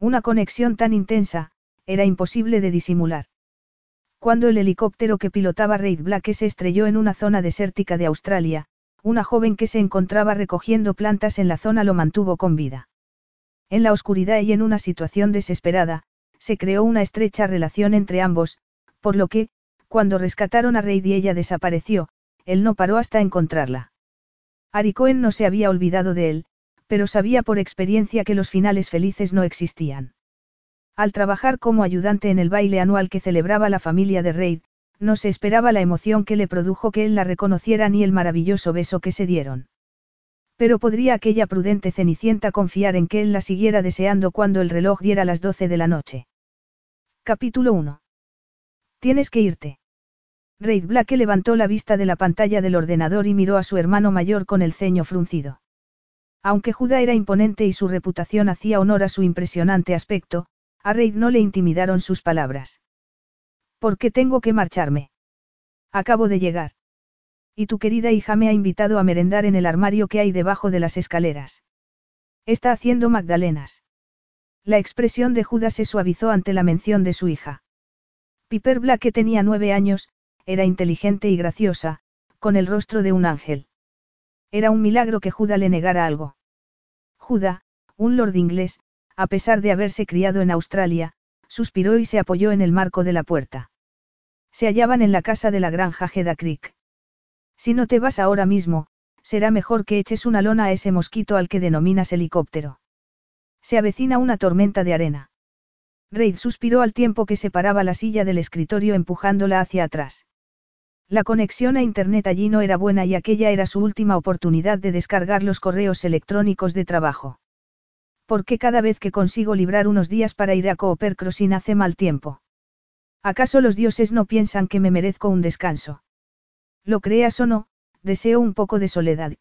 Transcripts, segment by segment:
Una conexión tan intensa, era imposible de disimular. Cuando el helicóptero que pilotaba Reid Black se estrelló en una zona desértica de Australia, una joven que se encontraba recogiendo plantas en la zona lo mantuvo con vida. En la oscuridad y en una situación desesperada, se creó una estrecha relación entre ambos, por lo que, cuando rescataron a Reid y ella desapareció, él no paró hasta encontrarla. Ari Cohen no se había olvidado de él, pero sabía por experiencia que los finales felices no existían. Al trabajar como ayudante en el baile anual que celebraba la familia de Reid, no se esperaba la emoción que le produjo que él la reconociera ni el maravilloso beso que se dieron. Pero podría aquella prudente cenicienta confiar en que él la siguiera deseando cuando el reloj diera las doce de la noche. Capítulo 1. Tienes que irte. Reid Black levantó la vista de la pantalla del ordenador y miró a su hermano mayor con el ceño fruncido. Aunque Judá era imponente y su reputación hacía honor a su impresionante aspecto, a Reid no le intimidaron sus palabras. ¿Por qué tengo que marcharme? Acabo de llegar. Y tu querida hija me ha invitado a merendar en el armario que hay debajo de las escaleras. Está haciendo magdalenas. La expresión de Judá se suavizó ante la mención de su hija. Piper Black, que tenía nueve años, era inteligente y graciosa, con el rostro de un ángel. Era un milagro que Judá le negara algo. Judá, un lord inglés, a pesar de haberse criado en Australia, suspiró y se apoyó en el marco de la puerta. Se hallaban en la casa de la granja Heda Creek. Si no te vas ahora mismo, será mejor que eches una lona a ese mosquito al que denominas helicóptero. Se avecina una tormenta de arena. Reid suspiró al tiempo que separaba la silla del escritorio empujándola hacia atrás. La conexión a Internet allí no era buena y aquella era su última oportunidad de descargar los correos electrónicos de trabajo. ¿Por qué cada vez que consigo librar unos días para ir a Cooper Crossing hace mal tiempo? ¿Acaso los dioses no piensan que me merezco un descanso? Lo creas o no, deseo un poco de soledad.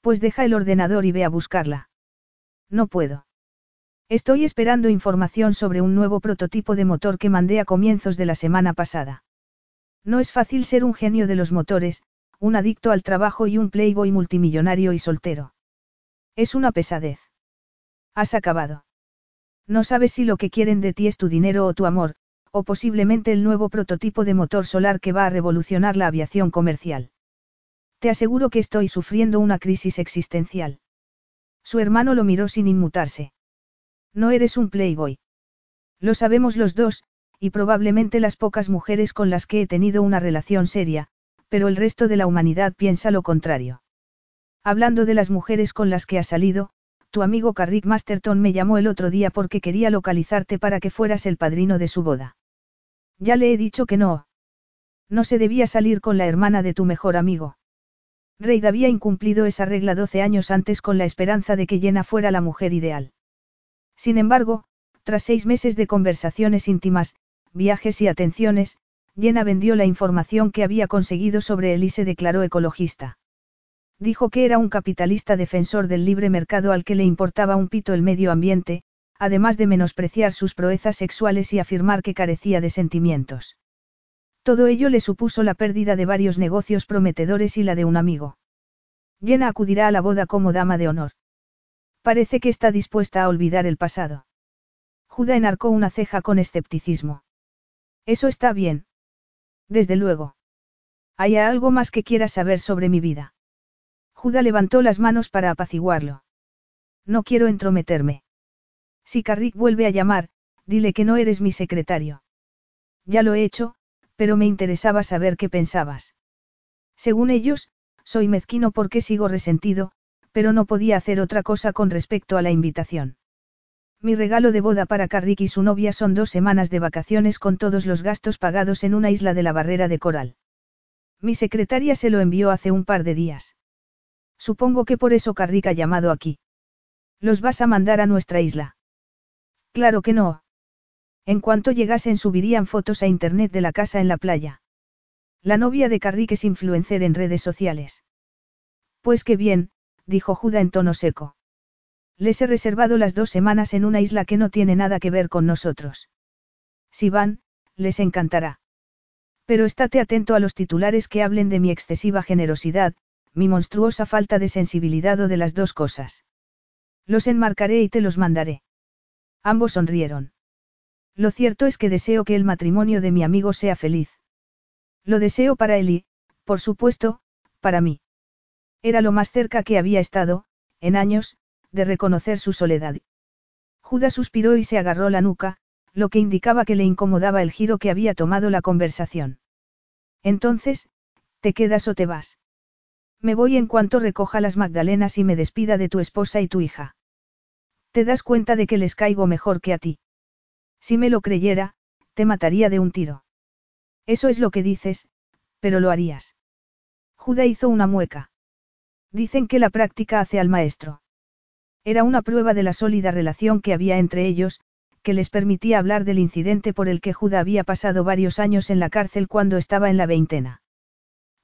Pues deja el ordenador y ve a buscarla. No puedo. Estoy esperando información sobre un nuevo prototipo de motor que mandé a comienzos de la semana pasada. No es fácil ser un genio de los motores, un adicto al trabajo y un playboy multimillonario y soltero. Es una pesadez. Has acabado. No sabes si lo que quieren de ti es tu dinero o tu amor, o posiblemente el nuevo prototipo de motor solar que va a revolucionar la aviación comercial. Te aseguro que estoy sufriendo una crisis existencial. Su hermano lo miró sin inmutarse. No eres un playboy. Lo sabemos los dos, y probablemente las pocas mujeres con las que he tenido una relación seria, pero el resto de la humanidad piensa lo contrario. Hablando de las mujeres con las que has salido, tu amigo Carrick Masterton me llamó el otro día porque quería localizarte para que fueras el padrino de su boda. Ya le he dicho que no. No se debía salir con la hermana de tu mejor amigo. Reid había incumplido esa regla 12 años antes con la esperanza de que Jenna fuera la mujer ideal. Sin embargo, tras seis meses de conversaciones íntimas, viajes y atenciones, Jenna vendió la información que había conseguido sobre él y se declaró ecologista. Dijo que era un capitalista defensor del libre mercado al que le importaba un pito el medio ambiente, además de menospreciar sus proezas sexuales y afirmar que carecía de sentimientos. Todo ello le supuso la pérdida de varios negocios prometedores y la de un amigo. Jenna acudirá a la boda como dama de honor. Parece que está dispuesta a olvidar el pasado. Juda enarcó una ceja con escepticismo. Eso está bien. Desde luego. ¿Hay algo más que quieras saber sobre mi vida? Judá levantó las manos para apaciguarlo. No quiero entrometerme. Si Carrick vuelve a llamar, dile que no eres mi secretario. Ya lo he hecho, pero me interesaba saber qué pensabas. Según ellos, soy mezquino porque sigo resentido, pero no podía hacer otra cosa con respecto a la invitación. Mi regalo de boda para Carrick y su novia son dos semanas de vacaciones con todos los gastos pagados en una isla de la barrera de coral. Mi secretaria se lo envió hace un par de días. Supongo que por eso Carrick ha llamado aquí. Los vas a mandar a nuestra isla. Claro que no. En cuanto llegasen subirían fotos a internet de la casa en la playa. La novia de Carrick es influencer en redes sociales. Pues qué bien, dijo Juda en tono seco. Les he reservado las dos semanas en una isla que no tiene nada que ver con nosotros. Si van, les encantará. Pero estate atento a los titulares que hablen de mi excesiva generosidad, mi monstruosa falta de sensibilidad o de las dos cosas. Los enmarcaré y te los mandaré. Ambos sonrieron. Lo cierto es que deseo que el matrimonio de mi amigo sea feliz. Lo deseo para él y, por supuesto, para mí. Era lo más cerca que había estado, en años, de reconocer su soledad. Judas suspiró y se agarró la nuca, lo que indicaba que le incomodaba el giro que había tomado la conversación. Entonces, ¿te quedas o te vas? Me voy en cuanto recoja las Magdalenas y me despida de tu esposa y tu hija. ¿Te das cuenta de que les caigo mejor que a ti? Si me lo creyera, te mataría de un tiro. Eso es lo que dices, pero lo harías. Judá hizo una mueca. Dicen que la práctica hace al maestro. Era una prueba de la sólida relación que había entre ellos, que les permitía hablar del incidente por el que Judá había pasado varios años en la cárcel cuando estaba en la veintena.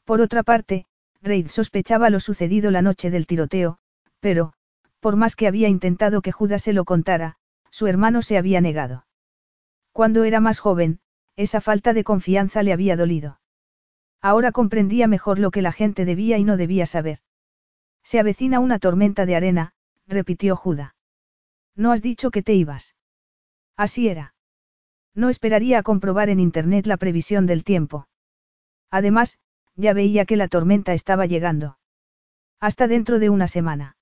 Por otra parte, Reid sospechaba lo sucedido la noche del tiroteo, pero, por más que había intentado que Judá se lo contara, su hermano se había negado. Cuando era más joven, esa falta de confianza le había dolido. Ahora comprendía mejor lo que la gente debía y no debía saber. Se avecina una tormenta de arena, repitió Judá. No has dicho que te ibas. Así era. No esperaría a comprobar en Internet la previsión del tiempo. Además, ya veía que la tormenta estaba llegando. Hasta dentro de una semana.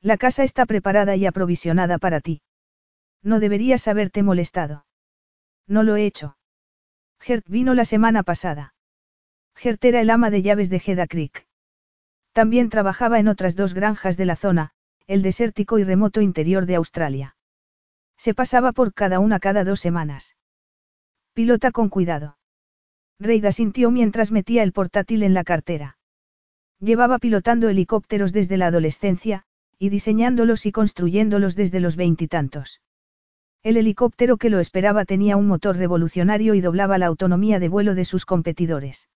La casa está preparada y aprovisionada para ti. No deberías haberte molestado. No lo he hecho. Gert vino la semana pasada. Gert era el ama de llaves de Heda Creek. También trabajaba en otras dos granjas de la zona, el desértico y remoto interior de Australia. Se pasaba por cada una cada dos semanas. Pilota con cuidado. Reida sintió mientras metía el portátil en la cartera. Llevaba pilotando helicópteros desde la adolescencia, y diseñándolos y construyéndolos desde los veintitantos. El helicóptero que lo esperaba tenía un motor revolucionario y doblaba la autonomía de vuelo de sus competidores.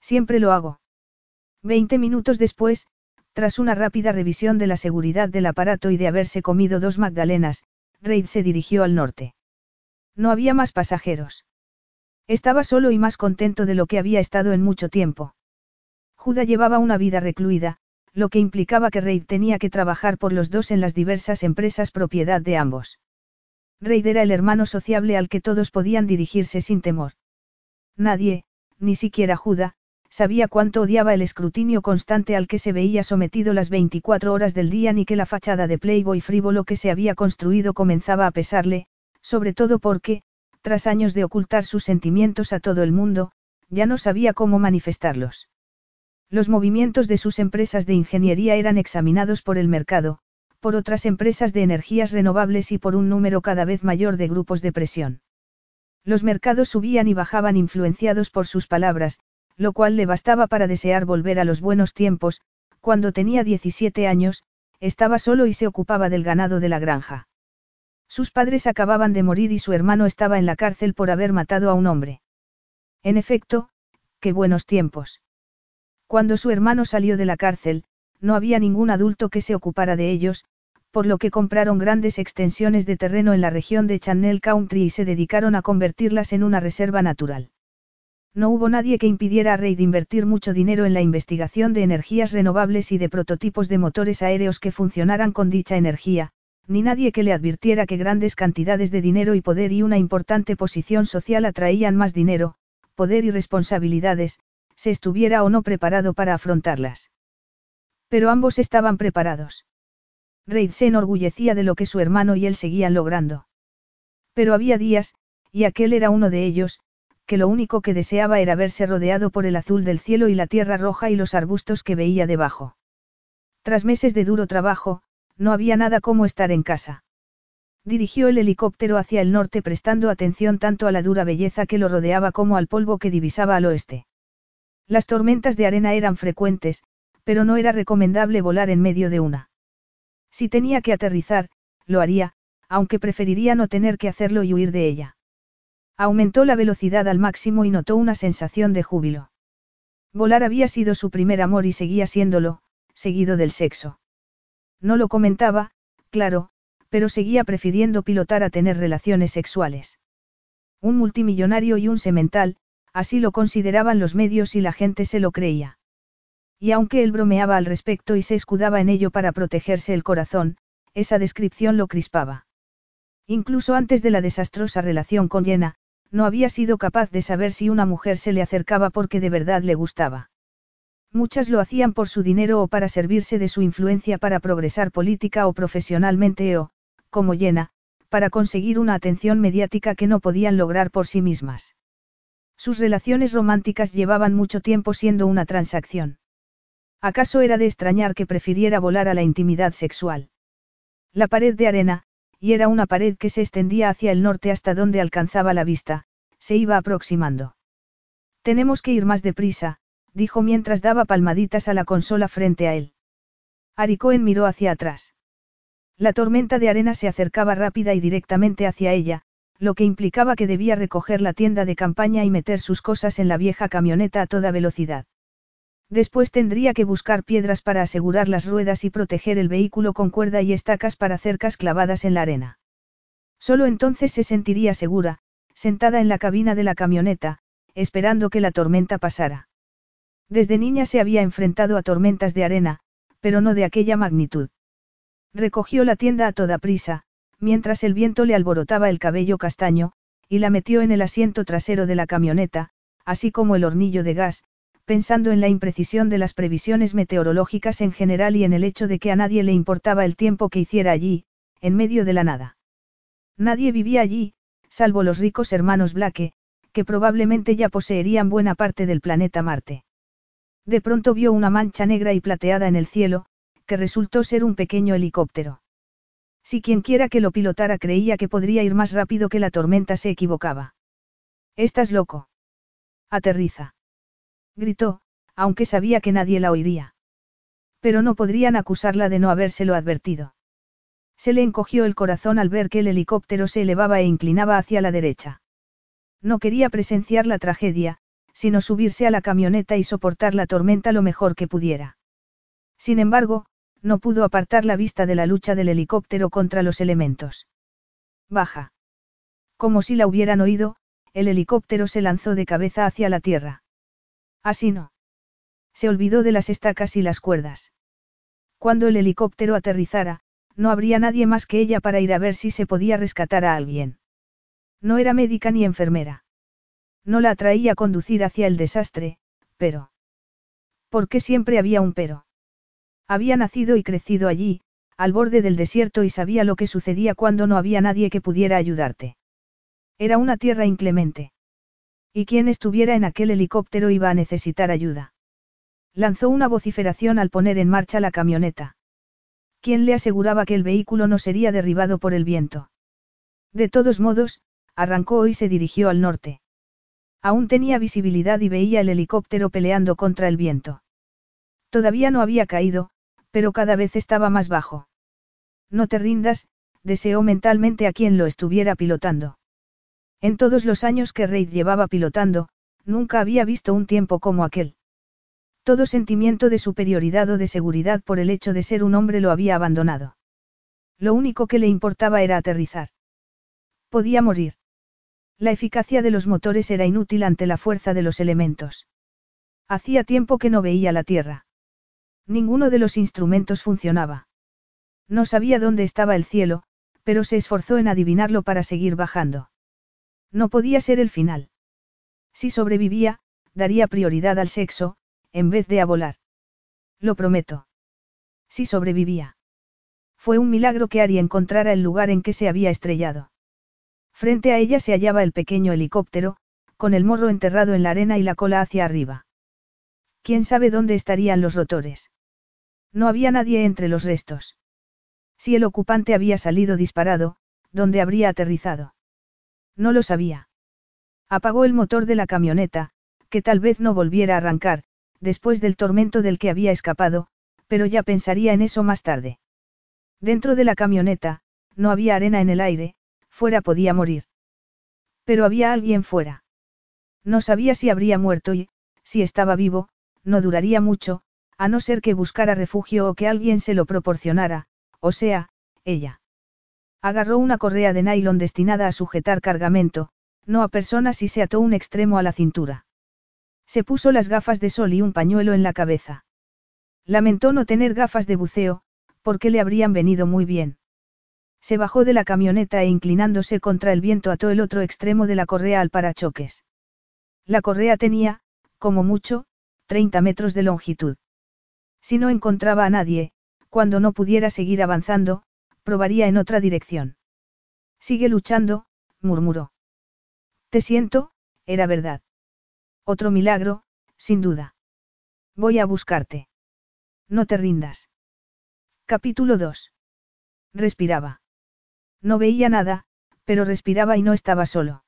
Siempre lo hago. Veinte minutos después, tras una rápida revisión de la seguridad del aparato y de haberse comido dos magdalenas, Reid se dirigió al norte. No había más pasajeros. Estaba solo y más contento de lo que había estado en mucho tiempo. Juda llevaba una vida recluida, lo que implicaba que Reid tenía que trabajar por los dos en las diversas empresas propiedad de ambos. Reid era el hermano sociable al que todos podían dirigirse sin temor. Nadie, ni siquiera Juda, sabía cuánto odiaba el escrutinio constante al que se veía sometido las 24 horas del día ni que la fachada de Playboy frívolo que se había construido comenzaba a pesarle, sobre todo porque, tras años de ocultar sus sentimientos a todo el mundo, ya no sabía cómo manifestarlos. Los movimientos de sus empresas de ingeniería eran examinados por el mercado, por otras empresas de energías renovables y por un número cada vez mayor de grupos de presión. Los mercados subían y bajaban influenciados por sus palabras, lo cual le bastaba para desear volver a los buenos tiempos, cuando tenía 17 años, estaba solo y se ocupaba del ganado de la granja. Sus padres acababan de morir y su hermano estaba en la cárcel por haber matado a un hombre. En efecto, qué buenos tiempos. Cuando su hermano salió de la cárcel, no había ningún adulto que se ocupara de ellos, por lo que compraron grandes extensiones de terreno en la región de Channel Country y se dedicaron a convertirlas en una reserva natural. No hubo nadie que impidiera a Reid invertir mucho dinero en la investigación de energías renovables y de prototipos de motores aéreos que funcionaran con dicha energía, ni nadie que le advirtiera que grandes cantidades de dinero y poder y una importante posición social atraían más dinero, poder y responsabilidades, se estuviera o no preparado para afrontarlas. Pero ambos estaban preparados. Reid se enorgullecía de lo que su hermano y él seguían logrando. Pero había días, y aquel era uno de ellos, que lo único que deseaba era verse rodeado por el azul del cielo y la tierra roja y los arbustos que veía debajo. Tras meses de duro trabajo, no había nada como estar en casa. Dirigió el helicóptero hacia el norte prestando atención tanto a la dura belleza que lo rodeaba como al polvo que divisaba al oeste. Las tormentas de arena eran frecuentes, pero no era recomendable volar en medio de una. Si tenía que aterrizar, lo haría, aunque preferiría no tener que hacerlo y huir de ella. Aumentó la velocidad al máximo y notó una sensación de júbilo. Volar había sido su primer amor y seguía siéndolo, seguido del sexo. No lo comentaba, claro, pero seguía prefiriendo pilotar a tener relaciones sexuales. Un multimillonario y un semental, así lo consideraban los medios y la gente se lo creía. Y aunque él bromeaba al respecto y se escudaba en ello para protegerse el corazón, esa descripción lo crispaba. Incluso antes de la desastrosa relación con Jenna, no había sido capaz de saber si una mujer se le acercaba porque de verdad le gustaba. Muchas lo hacían por su dinero o para servirse de su influencia para progresar política o profesionalmente o, como Jenna, para conseguir una atención mediática que no podían lograr por sí mismas. Sus relaciones románticas llevaban mucho tiempo siendo una transacción. ¿Acaso era de extrañar que prefiriera volar a la intimidad sexual? La pared de arena, y era una pared que se extendía hacia el norte hasta donde alcanzaba la vista, se iba aproximando. Tenemos que ir más deprisa, dijo mientras daba palmaditas a la consola frente a él. Aricoen miró hacia atrás. La tormenta de arena se acercaba rápida y directamente hacia ella, lo que implicaba que debía recoger la tienda de campaña y meter sus cosas en la vieja camioneta a toda velocidad. Después tendría que buscar piedras para asegurar las ruedas y proteger el vehículo con cuerda y estacas para cercas clavadas en la arena. Solo entonces se sentiría segura, sentada en la cabina de la camioneta, esperando que la tormenta pasara. Desde niña se había enfrentado a tormentas de arena, pero no de aquella magnitud. Recogió la tienda a toda prisa, mientras el viento le alborotaba el cabello castaño, y la metió en el asiento trasero de la camioneta, así como el hornillo de gas, pensando en la imprecisión de las previsiones meteorológicas en general y en el hecho de que a nadie le importaba el tiempo que hiciera allí, en medio de la nada. Nadie vivía allí, salvo los ricos hermanos Blake, que probablemente ya poseerían buena parte del planeta Marte. De pronto vio una mancha negra y plateada en el cielo, que resultó ser un pequeño helicóptero. Si quienquiera que lo pilotara creía que podría ir más rápido que la tormenta se equivocaba. Estás loco. Aterriza gritó, aunque sabía que nadie la oiría. Pero no podrían acusarla de no habérselo advertido. Se le encogió el corazón al ver que el helicóptero se elevaba e inclinaba hacia la derecha. No quería presenciar la tragedia, sino subirse a la camioneta y soportar la tormenta lo mejor que pudiera. Sin embargo, no pudo apartar la vista de la lucha del helicóptero contra los elementos. Baja. Como si la hubieran oído, el helicóptero se lanzó de cabeza hacia la tierra. Así no. Se olvidó de las estacas y las cuerdas. Cuando el helicóptero aterrizara, no habría nadie más que ella para ir a ver si se podía rescatar a alguien. No era médica ni enfermera. No la atraía conducir hacia el desastre, pero... ¿Por qué siempre había un pero? Había nacido y crecido allí, al borde del desierto y sabía lo que sucedía cuando no había nadie que pudiera ayudarte. Era una tierra inclemente. Y quien estuviera en aquel helicóptero iba a necesitar ayuda. Lanzó una vociferación al poner en marcha la camioneta. ¿Quién le aseguraba que el vehículo no sería derribado por el viento? De todos modos, arrancó y se dirigió al norte. Aún tenía visibilidad y veía el helicóptero peleando contra el viento. Todavía no había caído, pero cada vez estaba más bajo. No te rindas, deseó mentalmente a quien lo estuviera pilotando. En todos los años que Reid llevaba pilotando, nunca había visto un tiempo como aquel. Todo sentimiento de superioridad o de seguridad por el hecho de ser un hombre lo había abandonado. Lo único que le importaba era aterrizar. Podía morir. La eficacia de los motores era inútil ante la fuerza de los elementos. Hacía tiempo que no veía la Tierra. Ninguno de los instrumentos funcionaba. No sabía dónde estaba el cielo, pero se esforzó en adivinarlo para seguir bajando. No podía ser el final. Si sobrevivía, daría prioridad al sexo, en vez de a volar. Lo prometo. Si sobrevivía. Fue un milagro que Ari encontrara el lugar en que se había estrellado. Frente a ella se hallaba el pequeño helicóptero, con el morro enterrado en la arena y la cola hacia arriba. ¿Quién sabe dónde estarían los rotores? No había nadie entre los restos. Si el ocupante había salido disparado, ¿dónde habría aterrizado? No lo sabía. Apagó el motor de la camioneta, que tal vez no volviera a arrancar, después del tormento del que había escapado, pero ya pensaría en eso más tarde. Dentro de la camioneta, no había arena en el aire, fuera podía morir. Pero había alguien fuera. No sabía si habría muerto y, si estaba vivo, no duraría mucho, a no ser que buscara refugio o que alguien se lo proporcionara, o sea, ella. Agarró una correa de nylon destinada a sujetar cargamento, no a personas y se ató un extremo a la cintura. Se puso las gafas de sol y un pañuelo en la cabeza. Lamentó no tener gafas de buceo, porque le habrían venido muy bien. Se bajó de la camioneta e inclinándose contra el viento ató el otro extremo de la correa al parachoques. La correa tenía, como mucho, 30 metros de longitud. Si no encontraba a nadie, cuando no pudiera seguir avanzando, probaría en otra dirección. Sigue luchando, murmuró. Te siento, era verdad. Otro milagro, sin duda. Voy a buscarte. No te rindas. Capítulo 2. Respiraba. No veía nada, pero respiraba y no estaba solo.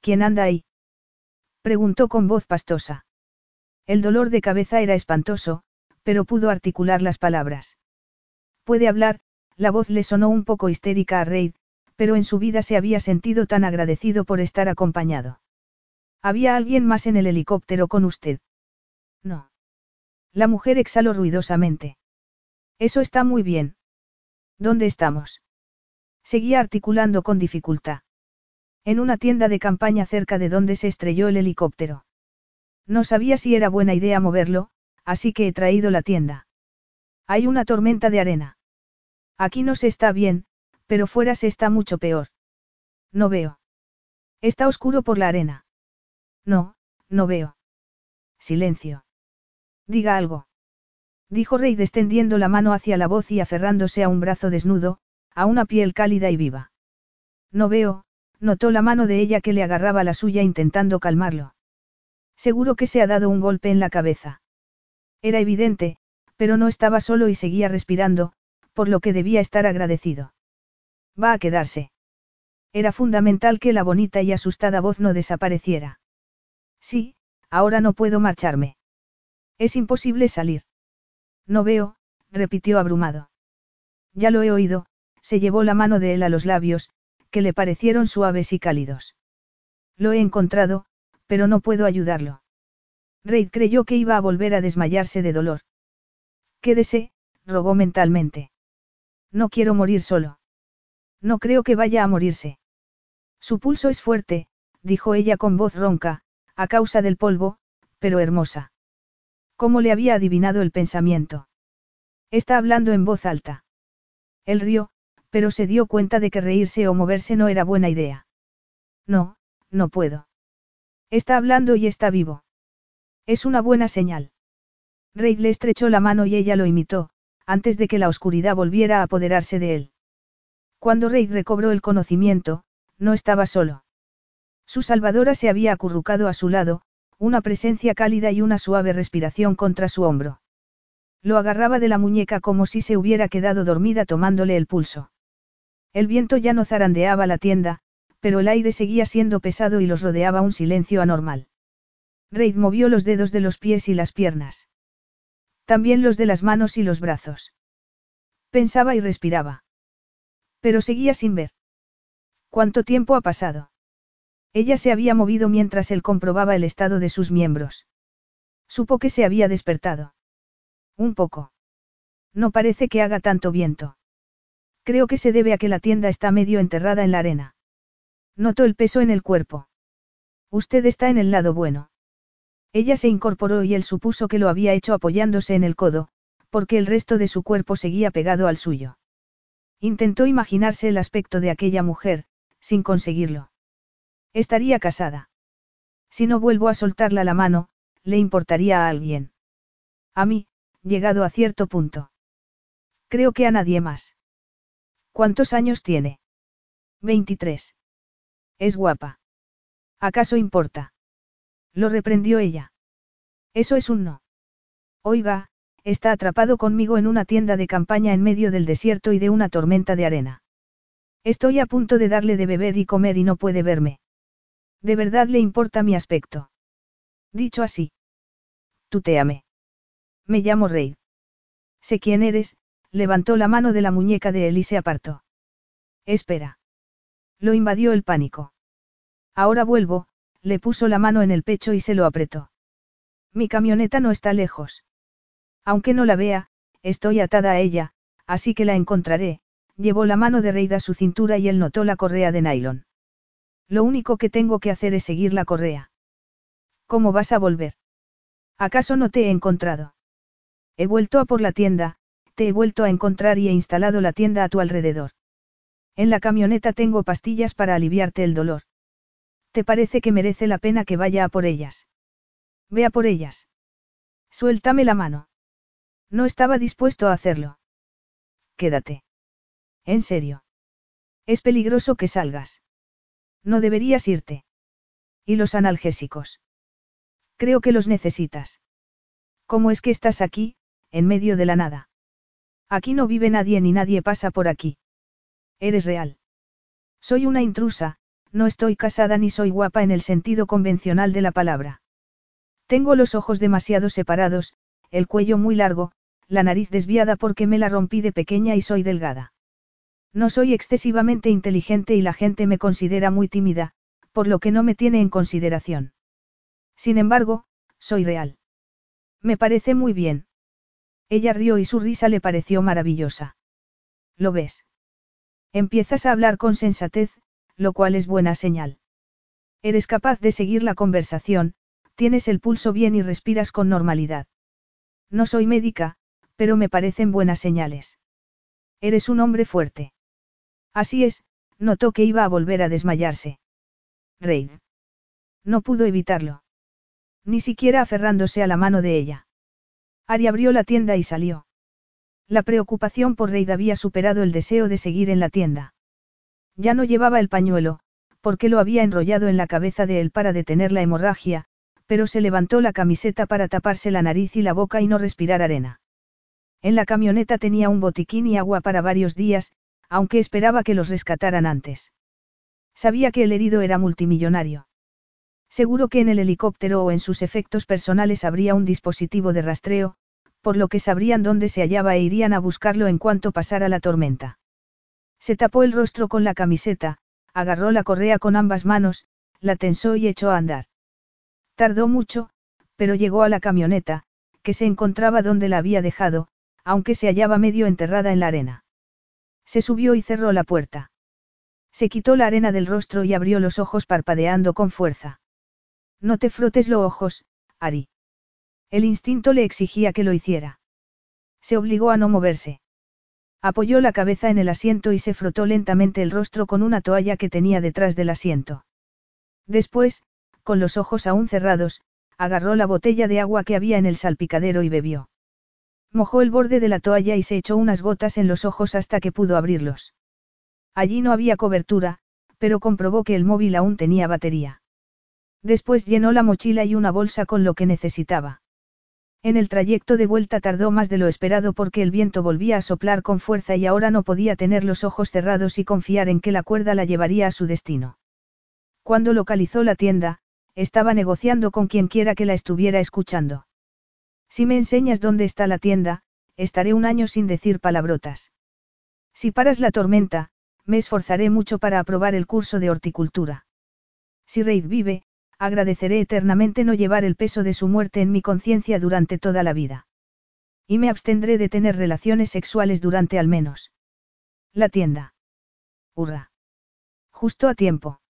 ¿Quién anda ahí? Preguntó con voz pastosa. El dolor de cabeza era espantoso, pero pudo articular las palabras. Puede hablar, la voz le sonó un poco histérica a Reid, pero en su vida se había sentido tan agradecido por estar acompañado. ¿Había alguien más en el helicóptero con usted? No. La mujer exhaló ruidosamente. Eso está muy bien. ¿Dónde estamos? Seguía articulando con dificultad. En una tienda de campaña cerca de donde se estrelló el helicóptero. No sabía si era buena idea moverlo, así que he traído la tienda. Hay una tormenta de arena. Aquí no se está bien, pero fuera se está mucho peor. No veo. Está oscuro por la arena. No, no veo. Silencio. Diga algo. Dijo Rey extendiendo la mano hacia la voz y aferrándose a un brazo desnudo, a una piel cálida y viva. No veo, notó la mano de ella que le agarraba la suya intentando calmarlo. Seguro que se ha dado un golpe en la cabeza. Era evidente, pero no estaba solo y seguía respirando, por lo que debía estar agradecido. Va a quedarse. Era fundamental que la bonita y asustada voz no desapareciera. Sí, ahora no puedo marcharme. Es imposible salir. No veo, repitió abrumado. Ya lo he oído, se llevó la mano de él a los labios, que le parecieron suaves y cálidos. Lo he encontrado, pero no puedo ayudarlo. Reid creyó que iba a volver a desmayarse de dolor. Quédese, rogó mentalmente. No quiero morir solo. No creo que vaya a morirse. Su pulso es fuerte, dijo ella con voz ronca, a causa del polvo, pero hermosa. ¿Cómo le había adivinado el pensamiento? Está hablando en voz alta. Él rió, pero se dio cuenta de que reírse o moverse no era buena idea. No, no puedo. Está hablando y está vivo. Es una buena señal. Reid le estrechó la mano y ella lo imitó, antes de que la oscuridad volviera a apoderarse de él. Cuando Reid recobró el conocimiento, no estaba solo. Su salvadora se había acurrucado a su lado, una presencia cálida y una suave respiración contra su hombro. Lo agarraba de la muñeca como si se hubiera quedado dormida tomándole el pulso. El viento ya no zarandeaba la tienda, pero el aire seguía siendo pesado y los rodeaba un silencio anormal. Reid movió los dedos de los pies y las piernas. También los de las manos y los brazos. Pensaba y respiraba. Pero seguía sin ver. ¿Cuánto tiempo ha pasado? Ella se había movido mientras él comprobaba el estado de sus miembros. Supo que se había despertado. Un poco. No parece que haga tanto viento. Creo que se debe a que la tienda está medio enterrada en la arena. Noto el peso en el cuerpo. Usted está en el lado bueno. Ella se incorporó y él supuso que lo había hecho apoyándose en el codo, porque el resto de su cuerpo seguía pegado al suyo. Intentó imaginarse el aspecto de aquella mujer, sin conseguirlo. Estaría casada. Si no vuelvo a soltarla la mano, le importaría a alguien. A mí, llegado a cierto punto. Creo que a nadie más. ¿Cuántos años tiene? 23. Es guapa. ¿Acaso importa? Lo reprendió ella. Eso es un no. Oiga, está atrapado conmigo en una tienda de campaña en medio del desierto y de una tormenta de arena. Estoy a punto de darle de beber y comer y no puede verme. ¿De verdad le importa mi aspecto? Dicho así. Tuteame. Me llamo Reid. Sé quién eres, levantó la mano de la muñeca de él y se apartó. Espera. Lo invadió el pánico. Ahora vuelvo, le puso la mano en el pecho y se lo apretó. Mi camioneta no está lejos. Aunque no la vea, estoy atada a ella, así que la encontraré, llevó la mano de Reid a su cintura y él notó la correa de nylon. Lo único que tengo que hacer es seguir la correa. ¿Cómo vas a volver? ¿Acaso no te he encontrado? He vuelto a por la tienda, te he vuelto a encontrar y he instalado la tienda a tu alrededor. En la camioneta tengo pastillas para aliviarte el dolor. ¿Te parece que merece la pena que vaya a por ellas? Ve a por ellas. Suéltame la mano. No estaba dispuesto a hacerlo. Quédate. En serio. Es peligroso que salgas. No deberías irte. ¿Y los analgésicos? Creo que los necesitas. ¿Cómo es que estás aquí, en medio de la nada? Aquí no vive nadie ni nadie pasa por aquí. Eres real. Soy una intrusa, no estoy casada ni soy guapa en el sentido convencional de la palabra. Tengo los ojos demasiado separados, el cuello muy largo, la nariz desviada porque me la rompí de pequeña y soy delgada. No soy excesivamente inteligente y la gente me considera muy tímida, por lo que no me tiene en consideración. Sin embargo, soy real. Me parece muy bien. Ella rió y su risa le pareció maravillosa. ¿Lo ves? Empiezas a hablar con sensatez, lo cual es buena señal. Eres capaz de seguir la conversación, tienes el pulso bien y respiras con normalidad. No soy médica, pero me parecen buenas señales. Eres un hombre fuerte. Así es, notó que iba a volver a desmayarse. Reid. No pudo evitarlo. Ni siquiera aferrándose a la mano de ella. Ari abrió la tienda y salió. La preocupación por Reid había superado el deseo de seguir en la tienda. Ya no llevaba el pañuelo, porque lo había enrollado en la cabeza de él para detener la hemorragia, pero se levantó la camiseta para taparse la nariz y la boca y no respirar arena. En la camioneta tenía un botiquín y agua para varios días, aunque esperaba que los rescataran antes. Sabía que el herido era multimillonario. Seguro que en el helicóptero o en sus efectos personales habría un dispositivo de rastreo, por lo que sabrían dónde se hallaba e irían a buscarlo en cuanto pasara la tormenta. Se tapó el rostro con la camiseta, agarró la correa con ambas manos, la tensó y echó a andar. Tardó mucho, pero llegó a la camioneta, que se encontraba donde la había dejado, aunque se hallaba medio enterrada en la arena. Se subió y cerró la puerta. Se quitó la arena del rostro y abrió los ojos parpadeando con fuerza. No te frotes los ojos, Ari. El instinto le exigía que lo hiciera. Se obligó a no moverse. Apoyó la cabeza en el asiento y se frotó lentamente el rostro con una toalla que tenía detrás del asiento. Después, con los ojos aún cerrados, agarró la botella de agua que había en el salpicadero y bebió. Mojó el borde de la toalla y se echó unas gotas en los ojos hasta que pudo abrirlos. Allí no había cobertura, pero comprobó que el móvil aún tenía batería. Después llenó la mochila y una bolsa con lo que necesitaba. En el trayecto de vuelta tardó más de lo esperado porque el viento volvía a soplar con fuerza y ahora no podía tener los ojos cerrados y confiar en que la cuerda la llevaría a su destino. Cuando localizó la tienda, estaba negociando con quien quiera que la estuviera escuchando. Si me enseñas dónde está la tienda, estaré un año sin decir palabrotas. Si paras la tormenta, me esforzaré mucho para aprobar el curso de horticultura. Si Reid vive, agradeceré eternamente no llevar el peso de su muerte en mi conciencia durante toda la vida. Y me abstendré de tener relaciones sexuales durante al menos. La tienda. Hurra. Justo a tiempo.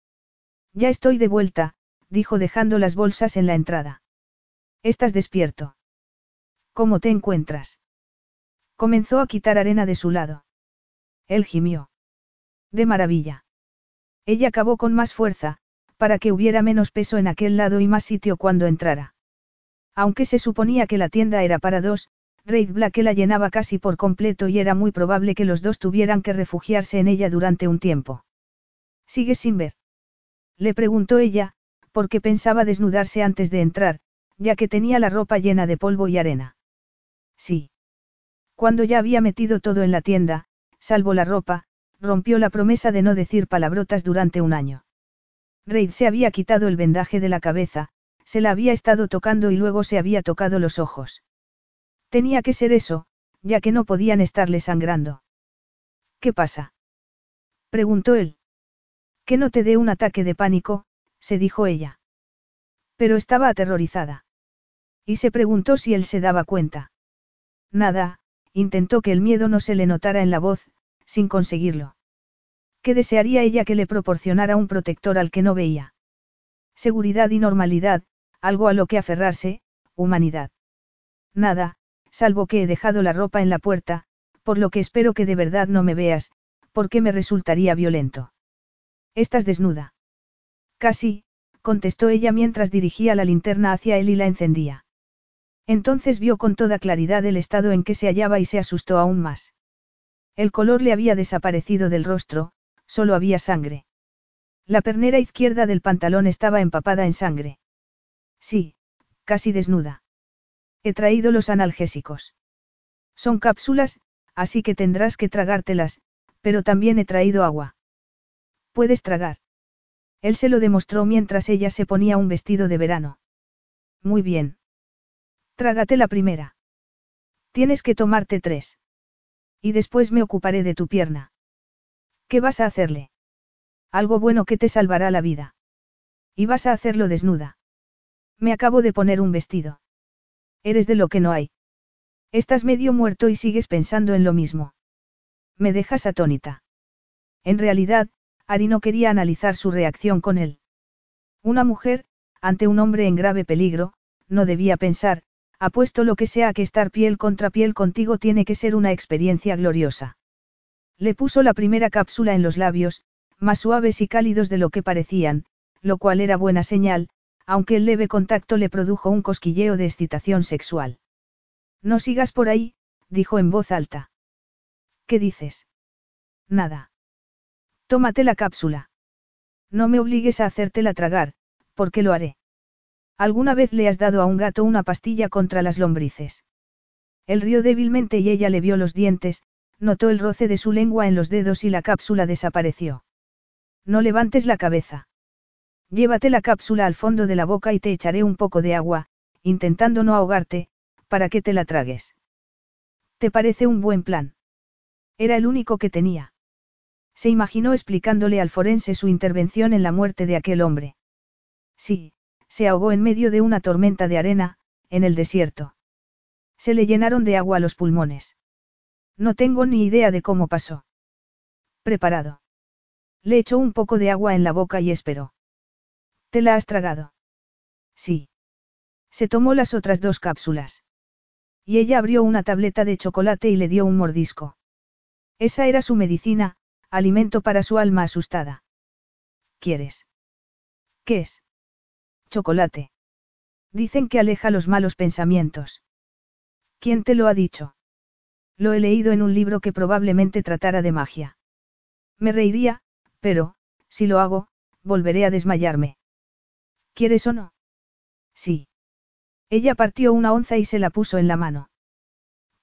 Ya estoy de vuelta, dijo dejando las bolsas en la entrada. ¿Estás despierto? ¿Cómo te encuentras? Comenzó a quitar arena de su lado. Él gimió. De maravilla. Ella acabó con más fuerza, para que hubiera menos peso en aquel lado y más sitio cuando entrara. Aunque se suponía que la tienda era para dos, Reid Black la llenaba casi por completo y era muy probable que los dos tuvieran que refugiarse en ella durante un tiempo. ¿Sigues sin ver? Le preguntó ella, porque pensaba desnudarse antes de entrar, ya que tenía la ropa llena de polvo y arena. Sí. Cuando ya había metido todo en la tienda, salvo la ropa, rompió la promesa de no decir palabrotas durante un año. Reid se había quitado el vendaje de la cabeza, se la había estado tocando y luego se había tocado los ojos. Tenía que ser eso, ya que no podían estarle sangrando. ¿Qué pasa? Preguntó él. Que no te dé un ataque de pánico, se dijo ella. Pero estaba aterrorizada. Y se preguntó si él se daba cuenta. Nada, intentó que el miedo no se le notara en la voz, sin conseguirlo. ¿Qué desearía ella que le proporcionara un protector al que no veía? Seguridad y normalidad, algo a lo que aferrarse, humanidad. Nada, salvo que he dejado la ropa en la puerta, por lo que espero que de verdad no me veas, porque me resultaría violento. Estás desnuda. Casi, contestó ella mientras dirigía la linterna hacia él y la encendía. Entonces vio con toda claridad el estado en que se hallaba y se asustó aún más. El color le había desaparecido del rostro, solo había sangre. La pernera izquierda del pantalón estaba empapada en sangre. Sí, casi desnuda. He traído los analgésicos. Son cápsulas, así que tendrás que tragártelas, pero también he traído agua. Puedes tragar. Él se lo demostró mientras ella se ponía un vestido de verano. Muy bien. Trágate la primera. Tienes que tomarte tres. Y después me ocuparé de tu pierna. ¿Qué vas a hacerle? Algo bueno que te salvará la vida. Y vas a hacerlo desnuda. Me acabo de poner un vestido. Eres de lo que no hay. Estás medio muerto y sigues pensando en lo mismo. Me dejas atónita. En realidad, Ari no quería analizar su reacción con él. Una mujer, ante un hombre en grave peligro, no debía pensar, apuesto lo que sea que estar piel contra piel contigo tiene que ser una experiencia gloriosa. Le puso la primera cápsula en los labios, más suaves y cálidos de lo que parecían, lo cual era buena señal, aunque el leve contacto le produjo un cosquilleo de excitación sexual. No sigas por ahí, dijo en voz alta. ¿Qué dices? Nada. Tómate la cápsula. No me obligues a hacértela tragar, porque lo haré. ¿Alguna vez le has dado a un gato una pastilla contra las lombrices? Él rió débilmente y ella le vio los dientes, notó el roce de su lengua en los dedos y la cápsula desapareció. No levantes la cabeza. Llévate la cápsula al fondo de la boca y te echaré un poco de agua, intentando no ahogarte, para que te la tragues. ¿Te parece un buen plan? Era el único que tenía. Se imaginó explicándole al forense su intervención en la muerte de aquel hombre. Sí, se ahogó en medio de una tormenta de arena, en el desierto. Se le llenaron de agua los pulmones. No tengo ni idea de cómo pasó. Preparado. Le echó un poco de agua en la boca y esperó. ¿Te la has tragado? Sí. Se tomó las otras dos cápsulas. Y ella abrió una tableta de chocolate y le dio un mordisco. Esa era su medicina, alimento para su alma asustada. ¿Quieres? ¿Qué es? Chocolate. Dicen que aleja los malos pensamientos. ¿Quién te lo ha dicho? Lo he leído en un libro que probablemente tratara de magia. Me reiría, pero, si lo hago, volveré a desmayarme. ¿Quieres o no? Sí. Ella partió una onza y se la puso en la mano.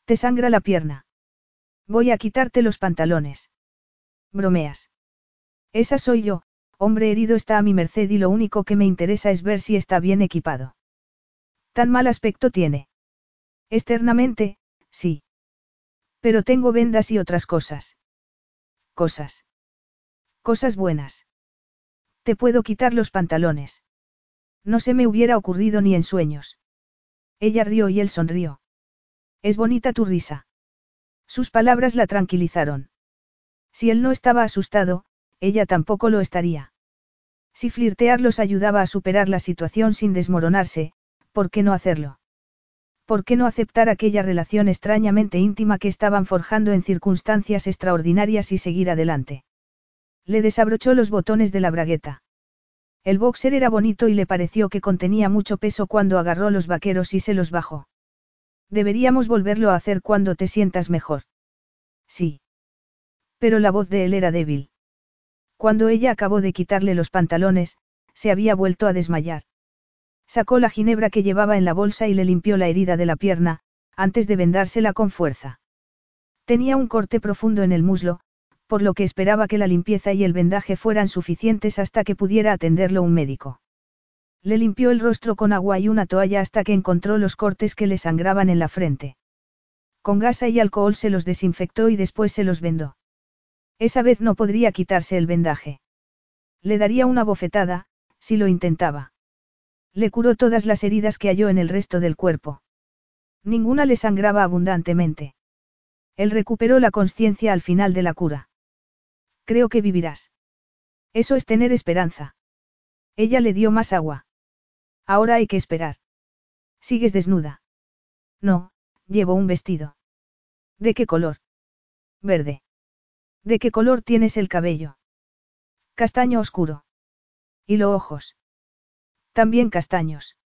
Te sangra la pierna. Voy a quitarte los pantalones. Bromeas. Esa soy yo, hombre herido está a mi merced y lo único que me interesa es ver si está bien equipado. Tan mal aspecto tiene. Externamente, sí. Pero tengo vendas y otras cosas. Cosas. Cosas buenas. Te puedo quitar los pantalones. No se me hubiera ocurrido ni en sueños. Ella rió y él sonrió. Es bonita tu risa. Sus palabras la tranquilizaron. Si él no estaba asustado, ella tampoco lo estaría. Si flirtear los ayudaba a superar la situación sin desmoronarse, ¿por qué no hacerlo? ¿Por qué no aceptar aquella relación extrañamente íntima que estaban forjando en circunstancias extraordinarias y seguir adelante? Le desabrochó los botones de la bragueta. El boxer era bonito y le pareció que contenía mucho peso cuando agarró los vaqueros y se los bajó. Deberíamos volverlo a hacer cuando te sientas mejor. Sí. Pero la voz de él era débil. Cuando ella acabó de quitarle los pantalones, se había vuelto a desmayar. Sacó la ginebra que llevaba en la bolsa y le limpió la herida de la pierna, antes de vendársela con fuerza. Tenía un corte profundo en el muslo, por lo que esperaba que la limpieza y el vendaje fueran suficientes hasta que pudiera atenderlo un médico. Le limpió el rostro con agua y una toalla hasta que encontró los cortes que le sangraban en la frente. Con gasa y alcohol se los desinfectó y después se los vendó. Esa vez no podría quitarse el vendaje. Le daría una bofetada, si lo intentaba. Le curó todas las heridas que halló en el resto del cuerpo. Ninguna le sangraba abundantemente. Él recuperó la conciencia al final de la cura. Creo que vivirás. Eso es tener esperanza. Ella le dio más agua. Ahora hay que esperar. ¿Sigues desnuda? No, llevo un vestido. ¿De qué color? Verde. ¿De qué color tienes el cabello? Castaño oscuro. ¿Y los ojos? También castaños.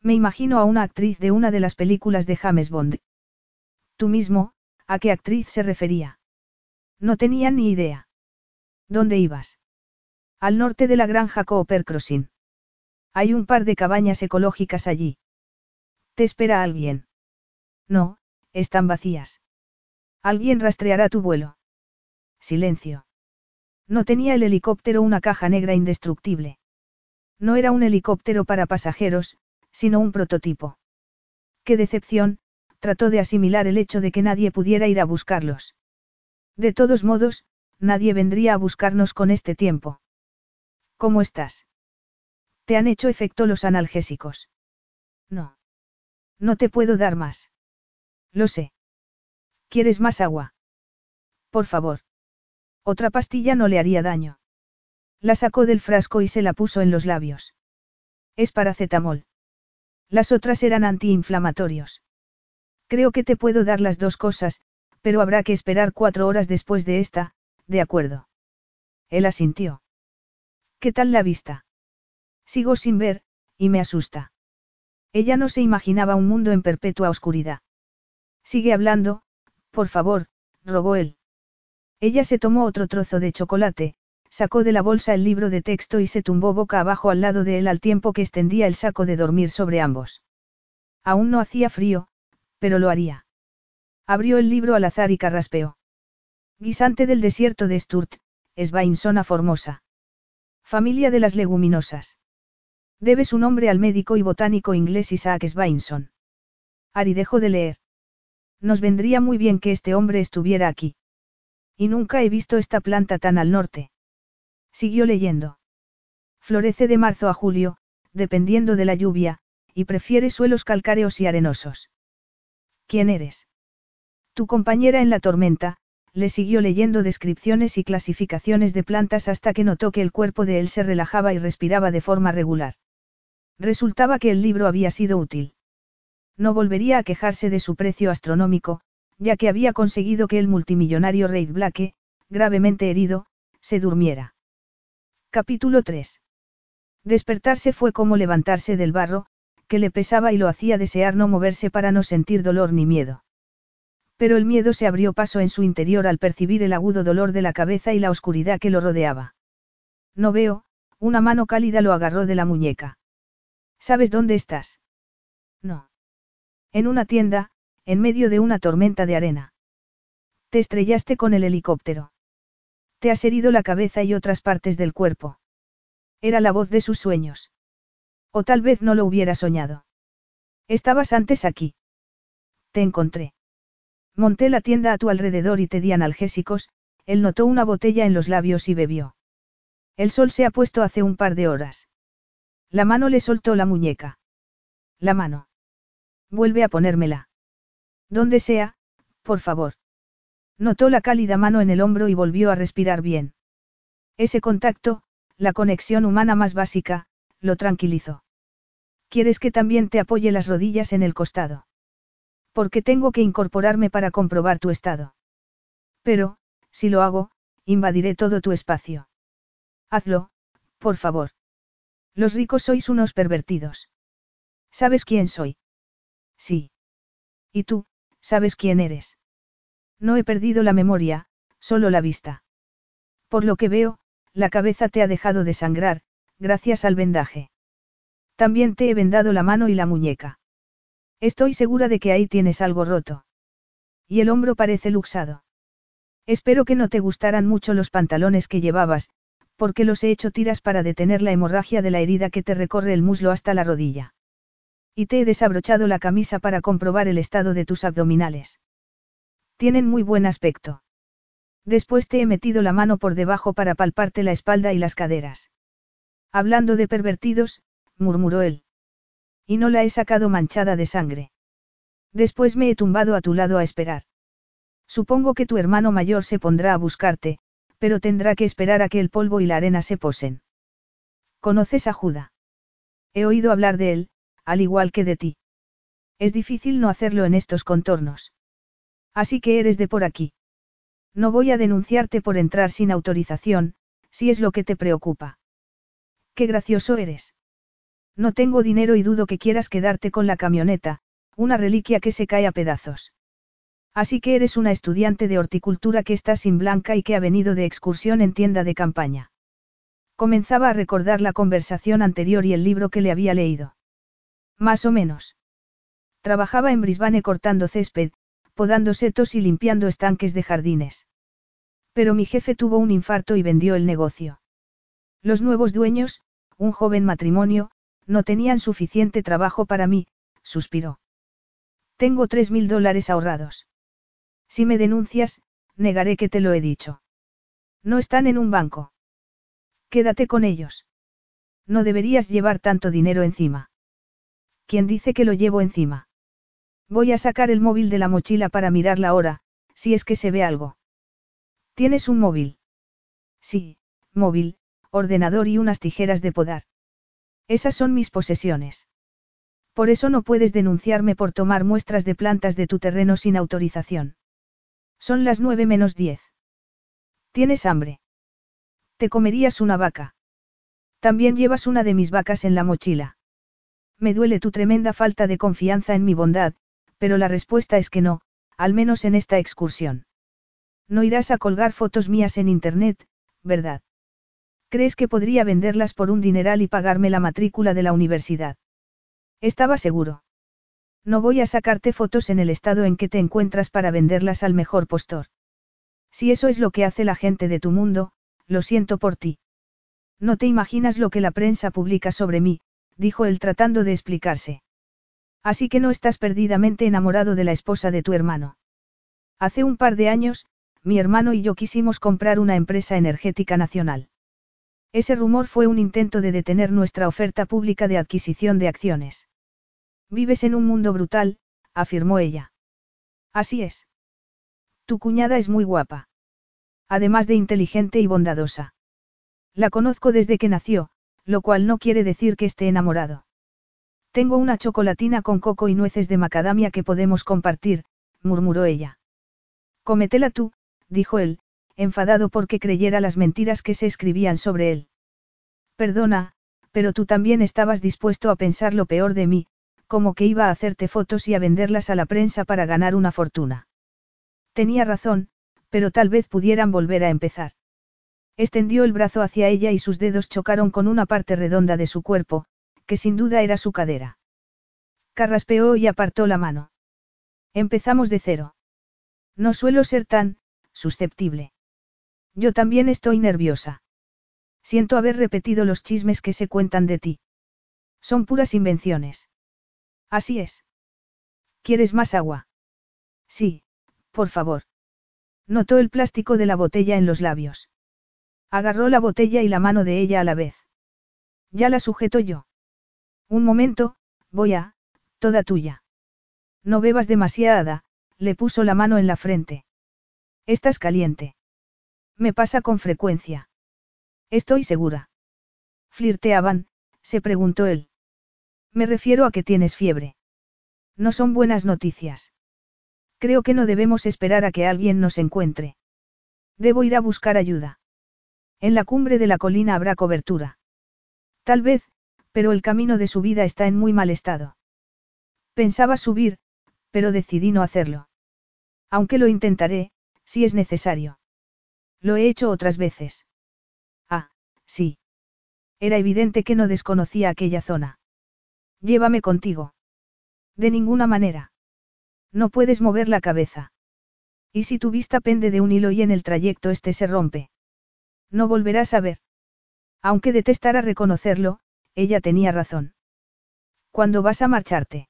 Me imagino a una actriz de una de las películas de James Bond. Tú mismo, ¿a qué actriz se refería? No tenía ni idea. ¿Dónde ibas? Al norte de la granja Cooper Crossing. Hay un par de cabañas ecológicas allí. ¿Te espera alguien? No, están vacías. Alguien rastreará tu vuelo. Silencio. No tenía el helicóptero una caja negra indestructible. No era un helicóptero para pasajeros, sino un prototipo. Qué decepción, trató de asimilar el hecho de que nadie pudiera ir a buscarlos. De todos modos, nadie vendría a buscarnos con este tiempo. ¿Cómo estás? ¿Te han hecho efecto los analgésicos? No. No te puedo dar más. Lo sé. ¿Quieres más agua? Por favor. Otra pastilla no le haría daño. La sacó del frasco y se la puso en los labios. Es paracetamol. Las otras eran antiinflamatorios. Creo que te puedo dar las dos cosas, pero habrá que esperar cuatro horas después de esta, de acuerdo. Él asintió. ¿Qué tal la vista? Sigo sin ver, y me asusta. Ella no se imaginaba un mundo en perpetua oscuridad. Sigue hablando, por favor, rogó él. Ella se tomó otro trozo de chocolate, sacó de la bolsa el libro de texto y se tumbó boca abajo al lado de él al tiempo que extendía el saco de dormir sobre ambos. Aún no hacía frío, pero lo haría. Abrió el libro al azar y carraspeó. Guisante del desierto de Sturt, Svainsona Formosa. Familia de las leguminosas. Debe su nombre al médico y botánico inglés Isaac Swainson. Ari dejó de leer. Nos vendría muy bien que este hombre estuviera aquí. Y nunca he visto esta planta tan al norte. Siguió leyendo. Florece de marzo a julio, dependiendo de la lluvia, y prefiere suelos calcáreos y arenosos. ¿Quién eres? Tu compañera en la tormenta, le siguió leyendo descripciones y clasificaciones de plantas hasta que notó que el cuerpo de él se relajaba y respiraba de forma regular. Resultaba que el libro había sido útil. No volvería a quejarse de su precio astronómico, ya que había conseguido que el multimillonario Reid Blake, gravemente herido, se durmiera. Capítulo 3. Despertarse fue como levantarse del barro, que le pesaba y lo hacía desear no moverse para no sentir dolor ni miedo. Pero el miedo se abrió paso en su interior al percibir el agudo dolor de la cabeza y la oscuridad que lo rodeaba. No veo, una mano cálida lo agarró de la muñeca. ¿Sabes dónde estás? No. En una tienda, en medio de una tormenta de arena. Te estrellaste con el helicóptero. Te has herido la cabeza y otras partes del cuerpo. Era la voz de sus sueños. O tal vez no lo hubiera soñado. Estabas antes aquí. Te encontré. Monté la tienda a tu alrededor y te di analgésicos, él notó una botella en los labios y bebió. El sol se ha puesto hace un par de horas. La mano le soltó la muñeca. La mano. Vuelve a ponérmela. Donde sea, por favor. Notó la cálida mano en el hombro y volvió a respirar bien. Ese contacto, la conexión humana más básica, lo tranquilizó. ¿Quieres que también te apoye las rodillas en el costado? Porque tengo que incorporarme para comprobar tu estado. Pero, si lo hago, invadiré todo tu espacio. Hazlo, por favor. Los ricos sois unos pervertidos. ¿Sabes quién soy? Sí. ¿Y tú, ¿Sabes quién eres? No he perdido la memoria, solo la vista. Por lo que veo, la cabeza te ha dejado de sangrar, gracias al vendaje. También te he vendado la mano y la muñeca. Estoy segura de que ahí tienes algo roto. Y el hombro parece luxado. Espero que no te gustaran mucho los pantalones que llevabas, porque los he hecho tiras para detener la hemorragia de la herida que te recorre el muslo hasta la rodilla. Y te he desabrochado la camisa para comprobar el estado de tus abdominales. Tienen muy buen aspecto. Después te he metido la mano por debajo para palparte la espalda y las caderas. Hablando de pervertidos, murmuró él. Y no la he sacado manchada de sangre. Después me he tumbado a tu lado a esperar. Supongo que tu hermano mayor se pondrá a buscarte, pero tendrá que esperar a que el polvo y la arena se posen. ¿Conoces a Judá? He oído hablar de él, al igual que de ti. Es difícil no hacerlo en estos contornos. Así que eres de por aquí. No voy a denunciarte por entrar sin autorización, si es lo que te preocupa. Qué gracioso eres. No tengo dinero y dudo que quieras quedarte con la camioneta, una reliquia que se cae a pedazos. Así que eres una estudiante de horticultura que está sin blanca y que ha venido de excursión en tienda de campaña. Comenzaba a recordar la conversación anterior y el libro que le había leído. Más o menos. Trabajaba en Brisbane cortando césped, podando setos y limpiando estanques de jardines. Pero mi jefe tuvo un infarto y vendió el negocio. Los nuevos dueños, un joven matrimonio, no tenían suficiente trabajo para mí, suspiró. Tengo tres mil dólares ahorrados. Si me denuncias, negaré que te lo he dicho. No están en un banco. Quédate con ellos. No deberías llevar tanto dinero encima. ¿Quién dice que lo llevo encima? Voy a sacar el móvil de la mochila para mirar la hora, si es que se ve algo. ¿Tienes un móvil? Sí, móvil, ordenador y unas tijeras de podar. Esas son mis posesiones. Por eso no puedes denunciarme por tomar muestras de plantas de tu terreno sin autorización. Son las nueve menos diez. ¿Tienes hambre? Te comerías una vaca. También llevas una de mis vacas en la mochila. Me duele tu tremenda falta de confianza en mi bondad, pero la respuesta es que no, al menos en esta excursión. No irás a colgar fotos mías en Internet, ¿verdad? ¿Crees que podría venderlas por un dineral y pagarme la matrícula de la universidad? Estaba seguro. No voy a sacarte fotos en el estado en que te encuentras para venderlas al mejor postor. Si eso es lo que hace la gente de tu mundo, lo siento por ti. No te imaginas lo que la prensa publica sobre mí, dijo él tratando de explicarse. Así que no estás perdidamente enamorado de la esposa de tu hermano. Hace un par de años, mi hermano y yo quisimos comprar una empresa energética nacional. Ese rumor fue un intento de detener nuestra oferta pública de adquisición de acciones. Vives en un mundo brutal, afirmó ella. Así es. Tu cuñada es muy guapa además de inteligente y bondadosa. La conozco desde que nació, lo cual no quiere decir que esté enamorado. Tengo una chocolatina con coco y nueces de macadamia que podemos compartir, murmuró ella. Cómetela tú, dijo él, enfadado porque creyera las mentiras que se escribían sobre él. Perdona, pero tú también estabas dispuesto a pensar lo peor de mí, como que iba a hacerte fotos y a venderlas a la prensa para ganar una fortuna. Tenía razón, pero tal vez pudieran volver a empezar. Extendió el brazo hacia ella y sus dedos chocaron con una parte redonda de su cuerpo, que sin duda era su cadera. Carraspeó y apartó la mano. Empezamos de cero. No suelo ser tan, susceptible. Yo también estoy nerviosa. Siento haber repetido los chismes que se cuentan de ti. Son puras invenciones. Así es. ¿Quieres más agua? Sí, por favor. Notó el plástico de la botella en los labios. Agarró la botella y la mano de ella a la vez. Ya la sujeto yo. Un momento, voy a, toda tuya. No bebas demasiada, le puso la mano en la frente. Estás caliente. Me pasa con frecuencia. Estoy segura. Flirteaban, se preguntó él. Me refiero a que tienes fiebre. No son buenas noticias. Creo que no debemos esperar a que alguien nos encuentre. Debo ir a buscar ayuda. En la cumbre de la colina habrá cobertura. Tal vez, pero el camino de subida está en muy mal estado. Pensaba subir, pero decidí no hacerlo. Aunque lo intentaré, si es necesario. Lo he hecho otras veces. Ah, sí. Era evidente que no desconocía aquella zona. Llévame contigo. De ninguna manera. No puedes mover la cabeza. ¿Y si tu vista pende de un hilo y en el trayecto este se rompe? No volverás a ver. Aunque detestara reconocerlo, ella tenía razón. ¿Cuándo vas a marcharte?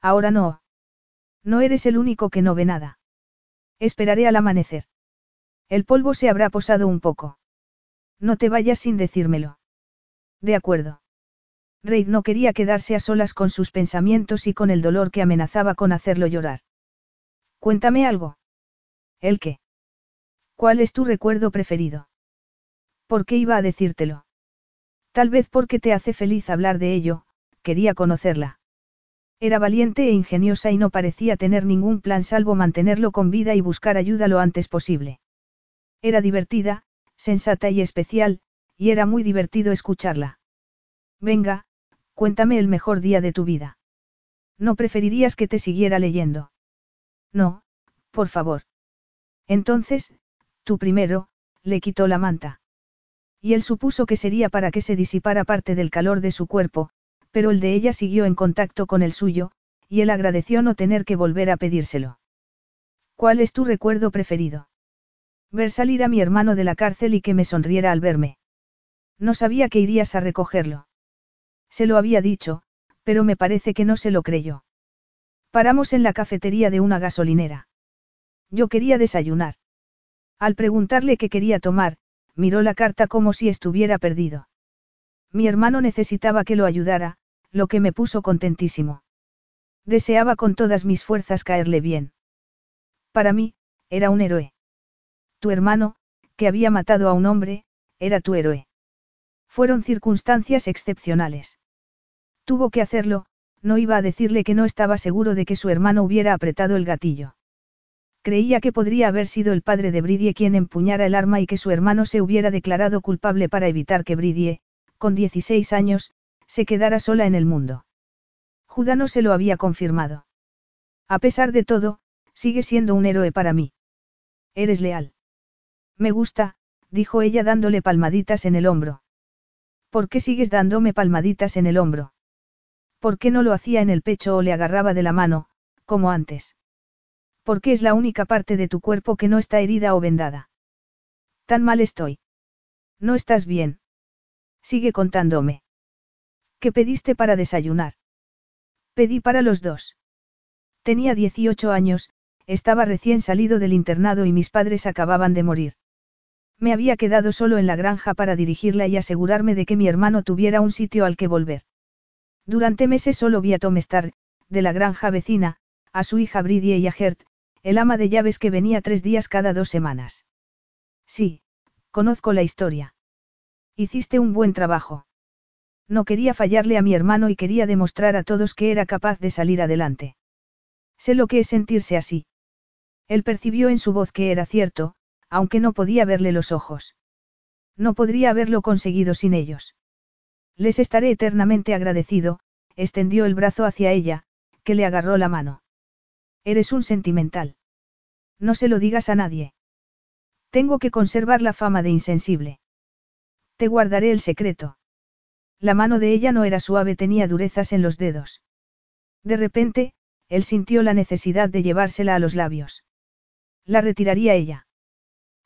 Ahora no. No eres el único que no ve nada. Esperaré al amanecer. El polvo se habrá posado un poco. No te vayas sin decírmelo. De acuerdo. Reid no quería quedarse a solas con sus pensamientos y con el dolor que amenazaba con hacerlo llorar. Cuéntame algo. ¿El qué? ¿Cuál es tu recuerdo preferido? ¿Por qué iba a decírtelo? Tal vez porque te hace feliz hablar de ello, quería conocerla. Era valiente e ingeniosa y no parecía tener ningún plan salvo mantenerlo con vida y buscar ayuda lo antes posible. Era divertida, sensata y especial, y era muy divertido escucharla. Venga, cuéntame el mejor día de tu vida. ¿No preferirías que te siguiera leyendo? No, por favor. Entonces, tú primero, le quitó la manta. Y él supuso que sería para que se disipara parte del calor de su cuerpo, pero el de ella siguió en contacto con el suyo, y él agradeció no tener que volver a pedírselo. ¿Cuál es tu recuerdo preferido? Ver salir a mi hermano de la cárcel y que me sonriera al verme. No sabía que irías a recogerlo. Se lo había dicho, pero me parece que no se lo creyó. Paramos en la cafetería de una gasolinera. Yo quería desayunar. Al preguntarle qué quería tomar, miró la carta como si estuviera perdido. Mi hermano necesitaba que lo ayudara, lo que me puso contentísimo. Deseaba con todas mis fuerzas caerle bien. Para mí, era un héroe. Tu hermano, que había matado a un hombre, era tu héroe. Fueron circunstancias excepcionales. Tuvo que hacerlo, no iba a decirle que no estaba seguro de que su hermano hubiera apretado el gatillo. Creía que podría haber sido el padre de Bridie quien empuñara el arma y que su hermano se hubiera declarado culpable para evitar que Bridie, con 16 años, se quedara sola en el mundo. Judá no se lo había confirmado. A pesar de todo, sigue siendo un héroe para mí. Eres leal. Me gusta, dijo ella dándole palmaditas en el hombro. ¿Por qué sigues dándome palmaditas en el hombro? ¿Por qué no lo hacía en el pecho o le agarraba de la mano, como antes? ¿Por qué es la única parte de tu cuerpo que no está herida o vendada? Tan mal estoy. No estás bien. Sigue contándome. ¿Qué pediste para desayunar? Pedí para los dos. Tenía 18 años, estaba recién salido del internado y mis padres acababan de morir. Me había quedado solo en la granja para dirigirla y asegurarme de que mi hermano tuviera un sitio al que volver. Durante meses solo vi a Tom Star, de la granja vecina, a su hija Bridie y a Gert, el ama de llaves que venía tres días cada dos semanas. Sí, conozco la historia. Hiciste un buen trabajo. No quería fallarle a mi hermano y quería demostrar a todos que era capaz de salir adelante. Sé lo que es sentirse así. Él percibió en su voz que era cierto, aunque no podía verle los ojos. No podría haberlo conseguido sin ellos. Les estaré eternamente agradecido, extendió el brazo hacia ella, que le agarró la mano. Eres un sentimental. No se lo digas a nadie. Tengo que conservar la fama de insensible. Te guardaré el secreto. La mano de ella no era suave, tenía durezas en los dedos. De repente, él sintió la necesidad de llevársela a los labios. La retiraría ella.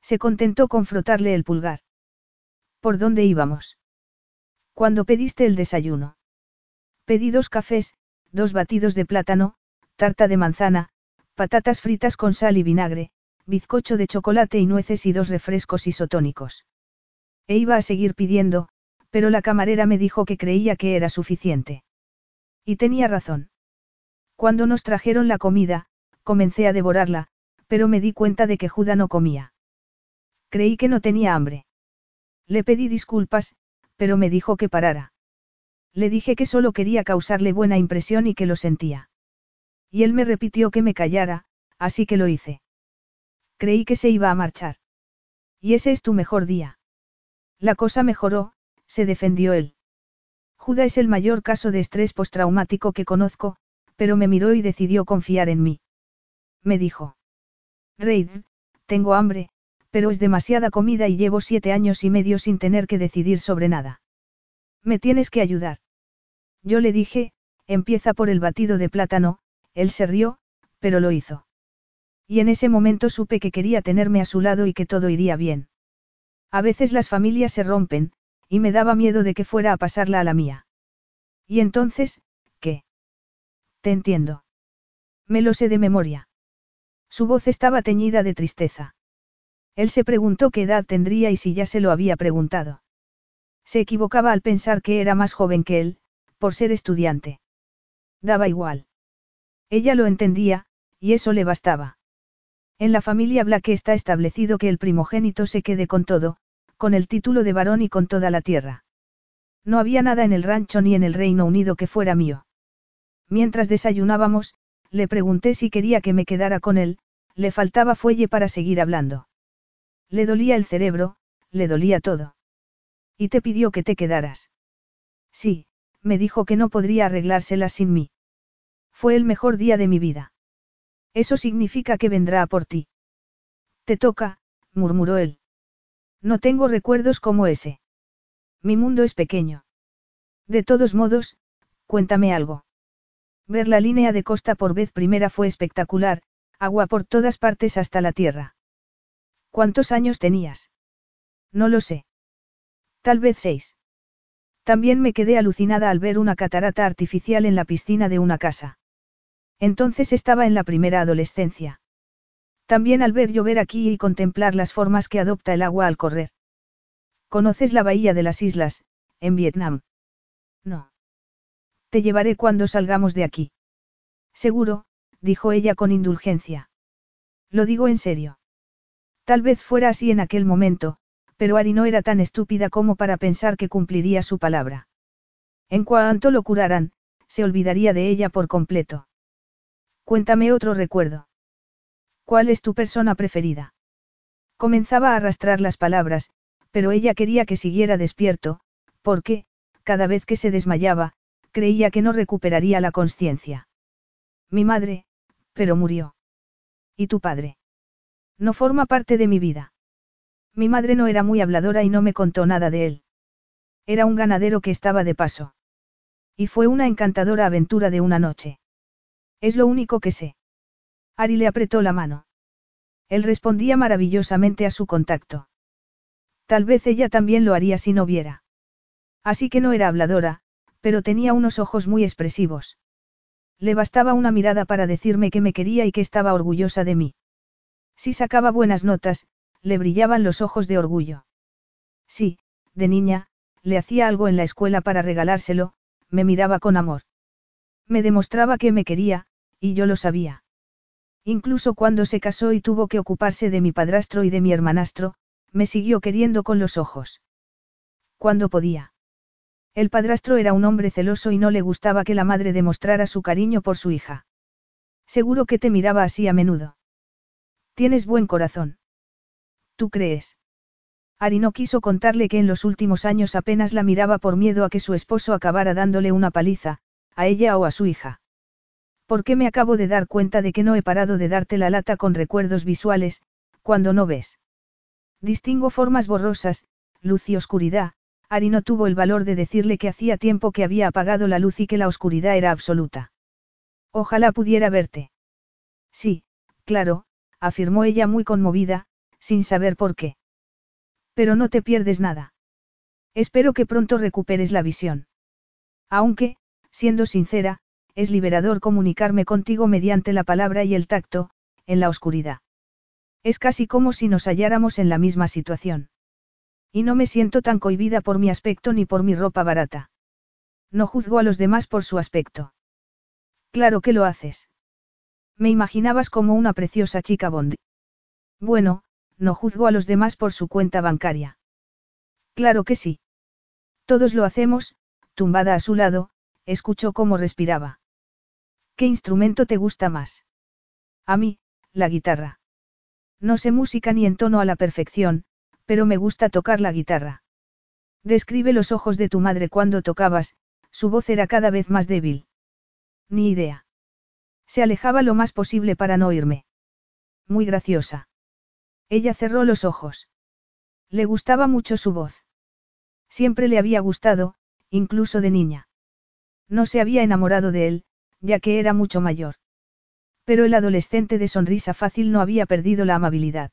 Se contentó con frotarle el pulgar. ¿Por dónde íbamos? Cuando pediste el desayuno. Pedí dos cafés, dos batidos de plátano, tarta de manzana, patatas fritas con sal y vinagre, bizcocho de chocolate y nueces y dos refrescos isotónicos. E iba a seguir pidiendo, pero la camarera me dijo que creía que era suficiente. Y tenía razón. Cuando nos trajeron la comida, comencé a devorarla, pero me di cuenta de que Juda no comía. Creí que no tenía hambre. Le pedí disculpas, pero me dijo que parara. Le dije que solo quería causarle buena impresión y que lo sentía. Y él me repitió que me callara, así que lo hice. Creí que se iba a marchar. Y ese es tu mejor día. La cosa mejoró, se defendió él. Juda es el mayor caso de estrés postraumático que conozco, pero me miró y decidió confiar en mí. Me dijo. Reid, tengo hambre, pero es demasiada comida y llevo siete años y medio sin tener que decidir sobre nada. Me tienes que ayudar. Yo le dije, empieza por el batido de plátano, él se rió, pero lo hizo. Y en ese momento supe que quería tenerme a su lado y que todo iría bien. A veces las familias se rompen, y me daba miedo de que fuera a pasarla a la mía. Y entonces, ¿qué? Te entiendo. Me lo sé de memoria. Su voz estaba teñida de tristeza. Él se preguntó qué edad tendría y si ya se lo había preguntado. Se equivocaba al pensar que era más joven que él, por ser estudiante. Daba igual. Ella lo entendía, y eso le bastaba. En la familia Black está establecido que el primogénito se quede con todo, con el título de varón y con toda la tierra. No había nada en el rancho ni en el Reino Unido que fuera mío. Mientras desayunábamos, le pregunté si quería que me quedara con él, le faltaba fuelle para seguir hablando. Le dolía el cerebro, le dolía todo. Y te pidió que te quedaras. Sí, me dijo que no podría arreglársela sin mí. Fue el mejor día de mi vida. Eso significa que vendrá por ti. Te toca, murmuró él. No tengo recuerdos como ese. Mi mundo es pequeño. De todos modos, cuéntame algo. Ver la línea de costa por vez primera fue espectacular, agua por todas partes hasta la tierra. ¿Cuántos años tenías? No lo sé. Tal vez seis. También me quedé alucinada al ver una catarata artificial en la piscina de una casa. Entonces estaba en la primera adolescencia. También al ver llover aquí y contemplar las formas que adopta el agua al correr. ¿Conoces la bahía de las islas, en Vietnam? No. Te llevaré cuando salgamos de aquí. Seguro, dijo ella con indulgencia. Lo digo en serio. Tal vez fuera así en aquel momento, pero Ari no era tan estúpida como para pensar que cumpliría su palabra. En cuanto lo curaran, se olvidaría de ella por completo. Cuéntame otro recuerdo. ¿Cuál es tu persona preferida? Comenzaba a arrastrar las palabras, pero ella quería que siguiera despierto, porque, cada vez que se desmayaba, creía que no recuperaría la conciencia. Mi madre, pero murió. ¿Y tu padre? No forma parte de mi vida. Mi madre no era muy habladora y no me contó nada de él. Era un ganadero que estaba de paso. Y fue una encantadora aventura de una noche. Es lo único que sé. Ari le apretó la mano. Él respondía maravillosamente a su contacto. Tal vez ella también lo haría si no viera. Así que no era habladora, pero tenía unos ojos muy expresivos. Le bastaba una mirada para decirme que me quería y que estaba orgullosa de mí. Si sacaba buenas notas, le brillaban los ojos de orgullo. Sí, de niña, le hacía algo en la escuela para regalárselo, me miraba con amor. Me demostraba que me quería, y yo lo sabía. Incluso cuando se casó y tuvo que ocuparse de mi padrastro y de mi hermanastro, me siguió queriendo con los ojos. Cuando podía. El padrastro era un hombre celoso y no le gustaba que la madre demostrara su cariño por su hija. Seguro que te miraba así a menudo. Tienes buen corazón. ¿Tú crees? Ari no quiso contarle que en los últimos años apenas la miraba por miedo a que su esposo acabara dándole una paliza, a ella o a su hija. ¿Por qué me acabo de dar cuenta de que no he parado de darte la lata con recuerdos visuales, cuando no ves? Distingo formas borrosas, luz y oscuridad. Ari no tuvo el valor de decirle que hacía tiempo que había apagado la luz y que la oscuridad era absoluta. Ojalá pudiera verte. Sí, claro, afirmó ella muy conmovida, sin saber por qué. Pero no te pierdes nada. Espero que pronto recuperes la visión. Aunque, siendo sincera, es liberador comunicarme contigo mediante la palabra y el tacto, en la oscuridad. Es casi como si nos halláramos en la misma situación. Y no me siento tan cohibida por mi aspecto ni por mi ropa barata. No juzgo a los demás por su aspecto. Claro que lo haces. Me imaginabas como una preciosa chica Bond. Bueno, no juzgo a los demás por su cuenta bancaria. Claro que sí. Todos lo hacemos, tumbada a su lado, escuchó cómo respiraba. ¿Qué instrumento te gusta más? A mí, la guitarra. No sé música ni en tono a la perfección, pero me gusta tocar la guitarra. Describe los ojos de tu madre cuando tocabas, su voz era cada vez más débil. Ni idea. Se alejaba lo más posible para no oírme. Muy graciosa. Ella cerró los ojos. Le gustaba mucho su voz. Siempre le había gustado, incluso de niña. No se había enamorado de él, ya que era mucho mayor. Pero el adolescente de sonrisa fácil no había perdido la amabilidad.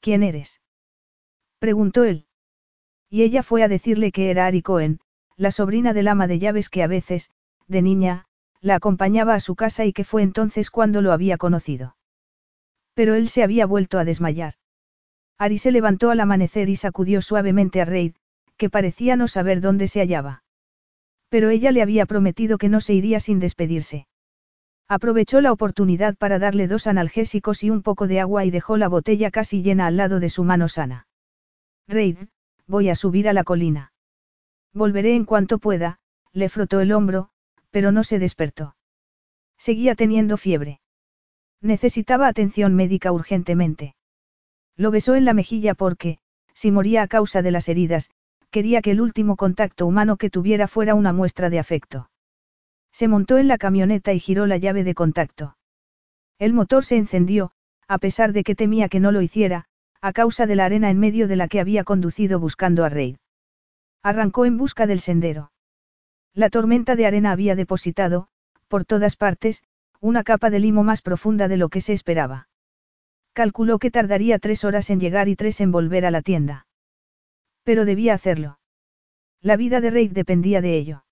¿Quién eres? preguntó él. Y ella fue a decirle que era Ari Cohen, la sobrina del ama de llaves que a veces, de niña, la acompañaba a su casa y que fue entonces cuando lo había conocido. Pero él se había vuelto a desmayar. Ari se levantó al amanecer y sacudió suavemente a Reid, que parecía no saber dónde se hallaba. Pero ella le había prometido que no se iría sin despedirse. Aprovechó la oportunidad para darle dos analgésicos y un poco de agua y dejó la botella casi llena al lado de su mano sana. Reid, voy a subir a la colina. Volveré en cuanto pueda, le frotó el hombro, pero no se despertó. Seguía teniendo fiebre. Necesitaba atención médica urgentemente. Lo besó en la mejilla porque, si moría a causa de las heridas, quería que el último contacto humano que tuviera fuera una muestra de afecto. Se montó en la camioneta y giró la llave de contacto. El motor se encendió, a pesar de que temía que no lo hiciera, a causa de la arena en medio de la que había conducido buscando a Reid. Arrancó en busca del sendero. La tormenta de arena había depositado, por todas partes, una capa de limo más profunda de lo que se esperaba. Calculó que tardaría tres horas en llegar y tres en volver a la tienda. Pero debía hacerlo. La vida de Reid dependía de ello.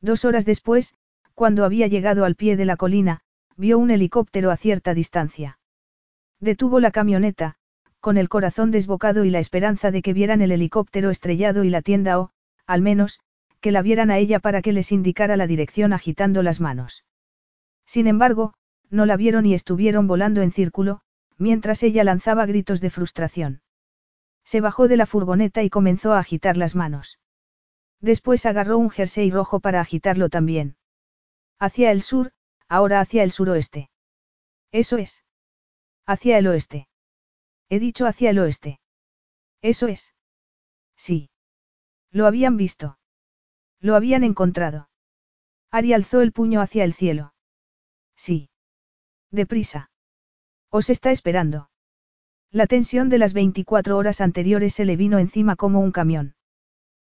Dos horas después, cuando había llegado al pie de la colina, vio un helicóptero a cierta distancia. Detuvo la camioneta, con el corazón desbocado y la esperanza de que vieran el helicóptero estrellado y la tienda o, al menos, que la vieran a ella para que les indicara la dirección agitando las manos. Sin embargo, no la vieron y estuvieron volando en círculo, mientras ella lanzaba gritos de frustración. Se bajó de la furgoneta y comenzó a agitar las manos. Después agarró un jersey rojo para agitarlo también. Hacia el sur, ahora hacia el suroeste. Eso es. Hacia el oeste. He dicho hacia el oeste. Eso es. Sí. Lo habían visto. Lo habían encontrado. Ari alzó el puño hacia el cielo. Sí. Deprisa. Os está esperando. La tensión de las 24 horas anteriores se le vino encima como un camión.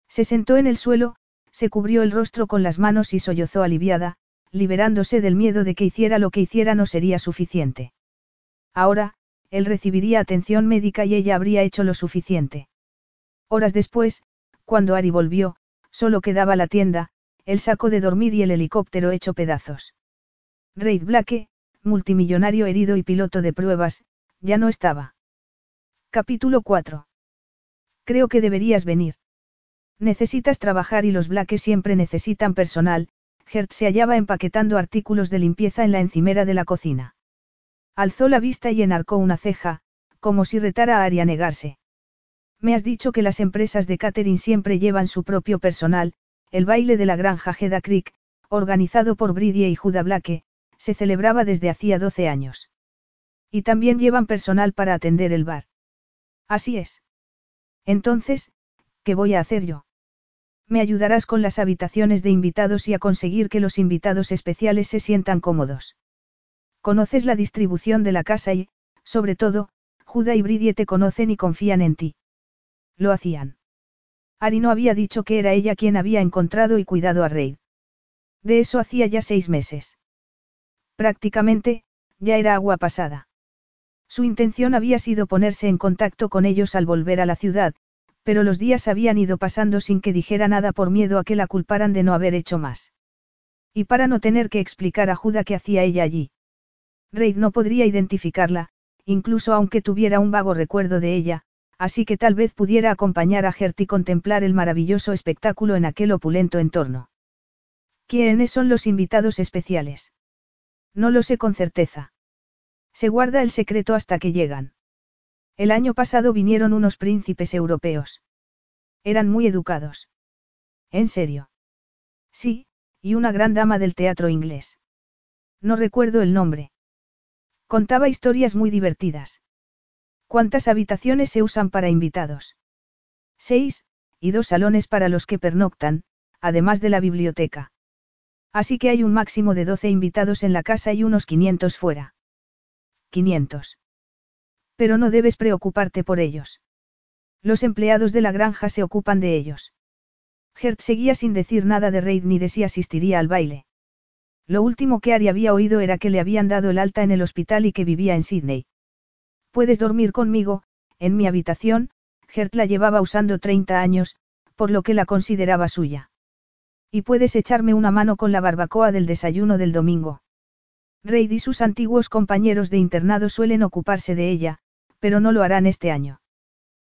Se sentó en el suelo, se cubrió el rostro con las manos y sollozó aliviada, liberándose del miedo de que hiciera lo que hiciera no sería suficiente. Ahora, él recibiría atención médica y ella habría hecho lo suficiente. Horas después, cuando Ari volvió, solo quedaba la tienda, el saco de dormir y el helicóptero hecho pedazos. Reid Blake, multimillonario herido y piloto de pruebas, ya no estaba. Capítulo 4. Creo que deberías venir. Necesitas trabajar y los Blake siempre necesitan personal, Gert se hallaba empaquetando artículos de limpieza en la encimera de la cocina. Alzó la vista y enarcó una ceja, como si retara a Ari a negarse. Me has dicho que las empresas de catering siempre llevan su propio personal, el baile de la granja Heda Creek, organizado por Bridie y Judah Blake, se celebraba desde hacía 12 años. Y también llevan personal para atender el bar. Así es. Entonces, ¿qué voy a hacer yo? Me ayudarás con las habitaciones de invitados y a conseguir que los invitados especiales se sientan cómodos. Conoces la distribución de la casa y, sobre todo, Juda y Bridie te conocen y confían en ti. Lo hacían. Ari no había dicho que era ella quien había encontrado y cuidado a Reid. De eso hacía ya seis meses. Prácticamente, ya era agua pasada. Su intención había sido ponerse en contacto con ellos al volver a la ciudad, pero los días habían ido pasando sin que dijera nada por miedo a que la culparan de no haber hecho más. Y para no tener que explicar a Juda qué hacía ella allí. Reid no podría identificarla, incluso aunque tuviera un vago recuerdo de ella, así que tal vez pudiera acompañar a Gert y contemplar el maravilloso espectáculo en aquel opulento entorno. ¿Quiénes son los invitados especiales? No lo sé con certeza. Se guarda el secreto hasta que llegan. El año pasado vinieron unos príncipes europeos. Eran muy educados. ¿En serio? Sí, y una gran dama del teatro inglés. No recuerdo el nombre. Contaba historias muy divertidas. ¿Cuántas habitaciones se usan para invitados? Seis, y dos salones para los que pernoctan, además de la biblioteca. Así que hay un máximo de 12 invitados en la casa y unos 500 fuera. 500. Pero no debes preocuparte por ellos. Los empleados de la granja se ocupan de ellos. Gert seguía sin decir nada de Reid ni de si asistiría al baile. Lo último que Ari había oído era que le habían dado el alta en el hospital y que vivía en Sydney. Puedes dormir conmigo, en mi habitación, Gert la llevaba usando 30 años, por lo que la consideraba suya. Y puedes echarme una mano con la barbacoa del desayuno del domingo. Reid y sus antiguos compañeros de internado suelen ocuparse de ella, pero no lo harán este año.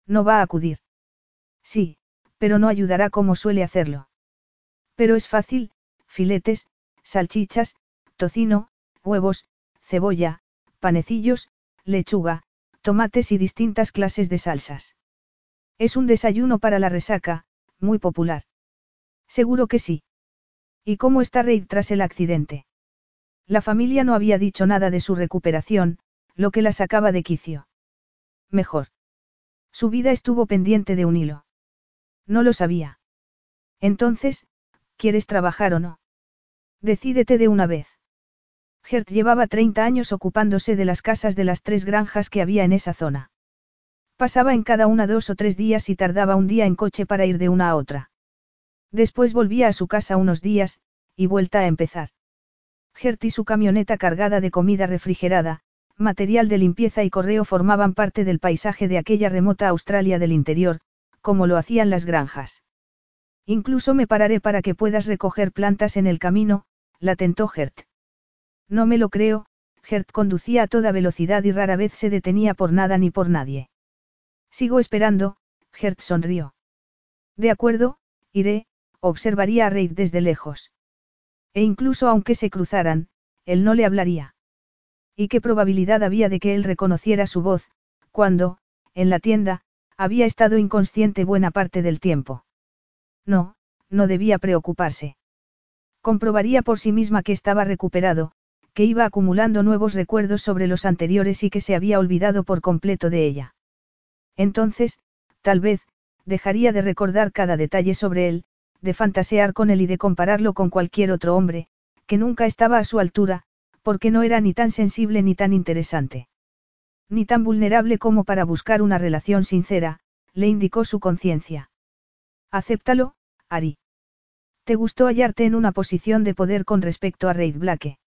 No va a acudir. Sí, pero no ayudará como suele hacerlo. Pero es fácil, filetes, salchichas, tocino, huevos, cebolla, panecillos, lechuga, tomates y distintas clases de salsas. Es un desayuno para la resaca, muy popular. Seguro que sí. ¿Y cómo está Reid tras el accidente? La familia no había dicho nada de su recuperación, lo que la sacaba de quicio. Mejor. Su vida estuvo pendiente de un hilo. No lo sabía. Entonces, ¿quieres trabajar o no? Decídete de una vez. Gert llevaba 30 años ocupándose de las casas de las tres granjas que había en esa zona. Pasaba en cada una dos o tres días y tardaba un día en coche para ir de una a otra. Después volvía a su casa unos días, y vuelta a empezar. Gert y su camioneta cargada de comida refrigerada, material de limpieza y correo formaban parte del paisaje de aquella remota Australia del interior, como lo hacían las granjas. Incluso me pararé para que puedas recoger plantas en el camino, la tentó Gert. No me lo creo, Gert conducía a toda velocidad y rara vez se detenía por nada ni por nadie. Sigo esperando, Gert sonrió. De acuerdo, iré, observaría a Reid desde lejos. E incluso aunque se cruzaran, él no le hablaría. ¿Y qué probabilidad había de que él reconociera su voz, cuando, en la tienda, había estado inconsciente buena parte del tiempo? No, no debía preocuparse. Comprobaría por sí misma que estaba recuperado, que iba acumulando nuevos recuerdos sobre los anteriores y que se había olvidado por completo de ella. Entonces, tal vez, dejaría de recordar cada detalle sobre él, de fantasear con él y de compararlo con cualquier otro hombre, que nunca estaba a su altura, porque no era ni tan sensible ni tan interesante. Ni tan vulnerable como para buscar una relación sincera, le indicó su conciencia. Acéptalo, Ari. Te gustó hallarte en una posición de poder con respecto a Reid Blake.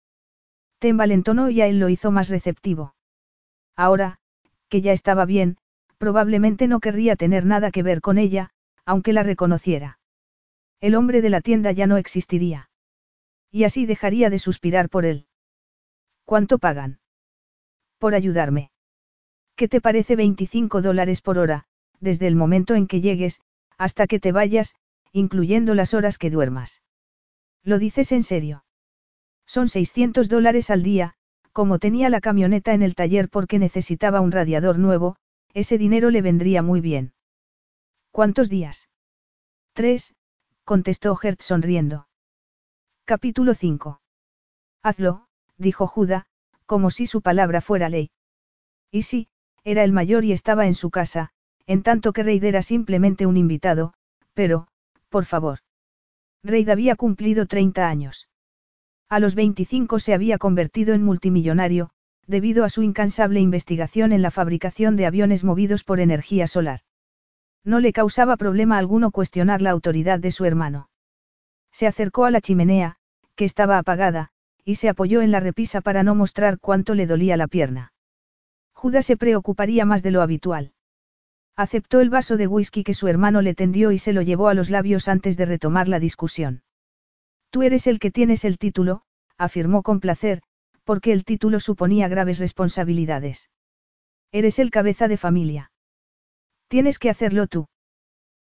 Te envalentonó y a él lo hizo más receptivo. Ahora, que ya estaba bien, probablemente no querría tener nada que ver con ella, aunque la reconociera. El hombre de la tienda ya no existiría. Y así dejaría de suspirar por él. ¿Cuánto pagan? Por ayudarme. ¿Qué te parece 25 dólares por hora, desde el momento en que llegues, hasta que te vayas, incluyendo las horas que duermas? ¿Lo dices en serio? Son 600 dólares al día, como tenía la camioneta en el taller porque necesitaba un radiador nuevo, ese dinero le vendría muy bien. ¿Cuántos días? Tres, contestó Gert sonriendo. Capítulo 5. Hazlo, dijo Juda, como si su palabra fuera ley. Y sí, era el mayor y estaba en su casa, en tanto que Reid era simplemente un invitado, pero, por favor. Reid había cumplido 30 años. A los 25 se había convertido en multimillonario, debido a su incansable investigación en la fabricación de aviones movidos por energía solar. No le causaba problema alguno cuestionar la autoridad de su hermano. Se acercó a la chimenea, que estaba apagada, y se apoyó en la repisa para no mostrar cuánto le dolía la pierna. Judas se preocuparía más de lo habitual. Aceptó el vaso de whisky que su hermano le tendió y se lo llevó a los labios antes de retomar la discusión. Tú eres el que tienes el título, afirmó con placer, porque el título suponía graves responsabilidades. Eres el cabeza de familia. Tienes que hacerlo tú.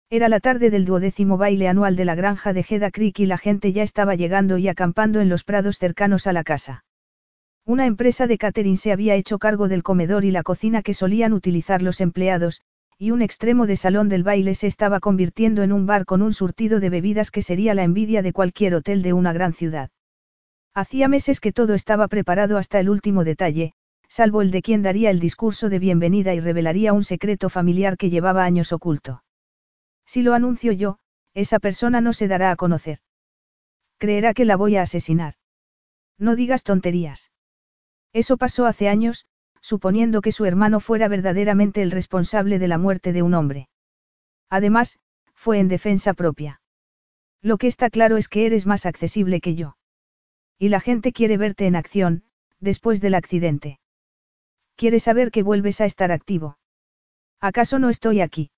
Era la tarde del duodécimo baile anual de la granja de Heda Creek y la gente ya estaba llegando y acampando en los prados cercanos a la casa. Una empresa de catering se había hecho cargo del comedor y la cocina que solían utilizar los empleados, y un extremo de salón del baile se estaba convirtiendo en un bar con un surtido de bebidas que sería la envidia de cualquier hotel de una gran ciudad. Hacía meses que todo estaba preparado hasta el último detalle, salvo el de quien daría el discurso de bienvenida y revelaría un secreto familiar que llevaba años oculto. Si lo anuncio yo, esa persona no se dará a conocer. Creerá que la voy a asesinar. No digas tonterías. Eso pasó hace años, suponiendo que su hermano fuera verdaderamente el responsable de la muerte de un hombre. Además, fue en defensa propia. Lo que está claro es que eres más accesible que yo. Y la gente quiere verte en acción, después del accidente. Quiere saber que vuelves a estar activo. ¿Acaso no estoy aquí?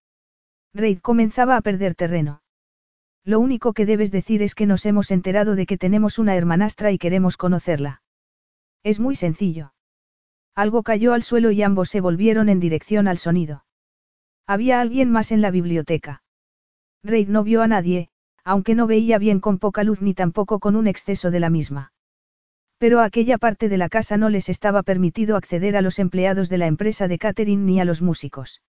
Reid comenzaba a perder terreno. Lo único que debes decir es que nos hemos enterado de que tenemos una hermanastra y queremos conocerla. Es muy sencillo. Algo cayó al suelo y ambos se volvieron en dirección al sonido. Había alguien más en la biblioteca. Reid no vio a nadie, aunque no veía bien con poca luz ni tampoco con un exceso de la misma. Pero a aquella parte de la casa no les estaba permitido acceder a los empleados de la empresa de catering ni a los músicos.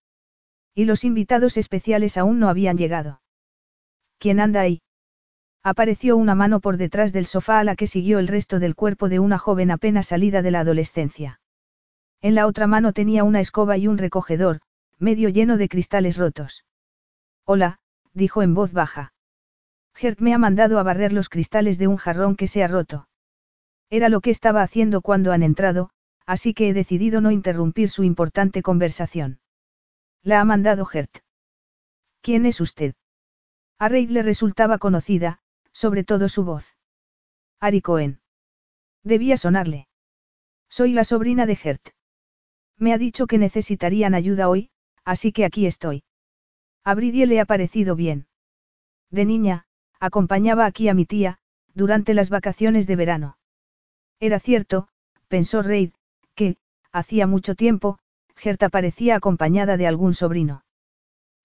Y los invitados especiales aún no habían llegado. ¿Quién anda ahí? Apareció una mano por detrás del sofá a la que siguió el resto del cuerpo de una joven apenas salida de la adolescencia. En la otra mano tenía una escoba y un recogedor, medio lleno de cristales rotos. Hola, dijo en voz baja. Gert me ha mandado a barrer los cristales de un jarrón que se ha roto. Era lo que estaba haciendo cuando han entrado, así que he decidido no interrumpir su importante conversación. La ha mandado Gert. ¿Quién es usted? A Reid le resultaba conocida, sobre todo su voz. Ari Cohen. Debía sonarle. Soy la sobrina de Gert. Me ha dicho que necesitarían ayuda hoy, así que aquí estoy. A Bridie le ha parecido bien. De niña, acompañaba aquí a mi tía, durante las vacaciones de verano. Era cierto, pensó Reid, que, hacía mucho tiempo, Gerta parecía acompañada de algún sobrino.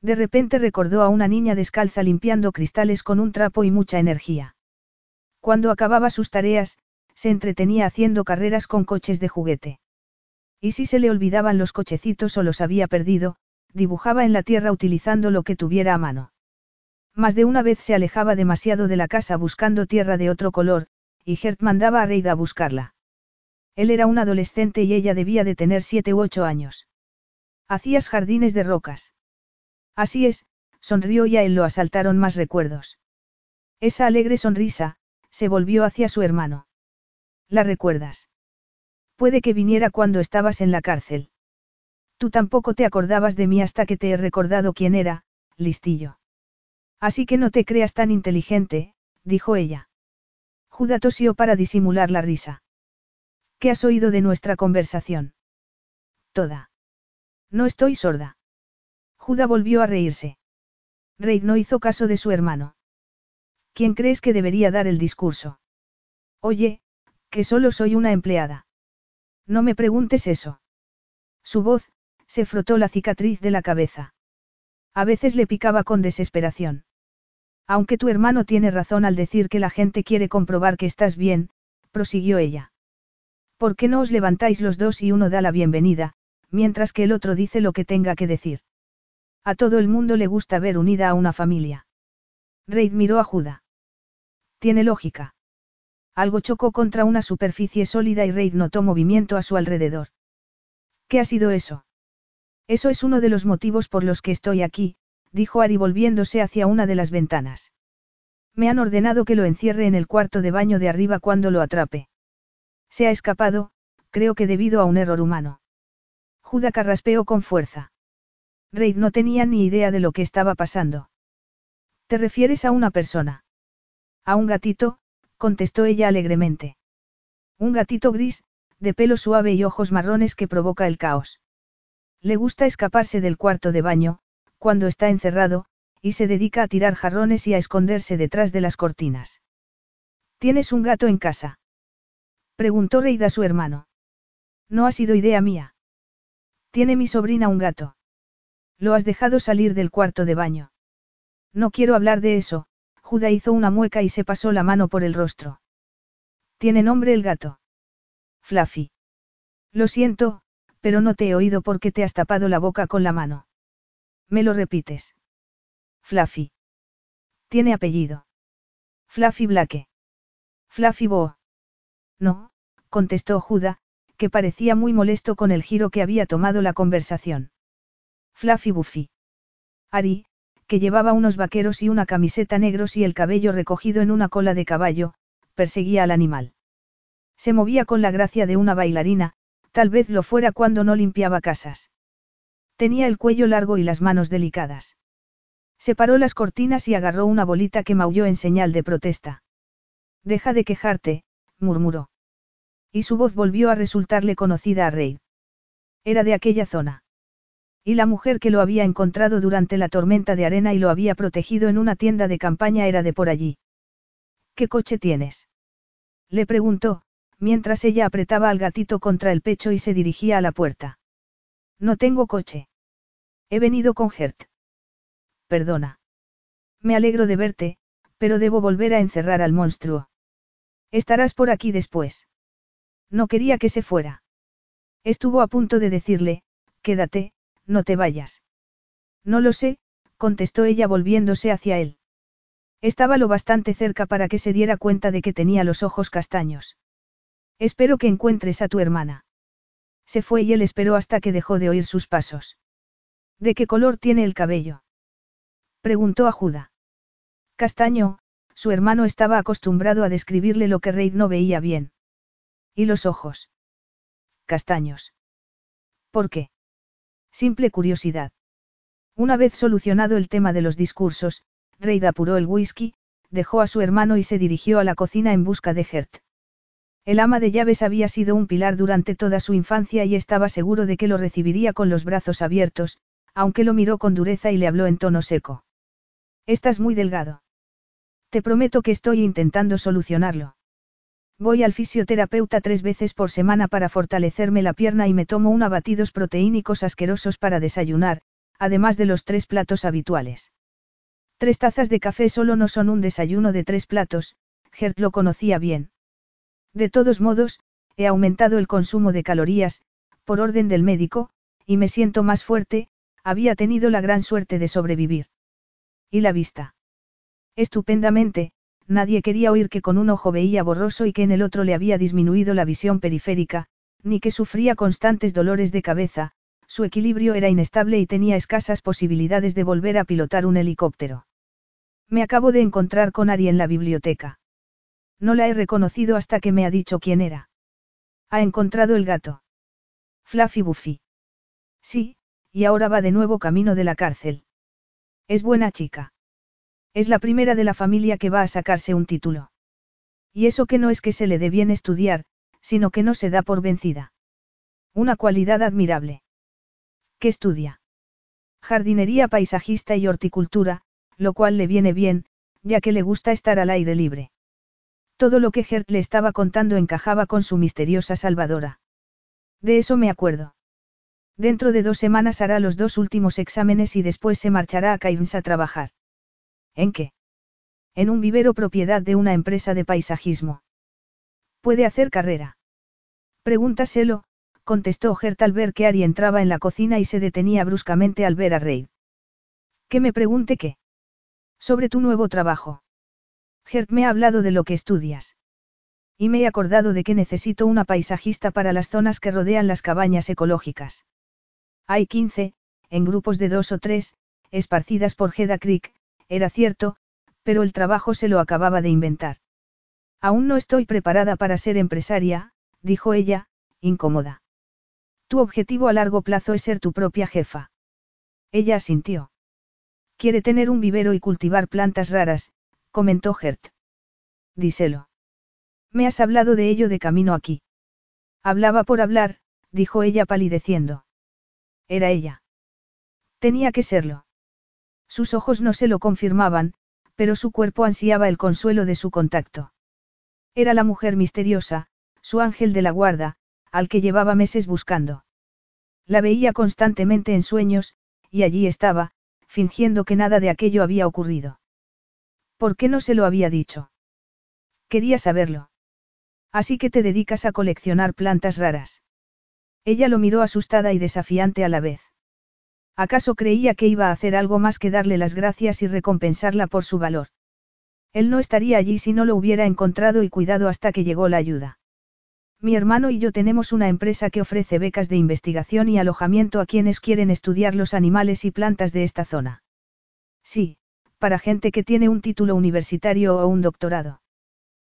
De repente recordó a una niña descalza limpiando cristales con un trapo y mucha energía. Cuando acababa sus tareas, se entretenía haciendo carreras con coches de juguete. Y si se le olvidaban los cochecitos o los había perdido, dibujaba en la tierra utilizando lo que tuviera a mano. Más de una vez se alejaba demasiado de la casa buscando tierra de otro color, y Gert mandaba a Reid a buscarla. Él era un adolescente y ella debía de tener siete u ocho años. Hacías jardines de rocas. Así es, sonrió y a él lo asaltaron más recuerdos. Esa alegre sonrisa, se volvió hacia su hermano. ¿La recuerdas? Puede que viniera cuando estabas en la cárcel. Tú tampoco te acordabas de mí hasta que te he recordado quién era, listillo. Así que no te creas tan inteligente, dijo ella. Judá tosió para disimular la risa. ¿Qué has oído de nuestra conversación? Toda. No estoy sorda. Judá volvió a reírse. Reid no hizo caso de su hermano. ¿Quién crees que debería dar el discurso? Oye, que solo soy una empleada. No me preguntes eso. Su voz, se frotó la cicatriz de la cabeza. A veces le picaba con desesperación. Aunque tu hermano tiene razón al decir que la gente quiere comprobar que estás bien, prosiguió ella. ¿Por qué no os levantáis los dos y uno da la bienvenida, mientras que el otro dice lo que tenga que decir? A todo el mundo le gusta ver unida a una familia. Reid miró a Judá. Tiene lógica. Algo chocó contra una superficie sólida y Reid notó movimiento a su alrededor. ¿Qué ha sido eso? Eso es uno de los motivos por los que estoy aquí, dijo Ari volviéndose hacia una de las ventanas. Me han ordenado que lo encierre en el cuarto de baño de arriba cuando lo atrape. Se ha escapado, creo que debido a un error humano. Juda carraspeó con fuerza. Reid no tenía ni idea de lo que estaba pasando. ¿Te refieres a una persona? A un gatito, contestó ella alegremente. Un gatito gris, de pelo suave y ojos marrones que provoca el caos. Le gusta escaparse del cuarto de baño, cuando está encerrado, y se dedica a tirar jarrones y a esconderse detrás de las cortinas. ¿Tienes un gato en casa? Preguntó Reida a su hermano. No ha sido idea mía. Tiene mi sobrina un gato. Lo has dejado salir del cuarto de baño. No quiero hablar de eso, Juda hizo una mueca y se pasó la mano por el rostro. ¿Tiene nombre el gato? Fluffy. Lo siento, pero no te he oído porque te has tapado la boca con la mano. ¿Me lo repites? Fluffy. Tiene apellido. Fluffy Blake. Fluffy Bo. No, contestó Juda, que parecía muy molesto con el giro que había tomado la conversación. Fluffy Buffy. Ari, que llevaba unos vaqueros y una camiseta negros y el cabello recogido en una cola de caballo, perseguía al animal. Se movía con la gracia de una bailarina, Tal vez lo fuera cuando no limpiaba casas. Tenía el cuello largo y las manos delicadas. Separó las cortinas y agarró una bolita que maulló en señal de protesta. Deja de quejarte, murmuró. Y su voz volvió a resultarle conocida a Reid. Era de aquella zona. Y la mujer que lo había encontrado durante la tormenta de arena y lo había protegido en una tienda de campaña era de por allí. ¿Qué coche tienes? Le preguntó, mientras ella apretaba al gatito contra el pecho y se dirigía a la puerta. No tengo coche. He venido con Gert. Perdona. Me alegro de verte, pero debo volver a encerrar al monstruo. Estarás por aquí después. No quería que se fuera. Estuvo a punto de decirle, quédate, no te vayas. No lo sé, contestó ella volviéndose hacia él. Estaba lo bastante cerca para que se diera cuenta de que tenía los ojos castaños. Espero que encuentres a tu hermana. Se fue y él esperó hasta que dejó de oír sus pasos. ¿De qué color tiene el cabello? Preguntó a Juda. Castaño, su hermano estaba acostumbrado a describirle lo que Reid no veía bien. ¿Y los ojos? Castaños. ¿Por qué? Simple curiosidad. Una vez solucionado el tema de los discursos, Reid apuró el whisky, dejó a su hermano y se dirigió a la cocina en busca de Gert. El ama de llaves había sido un pilar durante toda su infancia y estaba seguro de que lo recibiría con los brazos abiertos, aunque lo miró con dureza y le habló en tono seco. Estás muy delgado. Te prometo que estoy intentando solucionarlo. Voy al fisioterapeuta tres veces por semana para fortalecerme la pierna y me tomo un batidos proteínicos asquerosos para desayunar, además de los tres platos habituales. Tres tazas de café solo no son un desayuno de tres platos, Gert lo conocía bien. De todos modos, he aumentado el consumo de calorías, por orden del médico, y me siento más fuerte, había tenido la gran suerte de sobrevivir. ¿Y la vista? Estupendamente, nadie quería oír que con un ojo veía borroso y que en el otro le había disminuido la visión periférica, ni que sufría constantes dolores de cabeza, su equilibrio era inestable y tenía escasas posibilidades de volver a pilotar un helicóptero. Me acabo de encontrar con Ari en la biblioteca. No la he reconocido hasta que me ha dicho quién era. Ha encontrado el gato. Fluffy Buffy. Sí, y ahora va de nuevo camino de la cárcel. Es buena chica. Es la primera de la familia que va a sacarse un título. Y eso que no es que se le dé bien estudiar, sino que no se da por vencida. Una cualidad admirable. ¿Qué estudia? Jardinería paisajista y horticultura, lo cual le viene bien, ya que le gusta estar al aire libre. Todo lo que Gert le estaba contando encajaba con su misteriosa salvadora. De eso me acuerdo. Dentro de dos semanas hará los dos últimos exámenes y después se marchará a Cairns a trabajar. ¿En qué? En un vivero propiedad de una empresa de paisajismo. ¿Puede hacer carrera? Pregúntaselo, contestó Gert al ver que Ari entraba en la cocina y se detenía bruscamente al ver a Reid. ¿Que me pregunte qué? Sobre tu nuevo trabajo. Gert me ha hablado de lo que estudias. Y me he acordado de que necesito una paisajista para las zonas que rodean las cabañas ecológicas. Hay 15, en grupos de dos o tres, esparcidas por Heda Creek, era cierto, pero el trabajo se lo acababa de inventar. Aún no estoy preparada para ser empresaria, dijo ella, incómoda. Tu objetivo a largo plazo es ser tu propia jefa. Ella asintió. Quiere tener un vivero y cultivar plantas raras, comentó Gert. Díselo. Me has hablado de ello de camino aquí. Hablaba por hablar, dijo ella palideciendo. Era ella. Tenía que serlo. Sus ojos no se lo confirmaban, pero su cuerpo ansiaba el consuelo de su contacto. Era la mujer misteriosa, su ángel de la guarda, al que llevaba meses buscando. La veía constantemente en sueños, y allí estaba, fingiendo que nada de aquello había ocurrido. ¿Por qué no se lo había dicho? Quería saberlo. Así que te dedicas a coleccionar plantas raras. Ella lo miró asustada y desafiante a la vez. ¿Acaso creía que iba a hacer algo más que darle las gracias y recompensarla por su valor? Él no estaría allí si no lo hubiera encontrado y cuidado hasta que llegó la ayuda. Mi hermano y yo tenemos una empresa que ofrece becas de investigación y alojamiento a quienes quieren estudiar los animales y plantas de esta zona. Sí, para gente que tiene un título universitario o un doctorado.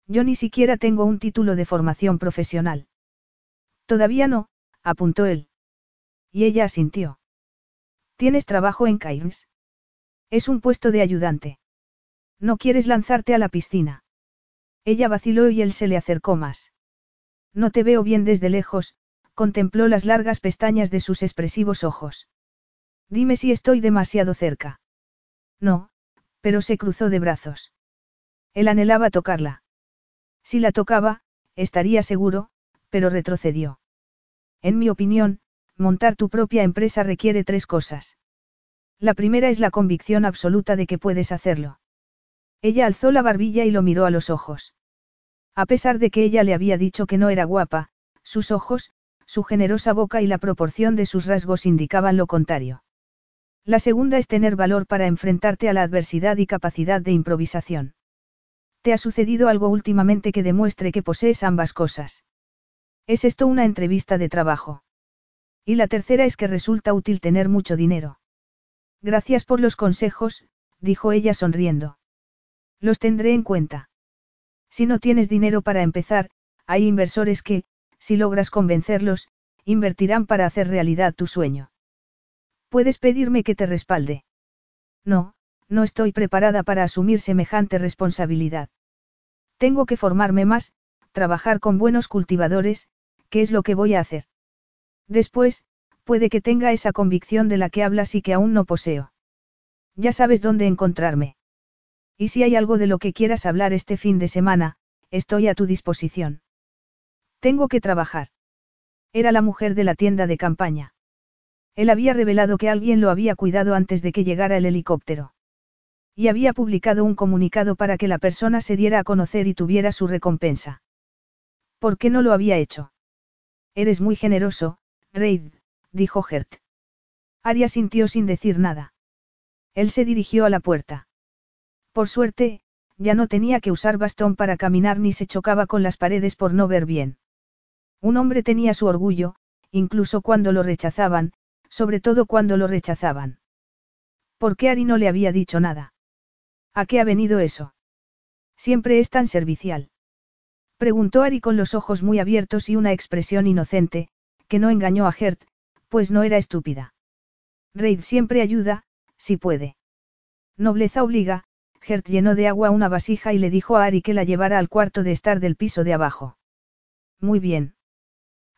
Yo ni siquiera tengo un título de formación profesional. Todavía no, apuntó él. Y ella asintió. ¿Tienes trabajo en Cairns? Es un puesto de ayudante. ¿No quieres lanzarte a la piscina? Ella vaciló y él se le acercó más. No te veo bien desde lejos, contempló las largas pestañas de sus expresivos ojos. Dime si estoy demasiado cerca. No, pero se cruzó de brazos. Él anhelaba tocarla. Si la tocaba, estaría seguro, pero retrocedió. En mi opinión, montar tu propia empresa requiere tres cosas. La primera es la convicción absoluta de que puedes hacerlo. Ella alzó la barbilla y lo miró a los ojos. A pesar de que ella le había dicho que no era guapa, sus ojos, su generosa boca y la proporción de sus rasgos indicaban lo contrario. La segunda es tener valor para enfrentarte a la adversidad y capacidad de improvisación. ¿Te ha sucedido algo últimamente que demuestre que posees ambas cosas? ¿Es esto una entrevista de trabajo? Y la tercera es que resulta útil tener mucho dinero. Gracias por los consejos, dijo ella sonriendo. Los tendré en cuenta. Si no tienes dinero para empezar, hay inversores que, si logras convencerlos, invertirán para hacer realidad tu sueño. Puedes pedirme que te respalde. No, no estoy preparada para asumir semejante responsabilidad. Tengo que formarme más, trabajar con buenos cultivadores, ¿qué es lo que voy a hacer? Después, puede que tenga esa convicción de la que hablas y que aún no poseo. Ya sabes dónde encontrarme. Y si hay algo de lo que quieras hablar este fin de semana, estoy a tu disposición. Tengo que trabajar. Era la mujer de la tienda de campaña. Él había revelado que alguien lo había cuidado antes de que llegara el helicóptero. Y había publicado un comunicado para que la persona se diera a conocer y tuviera su recompensa. ¿Por qué no lo había hecho? Eres muy generoso, Reid, dijo Gert. Aria sintió sin decir nada. Él se dirigió a la puerta. Por suerte, ya no tenía que usar bastón para caminar ni se chocaba con las paredes por no ver bien. Un hombre tenía su orgullo, incluso cuando lo rechazaban, sobre todo cuando lo rechazaban. ¿Por qué Ari no le había dicho nada? ¿A qué ha venido eso? Siempre es tan servicial. Preguntó Ari con los ojos muy abiertos y una expresión inocente, que no engañó a Gert, pues no era estúpida. Reid siempre ayuda, si puede. Nobleza obliga, Gert llenó de agua una vasija y le dijo a Ari que la llevara al cuarto de estar del piso de abajo. Muy bien.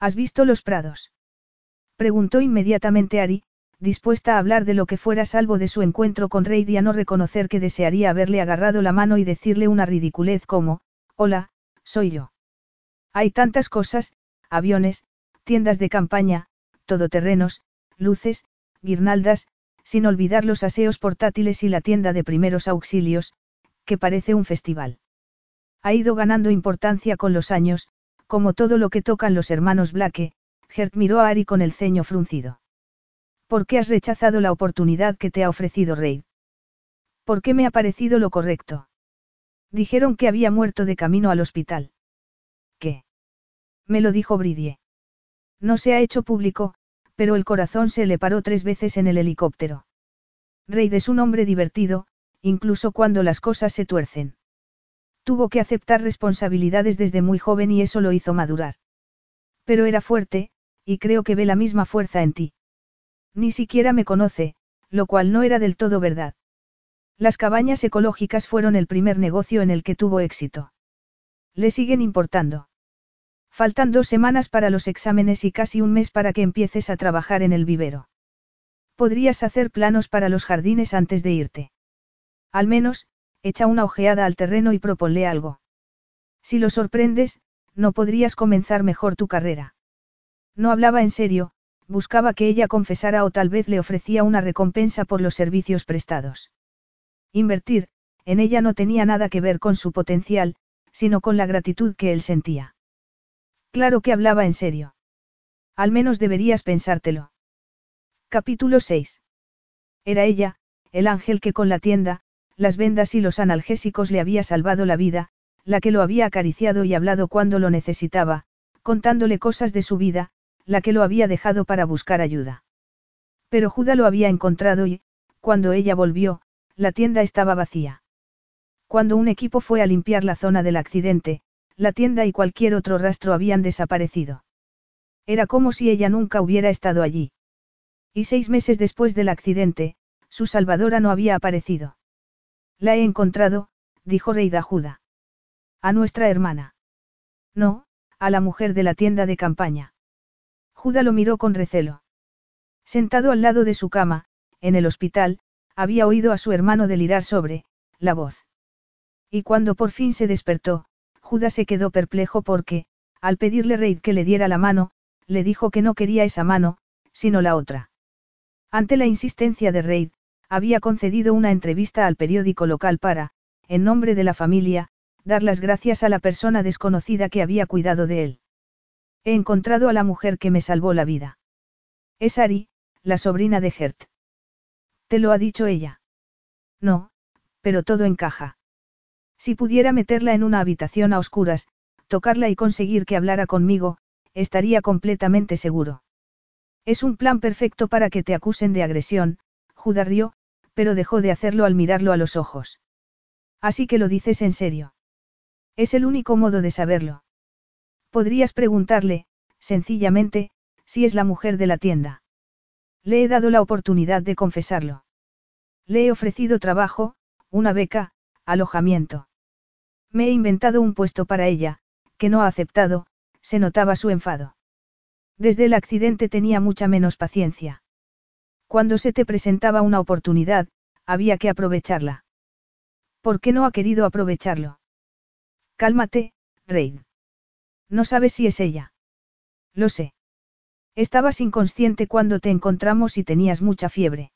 ¿Has visto los prados? Preguntó inmediatamente Ari, dispuesta a hablar de lo que fuera salvo de su encuentro con Reid y a no reconocer que desearía haberle agarrado la mano y decirle una ridiculez como, Hola, soy yo. Hay tantas cosas, aviones, tiendas de campaña, todoterrenos, luces, guirnaldas, sin olvidar los aseos portátiles y la tienda de primeros auxilios, que parece un festival. Ha ido ganando importancia con los años, como todo lo que tocan los hermanos Blake, Gert miró a Ari con el ceño fruncido. ¿Por qué has rechazado la oportunidad que te ha ofrecido Reid? ¿Por qué me ha parecido lo correcto? Dijeron que había muerto de camino al hospital. ¿Qué? Me lo dijo Bridie. No se ha hecho público, pero el corazón se le paró tres veces en el helicóptero. Reid es un hombre divertido, incluso cuando las cosas se tuercen. Tuvo que aceptar responsabilidades desde muy joven y eso lo hizo madurar. Pero era fuerte, y creo que ve la misma fuerza en ti. Ni siquiera me conoce, lo cual no era del todo verdad. Las cabañas ecológicas fueron el primer negocio en el que tuvo éxito. Le siguen importando. Faltan dos semanas para los exámenes y casi un mes para que empieces a trabajar en el vivero. Podrías hacer planos para los jardines antes de irte. Al menos, echa una ojeada al terreno y proponle algo. Si lo sorprendes, no podrías comenzar mejor tu carrera. No hablaba en serio, buscaba que ella confesara o tal vez le ofrecía una recompensa por los servicios prestados. Invertir, en ella no tenía nada que ver con su potencial, sino con la gratitud que él sentía. Claro que hablaba en serio. Al menos deberías pensártelo. Capítulo 6. Era ella, el ángel que con la tienda, las vendas y los analgésicos le había salvado la vida, la que lo había acariciado y hablado cuando lo necesitaba, contándole cosas de su vida, la que lo había dejado para buscar ayuda. Pero Judá lo había encontrado y, cuando ella volvió, la tienda estaba vacía. Cuando un equipo fue a limpiar la zona del accidente, la tienda y cualquier otro rastro habían desaparecido. Era como si ella nunca hubiera estado allí. Y seis meses después del accidente, su salvadora no había aparecido. La he encontrado, dijo Reida Judá. A nuestra hermana. No, a la mujer de la tienda de campaña. Judá lo miró con recelo. Sentado al lado de su cama, en el hospital, había oído a su hermano delirar sobre, la voz. Y cuando por fin se despertó, Judá se quedó perplejo porque, al pedirle Reid que le diera la mano, le dijo que no quería esa mano, sino la otra. Ante la insistencia de Reid, Había concedido una entrevista al periódico local para, en nombre de la familia, dar las gracias a la persona desconocida que había cuidado de él. He encontrado a la mujer que me salvó la vida. Es Ari, la sobrina de Gert. ¿Te lo ha dicho ella? No, pero todo encaja. Si pudiera meterla en una habitación a oscuras, tocarla y conseguir que hablara conmigo, estaría completamente seguro. Es un plan perfecto para que te acusen de agresión, Judá rió, pero dejó de hacerlo al mirarlo a los ojos. Así que lo dices en serio. Es el único modo de saberlo. Podrías preguntarle, sencillamente, si es la mujer de la tienda. Le he dado la oportunidad de confesarlo. Le he ofrecido trabajo, una beca, alojamiento. Me he inventado un puesto para ella, que no ha aceptado, se notaba su enfado. Desde el accidente tenía mucha menos paciencia. Cuando se te presentaba una oportunidad, había que aprovecharla. ¿Por qué no ha querido aprovecharlo? Cálmate, Reid. No sabes si es ella. Lo sé. Estabas inconsciente cuando te encontramos y tenías mucha fiebre.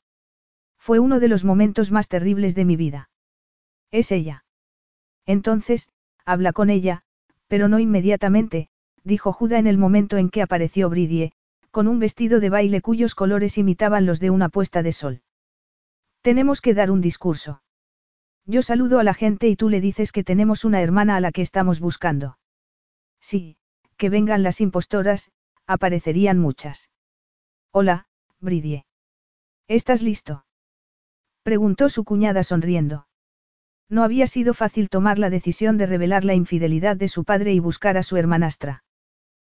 Fue uno de los momentos más terribles de mi vida. Es ella. Entonces, habla con ella, pero no inmediatamente, dijo Juda en el momento en que apareció Bridie, con un vestido de baile cuyos colores imitaban los de una puesta de sol. Tenemos que dar un discurso. Yo saludo a la gente y tú le dices que tenemos una hermana a la que estamos buscando. Sí, que vengan las impostoras, aparecerían muchas. Hola, Bridie. ¿Estás listo? Preguntó su cuñada sonriendo. No había sido fácil tomar la decisión de revelar la infidelidad de su padre y buscar a su hermanastra.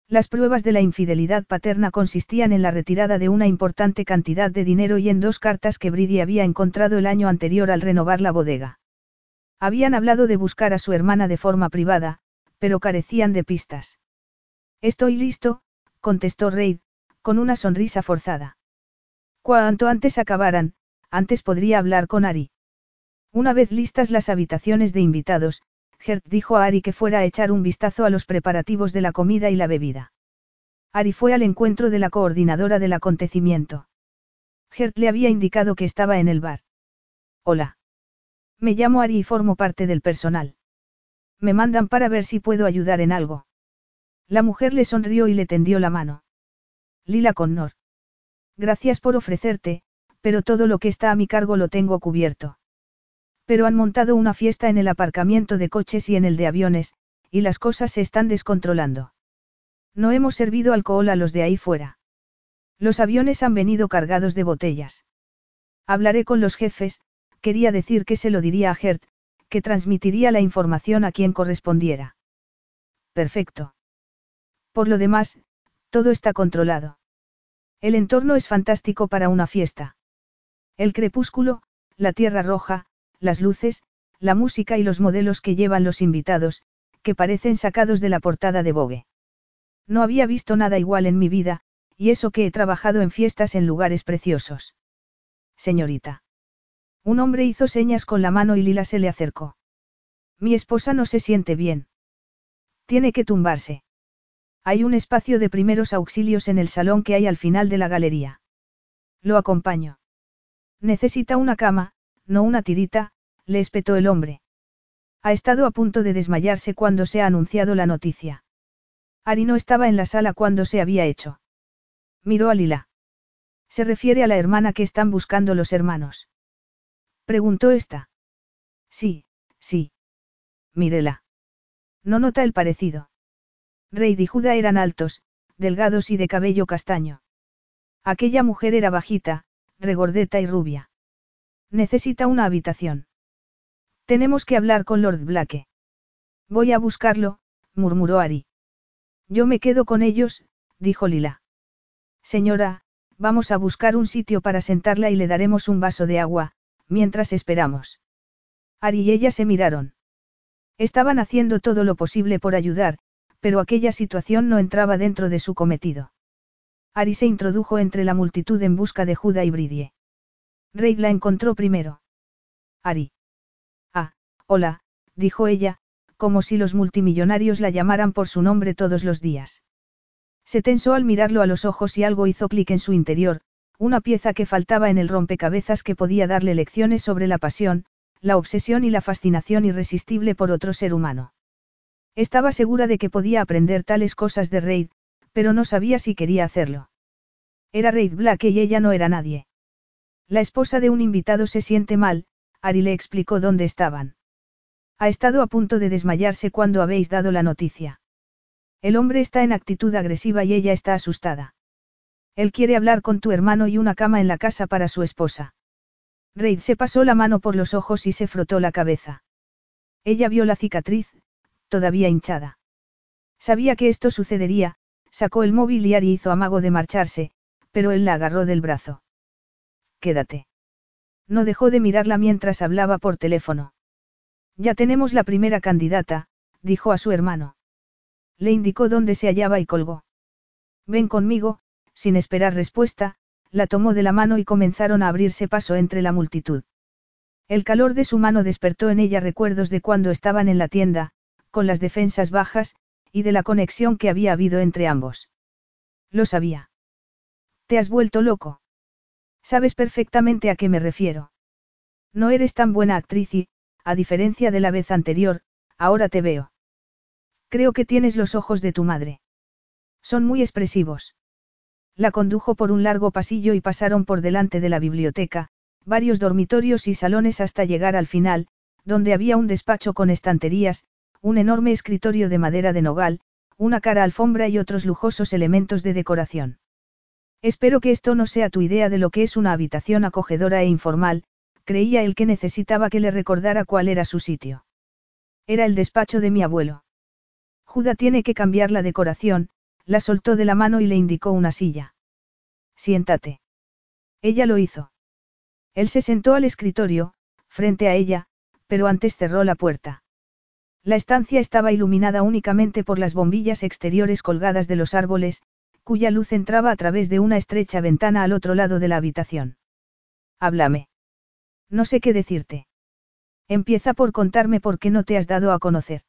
Las pruebas de la infidelidad paterna consistían en la retirada de una importante cantidad de dinero y en dos cartas que Bridie había encontrado el año anterior al renovar la bodega. Habían hablado de buscar a su hermana de forma privada, pero carecían de pistas. Estoy listo, contestó Reid, con una sonrisa forzada. Cuanto antes acabaran, antes podría hablar con Ari. Una vez listas las habitaciones de invitados, Gert dijo a Ari que fuera a echar un vistazo a los preparativos de la comida y la bebida. Ari fue al encuentro de la coordinadora del acontecimiento. Gert le había indicado que estaba en el bar. Hola. Me llamo Ari y formo parte del personal. Me mandan para ver si puedo ayudar en algo. La mujer le sonrió y le tendió la mano. Lila Connor. Gracias por ofrecerte, pero todo lo que está a mi cargo lo tengo cubierto. Pero han montado una fiesta en el aparcamiento de coches y en el de aviones, y las cosas se están descontrolando. No hemos servido alcohol a los de ahí fuera. Los aviones han venido cargados de botellas. Hablaré con los jefes, quería decir que se lo diría a Gert, que transmitiría la información a quien correspondiera. Perfecto. Por lo demás, todo está controlado. El entorno es fantástico para una fiesta. El crepúsculo, la tierra roja, las luces, la música y los modelos que llevan los invitados, que parecen sacados de la portada de Vogue. No había visto nada igual en mi vida, y eso que he trabajado en fiestas en lugares preciosos. Señorita. Un hombre hizo señas con la mano y Lila se le acercó. Mi esposa no se siente bien. Tiene que tumbarse. Hay un espacio de primeros auxilios en el salón que hay al final de la galería. Lo acompaño. Necesita una cama, no una tirita, le espetó el hombre. Ha estado a punto de desmayarse cuando se ha anunciado la noticia. Ari no estaba en la sala cuando se había hecho. Miró a Lila. ¿Se refiere a la hermana que están buscando los hermanos? Preguntó esta. Sí, sí. Mírela. No nota el parecido. Rey y Judá eran altos, delgados y de cabello castaño. Aquella mujer era bajita, regordeta y rubia. Necesita una habitación. Tenemos que hablar con Lord Blake. Voy a buscarlo, murmuró Ari. Yo me quedo con ellos, dijo Lila. Señora, vamos a buscar un sitio para sentarla y le daremos un vaso de agua, mientras esperamos. Ari y ella se miraron. Estaban haciendo todo lo posible por ayudar, pero aquella situación no entraba dentro de su cometido. Ari se introdujo entre la multitud en busca de Juda y Bridie. Reid la encontró primero. Ari. Ah, hola, dijo ella, como si los multimillonarios la llamaran por su nombre todos los días. Se tensó al mirarlo a los ojos y algo hizo clic en su interior, una pieza que faltaba en el rompecabezas que podía darle lecciones sobre la pasión, la obsesión y la fascinación irresistible por otro ser humano. Estaba segura de que podía aprender tales cosas de Reid, pero no sabía si quería hacerlo. Era Reid Black y ella no era nadie. La esposa de un invitado se siente mal, Ari le explicó dónde estaban. Ha estado a punto de desmayarse cuando habéis dado la noticia. El hombre está en actitud agresiva y ella está asustada. Él quiere hablar con tu hermano y una cama en la casa para su esposa. Reid se pasó la mano por los ojos y se frotó la cabeza. Ella vio la cicatriz, todavía hinchada. Sabía que esto sucedería, sacó el móvil y Ari hizo amago de marcharse, pero él la agarró del brazo. Quédate. No dejó de mirarla mientras hablaba por teléfono. Ya tenemos la primera candidata, dijo a su hermano. Le indicó dónde se hallaba y colgó. Ven conmigo, sin esperar respuesta, la tomó de la mano y comenzaron a abrirse paso entre la multitud. El calor de su mano despertó en ella recuerdos de cuando estaban en la tienda, con las defensas bajas, y de la conexión que había habido entre ambos. Lo sabía. Te has vuelto loco. Sabes perfectamente a qué me refiero. No eres tan buena actriz y, a diferencia de la vez anterior, ahora te veo. Creo que tienes los ojos de tu madre. Son muy expresivos. La condujo por un largo pasillo y pasaron por delante de la biblioteca, varios dormitorios y salones hasta llegar al final, donde había un despacho con estanterías, un enorme escritorio de madera de nogal, una cara alfombra y otros lujosos elementos de decoración. Espero que esto no sea tu idea de lo que es una habitación acogedora e informal, creía él que necesitaba que le recordara cuál era su sitio. Era el despacho de mi abuelo. Juda tiene que cambiar la decoración, la soltó de la mano y le indicó una silla. Siéntate. Ella lo hizo. Él se sentó al escritorio, frente a ella, pero antes cerró la puerta. La estancia estaba iluminada únicamente por las bombillas exteriores colgadas de los árboles, cuya luz entraba a través de una estrecha ventana al otro lado de la habitación. Háblame. No sé qué decirte. Empieza por contarme por qué no te has dado a conocer.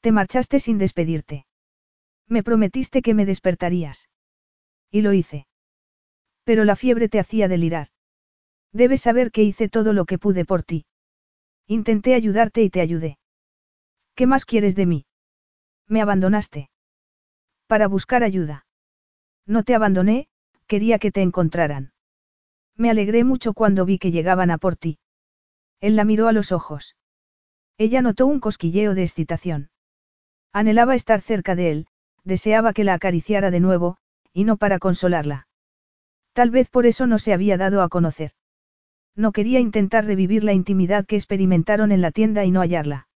Te marchaste sin despedirte. Me prometiste que me despertarías. Y lo hice. Pero la fiebre te hacía delirar. Debes saber que hice todo lo que pude por ti. Intenté ayudarte y te ayudé. ¿Qué más quieres de mí? Me abandonaste. Para buscar ayuda. No te abandoné, quería que te encontraran. Me alegré mucho cuando vi que llegaban a por ti. Él la miró a los ojos. Ella notó un cosquilleo de excitación. Anhelaba estar cerca de él, deseaba que la acariciara de nuevo, y no para consolarla. Tal vez por eso no se había dado a conocer. No quería intentar revivir la intimidad que experimentaron en la tienda y no hallarla.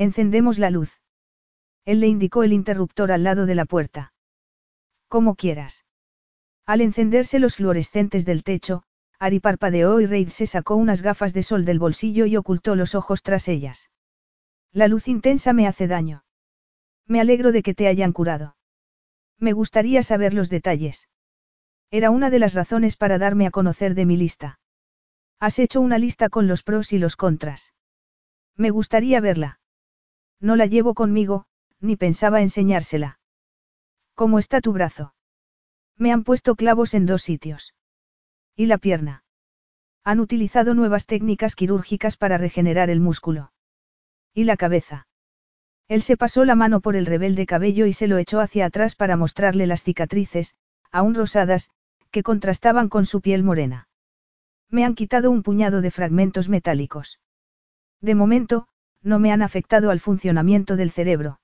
Encendemos la luz. Él le indicó el interruptor al lado de la puerta. Como quieras. Al encenderse los fluorescentes del techo, Ari parpadeó y Reid se sacó unas gafas de sol del bolsillo y ocultó los ojos tras ellas. La luz intensa me hace daño. Me alegro de que te hayan curado. Me gustaría saber los detalles. Era una de las razones para darme a conocer de mi lista. Has hecho una lista con los pros y los contras. Me gustaría verla. No la llevo conmigo, ni pensaba enseñársela. ¿Cómo está tu brazo? Me han puesto clavos en dos sitios. ¿Y la pierna? Han utilizado nuevas técnicas quirúrgicas para regenerar el músculo. ¿Y la cabeza? Él se pasó la mano por el rebelde cabello y se lo echó hacia atrás para mostrarle las cicatrices, aún rosadas, que contrastaban con su piel morena. Me han quitado un puñado de fragmentos metálicos. De momento, no me han afectado al funcionamiento del cerebro.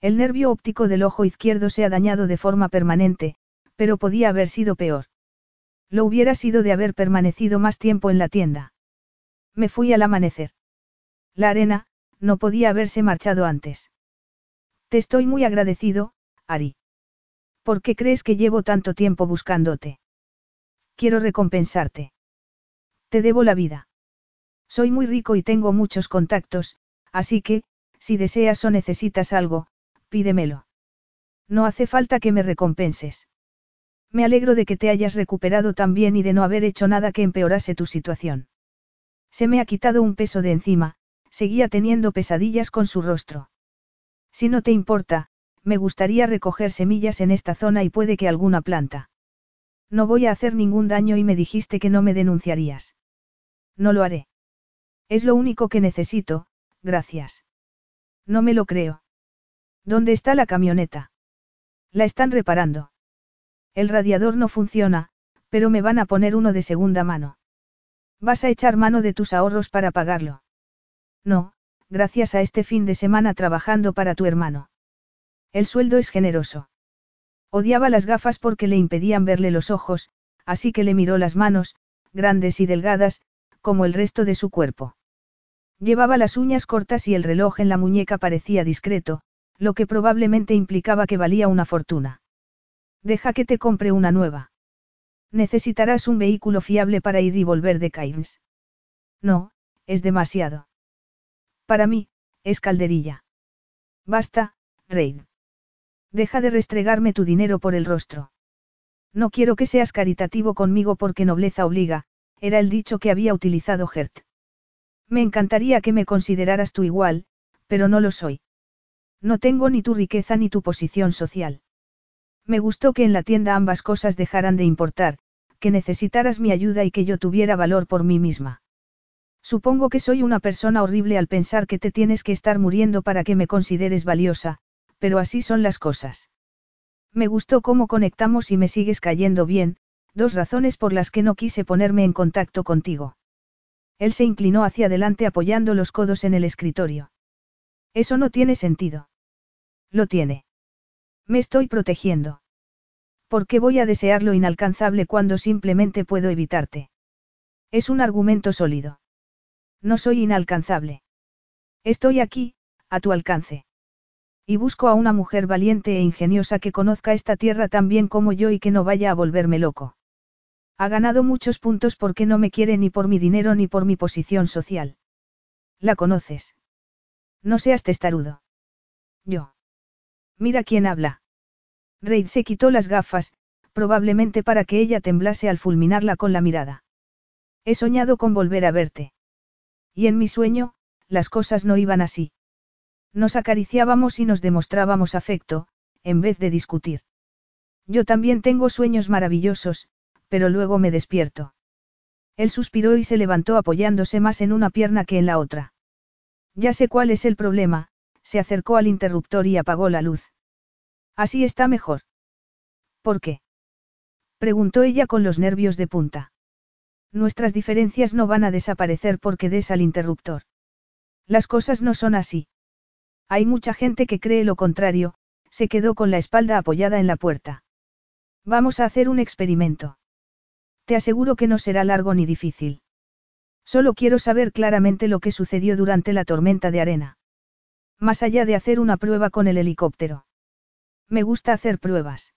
El nervio óptico del ojo izquierdo se ha dañado de forma permanente, pero podía haber sido peor. Lo hubiera sido de haber permanecido más tiempo en la tienda. Me fui al amanecer. La arena, no podía haberse marchado antes. Te estoy muy agradecido, Ari. ¿Por qué crees que llevo tanto tiempo buscándote? Quiero recompensarte. Te debo la vida. Soy muy rico y tengo muchos contactos, así que, si deseas o necesitas algo, pídemelo. No hace falta que me recompenses. Me alegro de que te hayas recuperado tan bien y de no haber hecho nada que empeorase tu situación. Se me ha quitado un peso de encima, seguía teniendo pesadillas con su rostro. Si no te importa, me gustaría recoger semillas en esta zona y puede que alguna planta. No voy a hacer ningún daño y me dijiste que no me denunciarías. No lo haré. Es lo único que necesito, gracias. No me lo creo. ¿Dónde está la camioneta? La están reparando. El radiador no funciona, pero me van a poner uno de segunda mano. ¿Vas a echar mano de tus ahorros para pagarlo? No, gracias a este fin de semana trabajando para tu hermano. El sueldo es generoso. Odiaba las gafas porque le impedían verle los ojos, así que le miró las manos, grandes y delgadas, como el resto de su cuerpo. Llevaba las uñas cortas y el reloj en la muñeca parecía discreto, lo que probablemente implicaba que valía una fortuna. Deja que te compre una nueva. Necesitarás un vehículo fiable para ir y volver de Cairns. No, es demasiado. Para mí, es calderilla. Basta, Reid. Deja de restregarme tu dinero por el rostro. No quiero que seas caritativo conmigo porque nobleza obliga, era el dicho que había utilizado Gert. Me encantaría que me consideraras tu igual, pero no lo soy. No tengo ni tu riqueza ni tu posición social. Me gustó que en la tienda ambas cosas dejaran de importar, que necesitaras mi ayuda y que yo tuviera valor por mí misma. Supongo que soy una persona horrible al pensar que te tienes que estar muriendo para que me consideres valiosa, pero así son las cosas. Me gustó cómo conectamos y me sigues cayendo bien, dos razones por las que no quise ponerme en contacto contigo. Él se inclinó hacia adelante apoyando los codos en el escritorio. Eso no tiene sentido. Lo tiene. Me estoy protegiendo. ¿Por qué voy a desear lo inalcanzable cuando simplemente puedo evitarte? Es un argumento sólido. No soy inalcanzable. Estoy aquí, a tu alcance. Y busco a una mujer valiente e ingeniosa que conozca esta tierra tan bien como yo y que no vaya a volverme loco. Ha ganado muchos puntos porque no me quiere ni por mi dinero ni por mi posición social. ¿La conoces? No seas testarudo. Yo. Mira quién habla. Reid se quitó las gafas, probablemente para que ella temblase al fulminarla con la mirada. He soñado con volver a verte. Y en mi sueño, las cosas no iban así. Nos acariciábamos y nos demostrábamos afecto, en vez de discutir. Yo también tengo sueños maravillosos, pero luego me despierto. Él suspiró y se levantó apoyándose más en una pierna que en la otra. Ya sé cuál es el problema, se acercó al interruptor y apagó la luz. Así está mejor. ¿Por qué? preguntó ella con los nervios de punta. Nuestras diferencias no van a desaparecer porque des al interruptor. Las cosas no son así. Hay mucha gente que cree lo contrario, se quedó con la espalda apoyada en la puerta. Vamos a hacer un experimento. Te aseguro que no será largo ni difícil. Solo quiero saber claramente lo que sucedió durante la tormenta de arena. Más allá de hacer una prueba con el helicóptero. Me gusta hacer pruebas.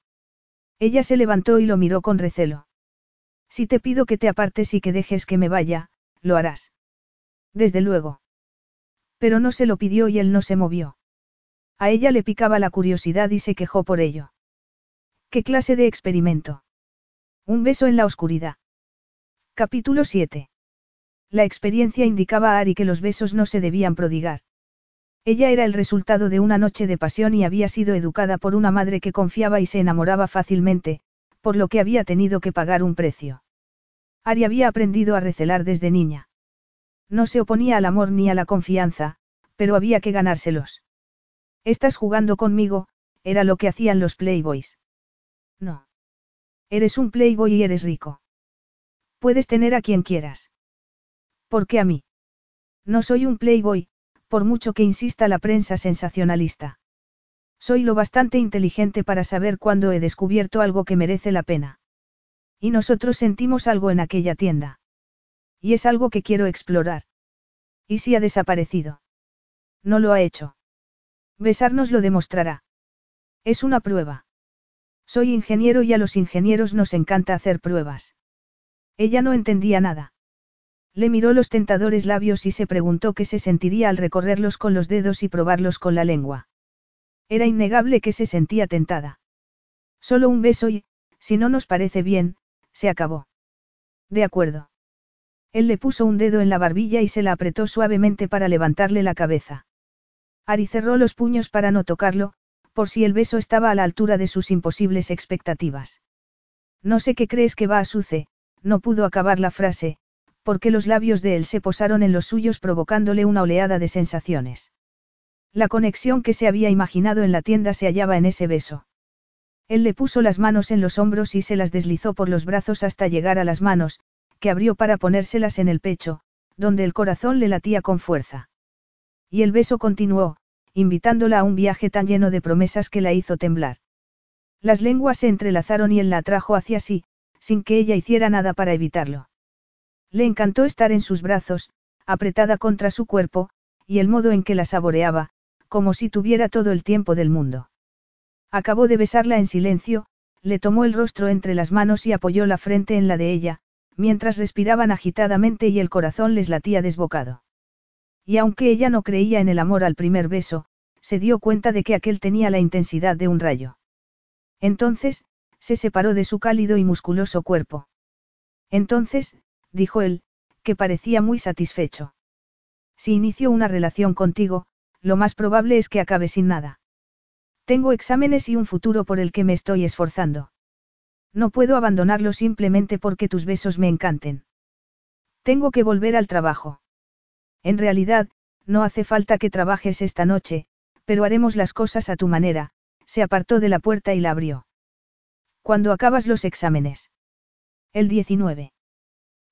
Ella se levantó y lo miró con recelo. Si te pido que te apartes y que dejes que me vaya, lo harás. Desde luego. Pero no se lo pidió y él no se movió. A ella le picaba la curiosidad y se quejó por ello. ¿Qué clase de experimento? Un beso en la oscuridad. Capítulo 7. La experiencia indicaba a Ari que los besos no se debían prodigar. Ella era el resultado de una noche de pasión y había sido educada por una madre que confiaba y se enamoraba fácilmente, por lo que había tenido que pagar un precio. Ari había aprendido a recelar desde niña. No se oponía al amor ni a la confianza, pero había que ganárselos. Estás jugando conmigo, era lo que hacían los playboys. No. Eres un playboy y eres rico. Puedes tener a quien quieras. ¿Por qué a mí? No soy un playboy, por mucho que insista la prensa sensacionalista. Soy lo bastante inteligente para saber cuándo he descubierto algo que merece la pena. Y nosotros sentimos algo en aquella tienda. Y es algo que quiero explorar. ¿Y si ha desaparecido? No lo ha hecho. Besarnos lo demostrará. Es una prueba. Soy ingeniero y a los ingenieros nos encanta hacer pruebas. Ella no entendía nada. Le miró los tentadores labios y se preguntó qué se sentiría al recorrerlos con los dedos y probarlos con la lengua. Era innegable que se sentía tentada. Solo un beso y, si no nos parece bien, se acabó. De acuerdo. Él le puso un dedo en la barbilla y se la apretó suavemente para levantarle la cabeza. Ari cerró los puños para no tocarlo, por si el beso estaba a la altura de sus imposibles expectativas. No sé qué crees que va a suceder, no pudo acabar la frase, porque los labios de él se posaron en los suyos provocándole una oleada de sensaciones. La conexión que se había imaginado en la tienda se hallaba en ese beso. Él le puso las manos en los hombros y se las deslizó por los brazos hasta llegar a las manos, que abrió para ponérselas en el pecho, donde el corazón le latía con fuerza. Y el beso continuó, invitándola a un viaje tan lleno de promesas que la hizo temblar. Las lenguas se entrelazaron y él la atrajo hacia sí, sin que ella hiciera nada para evitarlo. Le encantó estar en sus brazos, apretada contra su cuerpo, y el modo en que la saboreaba, como si tuviera todo el tiempo del mundo. Acabó de besarla en silencio, le tomó el rostro entre las manos y apoyó la frente en la de ella, mientras respiraban agitadamente y el corazón les latía desbocado. Y aunque ella no creía en el amor al primer beso, se dio cuenta de que aquel tenía la intensidad de un rayo. Entonces, se separó de su cálido y musculoso cuerpo. Entonces, dijo él, que parecía muy satisfecho. Si inicio una relación contigo, lo más probable es que acabe sin nada. Tengo exámenes y un futuro por el que me estoy esforzando. No puedo abandonarlo simplemente porque tus besos me encanten. Tengo que volver al trabajo. En realidad, no hace falta que trabajes esta noche, pero haremos las cosas a tu manera, se apartó de la puerta y la abrió. ¿Cuándo acabas los exámenes? El 19.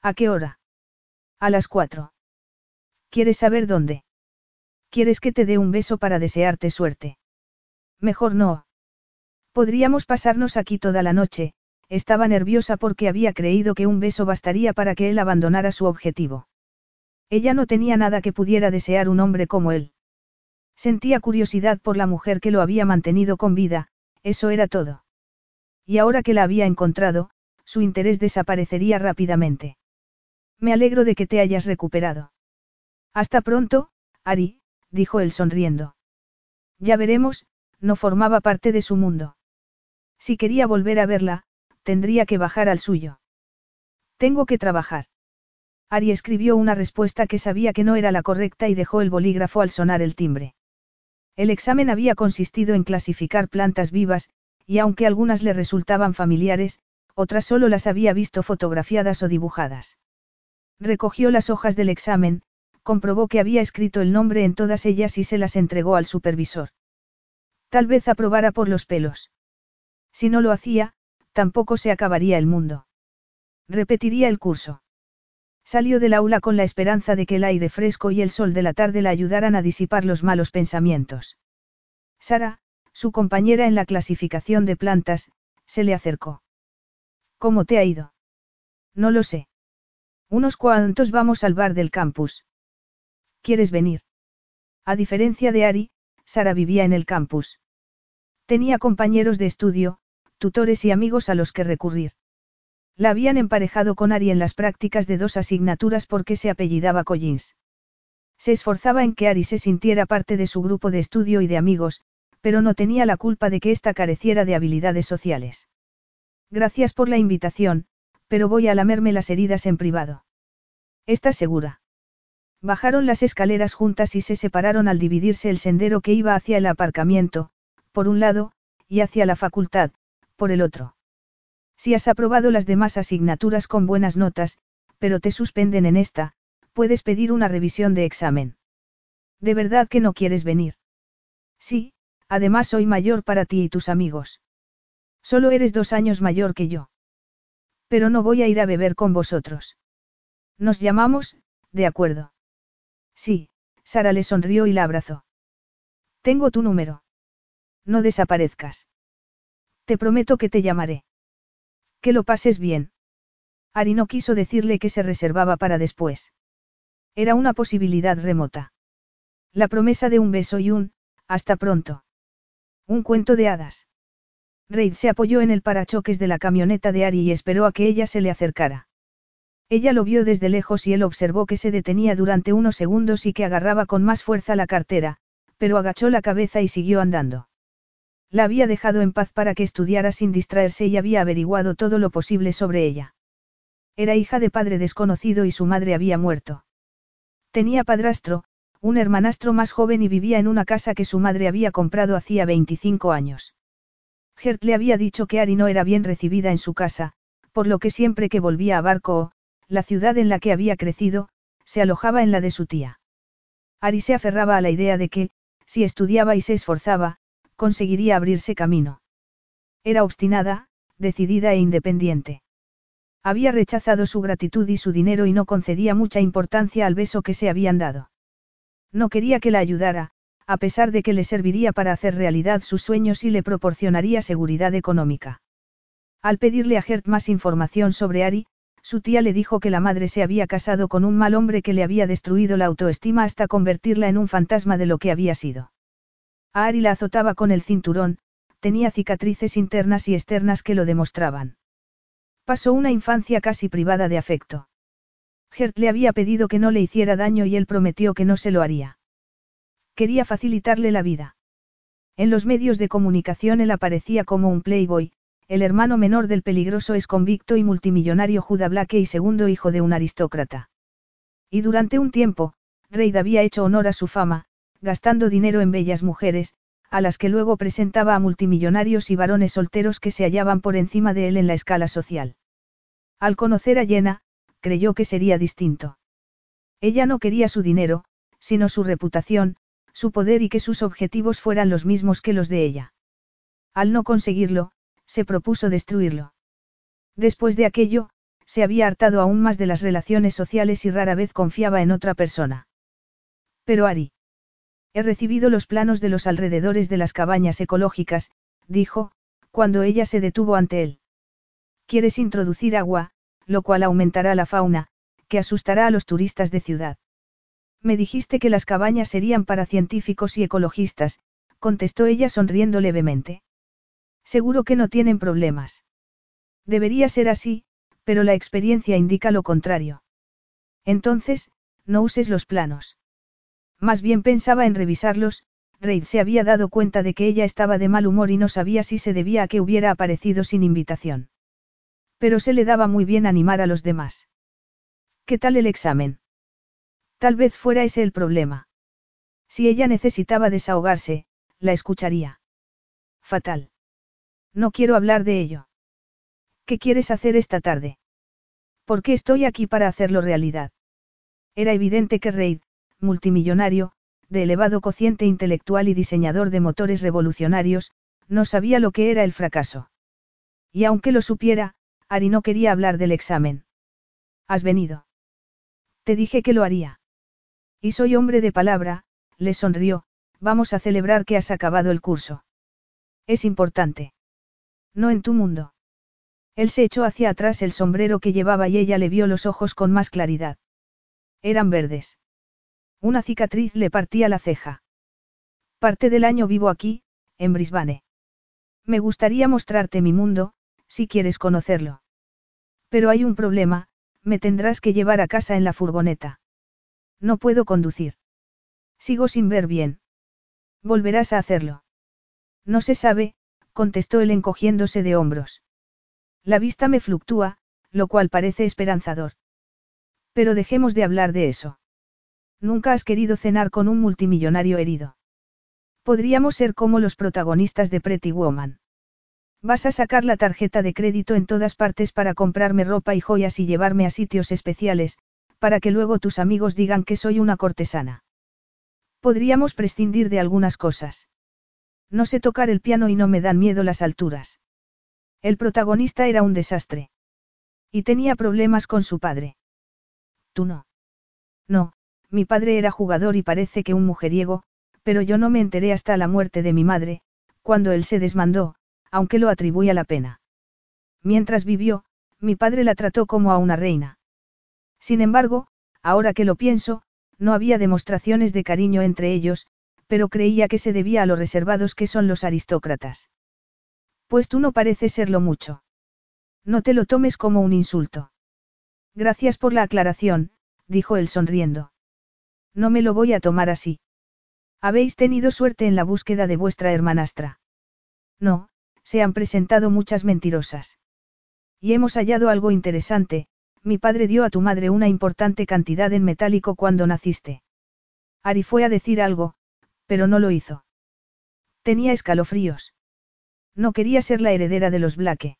¿A qué hora? A las 4. ¿Quieres saber dónde? ¿Quieres que te dé un beso para desearte suerte? Mejor no. Podríamos pasarnos aquí toda la noche, estaba nerviosa porque había creído que un beso bastaría para que él abandonara su objetivo. Ella no tenía nada que pudiera desear un hombre como él. Sentía curiosidad por la mujer que lo había mantenido con vida, eso era todo. Y ahora que la había encontrado, su interés desaparecería rápidamente. Me alegro de que te hayas recuperado. Hasta pronto, Ari, dijo él sonriendo. Ya veremos, no formaba parte de su mundo. Si quería volver a verla, tendría que bajar al suyo. Tengo que trabajar. Ari escribió una respuesta que sabía que no era la correcta y dejó el bolígrafo al sonar el timbre. El examen había consistido en clasificar plantas vivas, y aunque algunas le resultaban familiares, otras solo las había visto fotografiadas o dibujadas. Recogió las hojas del examen, comprobó que había escrito el nombre en todas ellas y se las entregó al supervisor. Tal vez aprobara por los pelos. Si no lo hacía, tampoco se acabaría el mundo. Repetiría el curso. Salió del aula con la esperanza de que el aire fresco y el sol de la tarde la ayudaran a disipar los malos pensamientos. Sara, su compañera en la clasificación de plantas, se le acercó. ¿Cómo te ha ido? No lo sé. Unos cuantos vamos al bar del campus. ¿Quieres venir? A diferencia de Ari, Sara vivía en el campus. Tenía compañeros de estudio, tutores y amigos a los que recurrir. La habían emparejado con Ari en las prácticas de dos asignaturas porque se apellidaba Collins. Se esforzaba en que Ari se sintiera parte de su grupo de estudio y de amigos, pero no tenía la culpa de que ésta careciera de habilidades sociales. Gracias por la invitación, pero voy a lamerme las heridas en privado. ¿Estás segura? Bajaron las escaleras juntas y se separaron al dividirse el sendero que iba hacia el aparcamiento, por un lado, y hacia la facultad, por el otro. Si has aprobado las demás asignaturas con buenas notas, pero te suspenden en esta, puedes pedir una revisión de examen. ¿De verdad que no quieres venir? Sí, además soy mayor para ti y tus amigos. Solo eres dos años mayor que yo. Pero no voy a ir a beber con vosotros. Nos llamamos, de acuerdo. Sí, Sara le sonrió y la abrazó. Tengo tu número. No desaparezcas. Te prometo que te llamaré. Que lo pases bien. Ari no quiso decirle que se reservaba para después. Era una posibilidad remota. La promesa de un beso y un, hasta pronto. Un cuento de hadas. Reid se apoyó en el parachoques de la camioneta de Ari y esperó a que ella se le acercara. Ella lo vio desde lejos y él observó que se detenía durante unos segundos y que agarraba con más fuerza la cartera, pero agachó la cabeza y siguió andando. La había dejado en paz para que estudiara sin distraerse y había averiguado todo lo posible sobre ella. Era hija de padre desconocido y su madre había muerto. Tenía padrastro, un hermanastro más joven y vivía en una casa que su madre había comprado hacía 25 años. Gert le había dicho que Ari no era bien recibida en su casa, por lo que siempre que volvía a Barco, la ciudad en la que había crecido, se alojaba en la de su tía. Ari se aferraba a la idea de que, si estudiaba y se esforzaba, conseguiría abrirse camino. Era obstinada, decidida e independiente. Había rechazado su gratitud y su dinero y no concedía mucha importancia al beso que se habían dado. No quería que la ayudara, a pesar de que le serviría para hacer realidad sus sueños y le proporcionaría seguridad económica. Al pedirle a Gert más información sobre Ari, su tía le dijo que la madre se había casado con un mal hombre que le había destruido la autoestima hasta convertirla en un fantasma de lo que había sido. A Ari la azotaba con el cinturón, tenía cicatrices internas y externas que lo demostraban. Pasó una infancia casi privada de afecto. Gert le había pedido que no le hiciera daño y él prometió que no se lo haría. Quería facilitarle la vida. En los medios de comunicación él aparecía como un playboy, el hermano menor del peligroso convicto y multimillonario Judah Blake y segundo hijo de un aristócrata. Y durante un tiempo, Reid había hecho honor a su fama, gastando dinero en bellas mujeres, a las que luego presentaba a multimillonarios y varones solteros que se hallaban por encima de él en la escala social. Al conocer a Jenna, creyó que sería distinto. Ella no quería su dinero, sino su reputación, su poder y que sus objetivos fueran los mismos que los de ella. Al no conseguirlo, se propuso destruirlo. Después de aquello, se había hartado aún más de las relaciones sociales y rara vez confiaba en otra persona. Pero Ari. He recibido los planos de los alrededores de las cabañas ecológicas, dijo, cuando ella se detuvo ante él. Quieres introducir agua, lo cual aumentará la fauna, que asustará a los turistas de ciudad. Me dijiste que las cabañas serían para científicos y ecologistas, contestó ella sonriendo levemente. Seguro que no tienen problemas. Debería ser así, pero la experiencia indica lo contrario. Entonces, no uses los planos. Más bien pensaba en revisarlos, Reid se había dado cuenta de que ella estaba de mal humor y no sabía si se debía a que hubiera aparecido sin invitación. Pero se le daba muy bien animar a los demás. ¿Qué tal el examen? Tal vez fuera ese el problema. Si ella necesitaba desahogarse, la escucharía. Fatal. No quiero hablar de ello. ¿Qué quieres hacer esta tarde? Porque estoy aquí para hacerlo realidad. Era evidente que Reid, multimillonario, de elevado cociente intelectual y diseñador de motores revolucionarios, no sabía lo que era el fracaso. Y aunque lo supiera, Ari no quería hablar del examen. ¿Has venido? Te dije que lo haría. Y soy hombre de palabra, le sonrió, vamos a celebrar que has acabado el curso. Es importante. No en tu mundo. Él se echó hacia atrás el sombrero que llevaba y ella le vio los ojos con más claridad. Eran verdes. Una cicatriz le partía la ceja. Parte del año vivo aquí, en Brisbane. Me gustaría mostrarte mi mundo, si quieres conocerlo. Pero hay un problema, me tendrás que llevar a casa en la furgoneta. No puedo conducir. Sigo sin ver bien. Volverás a hacerlo. No se sabe, contestó él encogiéndose de hombros. La vista me fluctúa, lo cual parece esperanzador. Pero dejemos de hablar de eso. Nunca has querido cenar con un multimillonario herido. Podríamos ser como los protagonistas de Pretty Woman. Vas a sacar la tarjeta de crédito en todas partes para comprarme ropa y joyas y llevarme a sitios especiales, para que luego tus amigos digan que soy una cortesana. Podríamos prescindir de algunas cosas. No sé tocar el piano y no me dan miedo las alturas. El protagonista era un desastre. Y tenía problemas con su padre. Tú no. No, mi padre era jugador y parece que un mujeriego, pero yo no me enteré hasta la muerte de mi madre, cuando él se desmandó, aunque lo atribuía la pena. Mientras vivió, mi padre la trató como a una reina. Sin embargo, ahora que lo pienso, no había demostraciones de cariño entre ellos, pero creía que se debía a lo reservados que son los aristócratas. Pues tú no pareces serlo mucho. No te lo tomes como un insulto. Gracias por la aclaración, dijo él sonriendo. No me lo voy a tomar así. Habéis tenido suerte en la búsqueda de vuestra hermanastra. No, se han presentado muchas mentirosas. Y hemos hallado algo interesante, mi padre dio a tu madre una importante cantidad en metálico cuando naciste. Ari fue a decir algo, pero no lo hizo. Tenía escalofríos. No quería ser la heredera de los Blake.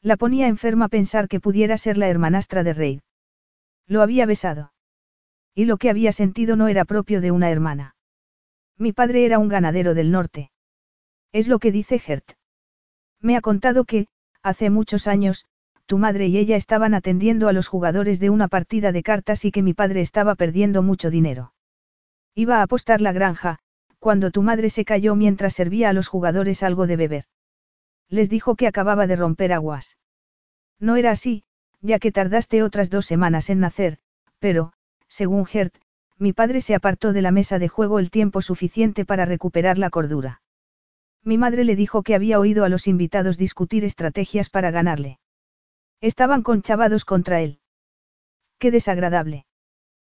La ponía enferma pensar que pudiera ser la hermanastra de Reid. Lo había besado. Y lo que había sentido no era propio de una hermana. Mi padre era un ganadero del norte. Es lo que dice Gert. Me ha contado que, hace muchos años, tu madre y ella estaban atendiendo a los jugadores de una partida de cartas y que mi padre estaba perdiendo mucho dinero. Iba a apostar la granja, cuando tu madre se cayó mientras servía a los jugadores algo de beber. Les dijo que acababa de romper aguas. No era así, ya que tardaste otras dos semanas en nacer, pero, según Gert, mi padre se apartó de la mesa de juego el tiempo suficiente para recuperar la cordura. Mi madre le dijo que había oído a los invitados discutir estrategias para ganarle. Estaban conchavados contra él. Qué desagradable.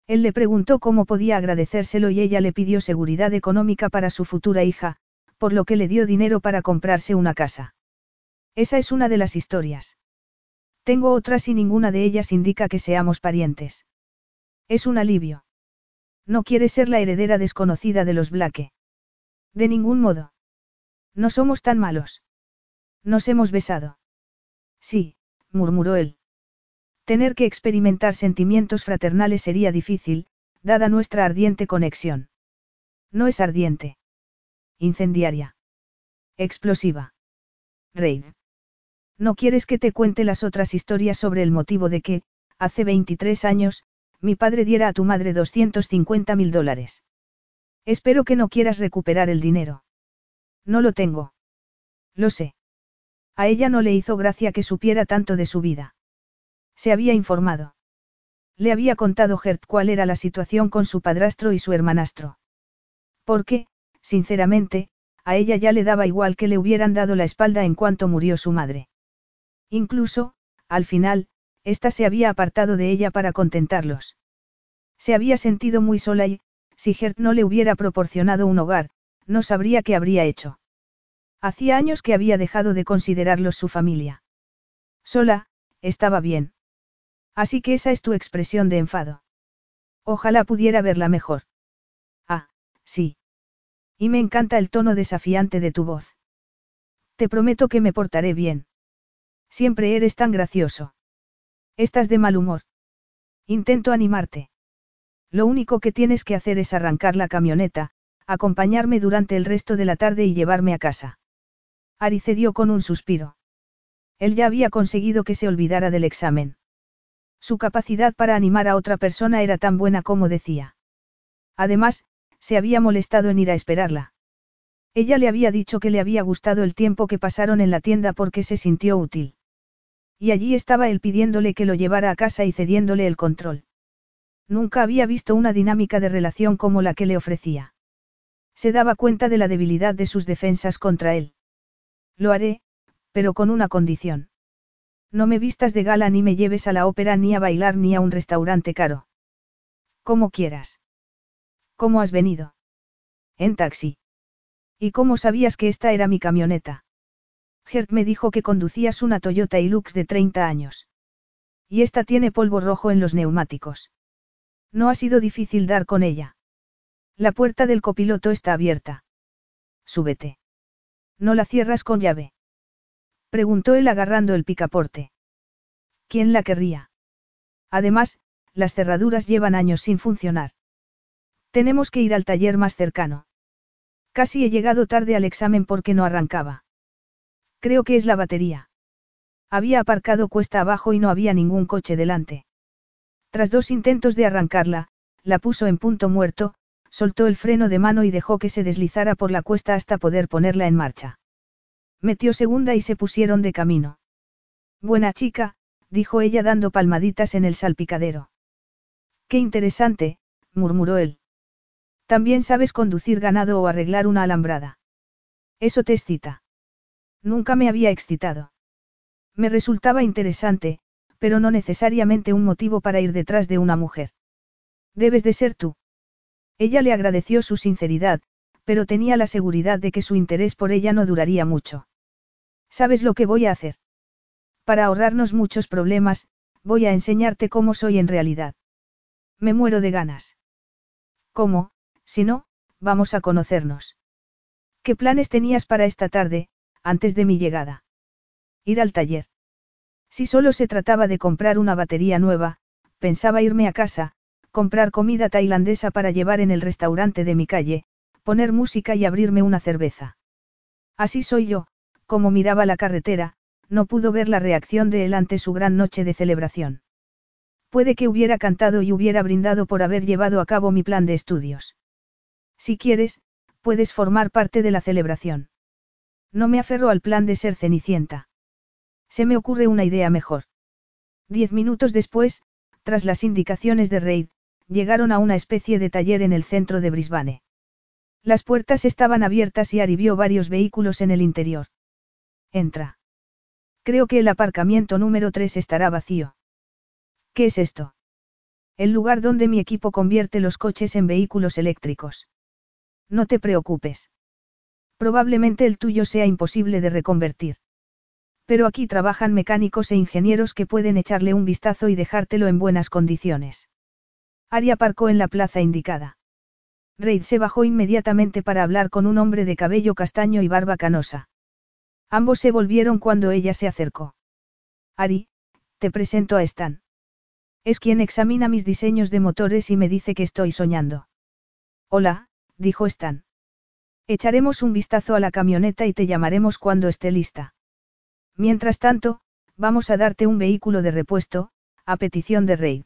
Él le preguntó cómo podía agradecérselo y ella le pidió seguridad económica para su futura hija, por lo que le dio dinero para comprarse una casa. Esa es una de las historias. Tengo otras y ninguna de ellas indica que seamos parientes. Es un alivio. No quiere ser la heredera desconocida de los Blake. De ningún modo. No somos tan malos. Nos hemos besado. Sí, murmuró él. Tener que experimentar sentimientos fraternales sería difícil, dada nuestra ardiente conexión. No es ardiente. Incendiaria. Explosiva. Reid. No quieres que te cuente las otras historias sobre el motivo de que, hace 23 años, mi padre diera a tu madre 250 mil dólares. Espero que no quieras recuperar el dinero. No lo tengo. Lo sé. A ella no le hizo gracia que supiera tanto de su vida. Se había informado. Le había contado Gert cuál era la situación con su padrastro y su hermanastro. Porque, sinceramente, a ella ya le daba igual que le hubieran dado la espalda en cuanto murió su madre. Incluso, al final, ésta se había apartado de ella para contentarlos. Se había sentido muy sola y, si Gert no le hubiera proporcionado un hogar, no sabría qué habría hecho. Hacía años que había dejado de considerarlos su familia. Sola, estaba bien. Así que esa es tu expresión de enfado. Ojalá pudiera verla mejor. Ah, sí. Y me encanta el tono desafiante de tu voz. Te prometo que me portaré bien. Siempre eres tan gracioso. Estás de mal humor. Intento animarte. Lo único que tienes que hacer es arrancar la camioneta, acompañarme durante el resto de la tarde y llevarme a casa. Ari cedió con un suspiro. Él ya había conseguido que se olvidara del examen. Su capacidad para animar a otra persona era tan buena como decía. Además, se había molestado en ir a esperarla. Ella le había dicho que le había gustado el tiempo que pasaron en la tienda porque se sintió útil. Y allí estaba él pidiéndole que lo llevara a casa y cediéndole el control. Nunca había visto una dinámica de relación como la que le ofrecía. Se daba cuenta de la debilidad de sus defensas contra él. Lo haré, pero con una condición. No me vistas de gala ni me lleves a la ópera ni a bailar ni a un restaurante caro. Como quieras. ¿Cómo has venido? En taxi. ¿Y cómo sabías que esta era mi camioneta? Gert me dijo que conducías una Toyota Hilux de 30 años. Y esta tiene polvo rojo en los neumáticos. No ha sido difícil dar con ella. La puerta del copiloto está abierta. Súbete. ¿No la cierras con llave? Preguntó él agarrando el picaporte. ¿Quién la querría? Además, las cerraduras llevan años sin funcionar. Tenemos que ir al taller más cercano. Casi he llegado tarde al examen porque no arrancaba. Creo que es la batería. Había aparcado cuesta abajo y no había ningún coche delante. Tras dos intentos de arrancarla, la puso en punto muerto, soltó el freno de mano y dejó que se deslizara por la cuesta hasta poder ponerla en marcha. Metió segunda y se pusieron de camino. Buena chica, dijo ella dando palmaditas en el salpicadero. Qué interesante, murmuró él. También sabes conducir ganado o arreglar una alambrada. Eso te excita. Nunca me había excitado. Me resultaba interesante, pero no necesariamente un motivo para ir detrás de una mujer. Debes de ser tú. Ella le agradeció su sinceridad, pero tenía la seguridad de que su interés por ella no duraría mucho. ¿Sabes lo que voy a hacer? Para ahorrarnos muchos problemas, voy a enseñarte cómo soy en realidad. Me muero de ganas. ¿Cómo? Si no, vamos a conocernos. ¿Qué planes tenías para esta tarde, antes de mi llegada? Ir al taller. Si solo se trataba de comprar una batería nueva, pensaba irme a casa, comprar comida tailandesa para llevar en el restaurante de mi calle, poner música y abrirme una cerveza. Así soy yo, como miraba la carretera, no pudo ver la reacción de él ante su gran noche de celebración. Puede que hubiera cantado y hubiera brindado por haber llevado a cabo mi plan de estudios. Si quieres, puedes formar parte de la celebración. No me aferro al plan de ser cenicienta. Se me ocurre una idea mejor. Diez minutos después, tras las indicaciones de Reid, llegaron a una especie de taller en el centro de Brisbane. Las puertas estaban abiertas y Ari vio varios vehículos en el interior. Entra. Creo que el aparcamiento número 3 estará vacío. ¿Qué es esto? El lugar donde mi equipo convierte los coches en vehículos eléctricos. No te preocupes. Probablemente el tuyo sea imposible de reconvertir. Pero aquí trabajan mecánicos e ingenieros que pueden echarle un vistazo y dejártelo en buenas condiciones. Ari aparcó en la plaza indicada. Reid se bajó inmediatamente para hablar con un hombre de cabello castaño y barba canosa. Ambos se volvieron cuando ella se acercó. Ari, te presento a Stan. Es quien examina mis diseños de motores y me dice que estoy soñando. Hola, dijo Stan. Echaremos un vistazo a la camioneta y te llamaremos cuando esté lista. Mientras tanto, vamos a darte un vehículo de repuesto, a petición de Reid.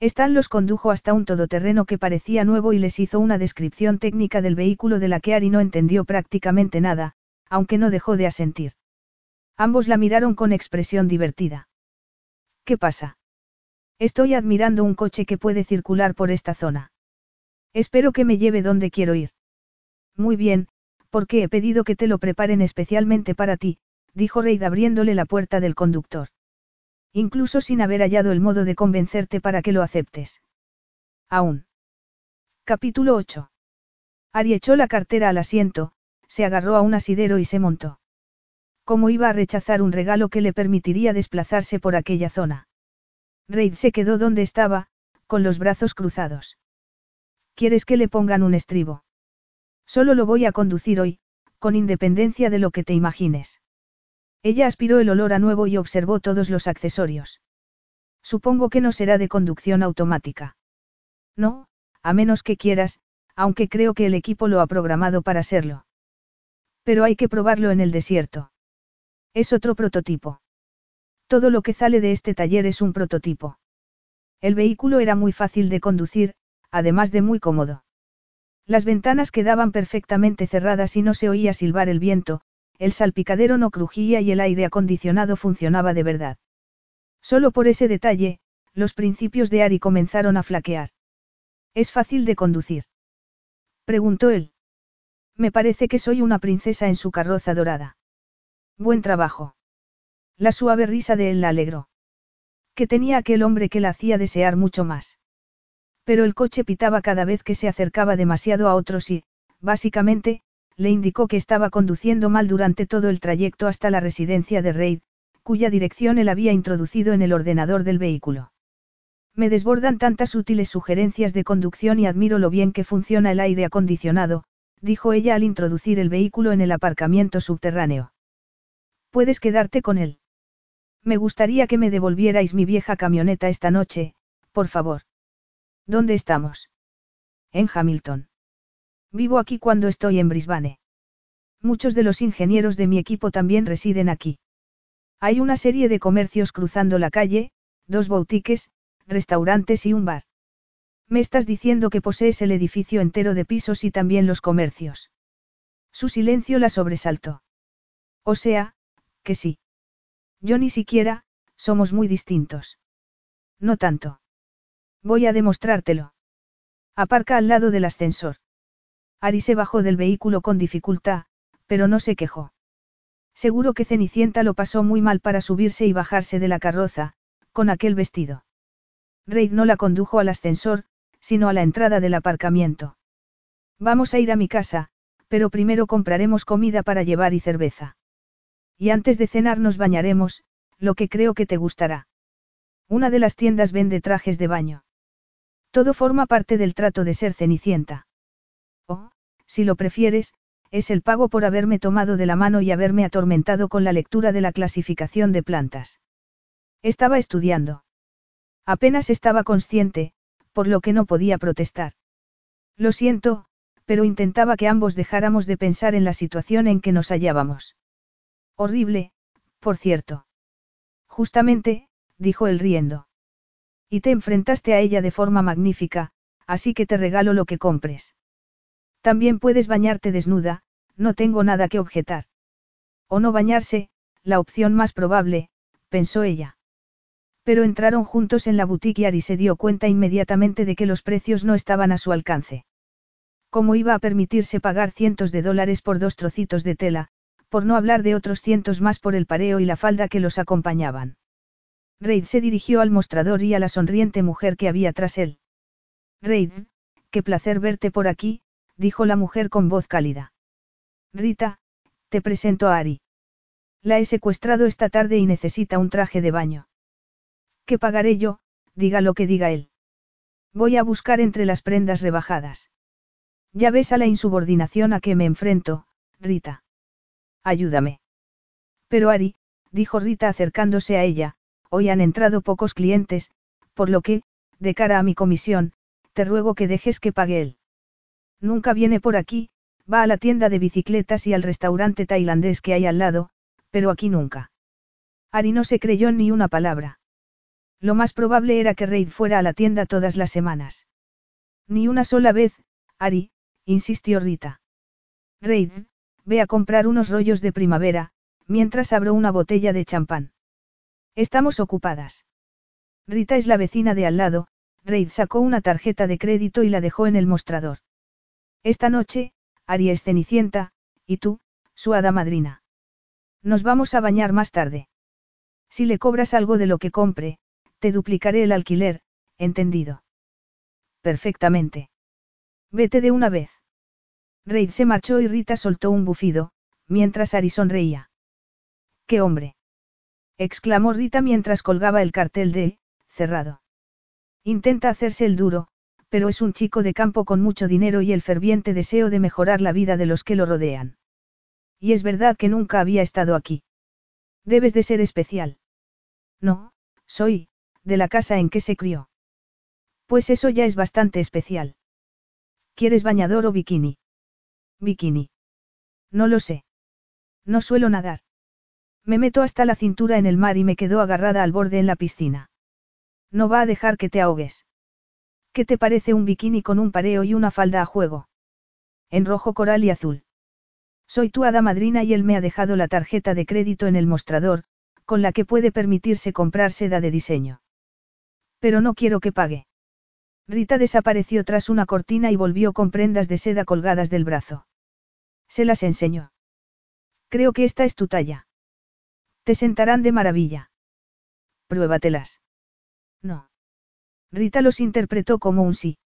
Stan los condujo hasta un todoterreno que parecía nuevo y les hizo una descripción técnica del vehículo de la que Ari no entendió prácticamente nada, aunque no dejó de asentir. Ambos la miraron con expresión divertida. ¿Qué pasa? Estoy admirando un coche que puede circular por esta zona. Espero que me lleve donde quiero ir. Muy bien, porque he pedido que te lo preparen especialmente para ti, dijo Reid abriéndole la puerta del conductor. Incluso sin haber hallado el modo de convencerte para que lo aceptes. Aún. Capítulo 8. Ari echó la cartera al asiento, se agarró a un asidero y se montó. ¿Cómo iba a rechazar un regalo que le permitiría desplazarse por aquella zona? Reid se quedó donde estaba, con los brazos cruzados. ¿Quieres que le pongan un estribo? Solo lo voy a conducir hoy, con independencia de lo que te imagines. Ella aspiró el olor a nuevo y observó todos los accesorios. Supongo que no será de conducción automática. No, a menos que quieras, aunque creo que el equipo lo ha programado para serlo. Pero hay que probarlo en el desierto. Es otro prototipo. Todo lo que sale de este taller es un prototipo. El vehículo era muy fácil de conducir, además de muy cómodo. Las ventanas quedaban perfectamente cerradas y no se oía silbar el viento, el salpicadero no crujía y el aire acondicionado funcionaba de verdad. Solo por ese detalle, los principios de Ari comenzaron a flaquear. ¿Es fácil de conducir? Preguntó él. Me parece que soy una princesa en su carroza dorada. Buen trabajo. La suave risa de él la alegró. Que tenía aquel hombre que la hacía desear mucho más. Pero el coche pitaba cada vez que se acercaba demasiado a otros y, básicamente, le indicó que estaba conduciendo mal durante todo el trayecto hasta la residencia de Reid, cuya dirección él había introducido en el ordenador del vehículo. Me desbordan tantas útiles sugerencias de conducción y admiro lo bien que funciona el aire acondicionado, dijo ella al introducir el vehículo en el aparcamiento subterráneo. Puedes quedarte con él. Me gustaría que me devolvierais mi vieja camioneta esta noche, por favor. ¿Dónde estamos? En Hamilton. Vivo aquí cuando estoy en Brisbane. Muchos de los ingenieros de mi equipo también residen aquí. Hay una serie de comercios cruzando la calle, dos boutiques, restaurantes y un bar. Me estás diciendo que posees el edificio entero de pisos y también los comercios. Su silencio la sobresaltó. O sea, que sí. Yo ni siquiera, somos muy distintos. No tanto. Voy a demostrártelo. Aparca al lado del ascensor. Ari se bajó del vehículo con dificultad, pero no se quejó. Seguro que Cenicienta lo pasó muy mal para subirse y bajarse de la carroza, con aquel vestido. Reid no la condujo al ascensor, sino a la entrada del aparcamiento. Vamos a ir a mi casa, pero primero compraremos comida para llevar y cerveza. Y antes de cenar nos bañaremos, lo que creo que te gustará. Una de las tiendas vende trajes de baño. Todo forma parte del trato de ser cenicienta. Oh, si lo prefieres, es el pago por haberme tomado de la mano y haberme atormentado con la lectura de la clasificación de plantas. Estaba estudiando. Apenas estaba consciente, por lo que no podía protestar. Lo siento, pero intentaba que ambos dejáramos de pensar en la situación en que nos hallábamos. Horrible, por cierto. Justamente, dijo él riendo. Y te enfrentaste a ella de forma magnífica, así que te regalo lo que compres. También puedes bañarte desnuda, no tengo nada que objetar. O no bañarse, la opción más probable, pensó ella. Pero entraron juntos en la boutique y Ari se dio cuenta inmediatamente de que los precios no estaban a su alcance. ¿Cómo iba a permitirse pagar cientos de dólares por dos trocitos de tela, por no hablar de otros cientos más por el pareo y la falda que los acompañaban? Reid se dirigió al mostrador y a la sonriente mujer que había tras él. Reid, qué placer verte por aquí, dijo la mujer con voz cálida. Rita, te presento a Ari. La he secuestrado esta tarde y necesita un traje de baño. ¿Qué pagaré yo? Diga lo que diga él. Voy a buscar entre las prendas rebajadas. Ya ves a la insubordinación a que me enfrento, Rita. Ayúdame. Pero Ari, dijo Rita acercándose a ella, hoy han entrado pocos clientes, por lo que, de cara a mi comisión, te ruego que dejes que pague él. Nunca viene por aquí, va a la tienda de bicicletas y al restaurante tailandés que hay al lado, pero aquí nunca. Ari no se creyó ni una palabra. Lo más probable era que Reid fuera a la tienda todas las semanas. Ni una sola vez, Ari, insistió Rita. Reid, ve a comprar unos rollos de primavera, mientras abro una botella de champán. Estamos ocupadas. Rita es la vecina de al lado, Reid sacó una tarjeta de crédito y la dejó en el mostrador. Esta noche, Ari es cenicienta, y tú, su hada madrina. Nos vamos a bañar más tarde. Si le cobras algo de lo que compre, te duplicaré el alquiler, entendido. Perfectamente. Vete de una vez. Reid se marchó y Rita soltó un bufido, mientras Ari sonreía. ¡Qué hombre! Exclamó Rita mientras colgaba el cartel de, cerrado. Intenta hacerse el duro, pero es un chico de campo con mucho dinero y el ferviente deseo de mejorar la vida de los que lo rodean. Y es verdad que nunca había estado aquí. Debes de ser especial. No, soy, de la casa en que se crió. Pues eso ya es bastante especial. ¿Quieres bañador o bikini? Bikini. No lo sé. No suelo nadar. Me meto hasta la cintura en el mar y me quedo agarrada al borde en la piscina. No va a dejar que te ahogues. ¿Qué te parece un bikini con un pareo y una falda a juego? En rojo coral y azul. Soy tu hada madrina y él me ha dejado la tarjeta de crédito en el mostrador, con la que puede permitirse comprar seda de diseño. Pero no quiero que pague. Rita desapareció tras una cortina y volvió con prendas de seda colgadas del brazo. Se las enseñó. Creo que esta es tu talla. Te sentarán de maravilla. Pruébatelas. No. Rita los interpretó como un sí.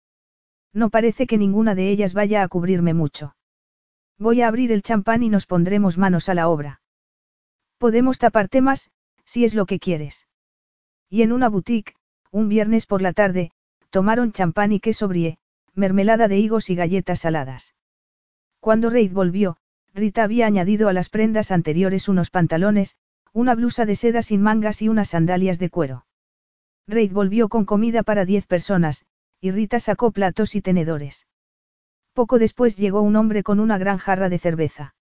No parece que ninguna de ellas vaya a cubrirme mucho. Voy a abrir el champán y nos pondremos manos a la obra. Podemos taparte más, si es lo que quieres. Y en una boutique, un viernes por la tarde, tomaron champán y queso brie, mermelada de higos y galletas saladas. Cuando Reid volvió, Rita había añadido a las prendas anteriores unos pantalones, una blusa de seda sin mangas y unas sandalias de cuero. Reid volvió con comida para diez personas, y Rita sacó platos y tenedores. Poco después llegó un hombre con una gran jarra de cerveza.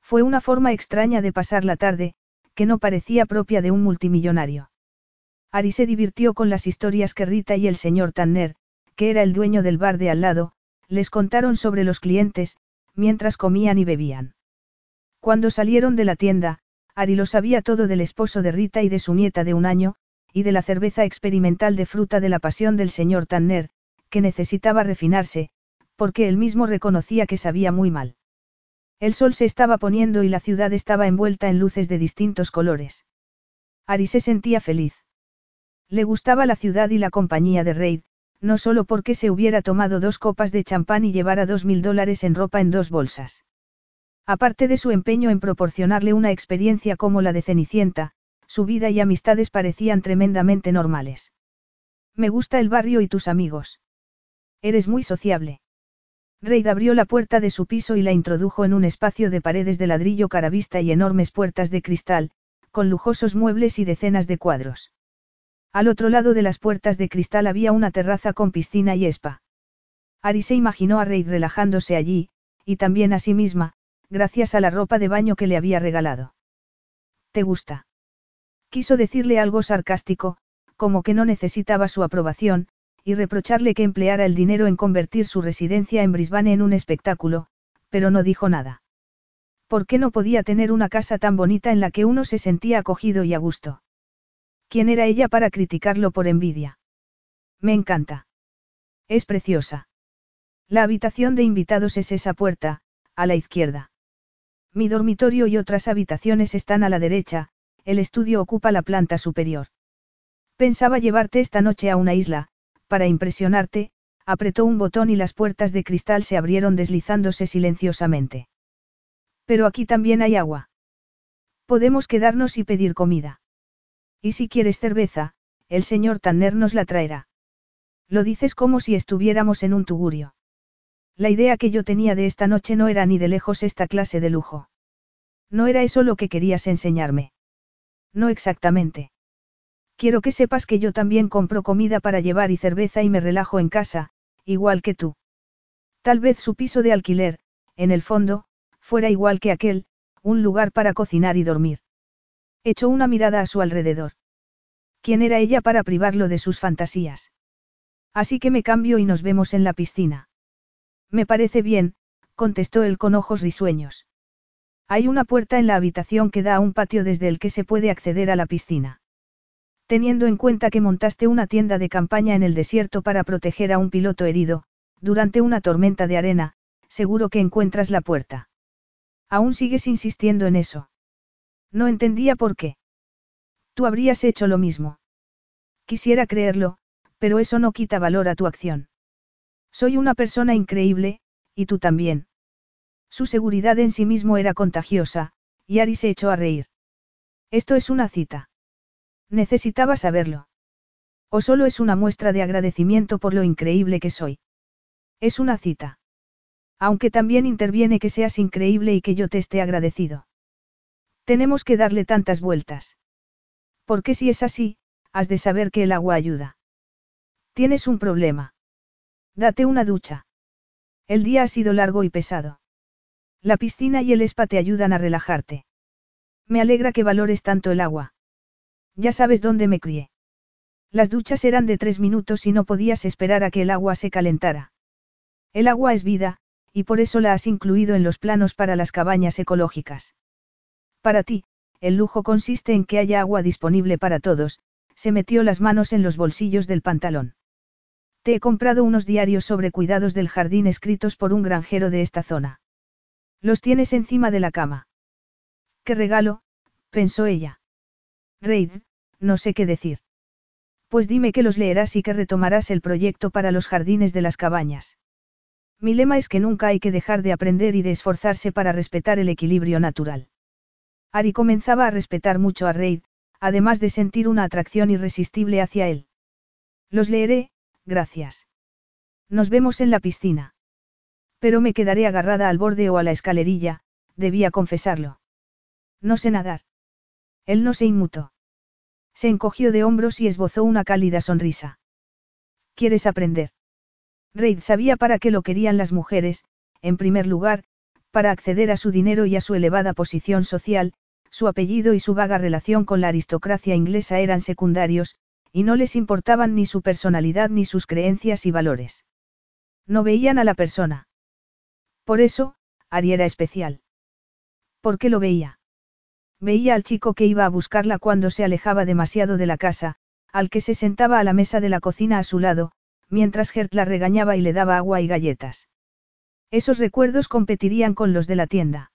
Fue una forma extraña de pasar la tarde, que no parecía propia de un multimillonario. Ari se divirtió con las historias que Rita y el señor Tanner, que era el dueño del bar de al lado, les contaron sobre los clientes, mientras comían y bebían. Cuando salieron de la tienda, Ari lo sabía todo del esposo de Rita y de su nieta de un año, y de la cerveza experimental de fruta de la pasión del señor Tanner, que necesitaba refinarse, porque él mismo reconocía que sabía muy mal. El sol se estaba poniendo y la ciudad estaba envuelta en luces de distintos colores. Ari se sentía feliz. Le gustaba la ciudad y la compañía de Reid, no solo porque se hubiera tomado dos copas de champán y llevara dos mil dólares en ropa en dos bolsas. Aparte de su empeño en proporcionarle una experiencia como la de Cenicienta, su vida y amistades parecían tremendamente normales. Me gusta el barrio y tus amigos. Eres muy sociable. Reid abrió la puerta de su piso y la introdujo en un espacio de paredes de ladrillo caravista y enormes puertas de cristal, con lujosos muebles y decenas de cuadros. Al otro lado de las puertas de cristal había una terraza con piscina y spa. Ari se imaginó a Reid relajándose allí, y también a sí misma, gracias a la ropa de baño que le había regalado. ¿Te gusta? Quiso decirle algo sarcástico, como que no necesitaba su aprobación, y reprocharle que empleara el dinero en convertir su residencia en Brisbane en un espectáculo, pero no dijo nada. ¿Por qué no podía tener una casa tan bonita en la que uno se sentía acogido y a gusto? ¿Quién era ella para criticarlo por envidia? Me encanta. Es preciosa. La habitación de invitados es esa puerta, a la izquierda. Mi dormitorio y otras habitaciones están a la derecha, el estudio ocupa la planta superior. Pensaba llevarte esta noche a una isla, para impresionarte, apretó un botón y las puertas de cristal se abrieron deslizándose silenciosamente. Pero aquí también hay agua. Podemos quedarnos y pedir comida. Y si quieres cerveza, el señor Tanner nos la traerá. Lo dices como si estuviéramos en un tugurio. La idea que yo tenía de esta noche no era ni de lejos esta clase de lujo. No era eso lo que querías enseñarme. No exactamente. Quiero que sepas que yo también compro comida para llevar y cerveza y me relajo en casa, igual que tú. Tal vez su piso de alquiler, en el fondo, fuera igual que aquel, un lugar para cocinar y dormir. Echó una mirada a su alrededor. ¿Quién era ella para privarlo de sus fantasías? Así que me cambio y nos vemos en la piscina. Me parece bien, contestó él con ojos risueños. Hay una puerta en la habitación que da a un patio desde el que se puede acceder a la piscina. Teniendo en cuenta que montaste una tienda de campaña en el desierto para proteger a un piloto herido, durante una tormenta de arena, seguro que encuentras la puerta. Aún sigues insistiendo en eso. No entendía por qué. Tú habrías hecho lo mismo. Quisiera creerlo, pero eso no quita valor a tu acción. Soy una persona increíble, y tú también. Su seguridad en sí mismo era contagiosa, y Ari se echó a reír. Esto es una cita. Necesitaba saberlo. O solo es una muestra de agradecimiento por lo increíble que soy. Es una cita. Aunque también interviene que seas increíble y que yo te esté agradecido. Tenemos que darle tantas vueltas. Porque si es así, has de saber que el agua ayuda. Tienes un problema. Date una ducha. El día ha sido largo y pesado. La piscina y el spa te ayudan a relajarte. Me alegra que valores tanto el agua. Ya sabes dónde me crié. Las duchas eran de tres minutos y no podías esperar a que el agua se calentara. El agua es vida, y por eso la has incluido en los planos para las cabañas ecológicas. Para ti, el lujo consiste en que haya agua disponible para todos, se metió las manos en los bolsillos del pantalón. Te he comprado unos diarios sobre cuidados del jardín escritos por un granjero de esta zona. Los tienes encima de la cama. ¡Qué regalo! pensó ella. Reid, no sé qué decir. Pues dime que los leerás y que retomarás el proyecto para los jardines de las cabañas. Mi lema es que nunca hay que dejar de aprender y de esforzarse para respetar el equilibrio natural. Ari comenzaba a respetar mucho a Reid, además de sentir una atracción irresistible hacia él. Los leeré, gracias. Nos vemos en la piscina. Pero me quedaré agarrada al borde o a la escalerilla, debía confesarlo. No sé nadar. Él no se inmutó. Se encogió de hombros y esbozó una cálida sonrisa. ¿Quieres aprender? Reid sabía para qué lo querían las mujeres, en primer lugar, para acceder a su dinero y a su elevada posición social, su apellido y su vaga relación con la aristocracia inglesa eran secundarios, y no les importaban ni su personalidad ni sus creencias y valores. No veían a la persona. Por eso, Ari era especial. ¿Por qué lo veía? Veía al chico que iba a buscarla cuando se alejaba demasiado de la casa, al que se sentaba a la mesa de la cocina a su lado, mientras Gert la regañaba y le daba agua y galletas. Esos recuerdos competirían con los de la tienda.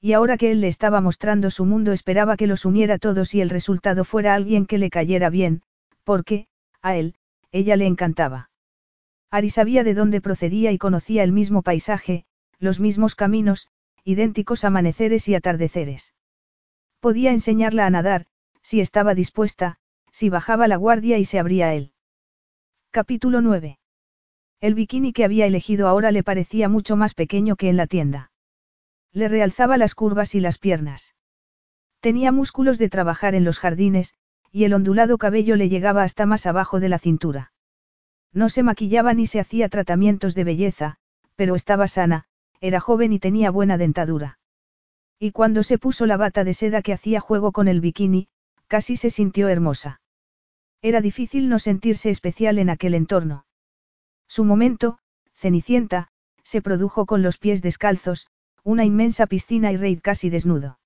Y ahora que él le estaba mostrando su mundo esperaba que los uniera todos y el resultado fuera alguien que le cayera bien, porque, a él, ella le encantaba. Ari sabía de dónde procedía y conocía el mismo paisaje, los mismos caminos, idénticos amaneceres y atardeceres. Podía enseñarla a nadar, si estaba dispuesta, si bajaba la guardia y se abría a él. Capítulo 9. El bikini que había elegido ahora le parecía mucho más pequeño que en la tienda. Le realzaba las curvas y las piernas. Tenía músculos de trabajar en los jardines, y el ondulado cabello le llegaba hasta más abajo de la cintura. No se maquillaba ni se hacía tratamientos de belleza, pero estaba sana, era joven y tenía buena dentadura. Y cuando se puso la bata de seda que hacía juego con el bikini, casi se sintió hermosa. Era difícil no sentirse especial en aquel entorno. Su momento, Cenicienta, se produjo con los pies descalzos, una inmensa piscina y Reid casi desnudo.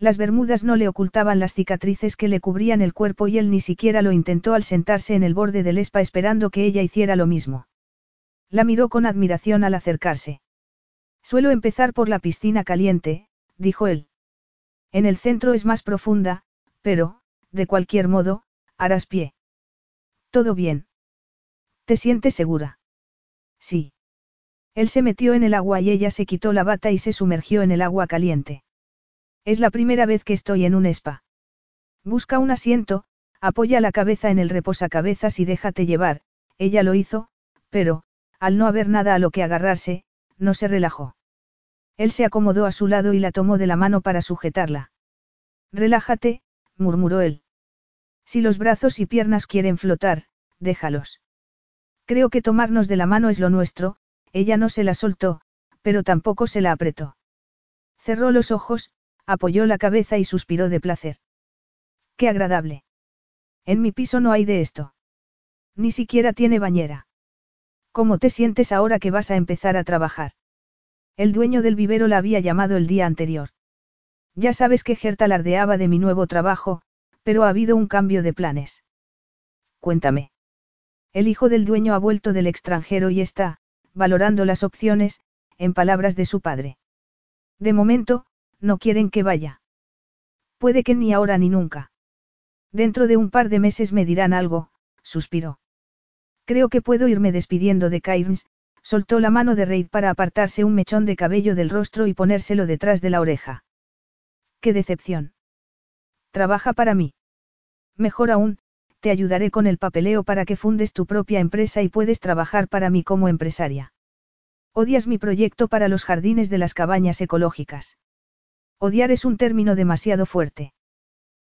Las bermudas no le ocultaban las cicatrices que le cubrían el cuerpo y él ni siquiera lo intentó al sentarse en el borde del espa esperando que ella hiciera lo mismo. La miró con admiración al acercarse. Suelo empezar por la piscina caliente, dijo él. En el centro es más profunda, pero, de cualquier modo, harás pie. Todo bien. ¿Te sientes segura? Sí. Él se metió en el agua y ella se quitó la bata y se sumergió en el agua caliente. Es la primera vez que estoy en un spa. Busca un asiento, apoya la cabeza en el reposacabezas y déjate llevar, ella lo hizo, pero, al no haber nada a lo que agarrarse, no se relajó. Él se acomodó a su lado y la tomó de la mano para sujetarla. Relájate, murmuró él. Si los brazos y piernas quieren flotar, déjalos. Creo que tomarnos de la mano es lo nuestro, ella no se la soltó, pero tampoco se la apretó. Cerró los ojos, apoyó la cabeza y suspiró de placer. Qué agradable. En mi piso no hay de esto. Ni siquiera tiene bañera. ¿Cómo te sientes ahora que vas a empezar a trabajar? El dueño del vivero la había llamado el día anterior. Ya sabes que Gert alardeaba de mi nuevo trabajo, pero ha habido un cambio de planes. Cuéntame. El hijo del dueño ha vuelto del extranjero y está, valorando las opciones, en palabras de su padre. De momento, no quieren que vaya. Puede que ni ahora ni nunca. Dentro de un par de meses me dirán algo, suspiró. Creo que puedo irme despidiendo de Cairns, soltó la mano de Reid para apartarse un mechón de cabello del rostro y ponérselo detrás de la oreja. ¡Qué decepción! Trabaja para mí. Mejor aún, te ayudaré con el papeleo para que fundes tu propia empresa y puedes trabajar para mí como empresaria. Odias mi proyecto para los jardines de las cabañas ecológicas. Odiar es un término demasiado fuerte.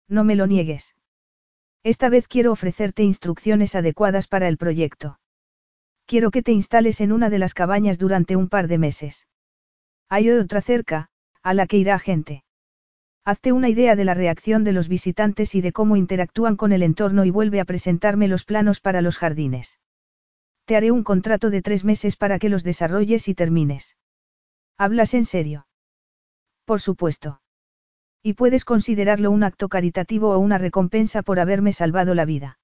No me lo niegues. Esta vez quiero ofrecerte instrucciones adecuadas para el proyecto. Quiero que te instales en una de las cabañas durante un par de meses. Hay otra cerca, a la que irá gente. Hazte una idea de la reacción de los visitantes y de cómo interactúan con el entorno y vuelve a presentarme los planos para los jardines. Te haré un contrato de tres meses para que los desarrolles y termines. ¿Hablas en serio? Por supuesto. Y puedes considerarlo un acto caritativo o una recompensa por haberme salvado la vida.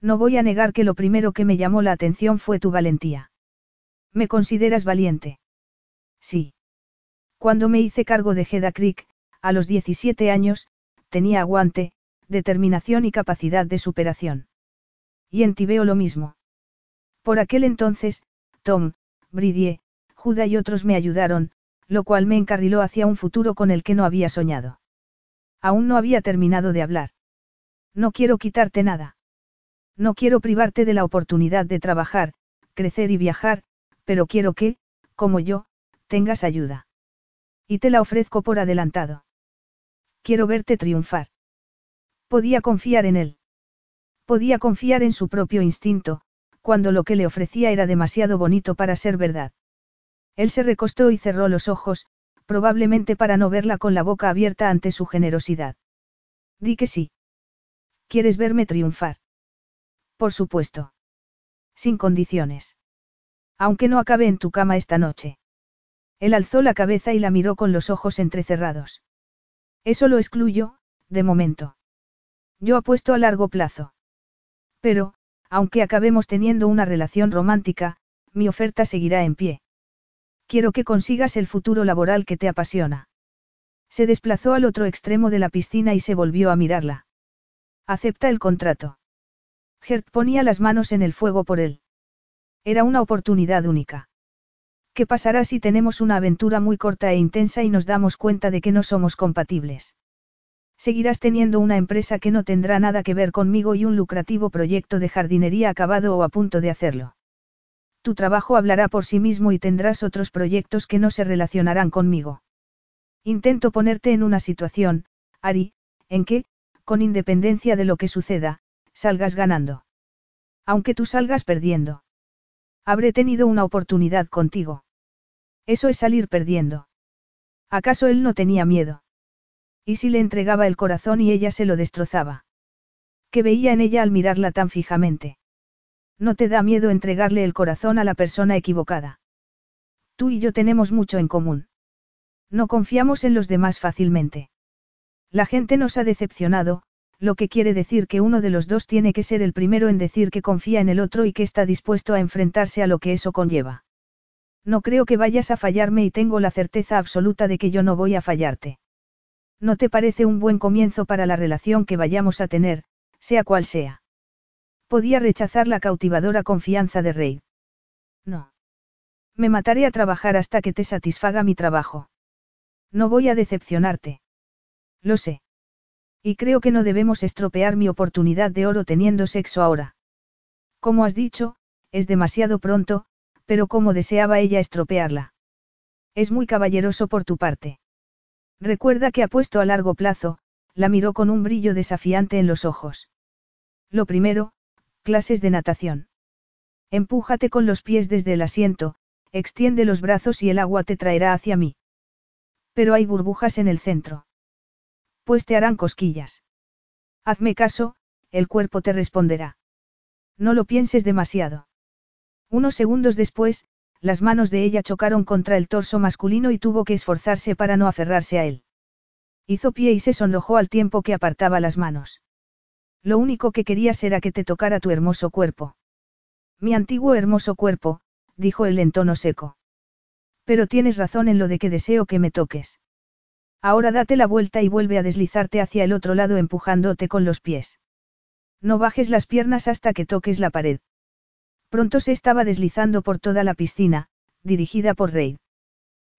No voy a negar que lo primero que me llamó la atención fue tu valentía. ¿Me consideras valiente? Sí. Cuando me hice cargo de Heda Creek, a los 17 años, tenía aguante, determinación y capacidad de superación. Y en ti veo lo mismo. Por aquel entonces, Tom, Bridie, Judah y otros me ayudaron, lo cual me encarriló hacia un futuro con el que no había soñado. Aún no había terminado de hablar. No quiero quitarte nada. No quiero privarte de la oportunidad de trabajar, crecer y viajar, pero quiero que, como yo, tengas ayuda. Y te la ofrezco por adelantado. Quiero verte triunfar. Podía confiar en él. Podía confiar en su propio instinto, cuando lo que le ofrecía era demasiado bonito para ser verdad. Él se recostó y cerró los ojos, probablemente para no verla con la boca abierta ante su generosidad. Di que sí. ¿Quieres verme triunfar? Por supuesto. Sin condiciones. Aunque no acabe en tu cama esta noche. Él alzó la cabeza y la miró con los ojos entrecerrados. Eso lo excluyo, de momento. Yo apuesto a largo plazo. Pero, aunque acabemos teniendo una relación romántica, mi oferta seguirá en pie. Quiero que consigas el futuro laboral que te apasiona. Se desplazó al otro extremo de la piscina y se volvió a mirarla. Acepta el contrato. Gert ponía las manos en el fuego por él. Era una oportunidad única. ¿Qué pasará si tenemos una aventura muy corta e intensa y nos damos cuenta de que no somos compatibles? Seguirás teniendo una empresa que no tendrá nada que ver conmigo y un lucrativo proyecto de jardinería acabado o a punto de hacerlo. Tu trabajo hablará por sí mismo y tendrás otros proyectos que no se relacionarán conmigo. Intento ponerte en una situación, Ari, en que, con independencia de lo que suceda, salgas ganando. Aunque tú salgas perdiendo. Habré tenido una oportunidad contigo. Eso es salir perdiendo. ¿Acaso él no tenía miedo? ¿Y si le entregaba el corazón y ella se lo destrozaba? ¿Qué veía en ella al mirarla tan fijamente? No te da miedo entregarle el corazón a la persona equivocada. Tú y yo tenemos mucho en común. No confiamos en los demás fácilmente. La gente nos ha decepcionado, lo que quiere decir que uno de los dos tiene que ser el primero en decir que confía en el otro y que está dispuesto a enfrentarse a lo que eso conlleva. No creo que vayas a fallarme y tengo la certeza absoluta de que yo no voy a fallarte. ¿No te parece un buen comienzo para la relación que vayamos a tener, sea cual sea? Podía rechazar la cautivadora confianza de Reid. No. Me mataré a trabajar hasta que te satisfaga mi trabajo. No voy a decepcionarte. Lo sé. Y creo que no debemos estropear mi oportunidad de oro teniendo sexo ahora. Como has dicho, es demasiado pronto, pero como deseaba ella estropearla. Es muy caballeroso por tu parte. Recuerda que apuesto a largo plazo, la miró con un brillo desafiante en los ojos. Lo primero, clases de natación. Empújate con los pies desde el asiento, extiende los brazos y el agua te traerá hacia mí. Pero hay burbujas en el centro. Pues te harán cosquillas. Hazme caso, el cuerpo te responderá. No lo pienses demasiado. Unos segundos después, las manos de ella chocaron contra el torso masculino y tuvo que esforzarse para no aferrarse a él. Hizo pie y se sonrojó al tiempo que apartaba las manos. Lo único que querías era que te tocara tu hermoso cuerpo. Mi antiguo hermoso cuerpo, dijo él en tono seco. Pero tienes razón en lo de que deseo que me toques. Ahora date la vuelta y vuelve a deslizarte hacia el otro lado empujándote con los pies. No bajes las piernas hasta que toques la pared. Pronto se estaba deslizando por toda la piscina, dirigida por Reid.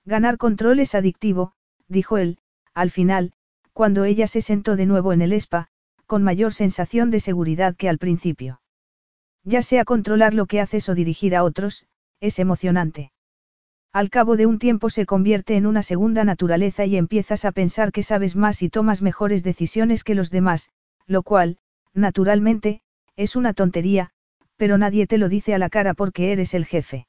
Ganar control es adictivo, dijo él, al final, cuando ella se sentó de nuevo en el spa, con mayor sensación de seguridad que al principio. Ya sea controlar lo que haces o dirigir a otros, es emocionante. Al cabo de un tiempo se convierte en una segunda naturaleza y empiezas a pensar que sabes más y tomas mejores decisiones que los demás, lo cual, naturalmente, es una tontería, pero nadie te lo dice a la cara porque eres el jefe.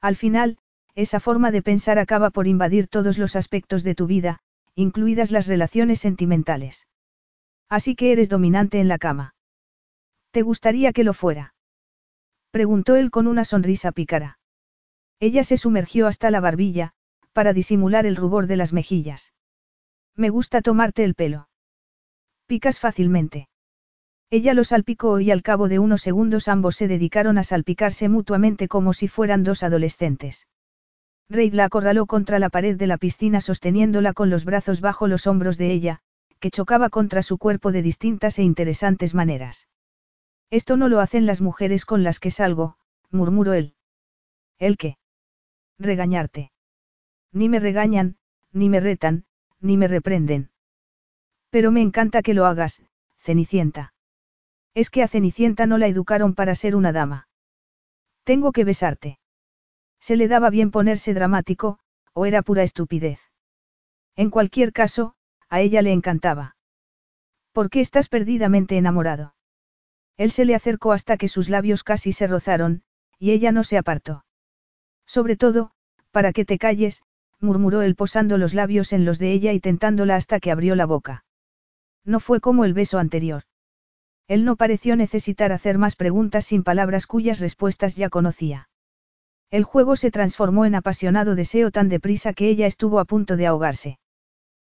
Al final, esa forma de pensar acaba por invadir todos los aspectos de tu vida, incluidas las relaciones sentimentales. Así que eres dominante en la cama. ¿Te gustaría que lo fuera? Preguntó él con una sonrisa pícara. Ella se sumergió hasta la barbilla, para disimular el rubor de las mejillas. Me gusta tomarte el pelo. Picas fácilmente. Ella lo salpicó y al cabo de unos segundos ambos se dedicaron a salpicarse mutuamente como si fueran dos adolescentes. Reid la acorraló contra la pared de la piscina sosteniéndola con los brazos bajo los hombros de ella, que chocaba contra su cuerpo de distintas e interesantes maneras. Esto no lo hacen las mujeres con las que salgo, murmuró él. ¿El qué? Regañarte. Ni me regañan, ni me retan, ni me reprenden. Pero me encanta que lo hagas, Cenicienta. Es que a Cenicienta no la educaron para ser una dama. Tengo que besarte. Se le daba bien ponerse dramático, o era pura estupidez. En cualquier caso, a ella le encantaba. ¿Por qué estás perdidamente enamorado? Él se le acercó hasta que sus labios casi se rozaron, y ella no se apartó. Sobre todo, para que te calles, murmuró él posando los labios en los de ella y tentándola hasta que abrió la boca. No fue como el beso anterior. Él no pareció necesitar hacer más preguntas sin palabras cuyas respuestas ya conocía. El juego se transformó en apasionado deseo tan deprisa que ella estuvo a punto de ahogarse.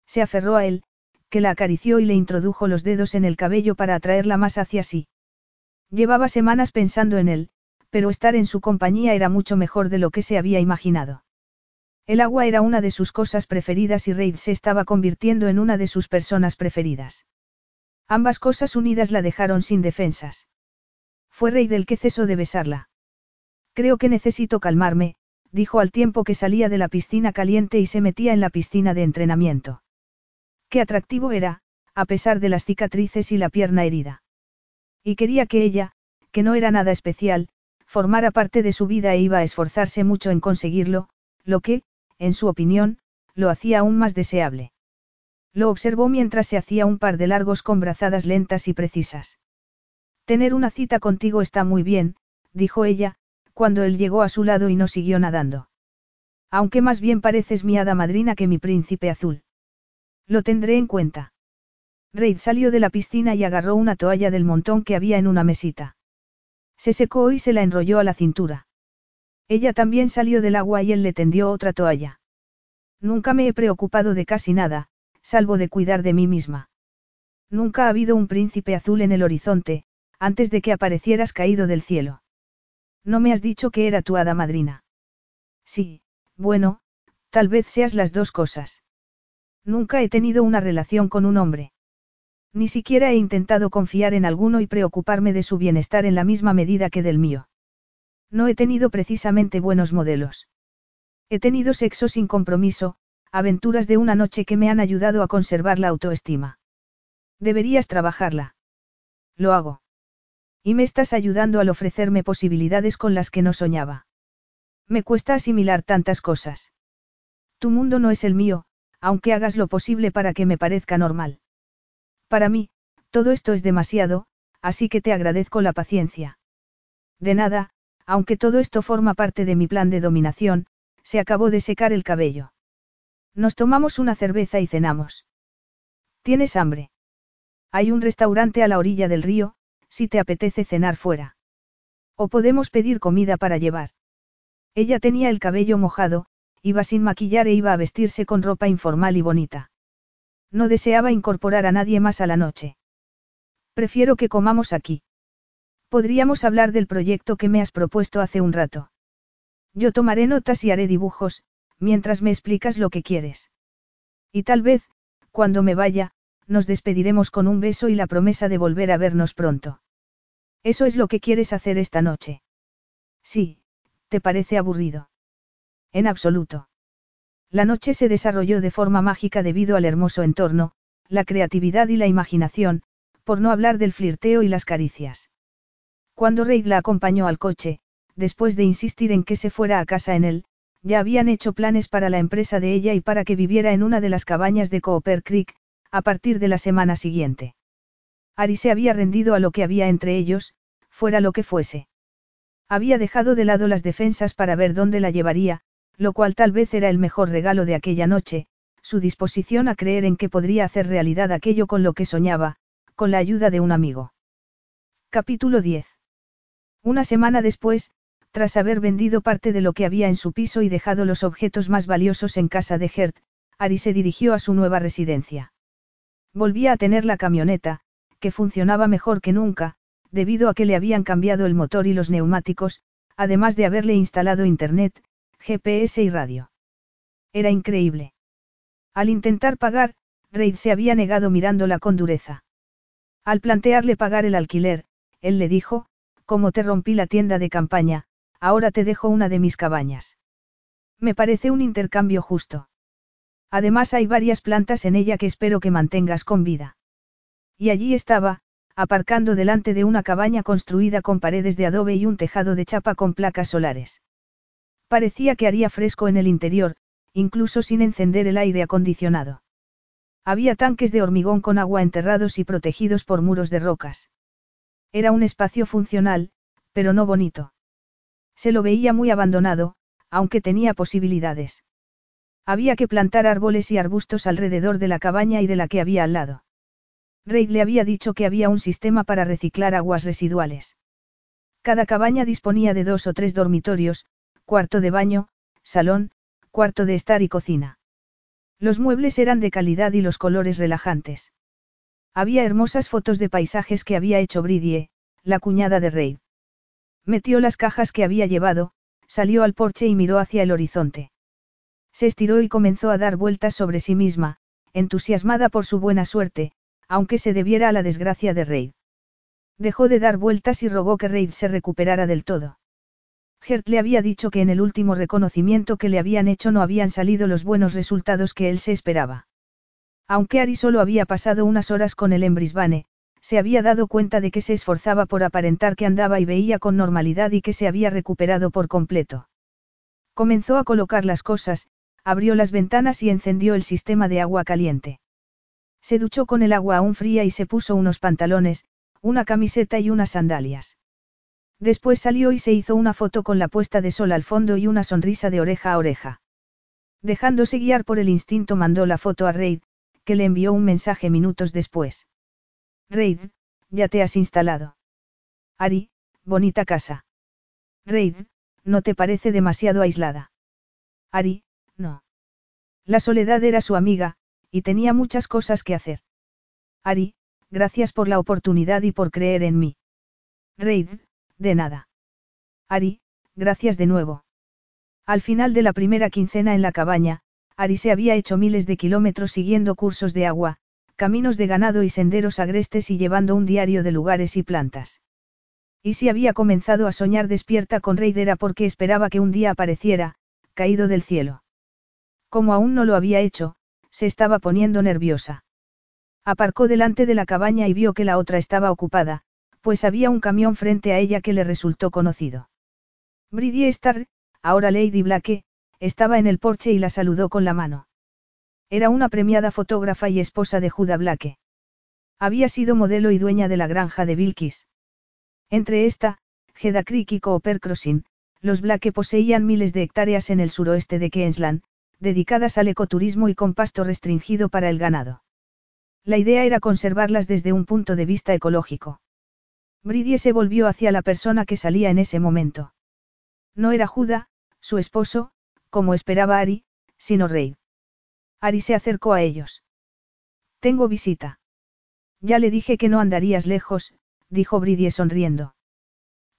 Se aferró a él, que la acarició y le introdujo los dedos en el cabello para atraerla más hacia sí. Llevaba semanas pensando en él, pero estar en su compañía era mucho mejor de lo que se había imaginado. El agua era una de sus cosas preferidas y Reid se estaba convirtiendo en una de sus personas preferidas. Ambas cosas unidas la dejaron sin defensas. Fue Reid el que cesó de besarla. Creo que necesito calmarme, dijo al tiempo que salía de la piscina caliente y se metía en la piscina de entrenamiento. Qué atractivo era, a pesar de las cicatrices y la pierna herida. Y quería que ella, que no era nada especial, formara parte de su vida e iba a esforzarse mucho en conseguirlo, lo que, en su opinión, lo hacía aún más deseable. Lo observó mientras se hacía un par de largos con brazadas lentas y precisas. Tener una cita contigo está muy bien, dijo ella, cuando él llegó a su lado y no siguió nadando. Aunque más bien pareces mi hada madrina que mi príncipe azul. Lo tendré en cuenta. Reid salió de la piscina y agarró una toalla del montón que había en una mesita. Se secó y se la enrolló a la cintura. Ella también salió del agua y él le tendió otra toalla. Nunca me he preocupado de casi nada, salvo de cuidar de mí misma. Nunca ha habido un príncipe azul en el horizonte, antes de que aparecieras caído del cielo. No me has dicho que era tu hada madrina. Sí, bueno, tal vez seas las dos cosas. Nunca he tenido una relación con un hombre. Ni siquiera he intentado confiar en alguno y preocuparme de su bienestar en la misma medida que del mío. No he tenido precisamente buenos modelos. He tenido sexo sin compromiso, aventuras de una noche que me han ayudado a conservar la autoestima. Deberías trabajarla. Lo hago. Y me estás ayudando al ofrecerme posibilidades con las que no soñaba. Me cuesta asimilar tantas cosas. Tu mundo no es el mío, aunque hagas lo posible para que me parezca normal. Para mí, todo esto es demasiado, así que te agradezco la paciencia. De nada, aunque todo esto forma parte de mi plan de dominación, se acabó de secar el cabello. Nos tomamos una cerveza y cenamos. ¿Tienes hambre? Hay un restaurante a la orilla del río, si te apetece cenar fuera. O podemos pedir comida para llevar. Ella tenía el cabello mojado, iba sin maquillar e iba a vestirse con ropa informal y bonita. No deseaba incorporar a nadie más a la noche. Prefiero que comamos aquí. Podríamos hablar del proyecto que me has propuesto hace un rato. Yo tomaré notas y haré dibujos, mientras me explicas lo que quieres. Y tal vez, cuando me vaya, nos despediremos con un beso y la promesa de volver a vernos pronto. ¿Eso es lo que quieres hacer esta noche? Sí, ¿te parece aburrido? En absoluto. La noche se desarrolló de forma mágica debido al hermoso entorno, la creatividad y la imaginación, por no hablar del flirteo y las caricias. Cuando Reid la acompañó al coche, después de insistir en que se fuera a casa en él, ya habían hecho planes para la empresa de ella y para que viviera en una de las cabañas de Cooper Creek, a partir de la semana siguiente. Ari se había rendido a lo que había entre ellos, fuera lo que fuese. Había dejado de lado las defensas para ver dónde la llevaría, lo cual tal vez era el mejor regalo de aquella noche, su disposición a creer en que podría hacer realidad aquello con lo que soñaba, con la ayuda de un amigo. Capítulo 10. Una semana después, tras haber vendido parte de lo que había en su piso y dejado los objetos más valiosos en casa de Gert, Ari se dirigió a su nueva residencia. Volvía a tener la camioneta, que funcionaba mejor que nunca, debido a que le habían cambiado el motor y los neumáticos, además de haberle instalado internet, GPS y radio. Era increíble. Al intentar pagar, Reid se había negado mirándola con dureza. Al plantearle pagar el alquiler, él le dijo, como te rompí la tienda de campaña, ahora te dejo una de mis cabañas. Me parece un intercambio justo. Además hay varias plantas en ella que espero que mantengas con vida. Y allí estaba, aparcando delante de una cabaña construida con paredes de adobe y un tejado de chapa con placas solares. Parecía que haría fresco en el interior, incluso sin encender el aire acondicionado. Había tanques de hormigón con agua enterrados y protegidos por muros de rocas. Era un espacio funcional, pero no bonito. Se lo veía muy abandonado, aunque tenía posibilidades. Había que plantar árboles y arbustos alrededor de la cabaña y de la que había al lado. Reid le había dicho que había un sistema para reciclar aguas residuales. Cada cabaña disponía de dos o tres dormitorios, cuarto de baño, salón, cuarto de estar y cocina. Los muebles eran de calidad y los colores relajantes. Había hermosas fotos de paisajes que había hecho Bridie, la cuñada de Reid. Metió las cajas que había llevado, salió al porche y miró hacia el horizonte. Se estiró y comenzó a dar vueltas sobre sí misma, entusiasmada por su buena suerte, aunque se debiera a la desgracia de Reid. Dejó de dar vueltas y rogó que Reid se recuperara del todo. Gert le había dicho que en el último reconocimiento que le habían hecho no habían salido los buenos resultados que él se esperaba. Aunque Ari solo había pasado unas horas con él en Brisbane, se había dado cuenta de que se esforzaba por aparentar que andaba y veía con normalidad y que se había recuperado por completo. Comenzó a colocar las cosas, abrió las ventanas y encendió el sistema de agua caliente. Se duchó con el agua aún fría y se puso unos pantalones, una camiseta y unas sandalias. Después salió y se hizo una foto con la puesta de sol al fondo y una sonrisa de oreja a oreja. Dejándose guiar por el instinto mandó la foto a Reid, que le envió un mensaje minutos después. Reid, ya te has instalado. Ari, bonita casa. Reid, ¿no te parece demasiado aislada? Ari, no. La soledad era su amiga, y tenía muchas cosas que hacer. Ari, gracias por la oportunidad y por creer en mí. Reid, de nada. Ari, gracias de nuevo. Al final de la primera quincena en la cabaña, Ari se había hecho miles de kilómetros siguiendo cursos de agua, caminos de ganado y senderos agrestes y llevando un diario de lugares y plantas. Y si había comenzado a soñar despierta con Reid era porque esperaba que un día apareciera, caído del cielo. Como aún no lo había hecho, se estaba poniendo nerviosa. Aparcó delante de la cabaña y vio que la otra estaba ocupada, pues había un camión frente a ella que le resultó conocido. Bridie Starr, ahora Lady Blake, estaba en el porche y la saludó con la mano. Era una premiada fotógrafa y esposa de Judah Blake. Había sido modelo y dueña de la granja de Bilkis. Entre esta, Hedda Creek y Cooper Crossing, los Blake poseían miles de hectáreas en el suroeste de Queensland, dedicadas al ecoturismo y con pasto restringido para el ganado. La idea era conservarlas desde un punto de vista ecológico. Bridie se volvió hacia la persona que salía en ese momento. No era Juda, su esposo, como esperaba Ari, sino Reid. Ari se acercó a ellos. Tengo visita. Ya le dije que no andarías lejos, dijo Bridie sonriendo.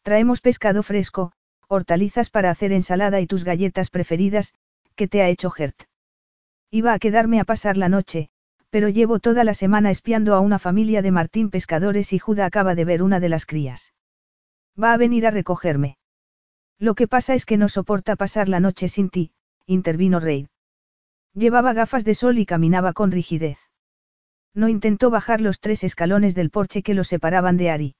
Traemos pescado fresco, hortalizas para hacer ensalada y tus galletas preferidas, que te ha hecho Gert. Iba a quedarme a pasar la noche, pero llevo toda la semana espiando a una familia de Martín pescadores y Juda acaba de ver una de las crías. Va a venir a recogerme. Lo que pasa es que no soporta pasar la noche sin ti, intervino Reid. Llevaba gafas de sol y caminaba con rigidez. No intentó bajar los tres escalones del porche que lo separaban de Ari.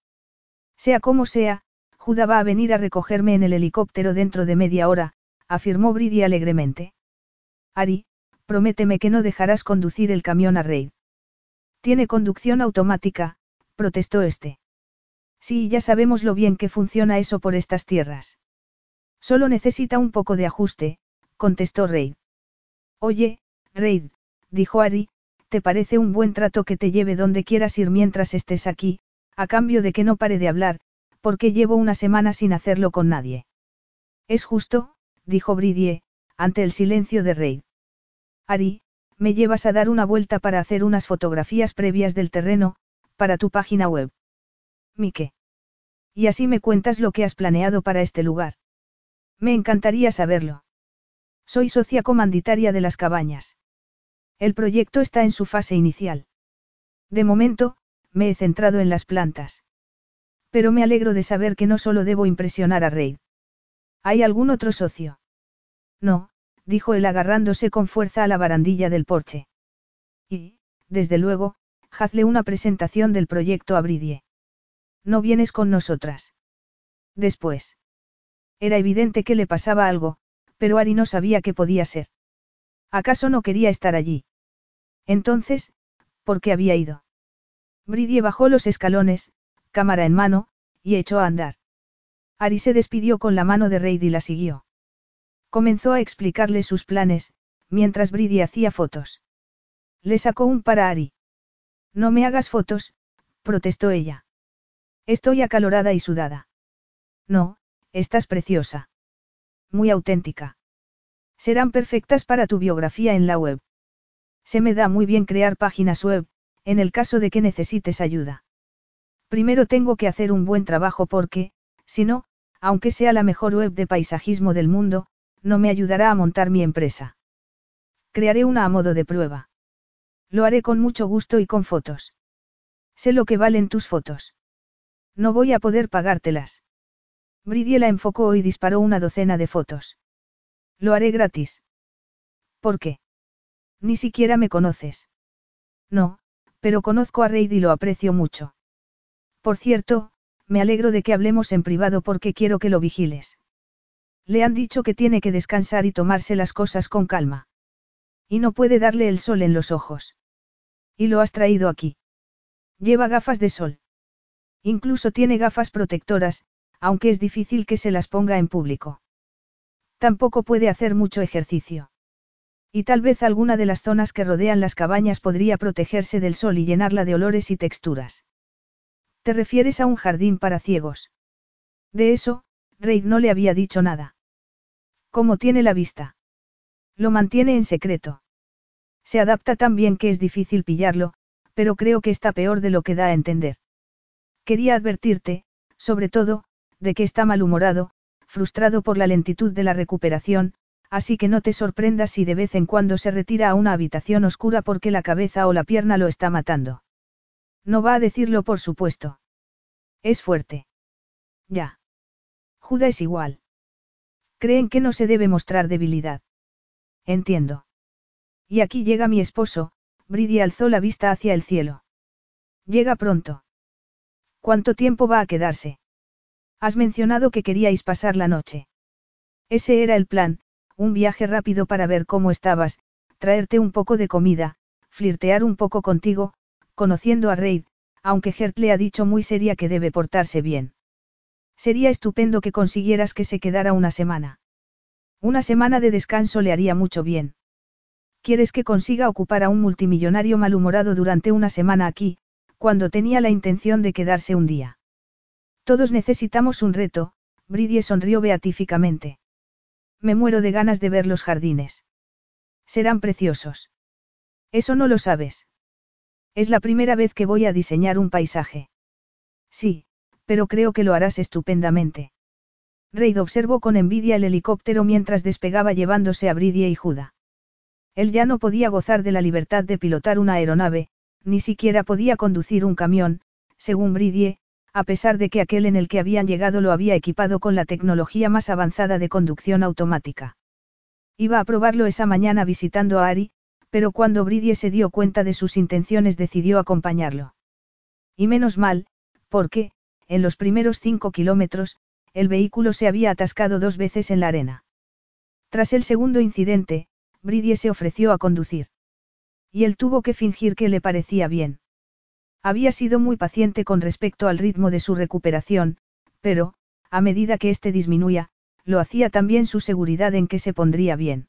Sea como sea, Juda va a venir a recogerme en el helicóptero dentro de media hora, afirmó Bridie alegremente. Ari, prométeme que no dejarás conducir el camión a Reid. Tiene conducción automática, protestó este. Sí, ya sabemos lo bien que funciona eso por estas tierras. Solo necesita un poco de ajuste, contestó Reid. Oye, Reid, dijo Ari, ¿te parece un buen trato que te lleve donde quieras ir mientras estés aquí, a cambio de que no pare de hablar, porque llevo una semana sin hacerlo con nadie? Es justo, dijo Bridie, ante el silencio de Reid. Ari, me llevas a dar una vuelta para hacer unas fotografías previas del terreno, para tu página web. Mike. Y así me cuentas lo que has planeado para este lugar. Me encantaría saberlo. Soy socia comanditaria de las cabañas. El proyecto está en su fase inicial. De momento, me he centrado en las plantas. Pero me alegro de saber que no solo debo impresionar a Reid. ¿Hay algún otro socio? No, dijo él agarrándose con fuerza a la barandilla del porche. Y, desde luego, hazle una presentación del proyecto a Bridie. No vienes con nosotras. Después. Era evidente que le pasaba algo, pero Ari no sabía qué podía ser. ¿Acaso no quería estar allí? Entonces, ¿por qué había ido? Bridie bajó los escalones, cámara en mano, y echó a andar. Ari se despidió con la mano de Reid y la siguió. Comenzó a explicarle sus planes, mientras Bridie hacía fotos. Le sacó un para Ari. No me hagas fotos, protestó ella. Estoy acalorada y sudada. No, estás preciosa. Muy auténtica. Serán perfectas para tu biografía en la web. Se me da muy bien crear páginas web, en el caso de que necesites ayuda. Primero tengo que hacer un buen trabajo porque, si no, aunque sea la mejor web de paisajismo del mundo, no me ayudará a montar mi empresa. Crearé una a modo de prueba. Lo haré con mucho gusto y con fotos. Sé lo que valen tus fotos. No voy a poder pagártelas. Bridie la enfocó y disparó una docena de fotos. Lo haré gratis. ¿Por qué? Ni siquiera me conoces. No, pero conozco a Reid y lo aprecio mucho. Por cierto, me alegro de que hablemos en privado porque quiero que lo vigiles. Le han dicho que tiene que descansar y tomarse las cosas con calma. Y no puede darle el sol en los ojos. Y lo has traído aquí. Lleva gafas de sol. Incluso tiene gafas protectoras, aunque es difícil que se las ponga en público. Tampoco puede hacer mucho ejercicio. Y tal vez alguna de las zonas que rodean las cabañas podría protegerse del sol y llenarla de olores y texturas. ¿Te refieres a un jardín para ciegos? De eso, Reid no le había dicho nada. ¿Cómo tiene la vista? Lo mantiene en secreto. Se adapta tan bien que es difícil pillarlo, pero creo que está peor de lo que da a entender. Quería advertirte, sobre todo, de que está malhumorado, frustrado por la lentitud de la recuperación, así que no te sorprendas si de vez en cuando se retira a una habitación oscura porque la cabeza o la pierna lo está matando. No va a decirlo por supuesto. Es fuerte. Ya. Juda es igual. Creen que no se debe mostrar debilidad. Entiendo. Y aquí llega mi esposo, Bridi alzó la vista hacia el cielo. Llega pronto. ¿Cuánto tiempo va a quedarse? Has mencionado que queríais pasar la noche. Ese era el plan, un viaje rápido para ver cómo estabas, traerte un poco de comida, flirtear un poco contigo, conociendo a Reid, aunque Gert le ha dicho muy seria que debe portarse bien. Sería estupendo que consiguieras que se quedara una semana. Una semana de descanso le haría mucho bien. ¿Quieres que consiga ocupar a un multimillonario malhumorado durante una semana aquí, cuando tenía la intención de quedarse un día? Todos necesitamos un reto, Bridie sonrió beatíficamente. Me muero de ganas de ver los jardines. Serán preciosos. Eso no lo sabes. Es la primera vez que voy a diseñar un paisaje. Sí, pero creo que lo harás estupendamente. Reid observó con envidia el helicóptero mientras despegaba llevándose a Bridie y Juda. Él ya no podía gozar de la libertad de pilotar una aeronave, ni siquiera podía conducir un camión, según Bridie, a pesar de que aquel en el que habían llegado lo había equipado con la tecnología más avanzada de conducción automática. Iba a probarlo esa mañana visitando a Ari, pero cuando Bridie se dio cuenta de sus intenciones decidió acompañarlo. Y menos mal, porque, en los primeros cinco kilómetros, el vehículo se había atascado dos veces en la arena. Tras el segundo incidente, Bridie se ofreció a conducir. Y él tuvo que fingir que le parecía bien. Había sido muy paciente con respecto al ritmo de su recuperación, pero, a medida que éste disminuía, lo hacía también su seguridad en que se pondría bien.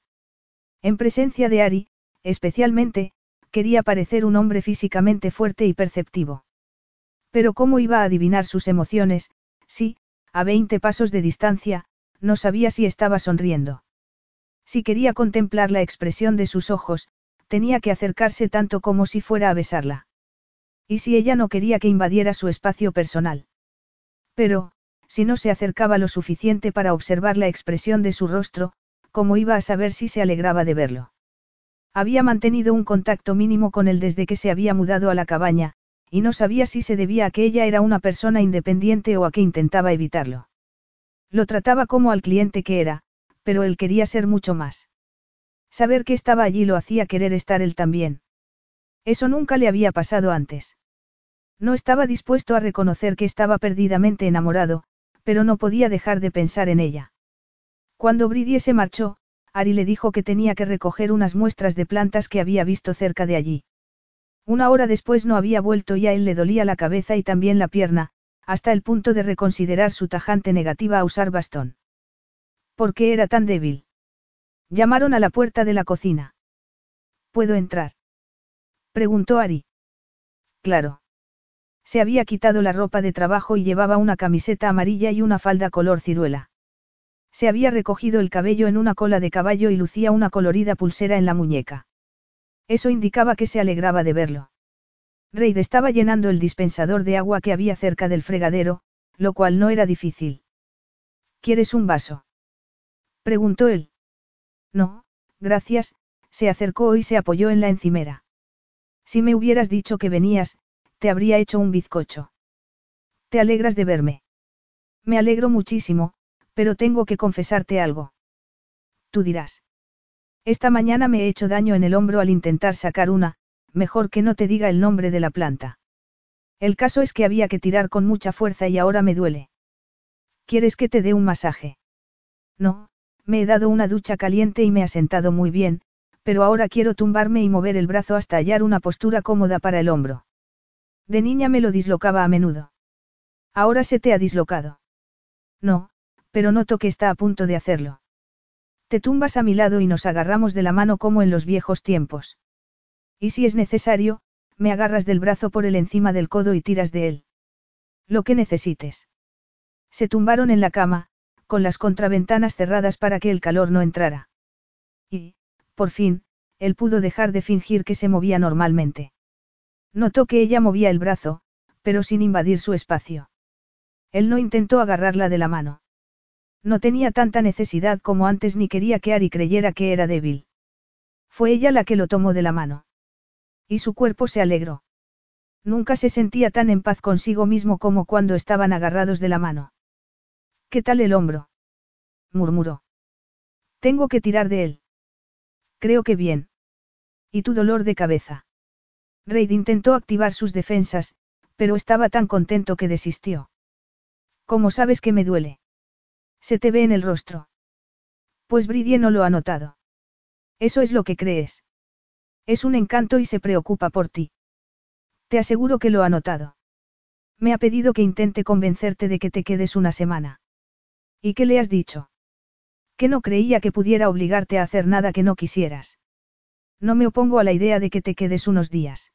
En presencia de Ari, especialmente, quería parecer un hombre físicamente fuerte y perceptivo. Pero ¿cómo iba a adivinar sus emociones, si, a 20 pasos de distancia, no sabía si estaba sonriendo? Si quería contemplar la expresión de sus ojos, tenía que acercarse tanto como si fuera a besarla. ¿Y si ella no quería que invadiera su espacio personal? Pero, si no se acercaba lo suficiente para observar la expresión de su rostro, ¿cómo iba a saber si se alegraba de verlo? Había mantenido un contacto mínimo con él desde que se había mudado a la cabaña, y no sabía si se debía a que ella era una persona independiente o a que intentaba evitarlo. Lo trataba como al cliente que era, pero él quería ser mucho más. Saber que estaba allí lo hacía querer estar él también. Eso nunca le había pasado antes. No estaba dispuesto a reconocer que estaba perdidamente enamorado, pero no podía dejar de pensar en ella. Cuando Bridie se marchó, Ari le dijo que tenía que recoger unas muestras de plantas que había visto cerca de allí. Una hora después no había vuelto y a él le dolía la cabeza y también la pierna, hasta el punto de reconsiderar su tajante negativa a usar bastón. ¿Por qué era tan débil? Llamaron a la puerta de la cocina. ¿Puedo entrar? Preguntó Ari. Claro. Se había quitado la ropa de trabajo y llevaba una camiseta amarilla y una falda color ciruela. Se había recogido el cabello en una cola de caballo y lucía una colorida pulsera en la muñeca. Eso indicaba que se alegraba de verlo. Reid estaba llenando el dispensador de agua que había cerca del fregadero, lo cual no era difícil. ¿Quieres un vaso? preguntó él. No, gracias, se acercó y se apoyó en la encimera. Si me hubieras dicho que venías, te habría hecho un bizcocho. ¿Te alegras de verme? Me alegro muchísimo, pero tengo que confesarte algo. Tú dirás. Esta mañana me he hecho daño en el hombro al intentar sacar una, mejor que no te diga el nombre de la planta. El caso es que había que tirar con mucha fuerza y ahora me duele. ¿Quieres que te dé un masaje? No, me he dado una ducha caliente y me ha sentado muy bien, pero ahora quiero tumbarme y mover el brazo hasta hallar una postura cómoda para el hombro. De niña me lo dislocaba a menudo. Ahora se te ha dislocado. No, pero noto que está a punto de hacerlo. Te tumbas a mi lado y nos agarramos de la mano como en los viejos tiempos. Y si es necesario, me agarras del brazo por el encima del codo y tiras de él. Lo que necesites. Se tumbaron en la cama, con las contraventanas cerradas para que el calor no entrara. Y, por fin, él pudo dejar de fingir que se movía normalmente. Notó que ella movía el brazo, pero sin invadir su espacio. Él no intentó agarrarla de la mano. No tenía tanta necesidad como antes ni quería que Ari creyera que era débil. Fue ella la que lo tomó de la mano. Y su cuerpo se alegró. Nunca se sentía tan en paz consigo mismo como cuando estaban agarrados de la mano. ¿Qué tal el hombro? murmuró. Tengo que tirar de él. Creo que bien. ¿Y tu dolor de cabeza? Reid intentó activar sus defensas, pero estaba tan contento que desistió. ¿Cómo sabes que me duele? Se te ve en el rostro. Pues Bridie no lo ha notado. Eso es lo que crees. Es un encanto y se preocupa por ti. Te aseguro que lo ha notado. Me ha pedido que intente convencerte de que te quedes una semana. ¿Y qué le has dicho? Que no creía que pudiera obligarte a hacer nada que no quisieras. No me opongo a la idea de que te quedes unos días.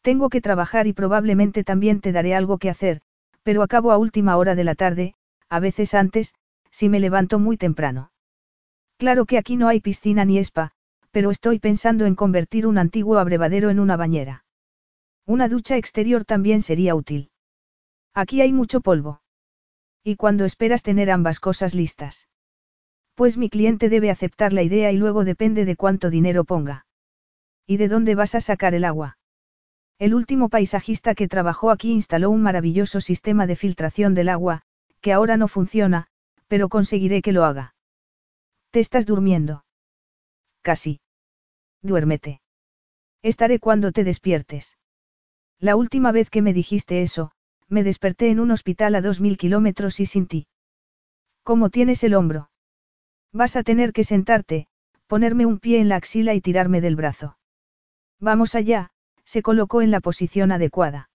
Tengo que trabajar y probablemente también te daré algo que hacer, pero acabo a última hora de la tarde, a veces antes, si me levanto muy temprano. Claro que aquí no hay piscina ni spa, pero estoy pensando en convertir un antiguo abrevadero en una bañera. Una ducha exterior también sería útil. Aquí hay mucho polvo. ¿Y cuando esperas tener ambas cosas listas? Pues mi cliente debe aceptar la idea y luego depende de cuánto dinero ponga. ¿Y de dónde vas a sacar el agua? El último paisajista que trabajó aquí instaló un maravilloso sistema de filtración del agua, que ahora no funciona, pero conseguiré que lo haga. ¿Te estás durmiendo? Casi. Duérmete. Estaré cuando te despiertes. La última vez que me dijiste eso, me desperté en un hospital a dos mil kilómetros y sin ti. ¿Cómo tienes el hombro? Vas a tener que sentarte, ponerme un pie en la axila y tirarme del brazo. Vamos allá, se colocó en la posición adecuada.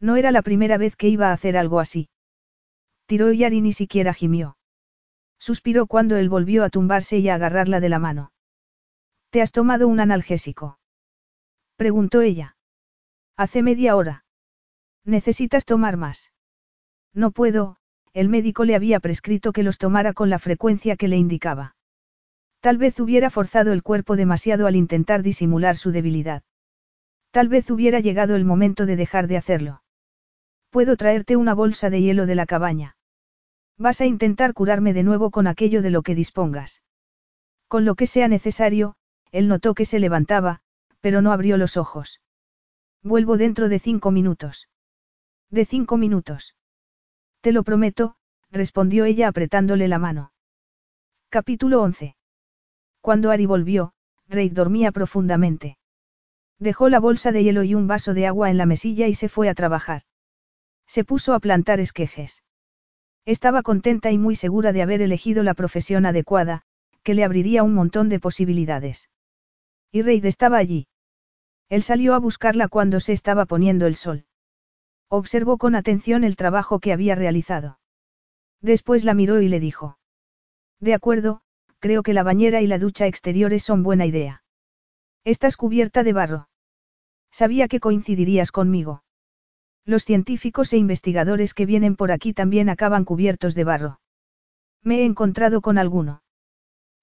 No era la primera vez que iba a hacer algo así. Tiró y Ari ni siquiera gimió. Suspiró cuando él volvió a tumbarse y a agarrarla de la mano. ¿Te has tomado un analgésico? Preguntó ella. Hace media hora. Necesitas tomar más. No puedo, el médico le había prescrito que los tomara con la frecuencia que le indicaba. Tal vez hubiera forzado el cuerpo demasiado al intentar disimular su debilidad. Tal vez hubiera llegado el momento de dejar de hacerlo. Puedo traerte una bolsa de hielo de la cabaña. Vas a intentar curarme de nuevo con aquello de lo que dispongas. Con lo que sea necesario, él notó que se levantaba, pero no abrió los ojos. Vuelvo dentro de cinco minutos. De cinco minutos. Te lo prometo, respondió ella apretándole la mano. Capítulo 11. Cuando Ari volvió, Reid dormía profundamente. Dejó la bolsa de hielo y un vaso de agua en la mesilla y se fue a trabajar. Se puso a plantar esquejes. Estaba contenta y muy segura de haber elegido la profesión adecuada, que le abriría un montón de posibilidades. Y Reid estaba allí. Él salió a buscarla cuando se estaba poniendo el sol. Observó con atención el trabajo que había realizado. Después la miró y le dijo. De acuerdo, creo que la bañera y la ducha exteriores son buena idea. Estás cubierta de barro. Sabía que coincidirías conmigo. Los científicos e investigadores que vienen por aquí también acaban cubiertos de barro. Me he encontrado con alguno.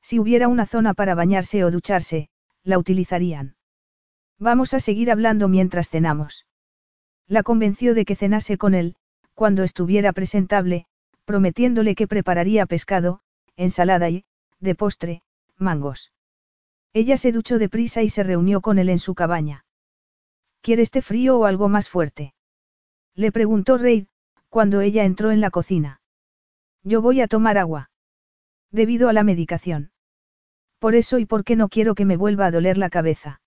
Si hubiera una zona para bañarse o ducharse, la utilizarían. Vamos a seguir hablando mientras cenamos. La convenció de que cenase con él, cuando estuviera presentable, prometiéndole que prepararía pescado, ensalada y, de postre, mangos. Ella se duchó deprisa y se reunió con él en su cabaña. ¿Quieres té frío o algo más fuerte? Le preguntó Reid, cuando ella entró en la cocina. Yo voy a tomar agua. Debido a la medicación. Por eso y porque no quiero que me vuelva a doler la cabeza.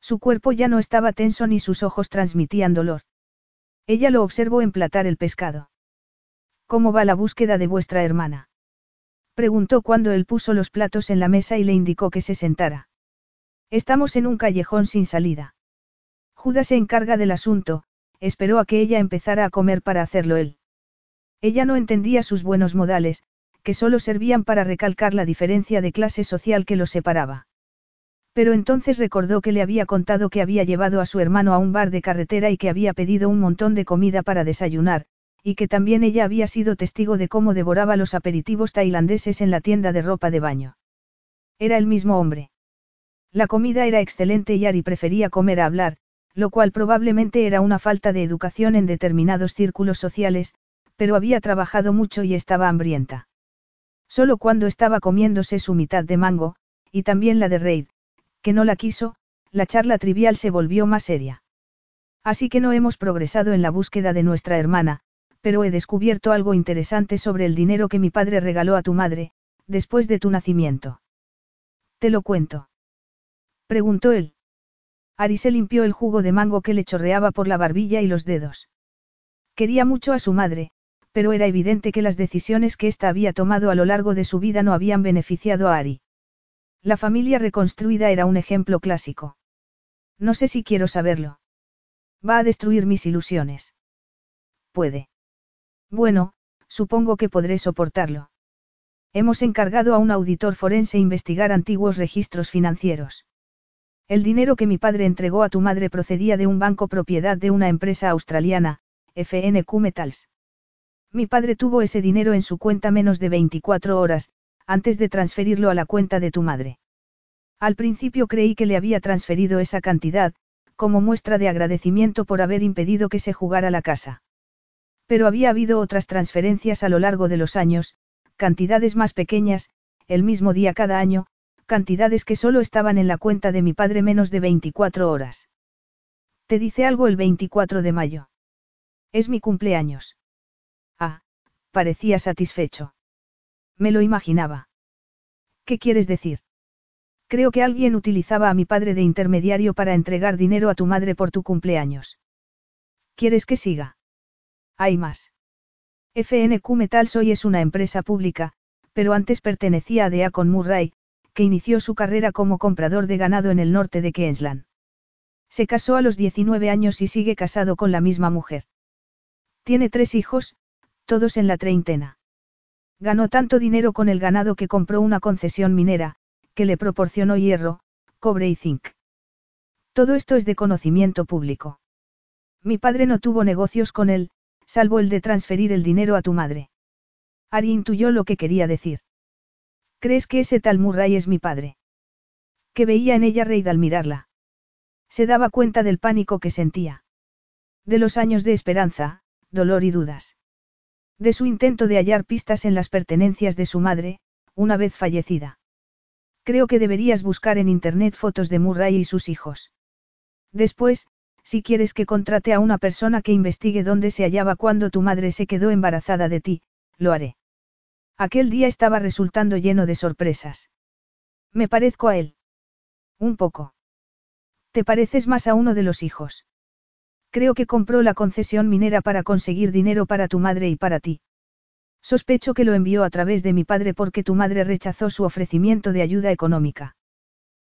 Su cuerpo ya no estaba tenso ni sus ojos transmitían dolor. Ella lo observó emplatar el pescado. ¿Cómo va la búsqueda de vuestra hermana? Preguntó cuando él puso los platos en la mesa y le indicó que se sentara. Estamos en un callejón sin salida. Judas se encarga del asunto, esperó a que ella empezara a comer para hacerlo él. Ella no entendía sus buenos modales, que solo servían para recalcar la diferencia de clase social que los separaba. Pero entonces recordó que le había contado que había llevado a su hermano a un bar de carretera y que había pedido un montón de comida para desayunar, y que también ella había sido testigo de cómo devoraba los aperitivos tailandeses en la tienda de ropa de baño. Era el mismo hombre. La comida era excelente y Ari prefería comer a hablar, lo cual probablemente era una falta de educación en determinados círculos sociales, pero había trabajado mucho y estaba hambrienta. Solo cuando estaba comiéndose su mitad de mango, y también la de Reid, que no la quiso, la charla trivial se volvió más seria. Así que no hemos progresado en la búsqueda de nuestra hermana, pero he descubierto algo interesante sobre el dinero que mi padre regaló a tu madre, después de tu nacimiento. ¿Te lo cuento? Preguntó él. Ari se limpió el jugo de mango que le chorreaba por la barbilla y los dedos. Quería mucho a su madre, pero era evidente que las decisiones que ésta había tomado a lo largo de su vida no habían beneficiado a Ari. La familia reconstruida era un ejemplo clásico. No sé si quiero saberlo. Va a destruir mis ilusiones. Puede. Bueno, supongo que podré soportarlo. Hemos encargado a un auditor forense investigar antiguos registros financieros. El dinero que mi padre entregó a tu madre procedía de un banco propiedad de una empresa australiana, FNQ Metals. Mi padre tuvo ese dinero en su cuenta menos de 24 horas, antes de transferirlo a la cuenta de tu madre. Al principio creí que le había transferido esa cantidad, como muestra de agradecimiento por haber impedido que se jugara la casa. Pero había habido otras transferencias a lo largo de los años, cantidades más pequeñas, el mismo día cada año, cantidades que solo estaban en la cuenta de mi padre menos de 24 horas. ¿Te dice algo el 24 de mayo? Es mi cumpleaños. Ah, parecía satisfecho. Me lo imaginaba. ¿Qué quieres decir? Creo que alguien utilizaba a mi padre de intermediario para entregar dinero a tu madre por tu cumpleaños. ¿Quieres que siga? Hay más. FNQ Metal Soy es una empresa pública, pero antes pertenecía a Deacon Murray, que inició su carrera como comprador de ganado en el norte de Queensland. Se casó a los 19 años y sigue casado con la misma mujer. Tiene tres hijos, todos en la treintena. Ganó tanto dinero con el ganado que compró una concesión minera, que le proporcionó hierro, cobre y zinc. Todo esto es de conocimiento público. Mi padre no tuvo negocios con él, salvo el de transferir el dinero a tu madre. Ari intuyó lo que quería decir. ¿Crees que ese tal Murray es mi padre? Que veía en ella Reid al mirarla. Se daba cuenta del pánico que sentía. De los años de esperanza, dolor y dudas. De su intento de hallar pistas en las pertenencias de su madre, una vez fallecida. Creo que deberías buscar en internet fotos de Murray y sus hijos. Después, si quieres que contrate a una persona que investigue dónde se hallaba cuando tu madre se quedó embarazada de ti, lo haré. Aquel día estaba resultando lleno de sorpresas. Me parezco a él. Un poco. Te pareces más a uno de los hijos. Creo que compró la concesión minera para conseguir dinero para tu madre y para ti. Sospecho que lo envió a través de mi padre porque tu madre rechazó su ofrecimiento de ayuda económica.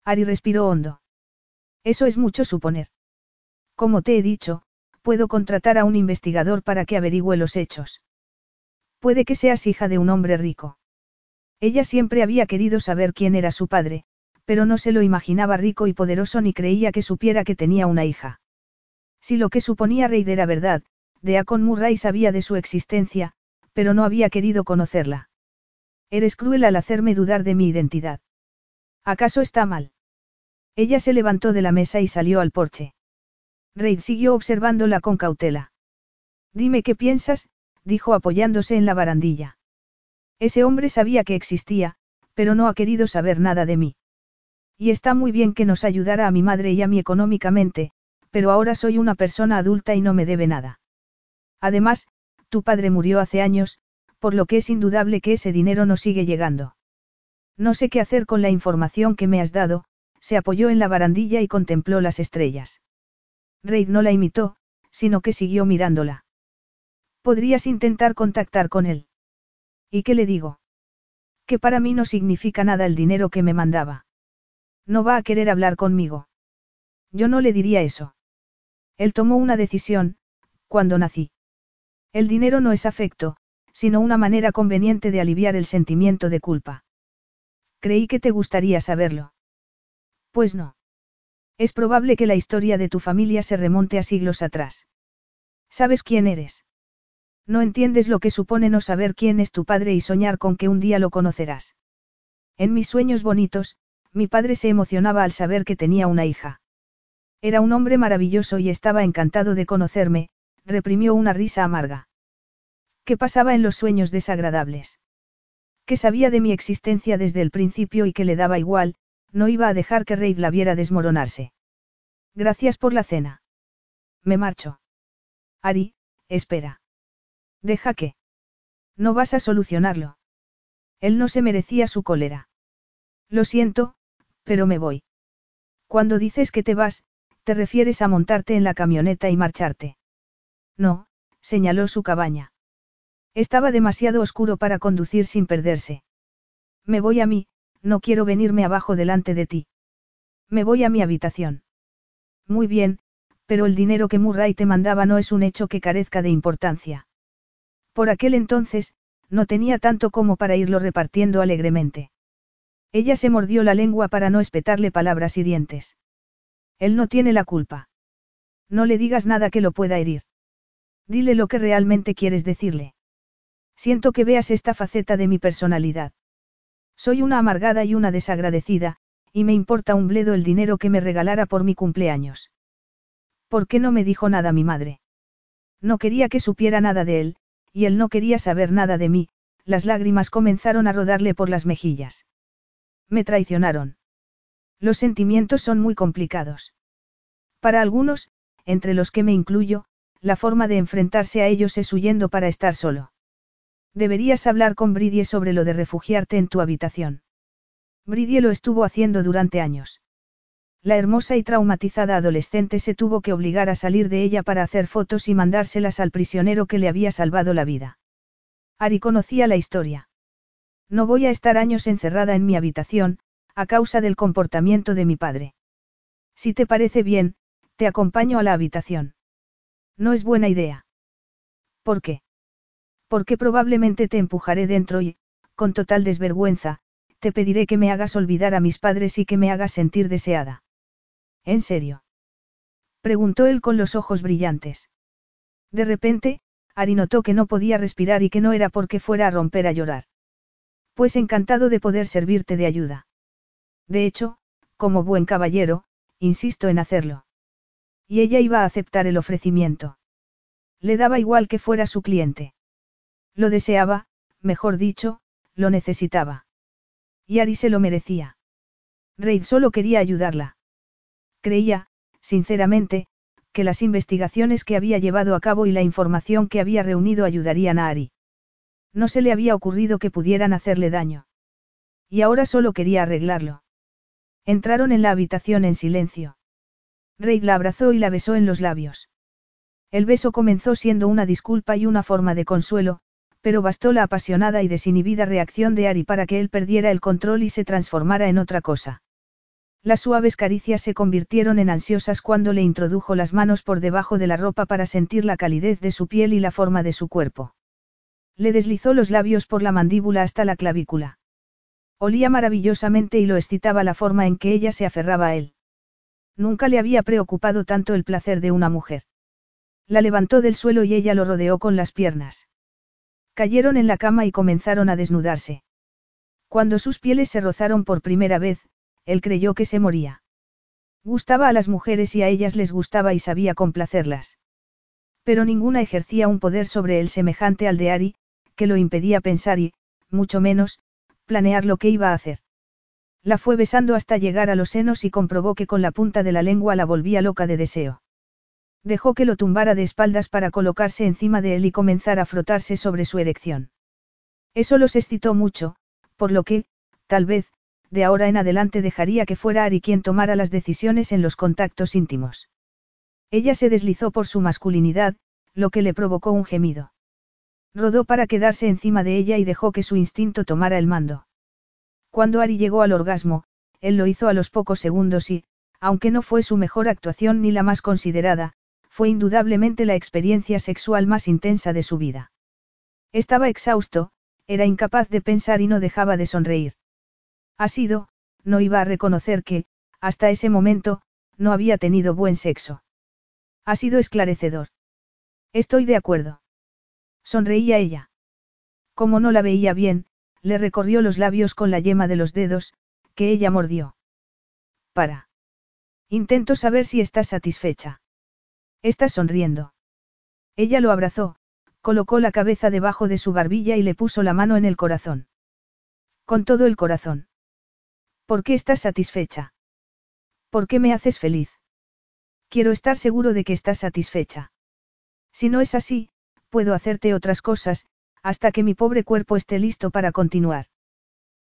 Ari respiró hondo. Eso es mucho suponer. Como te he dicho, puedo contratar a un investigador para que averigüe los hechos. Puede que seas hija de un hombre rico. Ella siempre había querido saber quién era su padre, pero no se lo imaginaba rico y poderoso ni creía que supiera que tenía una hija. Si lo que suponía Reid era verdad, Deacon Murray sabía de su existencia, pero no había querido conocerla. Eres cruel al hacerme dudar de mi identidad. ¿Acaso está mal? Ella se levantó de la mesa y salió al porche. Reid siguió observándola con cautela. Dime qué piensas, dijo apoyándose en la barandilla. Ese hombre sabía que existía, pero no ha querido saber nada de mí. Y está muy bien que nos ayudara a mi madre y a mí económicamente, pero ahora soy una persona adulta y no me debe nada. Además, tu padre murió hace años, por lo que es indudable que ese dinero no sigue llegando. No sé qué hacer con la información que me has dado, se apoyó en la barandilla y contempló las estrellas. Reid no la imitó, sino que siguió mirándola. Podrías intentar contactar con él. ¿Y qué le digo? Que para mí no significa nada el dinero que me mandaba. No va a querer hablar conmigo. Yo no le diría eso. Él tomó una decisión, cuando nací. El dinero no es afecto, sino una manera conveniente de aliviar el sentimiento de culpa. Creí que te gustaría saberlo. Pues no. Es probable que la historia de tu familia se remonte a siglos atrás. ¿Sabes quién eres? No entiendes lo que supone no saber quién es tu padre y soñar con que un día lo conocerás. En mis sueños bonitos, mi padre se emocionaba al saber que tenía una hija. Era un hombre maravilloso y estaba encantado de conocerme, reprimió una risa amarga. ¿Qué pasaba en los sueños desagradables? Que sabía de mi existencia desde el principio y que le daba igual, no iba a dejar que Reid la viera desmoronarse. Gracias por la cena. Me marcho. Ari, espera. Deja que. No vas a solucionarlo. Él no se merecía su cólera. Lo siento, pero me voy. Cuando dices que te vas, te refieres a montarte en la camioneta y marcharte. No, señaló su cabaña. Estaba demasiado oscuro para conducir sin perderse. Me voy a mí, no quiero venirme abajo delante de ti. Me voy a mi habitación. Muy bien, pero el dinero que Murray te mandaba no es un hecho que carezca de importancia. Por aquel entonces, no tenía tanto como para irlo repartiendo alegremente. Ella se mordió la lengua para no espetarle palabras hirientes. Él no tiene la culpa. No le digas nada que lo pueda herir. Dile lo que realmente quieres decirle. Siento que veas esta faceta de mi personalidad. Soy una amargada y una desagradecida, y me importa un bledo el dinero que me regalara por mi cumpleaños. ¿Por qué no me dijo nada mi madre? No quería que supiera nada de él, y él no quería saber nada de mí, las lágrimas comenzaron a rodarle por las mejillas. Me traicionaron. Los sentimientos son muy complicados. Para algunos, entre los que me incluyo, la forma de enfrentarse a ellos es huyendo para estar solo. Deberías hablar con Bridie sobre lo de refugiarte en tu habitación. Bridie lo estuvo haciendo durante años. La hermosa y traumatizada adolescente se tuvo que obligar a salir de ella para hacer fotos y mandárselas al prisionero que le había salvado la vida. Ari conocía la historia. No voy a estar años encerrada en mi habitación, a causa del comportamiento de mi padre. Si te parece bien, te acompaño a la habitación. No es buena idea. ¿Por qué? Porque probablemente te empujaré dentro y, con total desvergüenza, te pediré que me hagas olvidar a mis padres y que me hagas sentir deseada. ¿En serio? Preguntó él con los ojos brillantes. De repente, Ari notó que no podía respirar y que no era porque fuera a romper a llorar. Pues encantado de poder servirte de ayuda. De hecho, como buen caballero, insisto en hacerlo. Y ella iba a aceptar el ofrecimiento. Le daba igual que fuera su cliente. Lo deseaba, mejor dicho, lo necesitaba. Y Ari se lo merecía. Reid solo quería ayudarla. Creía, sinceramente, que las investigaciones que había llevado a cabo y la información que había reunido ayudarían a Ari. No se le había ocurrido que pudieran hacerle daño. Y ahora solo quería arreglarlo. Entraron en la habitación en silencio. Reid la abrazó y la besó en los labios. El beso comenzó siendo una disculpa y una forma de consuelo, pero bastó la apasionada y desinhibida reacción de Ari para que él perdiera el control y se transformara en otra cosa. Las suaves caricias se convirtieron en ansiosas cuando le introdujo las manos por debajo de la ropa para sentir la calidez de su piel y la forma de su cuerpo. Le deslizó los labios por la mandíbula hasta la clavícula. Olía maravillosamente y lo excitaba la forma en que ella se aferraba a él. Nunca le había preocupado tanto el placer de una mujer. La levantó del suelo y ella lo rodeó con las piernas. Cayeron en la cama y comenzaron a desnudarse. Cuando sus pieles se rozaron por primera vez, él creyó que se moría. Gustaba a las mujeres y a ellas les gustaba y sabía complacerlas. Pero ninguna ejercía un poder sobre él semejante al de Ari, que lo impedía pensar y, mucho menos, planear lo que iba a hacer. La fue besando hasta llegar a los senos y comprobó que con la punta de la lengua la volvía loca de deseo. Dejó que lo tumbara de espaldas para colocarse encima de él y comenzar a frotarse sobre su erección. Eso los excitó mucho, por lo que, tal vez, de ahora en adelante dejaría que fuera Ari quien tomara las decisiones en los contactos íntimos. Ella se deslizó por su masculinidad, lo que le provocó un gemido. Rodó para quedarse encima de ella y dejó que su instinto tomara el mando. Cuando Ari llegó al orgasmo, él lo hizo a los pocos segundos y, aunque no fue su mejor actuación ni la más considerada, fue indudablemente la experiencia sexual más intensa de su vida. Estaba exhausto, era incapaz de pensar y no dejaba de sonreír. Ha sido, no iba a reconocer que, hasta ese momento, no había tenido buen sexo. Ha sido esclarecedor. Estoy de acuerdo. Sonreía ella. Como no la veía bien, le recorrió los labios con la yema de los dedos, que ella mordió. Para. Intento saber si estás satisfecha. Estás sonriendo. Ella lo abrazó, colocó la cabeza debajo de su barbilla y le puso la mano en el corazón. Con todo el corazón. ¿Por qué estás satisfecha? ¿Por qué me haces feliz? Quiero estar seguro de que estás satisfecha. Si no es así, puedo hacerte otras cosas, hasta que mi pobre cuerpo esté listo para continuar.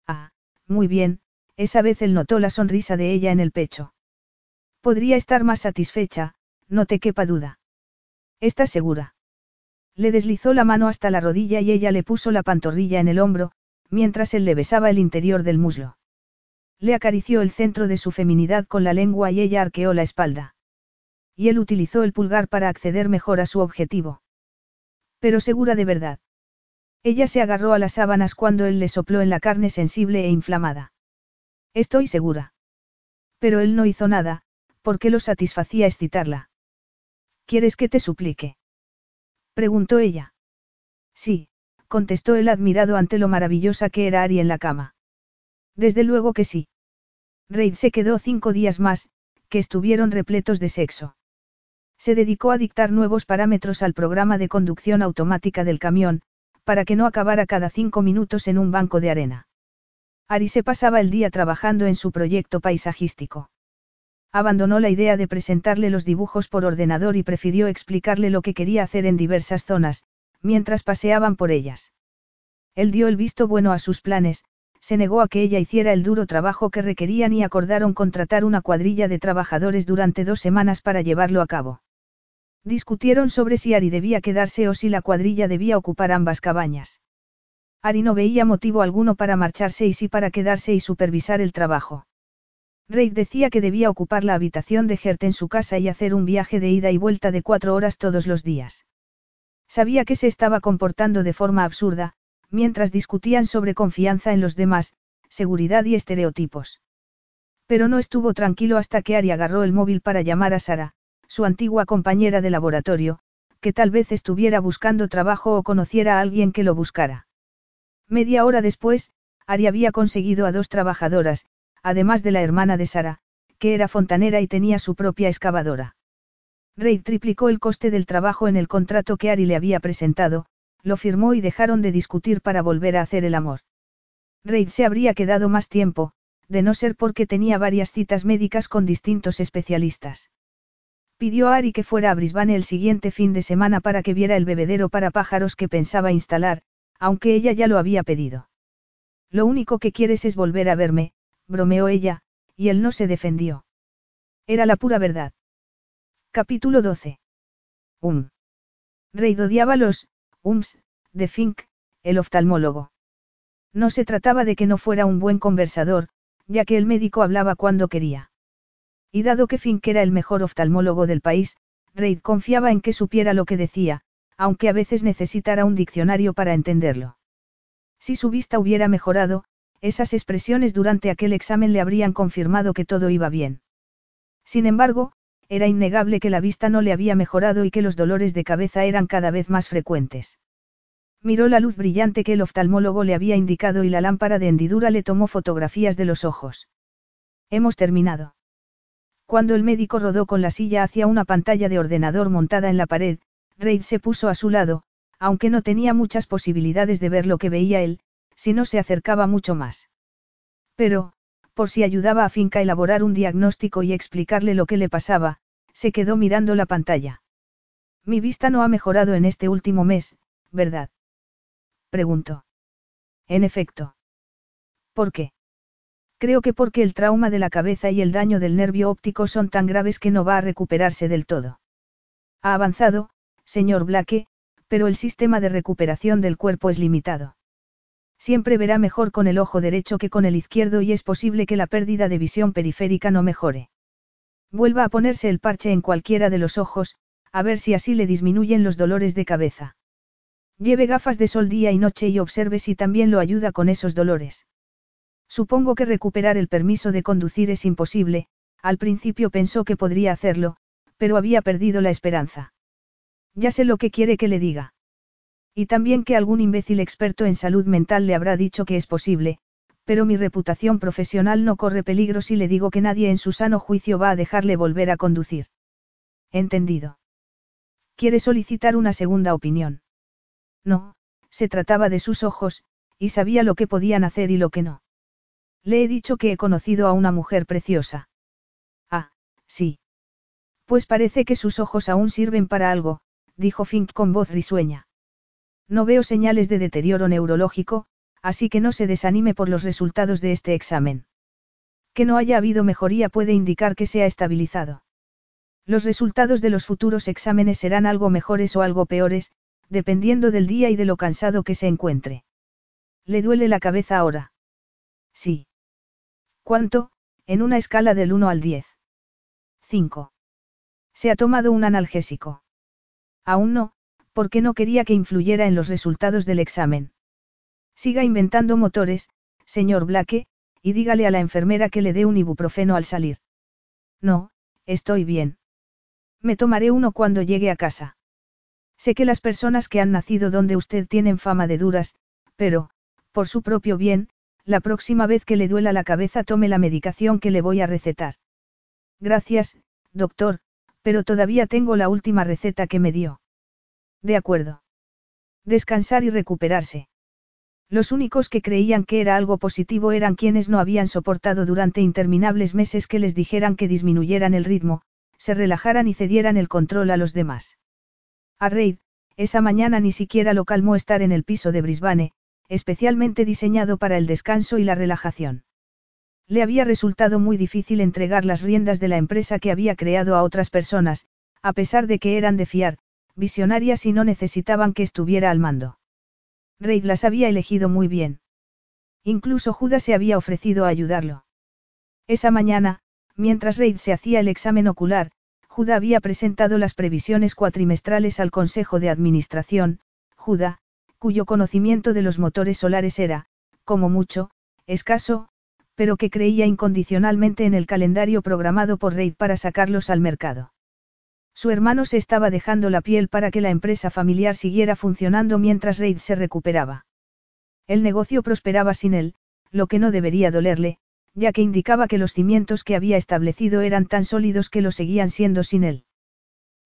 Ah, muy bien, esa vez él notó la sonrisa de ella en el pecho. Podría estar más satisfecha, no te quepa duda. ¿Estás segura? Le deslizó la mano hasta la rodilla y ella le puso la pantorrilla en el hombro, mientras él le besaba el interior del muslo. Le acarició el centro de su feminidad con la lengua y ella arqueó la espalda. Y él utilizó el pulgar para acceder mejor a su objetivo. Pero segura de verdad. Ella se agarró a las sábanas cuando él le sopló en la carne sensible e inflamada. Estoy segura. Pero él no hizo nada, porque lo satisfacía excitarla. ¿Quieres que te suplique? preguntó ella. Sí, contestó él admirado ante lo maravillosa que era Ari en la cama. Desde luego que sí. Reid se quedó cinco días más, que estuvieron repletos de sexo. Se dedicó a dictar nuevos parámetros al programa de conducción automática del camión, para que no acabara cada cinco minutos en un banco de arena. Ari se pasaba el día trabajando en su proyecto paisajístico. Abandonó la idea de presentarle los dibujos por ordenador y prefirió explicarle lo que quería hacer en diversas zonas, mientras paseaban por ellas. Él dio el visto bueno a sus planes, se negó a que ella hiciera el duro trabajo que requerían y acordaron contratar una cuadrilla de trabajadores durante dos semanas para llevarlo a cabo. Discutieron sobre si Ari debía quedarse o si la cuadrilla debía ocupar ambas cabañas. Ari no veía motivo alguno para marcharse y sí para quedarse y supervisar el trabajo. Reid decía que debía ocupar la habitación de Gert en su casa y hacer un viaje de ida y vuelta de cuatro horas todos los días. Sabía que se estaba comportando de forma absurda, mientras discutían sobre confianza en los demás, seguridad y estereotipos. Pero no estuvo tranquilo hasta que Ari agarró el móvil para llamar a Sara, su antigua compañera de laboratorio, que tal vez estuviera buscando trabajo o conociera a alguien que lo buscara. Media hora después, Ari había conseguido a dos trabajadoras, además de la hermana de Sara, que era fontanera y tenía su propia excavadora. Reid triplicó el coste del trabajo en el contrato que Ari le había presentado, lo firmó y dejaron de discutir para volver a hacer el amor. Reid se habría quedado más tiempo, de no ser porque tenía varias citas médicas con distintos especialistas. Pidió a Ari que fuera a Brisbane el siguiente fin de semana para que viera el bebedero para pájaros que pensaba instalar, aunque ella ya lo había pedido. Lo único que quieres es volver a verme, bromeó ella, y él no se defendió. Era la pura verdad. Capítulo 12. Um. Reid odiaba los, Ums, de Fink, el oftalmólogo. No se trataba de que no fuera un buen conversador, ya que el médico hablaba cuando quería. Y dado que Fink era el mejor oftalmólogo del país, Reid confiaba en que supiera lo que decía, aunque a veces necesitara un diccionario para entenderlo. Si su vista hubiera mejorado, esas expresiones durante aquel examen le habrían confirmado que todo iba bien. Sin embargo, era innegable que la vista no le había mejorado y que los dolores de cabeza eran cada vez más frecuentes. Miró la luz brillante que el oftalmólogo le había indicado y la lámpara de hendidura le tomó fotografías de los ojos. Hemos terminado. Cuando el médico rodó con la silla hacia una pantalla de ordenador montada en la pared, Reid se puso a su lado, aunque no tenía muchas posibilidades de ver lo que veía él, si no se acercaba mucho más. Pero, por si ayudaba a Finca a elaborar un diagnóstico y explicarle lo que le pasaba, se quedó mirando la pantalla. Mi vista no ha mejorado en este último mes, ¿verdad? Preguntó. En efecto. ¿Por qué? Creo que porque el trauma de la cabeza y el daño del nervio óptico son tan graves que no va a recuperarse del todo. Ha avanzado, señor Blake, pero el sistema de recuperación del cuerpo es limitado. Siempre verá mejor con el ojo derecho que con el izquierdo y es posible que la pérdida de visión periférica no mejore. Vuelva a ponerse el parche en cualquiera de los ojos, a ver si así le disminuyen los dolores de cabeza. Lleve gafas de sol día y noche y observe si también lo ayuda con esos dolores. Supongo que recuperar el permiso de conducir es imposible, al principio pensó que podría hacerlo, pero había perdido la esperanza. Ya sé lo que quiere que le diga. Y también que algún imbécil experto en salud mental le habrá dicho que es posible, pero mi reputación profesional no corre peligro si le digo que nadie en su sano juicio va a dejarle volver a conducir. Entendido. ¿Quiere solicitar una segunda opinión? No, se trataba de sus ojos, y sabía lo que podían hacer y lo que no. Le he dicho que he conocido a una mujer preciosa. Ah, sí. Pues parece que sus ojos aún sirven para algo, dijo Fink con voz risueña. No veo señales de deterioro neurológico, así que no se desanime por los resultados de este examen. Que no haya habido mejoría puede indicar que se ha estabilizado. Los resultados de los futuros exámenes serán algo mejores o algo peores, dependiendo del día y de lo cansado que se encuentre. ¿Le duele la cabeza ahora? Sí. ¿Cuánto? En una escala del 1 al 10. 5. Se ha tomado un analgésico. Aún no, porque no quería que influyera en los resultados del examen. Siga inventando motores, señor Blake, y dígale a la enfermera que le dé un ibuprofeno al salir. No, estoy bien. Me tomaré uno cuando llegue a casa. Sé que las personas que han nacido donde usted tienen fama de duras, pero, por su propio bien, la próxima vez que le duela la cabeza tome la medicación que le voy a recetar. Gracias, doctor, pero todavía tengo la última receta que me dio. De acuerdo. Descansar y recuperarse. Los únicos que creían que era algo positivo eran quienes no habían soportado durante interminables meses que les dijeran que disminuyeran el ritmo, se relajaran y cedieran el control a los demás. A Reid, esa mañana ni siquiera lo calmó estar en el piso de Brisbane, especialmente diseñado para el descanso y la relajación. Le había resultado muy difícil entregar las riendas de la empresa que había creado a otras personas, a pesar de que eran de fiar, visionarias y no necesitaban que estuviera al mando. Reid las había elegido muy bien. Incluso Judas se había ofrecido a ayudarlo. Esa mañana, mientras Reid se hacía el examen ocular, Judah había presentado las previsiones cuatrimestrales al Consejo de Administración, Judah, cuyo conocimiento de los motores solares era, como mucho, escaso, pero que creía incondicionalmente en el calendario programado por Reid para sacarlos al mercado. Su hermano se estaba dejando la piel para que la empresa familiar siguiera funcionando mientras Reid se recuperaba. El negocio prosperaba sin él, lo que no debería dolerle, ya que indicaba que los cimientos que había establecido eran tan sólidos que lo seguían siendo sin él.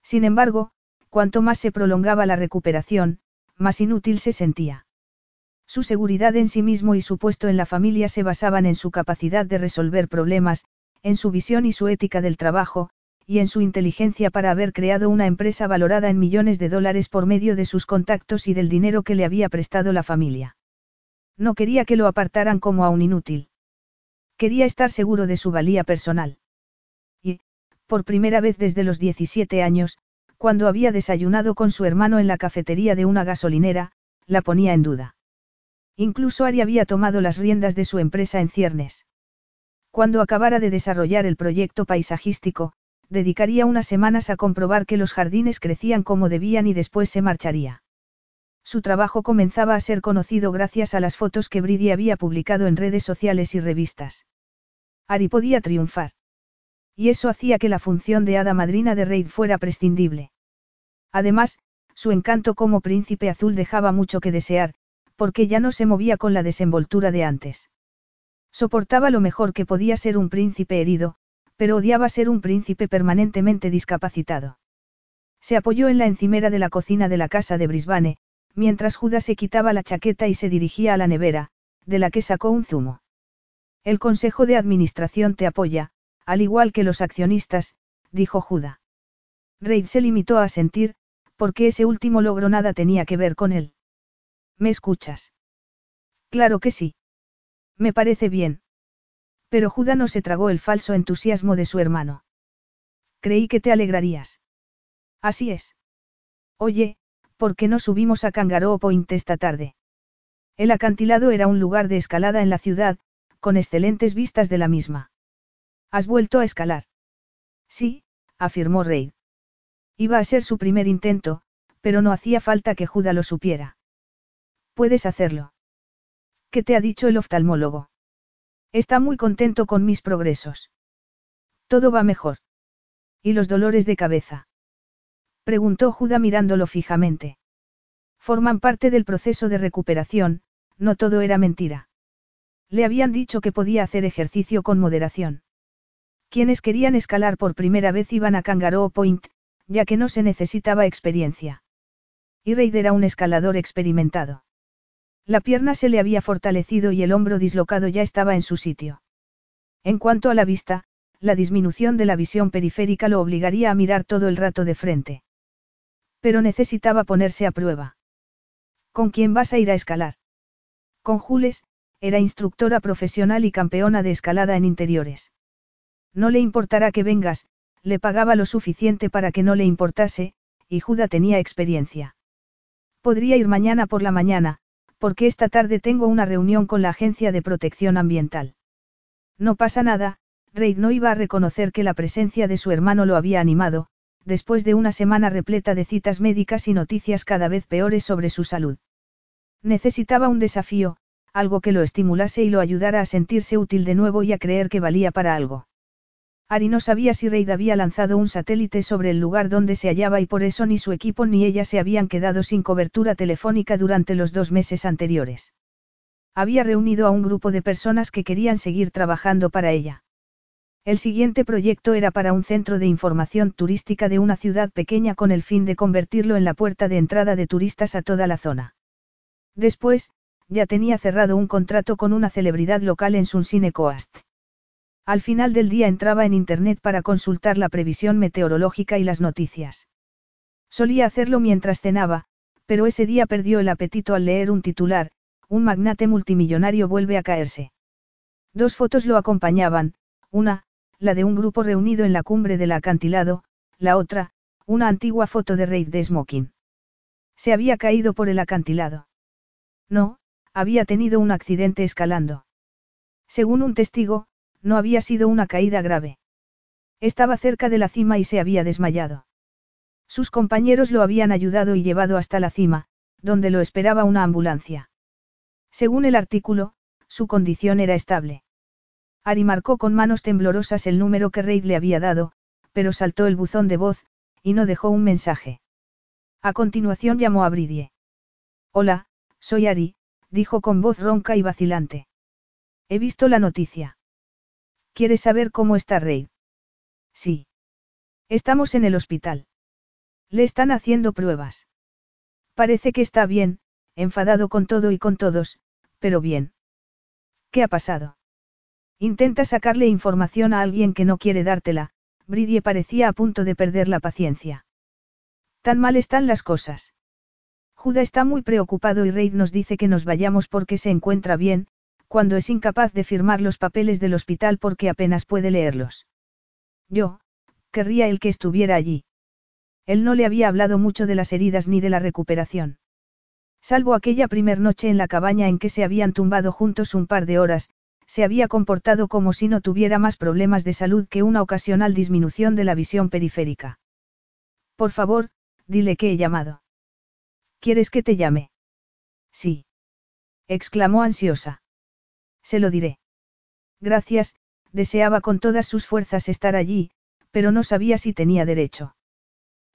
Sin embargo, cuanto más se prolongaba la recuperación, más inútil se sentía. Su seguridad en sí mismo y su puesto en la familia se basaban en su capacidad de resolver problemas, en su visión y su ética del trabajo, y en su inteligencia para haber creado una empresa valorada en millones de dólares por medio de sus contactos y del dinero que le había prestado la familia. No quería que lo apartaran como a un inútil. Quería estar seguro de su valía personal. Y, por primera vez desde los 17 años, cuando había desayunado con su hermano en la cafetería de una gasolinera, la ponía en duda. Incluso Ari había tomado las riendas de su empresa en ciernes. Cuando acabara de desarrollar el proyecto paisajístico, dedicaría unas semanas a comprobar que los jardines crecían como debían y después se marcharía. Su trabajo comenzaba a ser conocido gracias a las fotos que Brady había publicado en redes sociales y revistas. Ari podía triunfar. Y eso hacía que la función de hada madrina de Reid fuera prescindible. Además, su encanto como príncipe azul dejaba mucho que desear, porque ya no se movía con la desenvoltura de antes. Soportaba lo mejor que podía ser un príncipe herido, pero odiaba ser un príncipe permanentemente discapacitado. Se apoyó en la encimera de la cocina de la casa de Brisbane, mientras Judas se quitaba la chaqueta y se dirigía a la nevera, de la que sacó un zumo. El Consejo de Administración te apoya, al igual que los accionistas, dijo Judas. Reid se limitó a sentir, porque ese último logro nada tenía que ver con él. ¿Me escuchas? Claro que sí. Me parece bien. Pero Judá no se tragó el falso entusiasmo de su hermano. Creí que te alegrarías. Así es. Oye, ¿por qué no subimos a Kangaroo Point esta tarde? El acantilado era un lugar de escalada en la ciudad, con excelentes vistas de la misma. ¿Has vuelto a escalar? Sí, afirmó Reid. Iba a ser su primer intento, pero no hacía falta que Juda lo supiera. Puedes hacerlo. ¿Qué te ha dicho el oftalmólogo? Está muy contento con mis progresos. Todo va mejor. ¿Y los dolores de cabeza? Preguntó Juda mirándolo fijamente. Forman parte del proceso de recuperación, no todo era mentira. Le habían dicho que podía hacer ejercicio con moderación. Quienes querían escalar por primera vez iban a Kangaroo Point, ya que no se necesitaba experiencia. Y Reid era un escalador experimentado. La pierna se le había fortalecido y el hombro dislocado ya estaba en su sitio. En cuanto a la vista, la disminución de la visión periférica lo obligaría a mirar todo el rato de frente. Pero necesitaba ponerse a prueba. ¿Con quién vas a ir a escalar? Con Jules, era instructora profesional y campeona de escalada en interiores. No le importará que vengas, le pagaba lo suficiente para que no le importase, y Juda tenía experiencia. Podría ir mañana por la mañana, porque esta tarde tengo una reunión con la Agencia de Protección Ambiental. No pasa nada, Reid no iba a reconocer que la presencia de su hermano lo había animado, después de una semana repleta de citas médicas y noticias cada vez peores sobre su salud. Necesitaba un desafío, algo que lo estimulase y lo ayudara a sentirse útil de nuevo y a creer que valía para algo. Ari no sabía si Reid había lanzado un satélite sobre el lugar donde se hallaba y por eso ni su equipo ni ella se habían quedado sin cobertura telefónica durante los dos meses anteriores. Había reunido a un grupo de personas que querían seguir trabajando para ella. El siguiente proyecto era para un centro de información turística de una ciudad pequeña con el fin de convertirlo en la puerta de entrada de turistas a toda la zona. Después, ya tenía cerrado un contrato con una celebridad local en Sunsine Coast. Al final del día entraba en Internet para consultar la previsión meteorológica y las noticias. Solía hacerlo mientras cenaba, pero ese día perdió el apetito al leer un titular, un magnate multimillonario vuelve a caerse. Dos fotos lo acompañaban, una, la de un grupo reunido en la cumbre del acantilado, la otra, una antigua foto de Reid de Smoking. Se había caído por el acantilado. No, había tenido un accidente escalando. Según un testigo, no había sido una caída grave. Estaba cerca de la cima y se había desmayado. Sus compañeros lo habían ayudado y llevado hasta la cima, donde lo esperaba una ambulancia. Según el artículo, su condición era estable. Ari marcó con manos temblorosas el número que Reid le había dado, pero saltó el buzón de voz, y no dejó un mensaje. A continuación llamó a Bridie. Hola, soy Ari, dijo con voz ronca y vacilante. He visto la noticia. ¿Quieres saber cómo está Reid? Sí. Estamos en el hospital. Le están haciendo pruebas. Parece que está bien, enfadado con todo y con todos, pero bien. ¿Qué ha pasado? Intenta sacarle información a alguien que no quiere dártela, Bridie parecía a punto de perder la paciencia. Tan mal están las cosas. Juda está muy preocupado y Reid nos dice que nos vayamos porque se encuentra bien, cuando es incapaz de firmar los papeles del hospital porque apenas puede leerlos. Yo, querría el que estuviera allí. Él no le había hablado mucho de las heridas ni de la recuperación. Salvo aquella primer noche en la cabaña en que se habían tumbado juntos un par de horas, se había comportado como si no tuviera más problemas de salud que una ocasional disminución de la visión periférica. Por favor, dile que he llamado. ¿Quieres que te llame? Sí. exclamó ansiosa. Se lo diré. Gracias, deseaba con todas sus fuerzas estar allí, pero no sabía si tenía derecho.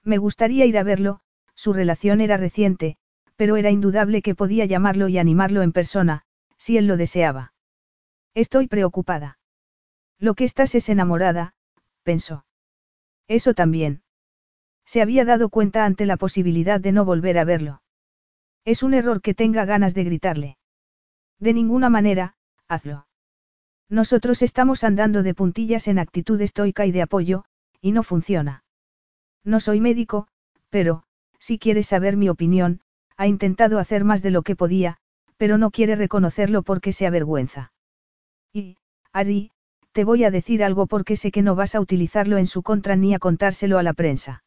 Me gustaría ir a verlo, su relación era reciente, pero era indudable que podía llamarlo y animarlo en persona, si él lo deseaba. Estoy preocupada. Lo que estás es enamorada, pensó. Eso también. Se había dado cuenta ante la posibilidad de no volver a verlo. Es un error que tenga ganas de gritarle. De ninguna manera, hazlo. Nosotros estamos andando de puntillas en actitud estoica y de apoyo, y no funciona. No soy médico, pero, si quieres saber mi opinión, ha intentado hacer más de lo que podía, pero no quiere reconocerlo porque se avergüenza. Y, Ari, te voy a decir algo porque sé que no vas a utilizarlo en su contra ni a contárselo a la prensa.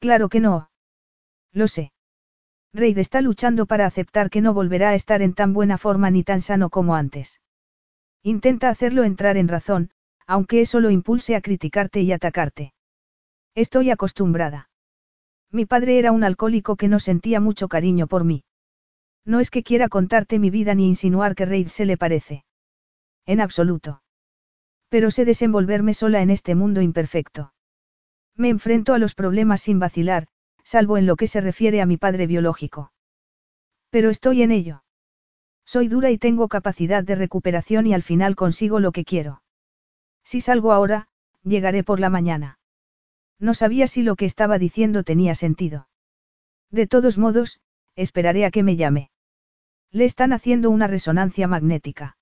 Claro que no. Lo sé. Reid está luchando para aceptar que no volverá a estar en tan buena forma ni tan sano como antes. Intenta hacerlo entrar en razón, aunque eso lo impulse a criticarte y atacarte. Estoy acostumbrada. Mi padre era un alcohólico que no sentía mucho cariño por mí. No es que quiera contarte mi vida ni insinuar que Reid se le parece. En absoluto. Pero sé desenvolverme sola en este mundo imperfecto. Me enfrento a los problemas sin vacilar, salvo en lo que se refiere a mi padre biológico. Pero estoy en ello. Soy dura y tengo capacidad de recuperación y al final consigo lo que quiero. Si salgo ahora, llegaré por la mañana. No sabía si lo que estaba diciendo tenía sentido. De todos modos, esperaré a que me llame. Le están haciendo una resonancia magnética.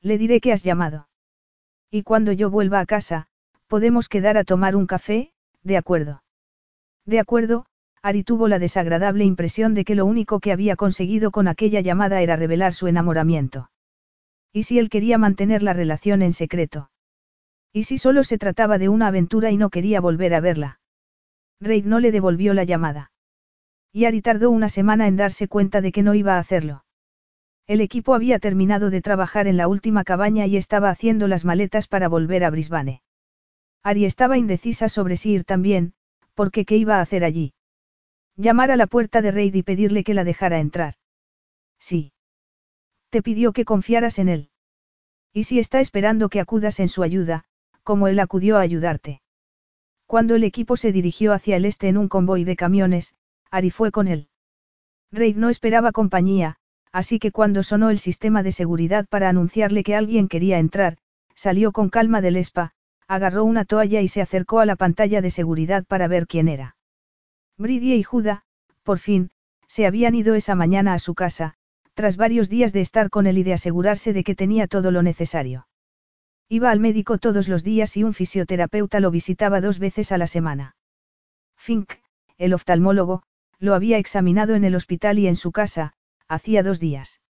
Le diré que has llamado. Y cuando yo vuelva a casa, podemos quedar a tomar un café, de acuerdo. De acuerdo, Ari tuvo la desagradable impresión de que lo único que había conseguido con aquella llamada era revelar su enamoramiento. ¿Y si él quería mantener la relación en secreto? ¿Y si solo se trataba de una aventura y no quería volver a verla? Reid no le devolvió la llamada. Y Ari tardó una semana en darse cuenta de que no iba a hacerlo. El equipo había terminado de trabajar en la última cabaña y estaba haciendo las maletas para volver a Brisbane. Ari estaba indecisa sobre si ir también, porque qué iba a hacer allí. Llamar a la puerta de Reid y pedirle que la dejara entrar. Sí. Te pidió que confiaras en él. Y si está esperando que acudas en su ayuda, como él acudió a ayudarte. Cuando el equipo se dirigió hacia el este en un convoy de camiones, Ari fue con él. Reid no esperaba compañía, así que cuando sonó el sistema de seguridad para anunciarle que alguien quería entrar, salió con calma del ESPA, agarró una toalla y se acercó a la pantalla de seguridad para ver quién era. Bridie y Juda, por fin, se habían ido esa mañana a su casa, tras varios días de estar con él y de asegurarse de que tenía todo lo necesario. Iba al médico todos los días y un fisioterapeuta lo visitaba dos veces a la semana. Fink, el oftalmólogo, lo había examinado en el hospital y en su casa, hacía dos días.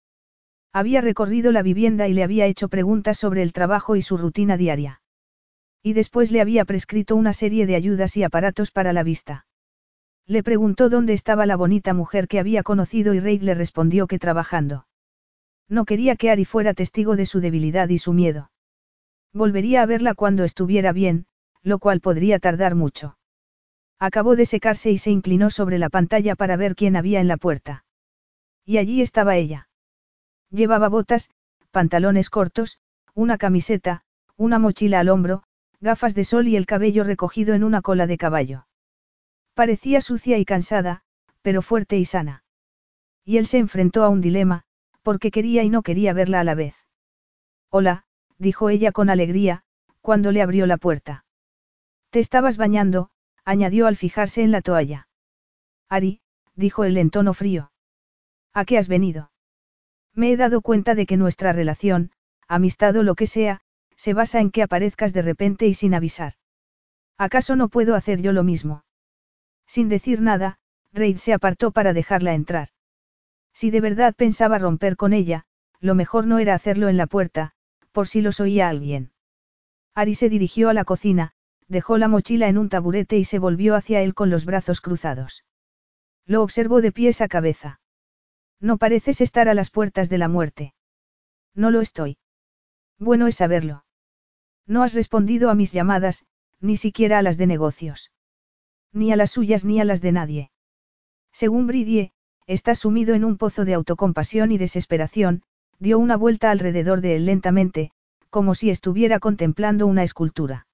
Había recorrido la vivienda y le había hecho preguntas sobre el trabajo y su rutina diaria. Y después le había prescrito una serie de ayudas y aparatos para la vista. Le preguntó dónde estaba la bonita mujer que había conocido y Reid le respondió que trabajando. No quería que Ari fuera testigo de su debilidad y su miedo. Volvería a verla cuando estuviera bien, lo cual podría tardar mucho. Acabó de secarse y se inclinó sobre la pantalla para ver quién había en la puerta. Y allí estaba ella. Llevaba botas, pantalones cortos, una camiseta, una mochila al hombro, gafas de sol y el cabello recogido en una cola de caballo. Parecía sucia y cansada, pero fuerte y sana. Y él se enfrentó a un dilema, porque quería y no quería verla a la vez. Hola, dijo ella con alegría, cuando le abrió la puerta. Te estabas bañando, añadió al fijarse en la toalla. Ari, dijo él en tono frío. ¿A qué has venido? Me he dado cuenta de que nuestra relación, amistad o lo que sea, se basa en que aparezcas de repente y sin avisar. ¿Acaso no puedo hacer yo lo mismo? Sin decir nada, Reid se apartó para dejarla entrar. Si de verdad pensaba romper con ella, lo mejor no era hacerlo en la puerta, por si los oía alguien. Ari se dirigió a la cocina, dejó la mochila en un taburete y se volvió hacia él con los brazos cruzados. Lo observó de pies a cabeza. No pareces estar a las puertas de la muerte. No lo estoy. Bueno es saberlo. No has respondido a mis llamadas, ni siquiera a las de negocios. Ni a las suyas ni a las de nadie. Según Bridie, está sumido en un pozo de autocompasión y desesperación, dio una vuelta alrededor de él lentamente, como si estuviera contemplando una escultura.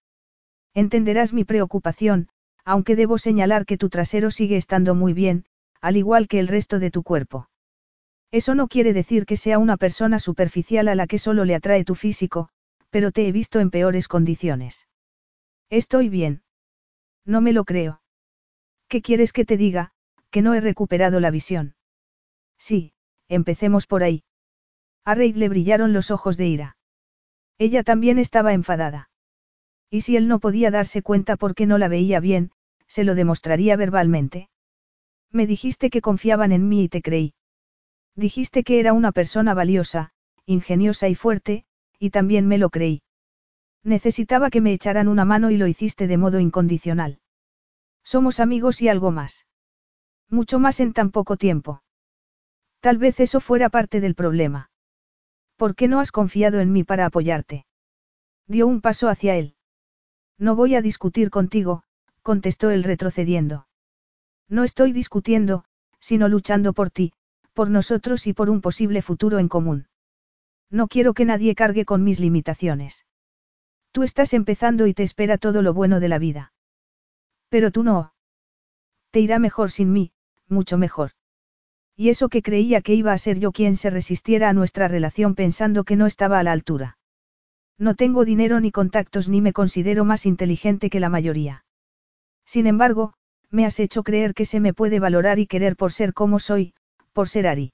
Entenderás mi preocupación, aunque debo señalar que tu trasero sigue estando muy bien, al igual que el resto de tu cuerpo. Eso no quiere decir que sea una persona superficial a la que solo le atrae tu físico, pero te he visto en peores condiciones. Estoy bien. No me lo creo. ¿Qué quieres que te diga? Que no he recuperado la visión. Sí, empecemos por ahí. A Reid le brillaron los ojos de ira. Ella también estaba enfadada. Y si él no podía darse cuenta porque no la veía bien, se lo demostraría verbalmente. Me dijiste que confiaban en mí y te creí. Dijiste que era una persona valiosa, ingeniosa y fuerte, y también me lo creí. Necesitaba que me echaran una mano y lo hiciste de modo incondicional. Somos amigos y algo más. Mucho más en tan poco tiempo. Tal vez eso fuera parte del problema. ¿Por qué no has confiado en mí para apoyarte? Dio un paso hacia él. No voy a discutir contigo, contestó él retrocediendo. No estoy discutiendo, sino luchando por ti, por nosotros y por un posible futuro en común. No quiero que nadie cargue con mis limitaciones. Tú estás empezando y te espera todo lo bueno de la vida. Pero tú no. Te irá mejor sin mí, mucho mejor. Y eso que creía que iba a ser yo quien se resistiera a nuestra relación pensando que no estaba a la altura. No tengo dinero ni contactos ni me considero más inteligente que la mayoría. Sin embargo, me has hecho creer que se me puede valorar y querer por ser como soy, por ser Ari.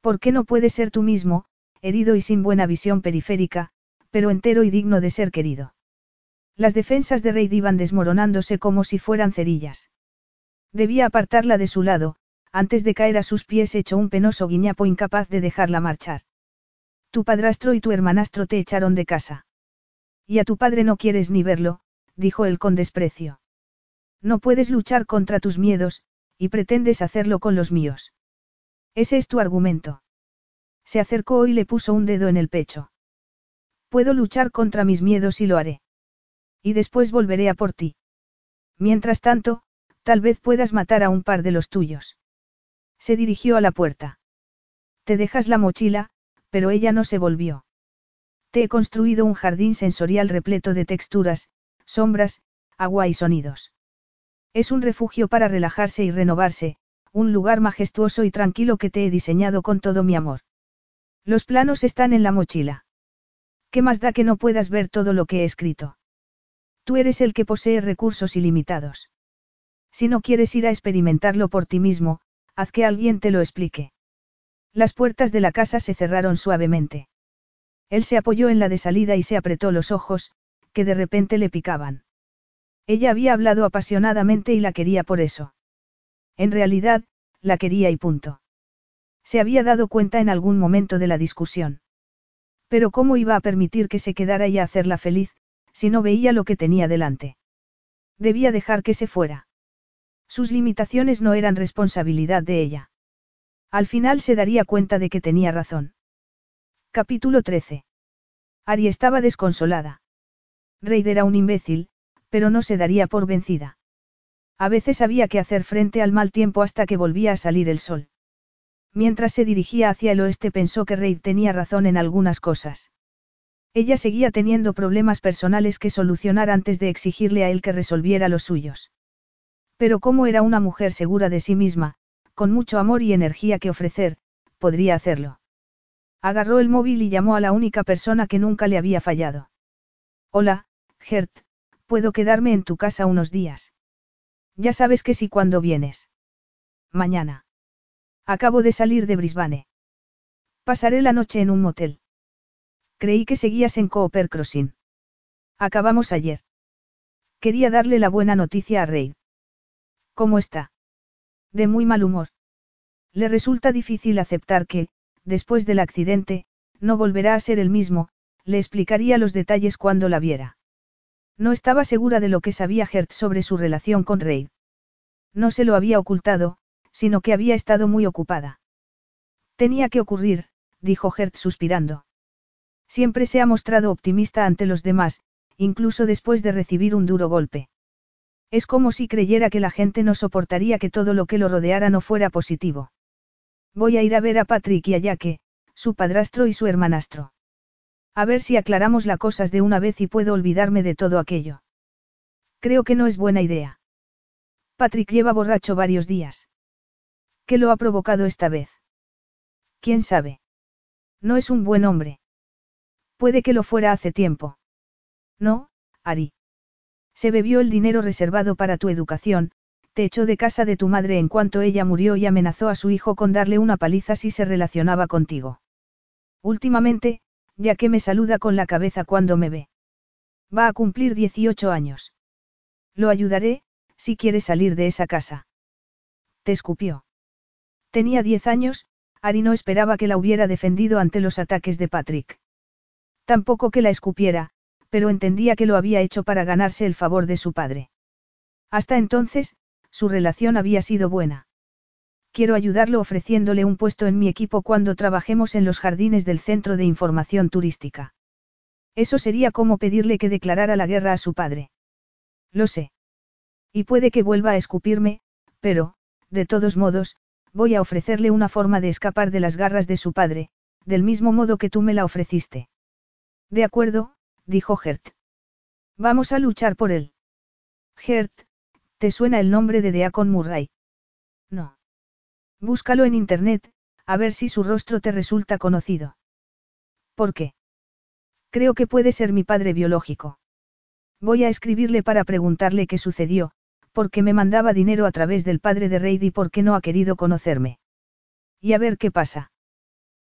¿Por qué no puedes ser tú mismo, herido y sin buena visión periférica, pero entero y digno de ser querido? Las defensas de Reid iban desmoronándose como si fueran cerillas. Debía apartarla de su lado, antes de caer a sus pies hecho un penoso guiñapo incapaz de dejarla marchar. Tu padrastro y tu hermanastro te echaron de casa. Y a tu padre no quieres ni verlo, dijo él con desprecio. No puedes luchar contra tus miedos, y pretendes hacerlo con los míos. Ese es tu argumento. Se acercó y le puso un dedo en el pecho. Puedo luchar contra mis miedos y lo haré. Y después volveré a por ti. Mientras tanto, tal vez puedas matar a un par de los tuyos. Se dirigió a la puerta. Te dejas la mochila, pero ella no se volvió. Te he construido un jardín sensorial repleto de texturas, sombras, agua y sonidos. Es un refugio para relajarse y renovarse, un lugar majestuoso y tranquilo que te he diseñado con todo mi amor. Los planos están en la mochila. ¿Qué más da que no puedas ver todo lo que he escrito? Tú eres el que posee recursos ilimitados. Si no quieres ir a experimentarlo por ti mismo, Haz que alguien te lo explique. Las puertas de la casa se cerraron suavemente. Él se apoyó en la de salida y se apretó los ojos, que de repente le picaban. Ella había hablado apasionadamente y la quería por eso. En realidad, la quería y punto. Se había dado cuenta en algún momento de la discusión. Pero ¿cómo iba a permitir que se quedara y a hacerla feliz, si no veía lo que tenía delante? Debía dejar que se fuera. Sus limitaciones no eran responsabilidad de ella. Al final se daría cuenta de que tenía razón. Capítulo 13. Ari estaba desconsolada. Reid era un imbécil, pero no se daría por vencida. A veces había que hacer frente al mal tiempo hasta que volvía a salir el sol. Mientras se dirigía hacia el oeste pensó que Reid tenía razón en algunas cosas. Ella seguía teniendo problemas personales que solucionar antes de exigirle a él que resolviera los suyos. Pero como era una mujer segura de sí misma, con mucho amor y energía que ofrecer, podría hacerlo. Agarró el móvil y llamó a la única persona que nunca le había fallado. Hola, Gert, ¿puedo quedarme en tu casa unos días? Ya sabes que sí cuando vienes. Mañana. Acabo de salir de Brisbane. Pasaré la noche en un motel. Creí que seguías en Cooper Crossing. Acabamos ayer. Quería darle la buena noticia a Reid. ¿Cómo está? De muy mal humor. Le resulta difícil aceptar que, después del accidente, no volverá a ser el mismo, le explicaría los detalles cuando la viera. No estaba segura de lo que sabía Gert sobre su relación con Reid. No se lo había ocultado, sino que había estado muy ocupada. Tenía que ocurrir, dijo Gert suspirando. Siempre se ha mostrado optimista ante los demás, incluso después de recibir un duro golpe. Es como si creyera que la gente no soportaría que todo lo que lo rodeara no fuera positivo. Voy a ir a ver a Patrick y a Jaque, su padrastro y su hermanastro. A ver si aclaramos las cosas de una vez y puedo olvidarme de todo aquello. Creo que no es buena idea. Patrick lleva borracho varios días. ¿Qué lo ha provocado esta vez? ¿Quién sabe? No es un buen hombre. Puede que lo fuera hace tiempo. No, Ari. Se bebió el dinero reservado para tu educación, te echó de casa de tu madre en cuanto ella murió y amenazó a su hijo con darle una paliza si se relacionaba contigo. Últimamente, ya que me saluda con la cabeza cuando me ve. Va a cumplir 18 años. Lo ayudaré, si quiere salir de esa casa. Te escupió. Tenía 10 años, Ari no esperaba que la hubiera defendido ante los ataques de Patrick. Tampoco que la escupiera, pero entendía que lo había hecho para ganarse el favor de su padre. Hasta entonces, su relación había sido buena. Quiero ayudarlo ofreciéndole un puesto en mi equipo cuando trabajemos en los jardines del Centro de Información Turística. Eso sería como pedirle que declarara la guerra a su padre. Lo sé. Y puede que vuelva a escupirme, pero, de todos modos, voy a ofrecerle una forma de escapar de las garras de su padre, del mismo modo que tú me la ofreciste. De acuerdo, dijo Gert. Vamos a luchar por él. Gert, ¿te suena el nombre de Deacon Murray? No. Búscalo en internet, a ver si su rostro te resulta conocido. ¿Por qué? Creo que puede ser mi padre biológico. Voy a escribirle para preguntarle qué sucedió, porque me mandaba dinero a través del padre de Reid y por qué no ha querido conocerme. Y a ver qué pasa.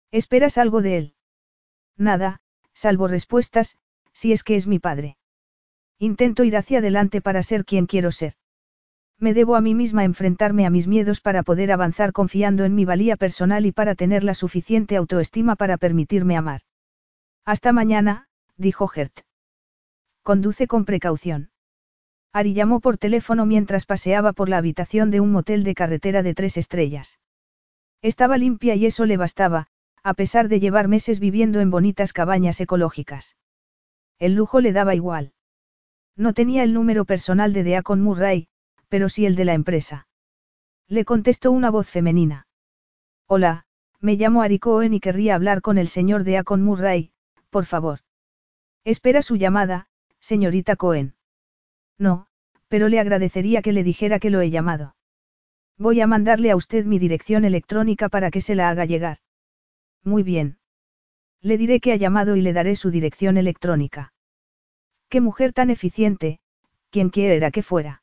¿Esperas algo de él? Nada, salvo respuestas, si es que es mi padre. Intento ir hacia adelante para ser quien quiero ser. Me debo a mí misma enfrentarme a mis miedos para poder avanzar confiando en mi valía personal y para tener la suficiente autoestima para permitirme amar. Hasta mañana, dijo Gert. Conduce con precaución. Ari llamó por teléfono mientras paseaba por la habitación de un motel de carretera de tres estrellas. Estaba limpia y eso le bastaba, a pesar de llevar meses viviendo en bonitas cabañas ecológicas. El lujo le daba igual. No tenía el número personal de Deacon Murray, pero sí el de la empresa. Le contestó una voz femenina. Hola, me llamo Ari Cohen y querría hablar con el señor Deacon Murray, por favor. Espera su llamada, señorita Cohen. No, pero le agradecería que le dijera que lo he llamado. Voy a mandarle a usted mi dirección electrónica para que se la haga llegar. Muy bien. Le diré que ha llamado y le daré su dirección electrónica. Qué mujer tan eficiente, quien quiera que fuera.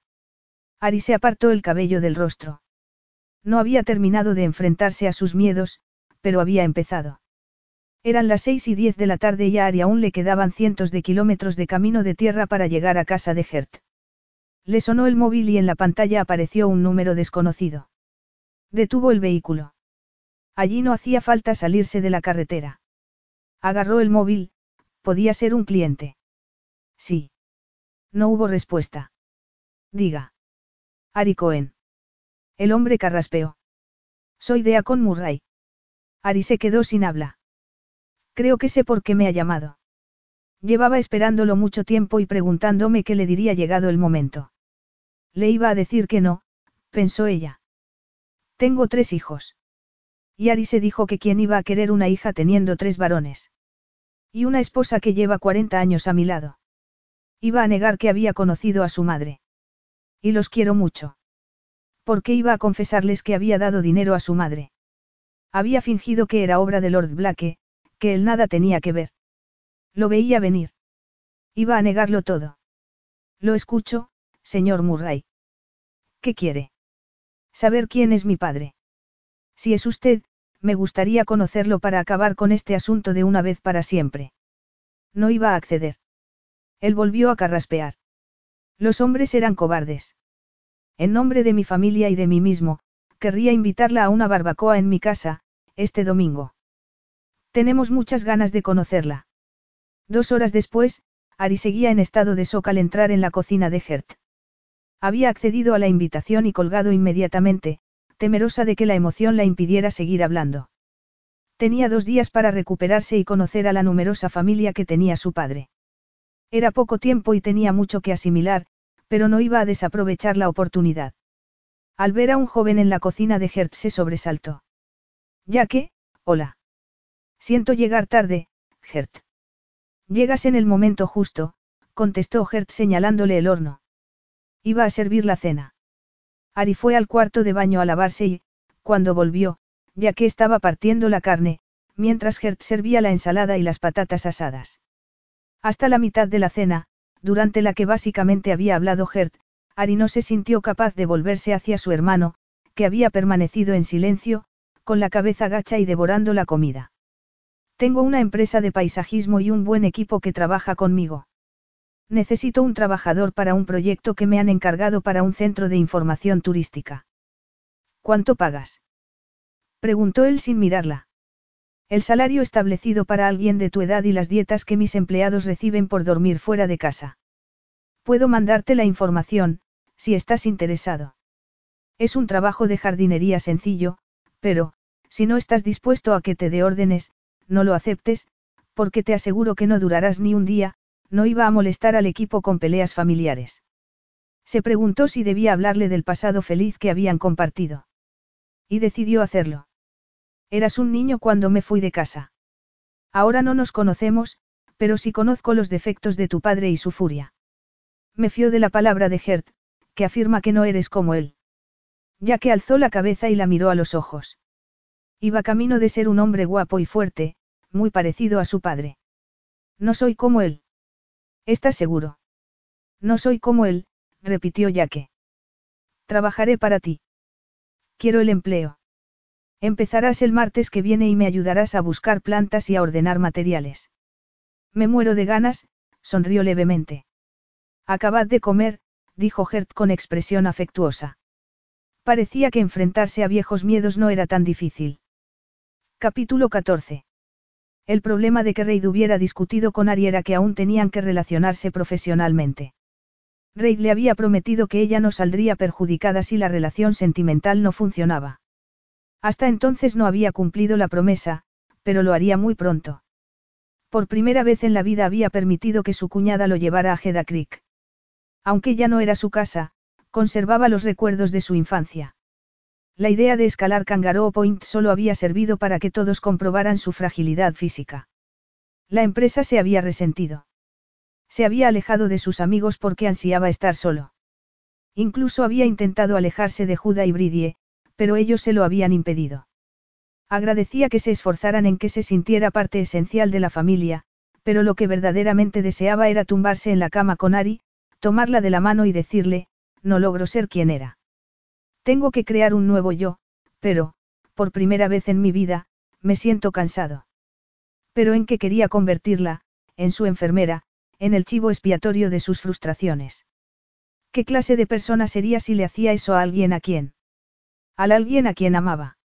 Ari se apartó el cabello del rostro. No había terminado de enfrentarse a sus miedos, pero había empezado. Eran las seis y diez de la tarde y a Ari aún le quedaban cientos de kilómetros de camino de tierra para llegar a casa de Gert. Le sonó el móvil y en la pantalla apareció un número desconocido. Detuvo el vehículo. Allí no hacía falta salirse de la carretera. Agarró el móvil, podía ser un cliente. Sí. No hubo respuesta. Diga. Ari Cohen. El hombre carraspeó. Soy Deacon Murray. Ari se quedó sin habla. Creo que sé por qué me ha llamado. Llevaba esperándolo mucho tiempo y preguntándome qué le diría llegado el momento. Le iba a decir que no, pensó ella. Tengo tres hijos. Y Ari se dijo que quien iba a querer una hija teniendo tres varones. Y una esposa que lleva 40 años a mi lado. Iba a negar que había conocido a su madre. Y los quiero mucho. ¿Por qué iba a confesarles que había dado dinero a su madre? Había fingido que era obra de Lord Blake, que él nada tenía que ver. Lo veía venir. Iba a negarlo todo. Lo escucho, señor Murray. ¿Qué quiere? Saber quién es mi padre. Si es usted, me gustaría conocerlo para acabar con este asunto de una vez para siempre. No iba a acceder. Él volvió a carraspear. Los hombres eran cobardes. En nombre de mi familia y de mí mismo, querría invitarla a una barbacoa en mi casa, este domingo. Tenemos muchas ganas de conocerla. Dos horas después, Ari seguía en estado de shock al entrar en la cocina de Gert. Había accedido a la invitación y colgado inmediatamente, temerosa de que la emoción la impidiera seguir hablando. Tenía dos días para recuperarse y conocer a la numerosa familia que tenía su padre. Era poco tiempo y tenía mucho que asimilar, pero no iba a desaprovechar la oportunidad. Al ver a un joven en la cocina de Gert se sobresaltó. Ya que, hola. Siento llegar tarde, Gert. Llegas en el momento justo, contestó Gert señalándole el horno. Iba a servir la cena. Ari fue al cuarto de baño a lavarse y, cuando volvió, ya que estaba partiendo la carne, mientras Gert servía la ensalada y las patatas asadas. Hasta la mitad de la cena, durante la que básicamente había hablado Gert, Ari no se sintió capaz de volverse hacia su hermano, que había permanecido en silencio, con la cabeza gacha y devorando la comida. Tengo una empresa de paisajismo y un buen equipo que trabaja conmigo. Necesito un trabajador para un proyecto que me han encargado para un centro de información turística. ¿Cuánto pagas? Preguntó él sin mirarla. El salario establecido para alguien de tu edad y las dietas que mis empleados reciben por dormir fuera de casa. Puedo mandarte la información, si estás interesado. Es un trabajo de jardinería sencillo, pero, si no estás dispuesto a que te dé órdenes, no lo aceptes, porque te aseguro que no durarás ni un día, no iba a molestar al equipo con peleas familiares. Se preguntó si debía hablarle del pasado feliz que habían compartido. Y decidió hacerlo. Eras un niño cuando me fui de casa. Ahora no nos conocemos, pero sí conozco los defectos de tu padre y su furia. Me fío de la palabra de Gert, que afirma que no eres como él. Ya que alzó la cabeza y la miró a los ojos. Iba camino de ser un hombre guapo y fuerte, muy parecido a su padre. No soy como él. ¿Estás seguro? No soy como él, repitió Yaque. Trabajaré para ti. Quiero el empleo. Empezarás el martes que viene y me ayudarás a buscar plantas y a ordenar materiales. Me muero de ganas, sonrió levemente. Acabad de comer, dijo Gert con expresión afectuosa. Parecía que enfrentarse a viejos miedos no era tan difícil. Capítulo 14. El problema de que Reid hubiera discutido con Ari era que aún tenían que relacionarse profesionalmente. Reid le había prometido que ella no saldría perjudicada si la relación sentimental no funcionaba. Hasta entonces no había cumplido la promesa, pero lo haría muy pronto. Por primera vez en la vida había permitido que su cuñada lo llevara a Hedda Creek. Aunque ya no era su casa, conservaba los recuerdos de su infancia. La idea de escalar Kangaroo Point solo había servido para que todos comprobaran su fragilidad física. La empresa se había resentido. Se había alejado de sus amigos porque ansiaba estar solo. Incluso había intentado alejarse de Judah y Bridie, pero ellos se lo habían impedido. Agradecía que se esforzaran en que se sintiera parte esencial de la familia, pero lo que verdaderamente deseaba era tumbarse en la cama con Ari, tomarla de la mano y decirle, no logro ser quien era. Tengo que crear un nuevo yo, pero, por primera vez en mi vida, me siento cansado. Pero en qué quería convertirla, en su enfermera, en el chivo expiatorio de sus frustraciones. ¿Qué clase de persona sería si le hacía eso a alguien a quien? Al alguien a quien amaba.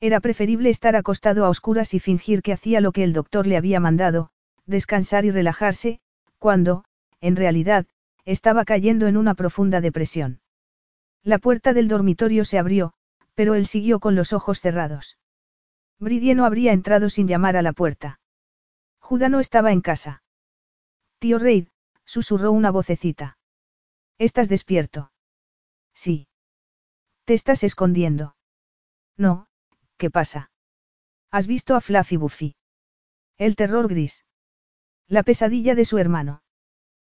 Era preferible estar acostado a oscuras y fingir que hacía lo que el doctor le había mandado, descansar y relajarse, cuando, en realidad, estaba cayendo en una profunda depresión. La puerta del dormitorio se abrió, pero él siguió con los ojos cerrados. Bridie no habría entrado sin llamar a la puerta. Judá no estaba en casa. Tío Reid, susurró una vocecita. ¿Estás despierto? Sí. ¿Te estás escondiendo? No, ¿qué pasa? ¿Has visto a Fluffy Buffy? El terror gris. La pesadilla de su hermano.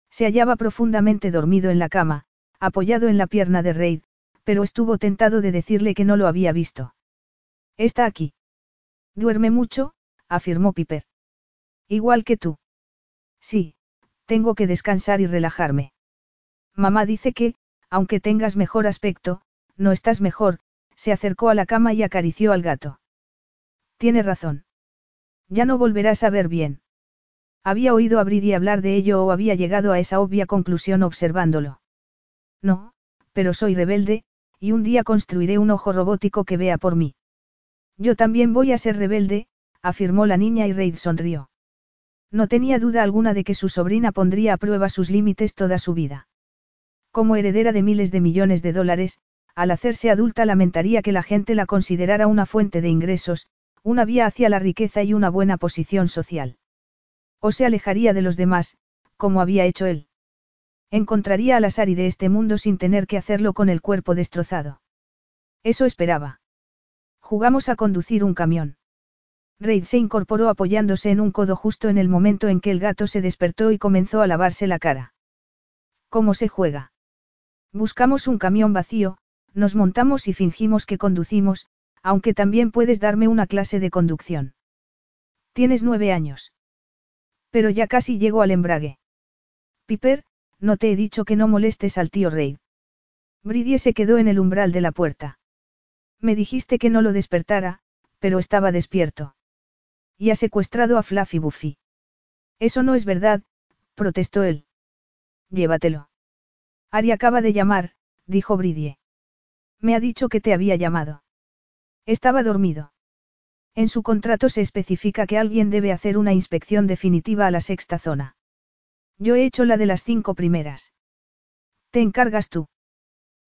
Se hallaba profundamente dormido en la cama, apoyado en la pierna de Reid, pero estuvo tentado de decirle que no lo había visto. Está aquí. Duerme mucho, afirmó Piper. Igual que tú. Sí, tengo que descansar y relajarme. Mamá dice que, aunque tengas mejor aspecto, no estás mejor, se acercó a la cama y acarició al gato. Tiene razón. Ya no volverás a ver bien. Había oído a Bridie hablar de ello o había llegado a esa obvia conclusión observándolo. No, pero soy rebelde, y un día construiré un ojo robótico que vea por mí. Yo también voy a ser rebelde, afirmó la niña y Reid sonrió. No tenía duda alguna de que su sobrina pondría a prueba sus límites toda su vida. Como heredera de miles de millones de dólares, al hacerse adulta lamentaría que la gente la considerara una fuente de ingresos, una vía hacia la riqueza y una buena posición social. O se alejaría de los demás, como había hecho él. Encontraría al Asari de este mundo sin tener que hacerlo con el cuerpo destrozado. Eso esperaba. Jugamos a conducir un camión. Reid se incorporó apoyándose en un codo justo en el momento en que el gato se despertó y comenzó a lavarse la cara. ¿Cómo se juega? Buscamos un camión vacío, nos montamos y fingimos que conducimos, aunque también puedes darme una clase de conducción. Tienes nueve años. Pero ya casi llego al embrague. Piper, no te he dicho que no molestes al tío Reid. Bridie se quedó en el umbral de la puerta. Me dijiste que no lo despertara, pero estaba despierto. Y ha secuestrado a Fluffy Buffy. Eso no es verdad, protestó él. Llévatelo. Ari acaba de llamar, dijo Bridie. Me ha dicho que te había llamado. Estaba dormido. En su contrato se especifica que alguien debe hacer una inspección definitiva a la sexta zona. Yo he hecho la de las cinco primeras. ¿Te encargas tú?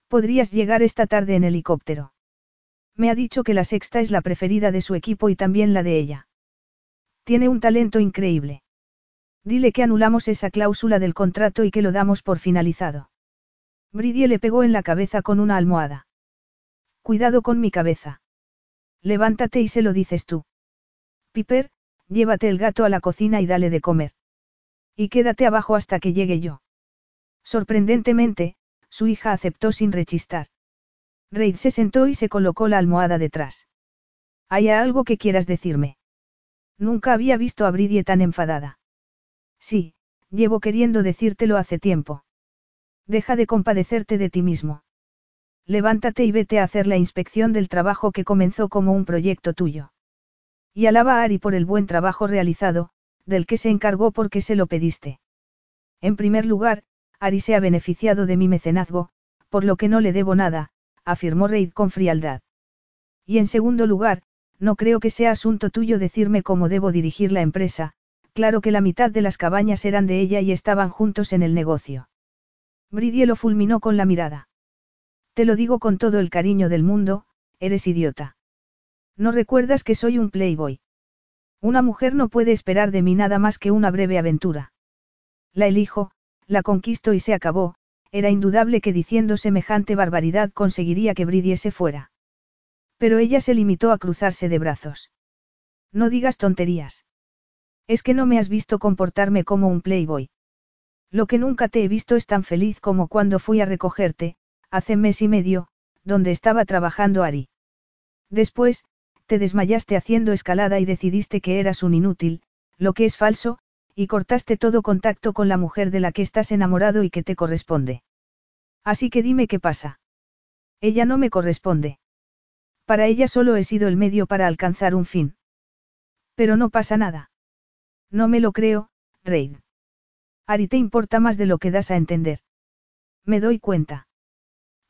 Podrías llegar esta tarde en helicóptero. Me ha dicho que la sexta es la preferida de su equipo y también la de ella. Tiene un talento increíble. Dile que anulamos esa cláusula del contrato y que lo damos por finalizado. Bridie le pegó en la cabeza con una almohada. Cuidado con mi cabeza. Levántate y se lo dices tú. Piper, llévate el gato a la cocina y dale de comer. Y quédate abajo hasta que llegue yo. Sorprendentemente, su hija aceptó sin rechistar. Reid se sentó y se colocó la almohada detrás. ¿Hay algo que quieras decirme? Nunca había visto a Bridie tan enfadada. Sí, llevo queriendo decírtelo hace tiempo. Deja de compadecerte de ti mismo. Levántate y vete a hacer la inspección del trabajo que comenzó como un proyecto tuyo. Y alaba a Ari por el buen trabajo realizado, del que se encargó porque se lo pediste. En primer lugar, Ari se ha beneficiado de mi mecenazgo, por lo que no le debo nada, afirmó Reid con frialdad. Y en segundo lugar, no creo que sea asunto tuyo decirme cómo debo dirigir la empresa, claro que la mitad de las cabañas eran de ella y estaban juntos en el negocio. Bridie lo fulminó con la mirada. Te lo digo con todo el cariño del mundo, eres idiota. ¿No recuerdas que soy un playboy? Una mujer no puede esperar de mí nada más que una breve aventura. La elijo, la conquisto y se acabó, era indudable que diciendo semejante barbaridad conseguiría que Bridie se fuera. Pero ella se limitó a cruzarse de brazos. No digas tonterías. Es que no me has visto comportarme como un playboy. Lo que nunca te he visto es tan feliz como cuando fui a recogerte, hace mes y medio, donde estaba trabajando Ari. Después, te desmayaste haciendo escalada y decidiste que eras un inútil, lo que es falso, y cortaste todo contacto con la mujer de la que estás enamorado y que te corresponde. Así que dime qué pasa. Ella no me corresponde. Para ella solo he sido el medio para alcanzar un fin. Pero no pasa nada. No me lo creo, Reid. Ari te importa más de lo que das a entender. Me doy cuenta.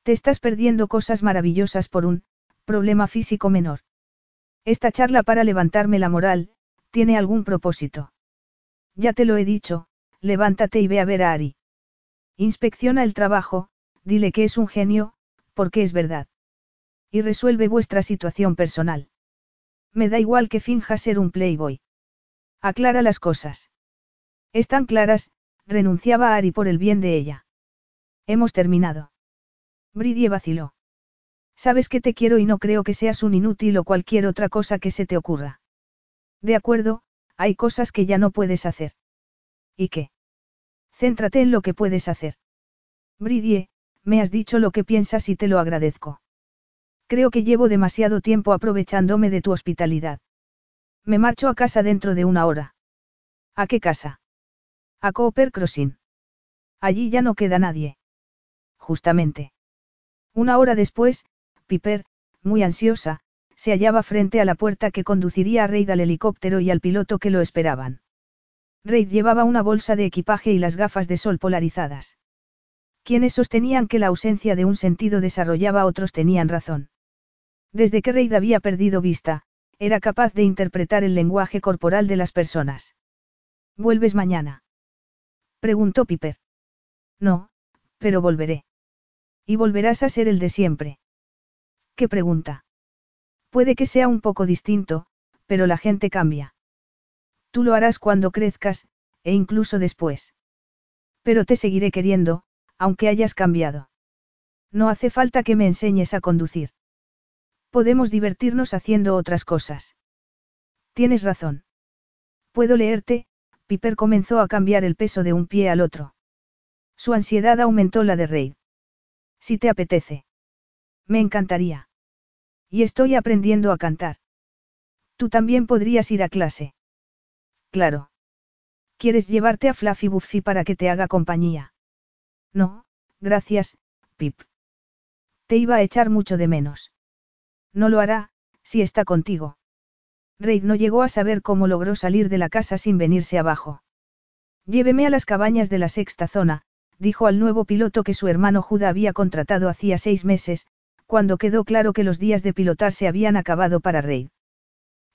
Te estás perdiendo cosas maravillosas por un problema físico menor. Esta charla para levantarme la moral, tiene algún propósito. Ya te lo he dicho, levántate y ve a ver a Ari. Inspecciona el trabajo, dile que es un genio, porque es verdad. Y resuelve vuestra situación personal. Me da igual que finja ser un playboy. Aclara las cosas. Están claras, renunciaba a Ari por el bien de ella. Hemos terminado. Bridie vaciló. Sabes que te quiero y no creo que seas un inútil o cualquier otra cosa que se te ocurra. De acuerdo, hay cosas que ya no puedes hacer. ¿Y qué? Céntrate en lo que puedes hacer. Bridie, me has dicho lo que piensas y te lo agradezco. Creo que llevo demasiado tiempo aprovechándome de tu hospitalidad. Me marcho a casa dentro de una hora. ¿A qué casa? A Cooper Crossing. Allí ya no queda nadie. Justamente. Una hora después, Piper, muy ansiosa, se hallaba frente a la puerta que conduciría a Reid al helicóptero y al piloto que lo esperaban. Reid llevaba una bolsa de equipaje y las gafas de sol polarizadas. Quienes sostenían que la ausencia de un sentido desarrollaba otros tenían razón. Desde que Reid había perdido vista, era capaz de interpretar el lenguaje corporal de las personas. ¿Vuelves mañana? Preguntó Piper. No, pero volveré. Y volverás a ser el de siempre. ¿Qué pregunta? Puede que sea un poco distinto, pero la gente cambia. Tú lo harás cuando crezcas, e incluso después. Pero te seguiré queriendo, aunque hayas cambiado. No hace falta que me enseñes a conducir. Podemos divertirnos haciendo otras cosas. Tienes razón. Puedo leerte, Piper comenzó a cambiar el peso de un pie al otro. Su ansiedad aumentó la de Reid. Si te apetece. Me encantaría. Y estoy aprendiendo a cantar. Tú también podrías ir a clase. Claro. ¿Quieres llevarte a Fluffy Buffy para que te haga compañía? No, gracias, Pip. Te iba a echar mucho de menos. No lo hará, si está contigo. Reid no llegó a saber cómo logró salir de la casa sin venirse abajo. Lléveme a las cabañas de la sexta zona, dijo al nuevo piloto que su hermano Judah había contratado hacía seis meses, cuando quedó claro que los días de pilotar se habían acabado para Reid.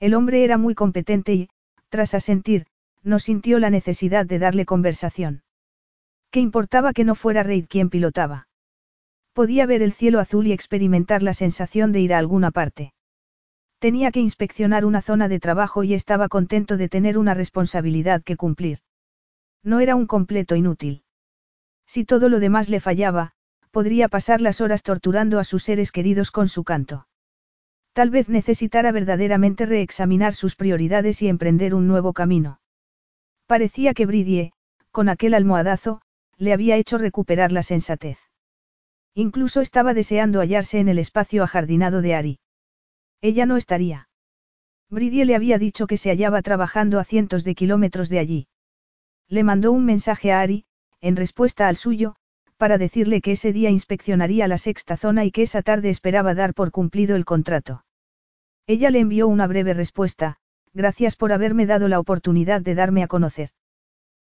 El hombre era muy competente y, tras asentir, no sintió la necesidad de darle conversación. ¿Qué importaba que no fuera Reid quien pilotaba? Podía ver el cielo azul y experimentar la sensación de ir a alguna parte. Tenía que inspeccionar una zona de trabajo y estaba contento de tener una responsabilidad que cumplir. No era un completo inútil. Si todo lo demás le fallaba, podría pasar las horas torturando a sus seres queridos con su canto. Tal vez necesitara verdaderamente reexaminar sus prioridades y emprender un nuevo camino. Parecía que Bridie, con aquel almohadazo, le había hecho recuperar la sensatez. Incluso estaba deseando hallarse en el espacio ajardinado de Ari. Ella no estaría. Bridie le había dicho que se hallaba trabajando a cientos de kilómetros de allí. Le mandó un mensaje a Ari, en respuesta al suyo, para decirle que ese día inspeccionaría la sexta zona y que esa tarde esperaba dar por cumplido el contrato. Ella le envió una breve respuesta, gracias por haberme dado la oportunidad de darme a conocer.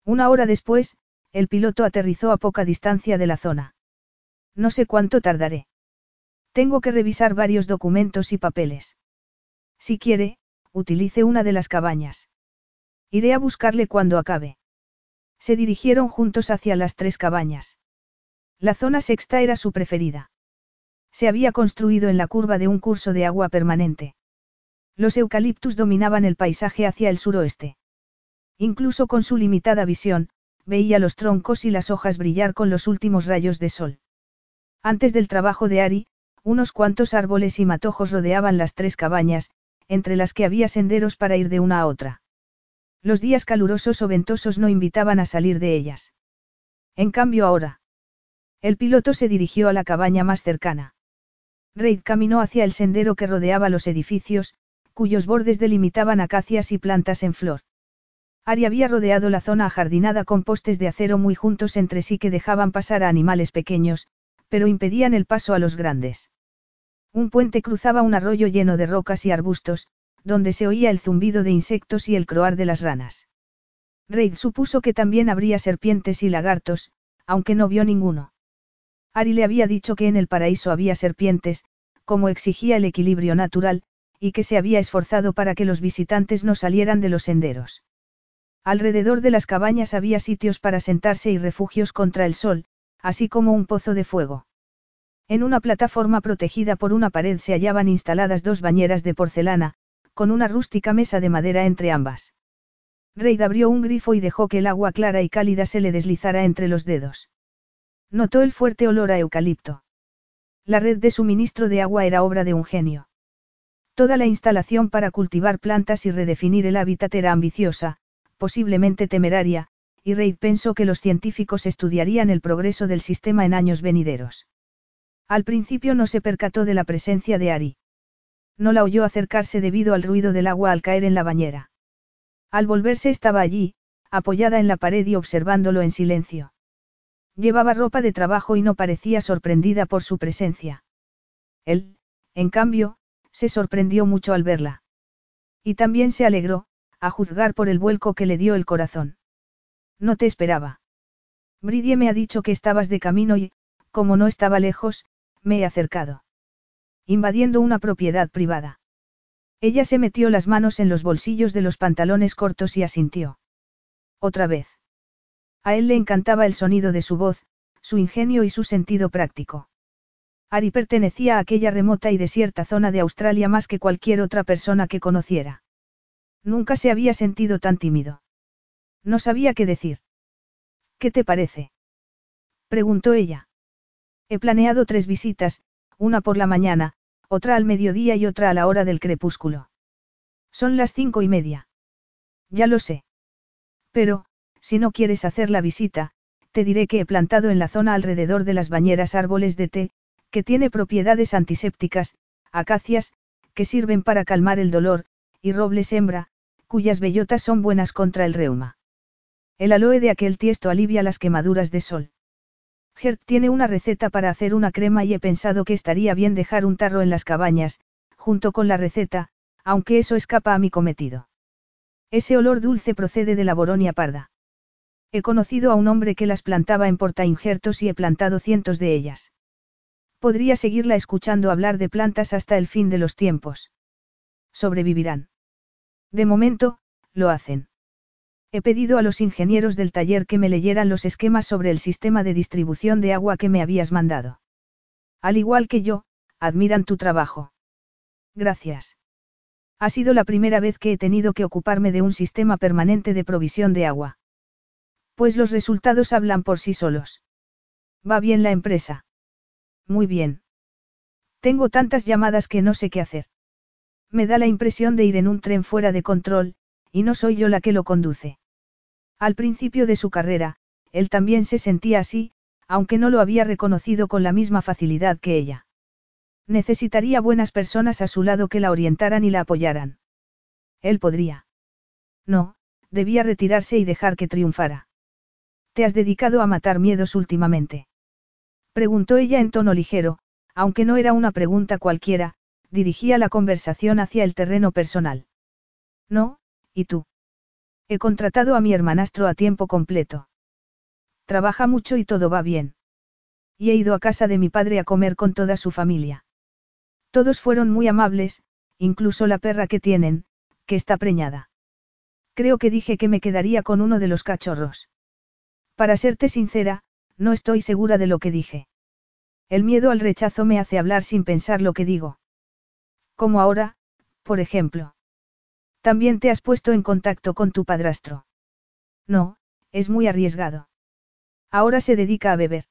Una hora después, el piloto aterrizó a poca distancia de la zona. No sé cuánto tardaré. Tengo que revisar varios documentos y papeles. Si quiere, utilice una de las cabañas. Iré a buscarle cuando acabe. Se dirigieron juntos hacia las tres cabañas. La zona sexta era su preferida. Se había construido en la curva de un curso de agua permanente. Los eucaliptus dominaban el paisaje hacia el suroeste. Incluso con su limitada visión, veía los troncos y las hojas brillar con los últimos rayos de sol. Antes del trabajo de Ari, unos cuantos árboles y matojos rodeaban las tres cabañas, entre las que había senderos para ir de una a otra. Los días calurosos o ventosos no invitaban a salir de ellas. En cambio ahora. El piloto se dirigió a la cabaña más cercana. Reid caminó hacia el sendero que rodeaba los edificios, cuyos bordes delimitaban acacias y plantas en flor. Ari había rodeado la zona ajardinada con postes de acero muy juntos entre sí que dejaban pasar a animales pequeños, pero impedían el paso a los grandes. Un puente cruzaba un arroyo lleno de rocas y arbustos, donde se oía el zumbido de insectos y el croar de las ranas. Reid supuso que también habría serpientes y lagartos, aunque no vio ninguno. Ari le había dicho que en el paraíso había serpientes, como exigía el equilibrio natural, y que se había esforzado para que los visitantes no salieran de los senderos. Alrededor de las cabañas había sitios para sentarse y refugios contra el sol, así como un pozo de fuego. En una plataforma protegida por una pared se hallaban instaladas dos bañeras de porcelana, con una rústica mesa de madera entre ambas. Reid abrió un grifo y dejó que el agua clara y cálida se le deslizara entre los dedos. Notó el fuerte olor a eucalipto. La red de suministro de agua era obra de un genio. Toda la instalación para cultivar plantas y redefinir el hábitat era ambiciosa, posiblemente temeraria, y Reid pensó que los científicos estudiarían el progreso del sistema en años venideros. Al principio no se percató de la presencia de Ari. No la oyó acercarse debido al ruido del agua al caer en la bañera. Al volverse estaba allí, apoyada en la pared y observándolo en silencio. Llevaba ropa de trabajo y no parecía sorprendida por su presencia. Él, en cambio, se sorprendió mucho al verla. Y también se alegró, a juzgar por el vuelco que le dio el corazón. No te esperaba. Bridie me ha dicho que estabas de camino y, como no estaba lejos, me he acercado. Invadiendo una propiedad privada. Ella se metió las manos en los bolsillos de los pantalones cortos y asintió. Otra vez. A él le encantaba el sonido de su voz, su ingenio y su sentido práctico. Ari pertenecía a aquella remota y desierta zona de Australia más que cualquier otra persona que conociera. Nunca se había sentido tan tímido. No sabía qué decir. ¿Qué te parece? preguntó ella. He planeado tres visitas, una por la mañana, otra al mediodía y otra a la hora del crepúsculo. Son las cinco y media. Ya lo sé. Pero, si no quieres hacer la visita, te diré que he plantado en la zona alrededor de las bañeras árboles de té, que tiene propiedades antisépticas, acacias, que sirven para calmar el dolor, y robles hembra, cuyas bellotas son buenas contra el reuma. El aloe de aquel tiesto alivia las quemaduras de sol. Gert tiene una receta para hacer una crema y he pensado que estaría bien dejar un tarro en las cabañas, junto con la receta, aunque eso escapa a mi cometido. Ese olor dulce procede de la boronia parda. He conocido a un hombre que las plantaba en portainjertos y he plantado cientos de ellas. Podría seguirla escuchando hablar de plantas hasta el fin de los tiempos. Sobrevivirán. De momento, lo hacen. He pedido a los ingenieros del taller que me leyeran los esquemas sobre el sistema de distribución de agua que me habías mandado. Al igual que yo, admiran tu trabajo. Gracias. Ha sido la primera vez que he tenido que ocuparme de un sistema permanente de provisión de agua. Pues los resultados hablan por sí solos. Va bien la empresa. Muy bien. Tengo tantas llamadas que no sé qué hacer. Me da la impresión de ir en un tren fuera de control, y no soy yo la que lo conduce. Al principio de su carrera, él también se sentía así, aunque no lo había reconocido con la misma facilidad que ella. Necesitaría buenas personas a su lado que la orientaran y la apoyaran. Él podría. No, debía retirarse y dejar que triunfara. ¿Te has dedicado a matar miedos últimamente? Preguntó ella en tono ligero, aunque no era una pregunta cualquiera, dirigía la conversación hacia el terreno personal. No, ¿y tú? He contratado a mi hermanastro a tiempo completo. Trabaja mucho y todo va bien. Y he ido a casa de mi padre a comer con toda su familia. Todos fueron muy amables, incluso la perra que tienen, que está preñada. Creo que dije que me quedaría con uno de los cachorros. Para serte sincera, no estoy segura de lo que dije. El miedo al rechazo me hace hablar sin pensar lo que digo. Como ahora, por ejemplo. También te has puesto en contacto con tu padrastro. No, es muy arriesgado. Ahora se dedica a beber.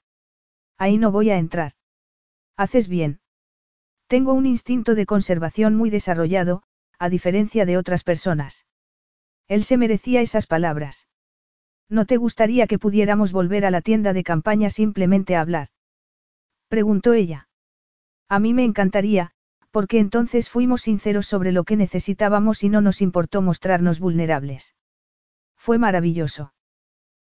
Ahí no voy a entrar. Haces bien. Tengo un instinto de conservación muy desarrollado, a diferencia de otras personas. Él se merecía esas palabras. ¿No te gustaría que pudiéramos volver a la tienda de campaña simplemente a hablar? Preguntó ella. A mí me encantaría, porque entonces fuimos sinceros sobre lo que necesitábamos y no nos importó mostrarnos vulnerables. Fue maravilloso.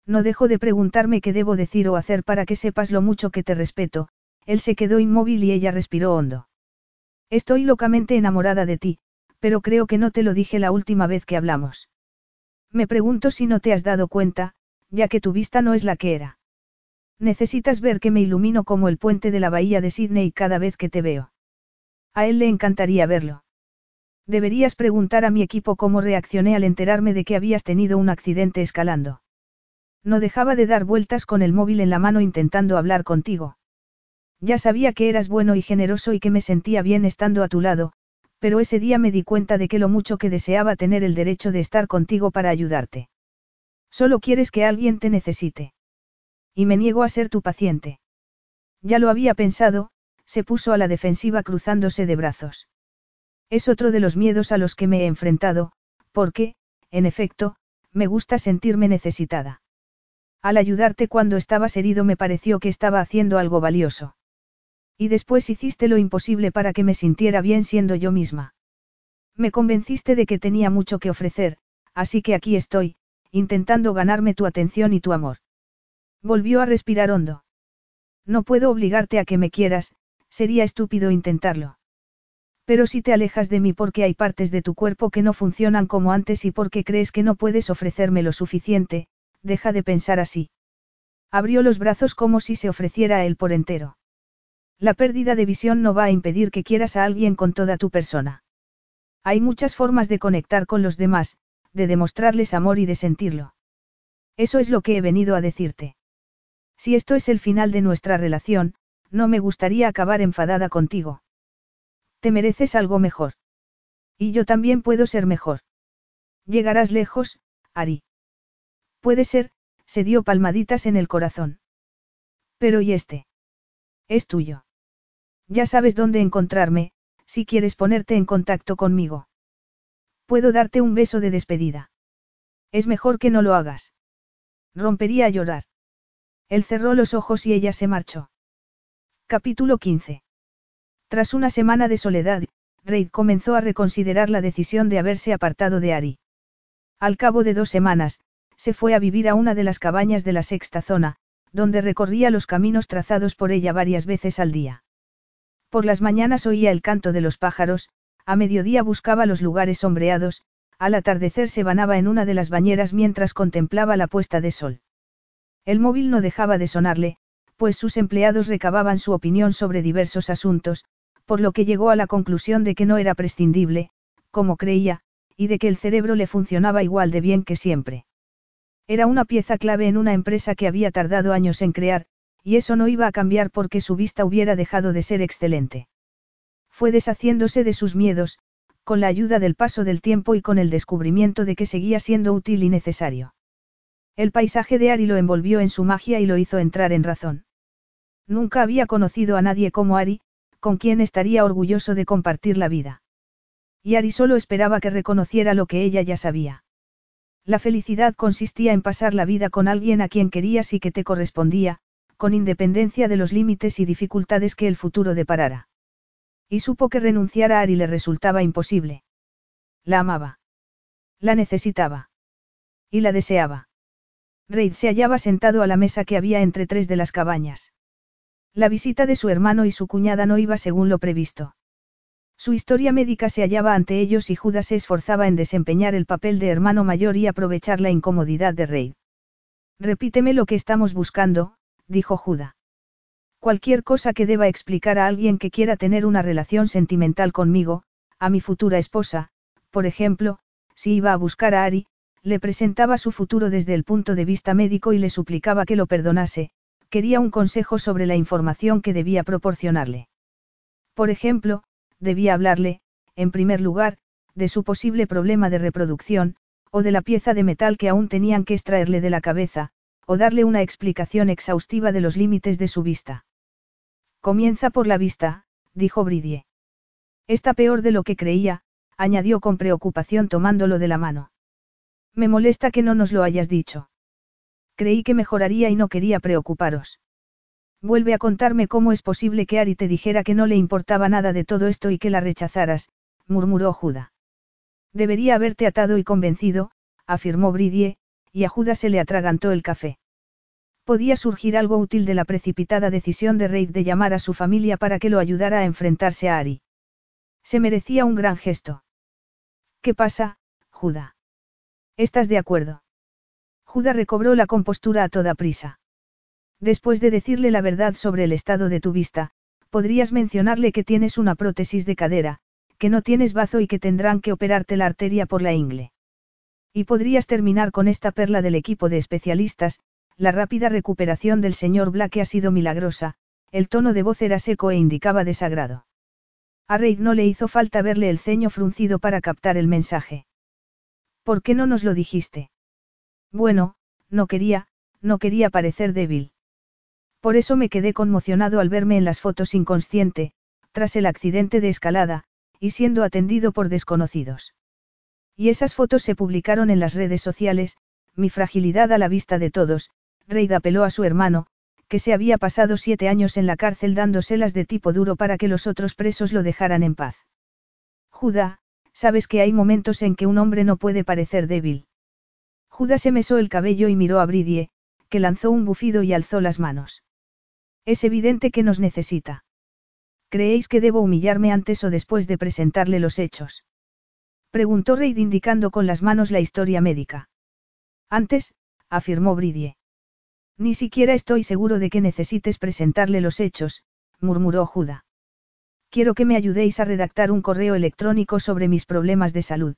No dejo de preguntarme qué debo decir o hacer para que sepas lo mucho que te respeto, él se quedó inmóvil y ella respiró hondo. Estoy locamente enamorada de ti, pero creo que no te lo dije la última vez que hablamos. Me pregunto si no te has dado cuenta, ya que tu vista no es la que era. Necesitas ver que me ilumino como el puente de la bahía de Sydney cada vez que te veo. A él le encantaría verlo. Deberías preguntar a mi equipo cómo reaccioné al enterarme de que habías tenido un accidente escalando. No dejaba de dar vueltas con el móvil en la mano intentando hablar contigo. Ya sabía que eras bueno y generoso y que me sentía bien estando a tu lado, pero ese día me di cuenta de que lo mucho que deseaba tener el derecho de estar contigo para ayudarte. Solo quieres que alguien te necesite. Y me niego a ser tu paciente. Ya lo había pensado, se puso a la defensiva cruzándose de brazos. Es otro de los miedos a los que me he enfrentado, porque, en efecto, me gusta sentirme necesitada. Al ayudarte cuando estabas herido me pareció que estaba haciendo algo valioso. Y después hiciste lo imposible para que me sintiera bien siendo yo misma. Me convenciste de que tenía mucho que ofrecer, así que aquí estoy, intentando ganarme tu atención y tu amor. Volvió a respirar hondo. No puedo obligarte a que me quieras, sería estúpido intentarlo. Pero si te alejas de mí porque hay partes de tu cuerpo que no funcionan como antes y porque crees que no puedes ofrecerme lo suficiente, deja de pensar así. Abrió los brazos como si se ofreciera a él por entero. La pérdida de visión no va a impedir que quieras a alguien con toda tu persona. Hay muchas formas de conectar con los demás, de demostrarles amor y de sentirlo. Eso es lo que he venido a decirte. Si esto es el final de nuestra relación, no me gustaría acabar enfadada contigo. Te mereces algo mejor. Y yo también puedo ser mejor. Llegarás lejos, Ari. Puede ser, se dio palmaditas en el corazón. Pero ¿y este? Es tuyo. Ya sabes dónde encontrarme, si quieres ponerte en contacto conmigo. Puedo darte un beso de despedida. Es mejor que no lo hagas. Rompería a llorar. Él cerró los ojos y ella se marchó. Capítulo 15. Tras una semana de soledad, Reid comenzó a reconsiderar la decisión de haberse apartado de Ari. Al cabo de dos semanas, se fue a vivir a una de las cabañas de la sexta zona, donde recorría los caminos trazados por ella varias veces al día. Por las mañanas oía el canto de los pájaros, a mediodía buscaba los lugares sombreados, al atardecer se banaba en una de las bañeras mientras contemplaba la puesta de sol. El móvil no dejaba de sonarle, pues sus empleados recababan su opinión sobre diversos asuntos, por lo que llegó a la conclusión de que no era prescindible, como creía, y de que el cerebro le funcionaba igual de bien que siempre. Era una pieza clave en una empresa que había tardado años en crear, y eso no iba a cambiar porque su vista hubiera dejado de ser excelente. Fue deshaciéndose de sus miedos, con la ayuda del paso del tiempo y con el descubrimiento de que seguía siendo útil y necesario. El paisaje de Ari lo envolvió en su magia y lo hizo entrar en razón. Nunca había conocido a nadie como Ari, con quien estaría orgulloso de compartir la vida. Y Ari solo esperaba que reconociera lo que ella ya sabía. La felicidad consistía en pasar la vida con alguien a quien querías y que te correspondía, con independencia de los límites y dificultades que el futuro deparara. Y supo que renunciar a Ari le resultaba imposible. La amaba. La necesitaba. Y la deseaba. Reid se hallaba sentado a la mesa que había entre tres de las cabañas. La visita de su hermano y su cuñada no iba según lo previsto. Su historia médica se hallaba ante ellos y Judas se esforzaba en desempeñar el papel de hermano mayor y aprovechar la incomodidad de Reid. Repíteme lo que estamos buscando, dijo Judas. Cualquier cosa que deba explicar a alguien que quiera tener una relación sentimental conmigo, a mi futura esposa, por ejemplo, si iba a buscar a Ari, le presentaba su futuro desde el punto de vista médico y le suplicaba que lo perdonase, quería un consejo sobre la información que debía proporcionarle. Por ejemplo, debía hablarle, en primer lugar, de su posible problema de reproducción, o de la pieza de metal que aún tenían que extraerle de la cabeza, o darle una explicación exhaustiva de los límites de su vista. Comienza por la vista, dijo Bridie. Está peor de lo que creía, añadió con preocupación tomándolo de la mano. Me molesta que no nos lo hayas dicho. Creí que mejoraría y no quería preocuparos. Vuelve a contarme cómo es posible que Ari te dijera que no le importaba nada de todo esto y que la rechazaras, murmuró Juda. Debería haberte atado y convencido, afirmó Bridie, y a Judas se le atragantó el café. Podía surgir algo útil de la precipitada decisión de Reid de llamar a su familia para que lo ayudara a enfrentarse a Ari. Se merecía un gran gesto. ¿Qué pasa, Juda? ¿Estás de acuerdo? Juda recobró la compostura a toda prisa. Después de decirle la verdad sobre el estado de tu vista, podrías mencionarle que tienes una prótesis de cadera, que no tienes bazo y que tendrán que operarte la arteria por la ingle. Y podrías terminar con esta perla del equipo de especialistas, la rápida recuperación del señor Black ha sido milagrosa, el tono de voz era seco e indicaba desagrado. A Reid no le hizo falta verle el ceño fruncido para captar el mensaje. ¿Por qué no nos lo dijiste? Bueno, no quería, no quería parecer débil. Por eso me quedé conmocionado al verme en las fotos inconsciente, tras el accidente de escalada, y siendo atendido por desconocidos. Y esas fotos se publicaron en las redes sociales, mi fragilidad a la vista de todos, Reid apeló a su hermano, que se había pasado siete años en la cárcel dándoselas de tipo duro para que los otros presos lo dejaran en paz. Judá, sabes que hay momentos en que un hombre no puede parecer débil. Judá se mesó el cabello y miró a Bridie, que lanzó un bufido y alzó las manos. Es evidente que nos necesita. ¿Creéis que debo humillarme antes o después de presentarle los hechos? Preguntó Reid indicando con las manos la historia médica. Antes, afirmó Bridie. Ni siquiera estoy seguro de que necesites presentarle los hechos, murmuró Juda. Quiero que me ayudéis a redactar un correo electrónico sobre mis problemas de salud.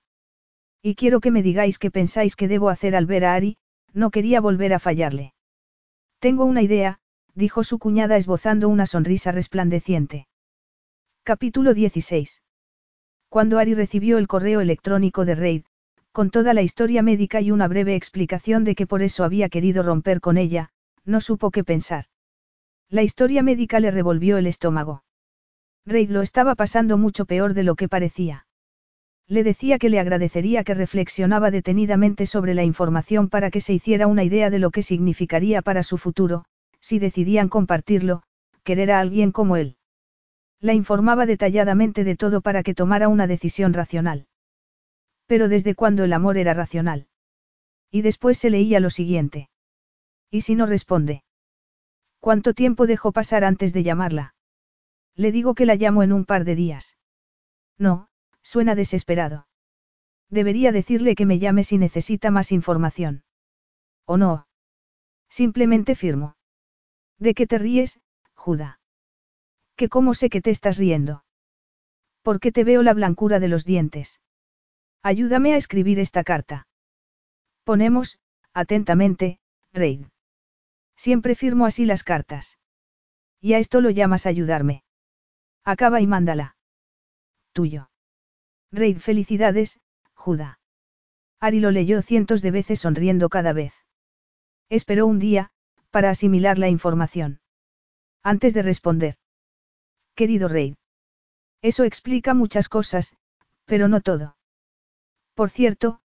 Y quiero que me digáis qué pensáis que debo hacer al ver a Ari, no quería volver a fallarle. Tengo una idea, dijo su cuñada esbozando una sonrisa resplandeciente. Capítulo 16. Cuando Ari recibió el correo electrónico de Reid, con toda la historia médica y una breve explicación de que por eso había querido romper con ella, no supo qué pensar. La historia médica le revolvió el estómago. Reid lo estaba pasando mucho peor de lo que parecía. Le decía que le agradecería que reflexionaba detenidamente sobre la información para que se hiciera una idea de lo que significaría para su futuro, si decidían compartirlo, querer a alguien como él. La informaba detalladamente de todo para que tomara una decisión racional. Pero desde cuando el amor era racional. Y después se leía lo siguiente. ¿Y si no responde? ¿Cuánto tiempo dejó pasar antes de llamarla? Le digo que la llamo en un par de días. No, suena desesperado. Debería decirle que me llame si necesita más información. ¿O no? Simplemente firmo. ¿De qué te ríes, Juda? ¿Que cómo sé que te estás riendo? Porque te veo la blancura de los dientes. Ayúdame a escribir esta carta. Ponemos, atentamente, Reid. Siempre firmo así las cartas. Y a esto lo llamas ayudarme. Acaba y mándala. Tuyo. Reid, felicidades, Judá. Ari lo leyó cientos de veces sonriendo cada vez. Esperó un día, para asimilar la información. Antes de responder. Querido Reid. Eso explica muchas cosas, pero no todo. Por cierto,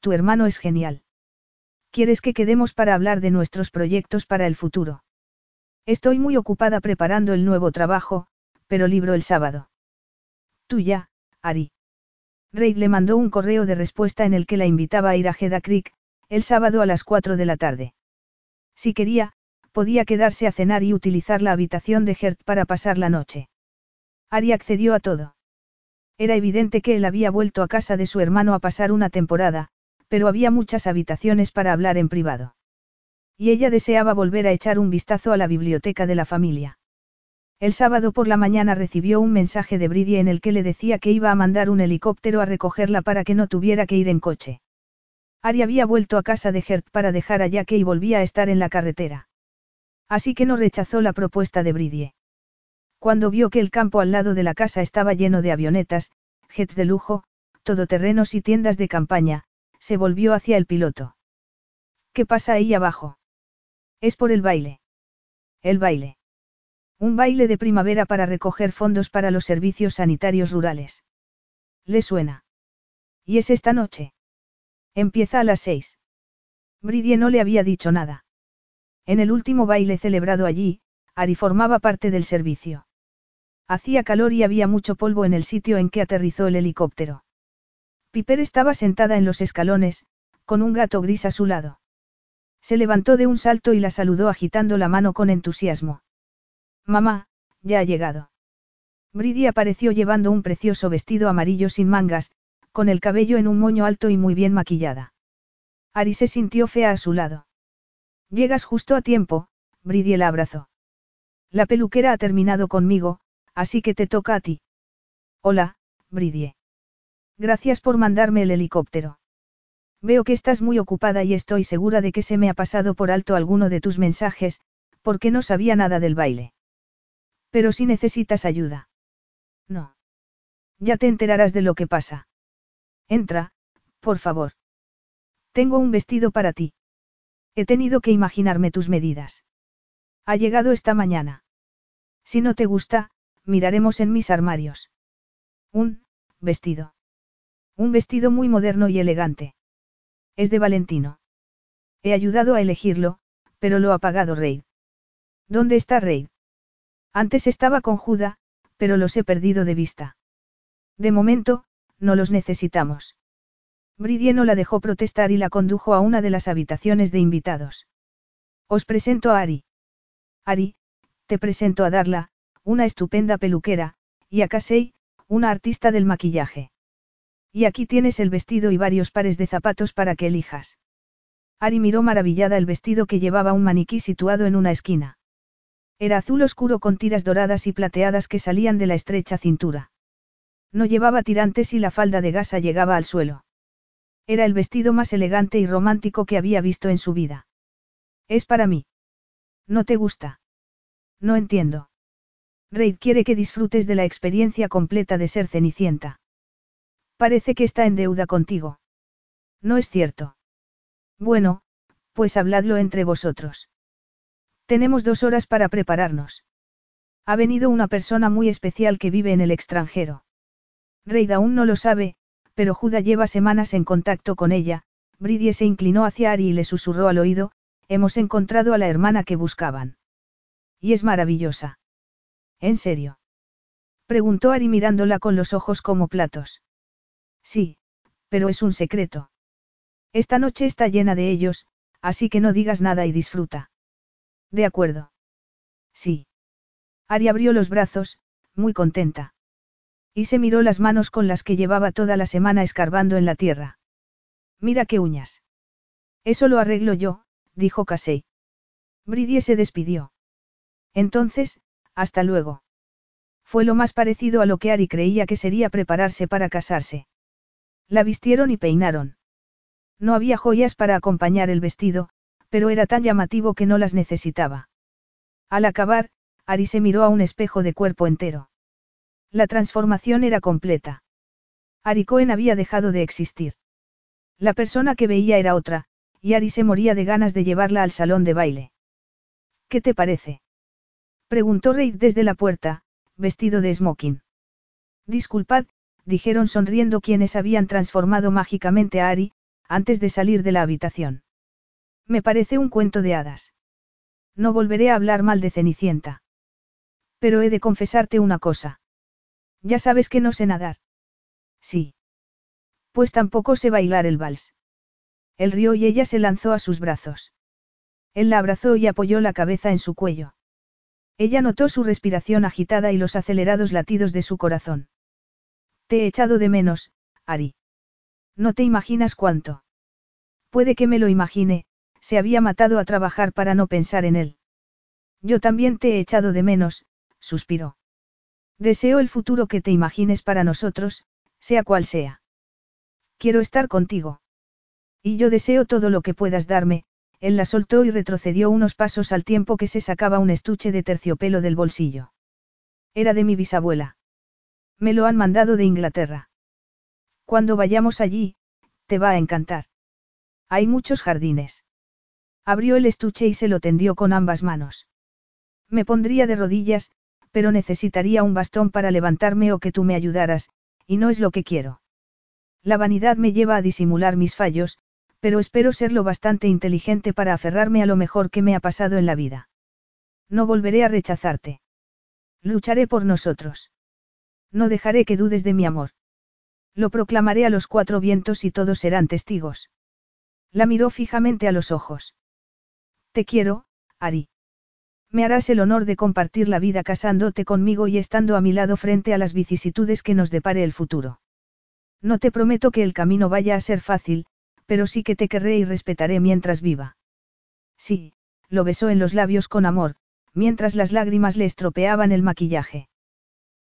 tu hermano es genial. ¿Quieres que quedemos para hablar de nuestros proyectos para el futuro? Estoy muy ocupada preparando el nuevo trabajo, pero libro el sábado. Tuya, Ari. Reid le mandó un correo de respuesta en el que la invitaba a ir a Heda Creek, el sábado a las 4 de la tarde. Si quería, podía quedarse a cenar y utilizar la habitación de Gert para pasar la noche. Ari accedió a todo. Era evidente que él había vuelto a casa de su hermano a pasar una temporada, pero había muchas habitaciones para hablar en privado. Y ella deseaba volver a echar un vistazo a la biblioteca de la familia. El sábado por la mañana recibió un mensaje de Bridie en el que le decía que iba a mandar un helicóptero a recogerla para que no tuviera que ir en coche. Ari había vuelto a casa de Gert para dejar a Jackie y volvía a estar en la carretera. Así que no rechazó la propuesta de Bridie. Cuando vio que el campo al lado de la casa estaba lleno de avionetas, jets de lujo, todoterrenos y tiendas de campaña, se volvió hacia el piloto. ¿Qué pasa ahí abajo? Es por el baile. El baile. Un baile de primavera para recoger fondos para los servicios sanitarios rurales. ¿Le suena? ¿Y es esta noche? Empieza a las seis. Bridie no le había dicho nada. En el último baile celebrado allí, Ari formaba parte del servicio. Hacía calor y había mucho polvo en el sitio en que aterrizó el helicóptero. Piper estaba sentada en los escalones, con un gato gris a su lado. Se levantó de un salto y la saludó agitando la mano con entusiasmo. Mamá, ya ha llegado. Bridie apareció llevando un precioso vestido amarillo sin mangas, con el cabello en un moño alto y muy bien maquillada. Ari se sintió fea a su lado. Llegas justo a tiempo, Bridie la abrazó. La peluquera ha terminado conmigo, así que te toca a ti. Hola, Bridie. Gracias por mandarme el helicóptero. Veo que estás muy ocupada y estoy segura de que se me ha pasado por alto alguno de tus mensajes, porque no sabía nada del baile. Pero si necesitas ayuda. No. Ya te enterarás de lo que pasa. Entra, por favor. Tengo un vestido para ti. He tenido que imaginarme tus medidas. Ha llegado esta mañana. Si no te gusta, miraremos en mis armarios. Un, vestido. Un vestido muy moderno y elegante. Es de Valentino. He ayudado a elegirlo, pero lo ha pagado Reid. ¿Dónde está Reid? Antes estaba con Juda, pero los he perdido de vista. De momento, no los necesitamos. Bridie no la dejó protestar y la condujo a una de las habitaciones de invitados. Os presento a Ari. Ari, te presento a Darla, una estupenda peluquera, y a Casey, una artista del maquillaje. Y aquí tienes el vestido y varios pares de zapatos para que elijas. Ari miró maravillada el vestido que llevaba un maniquí situado en una esquina. Era azul oscuro con tiras doradas y plateadas que salían de la estrecha cintura. No llevaba tirantes y la falda de gasa llegaba al suelo. Era el vestido más elegante y romántico que había visto en su vida. Es para mí. ¿No te gusta? No entiendo. Reid quiere que disfrutes de la experiencia completa de ser Cenicienta. Parece que está en deuda contigo. No es cierto. Bueno, pues habladlo entre vosotros. Tenemos dos horas para prepararnos. Ha venido una persona muy especial que vive en el extranjero. Reid aún no lo sabe, pero Juda lleva semanas en contacto con ella, Bridie se inclinó hacia Ari y le susurró al oído, hemos encontrado a la hermana que buscaban. Y es maravillosa. ¿En serio? Preguntó Ari mirándola con los ojos como platos. Sí, pero es un secreto. Esta noche está llena de ellos, así que no digas nada y disfruta. De acuerdo. Sí. Ari abrió los brazos, muy contenta. Y se miró las manos con las que llevaba toda la semana escarbando en la tierra. Mira qué uñas. Eso lo arreglo yo, dijo Casey. Bridie se despidió. Entonces, hasta luego. Fue lo más parecido a lo que Ari creía que sería prepararse para casarse. La vistieron y peinaron. No había joyas para acompañar el vestido, pero era tan llamativo que no las necesitaba. Al acabar, Ari se miró a un espejo de cuerpo entero. La transformación era completa. Ari Cohen había dejado de existir. La persona que veía era otra, y Ari se moría de ganas de llevarla al salón de baile. ¿Qué te parece? Preguntó Reid desde la puerta, vestido de smoking. Disculpad, dijeron sonriendo quienes habían transformado mágicamente a Ari, antes de salir de la habitación. Me parece un cuento de hadas. No volveré a hablar mal de Cenicienta. Pero he de confesarte una cosa. Ya sabes que no sé nadar. Sí. Pues tampoco sé bailar el vals. Él rió y ella se lanzó a sus brazos. Él la abrazó y apoyó la cabeza en su cuello. Ella notó su respiración agitada y los acelerados latidos de su corazón. Te he echado de menos, Ari. No te imaginas cuánto. Puede que me lo imagine, se había matado a trabajar para no pensar en él. Yo también te he echado de menos, suspiró. Deseo el futuro que te imagines para nosotros, sea cual sea. Quiero estar contigo. Y yo deseo todo lo que puedas darme, él la soltó y retrocedió unos pasos al tiempo que se sacaba un estuche de terciopelo del bolsillo. Era de mi bisabuela. Me lo han mandado de Inglaterra. Cuando vayamos allí, te va a encantar. Hay muchos jardines. Abrió el estuche y se lo tendió con ambas manos. Me pondría de rodillas, pero necesitaría un bastón para levantarme o que tú me ayudaras, y no es lo que quiero. La vanidad me lleva a disimular mis fallos, pero espero ser lo bastante inteligente para aferrarme a lo mejor que me ha pasado en la vida. No volveré a rechazarte. Lucharé por nosotros. No dejaré que dudes de mi amor. Lo proclamaré a los cuatro vientos y todos serán testigos. La miró fijamente a los ojos. Te quiero, Ari. Me harás el honor de compartir la vida casándote conmigo y estando a mi lado frente a las vicisitudes que nos depare el futuro. No te prometo que el camino vaya a ser fácil, pero sí que te querré y respetaré mientras viva. Sí, lo besó en los labios con amor, mientras las lágrimas le estropeaban el maquillaje.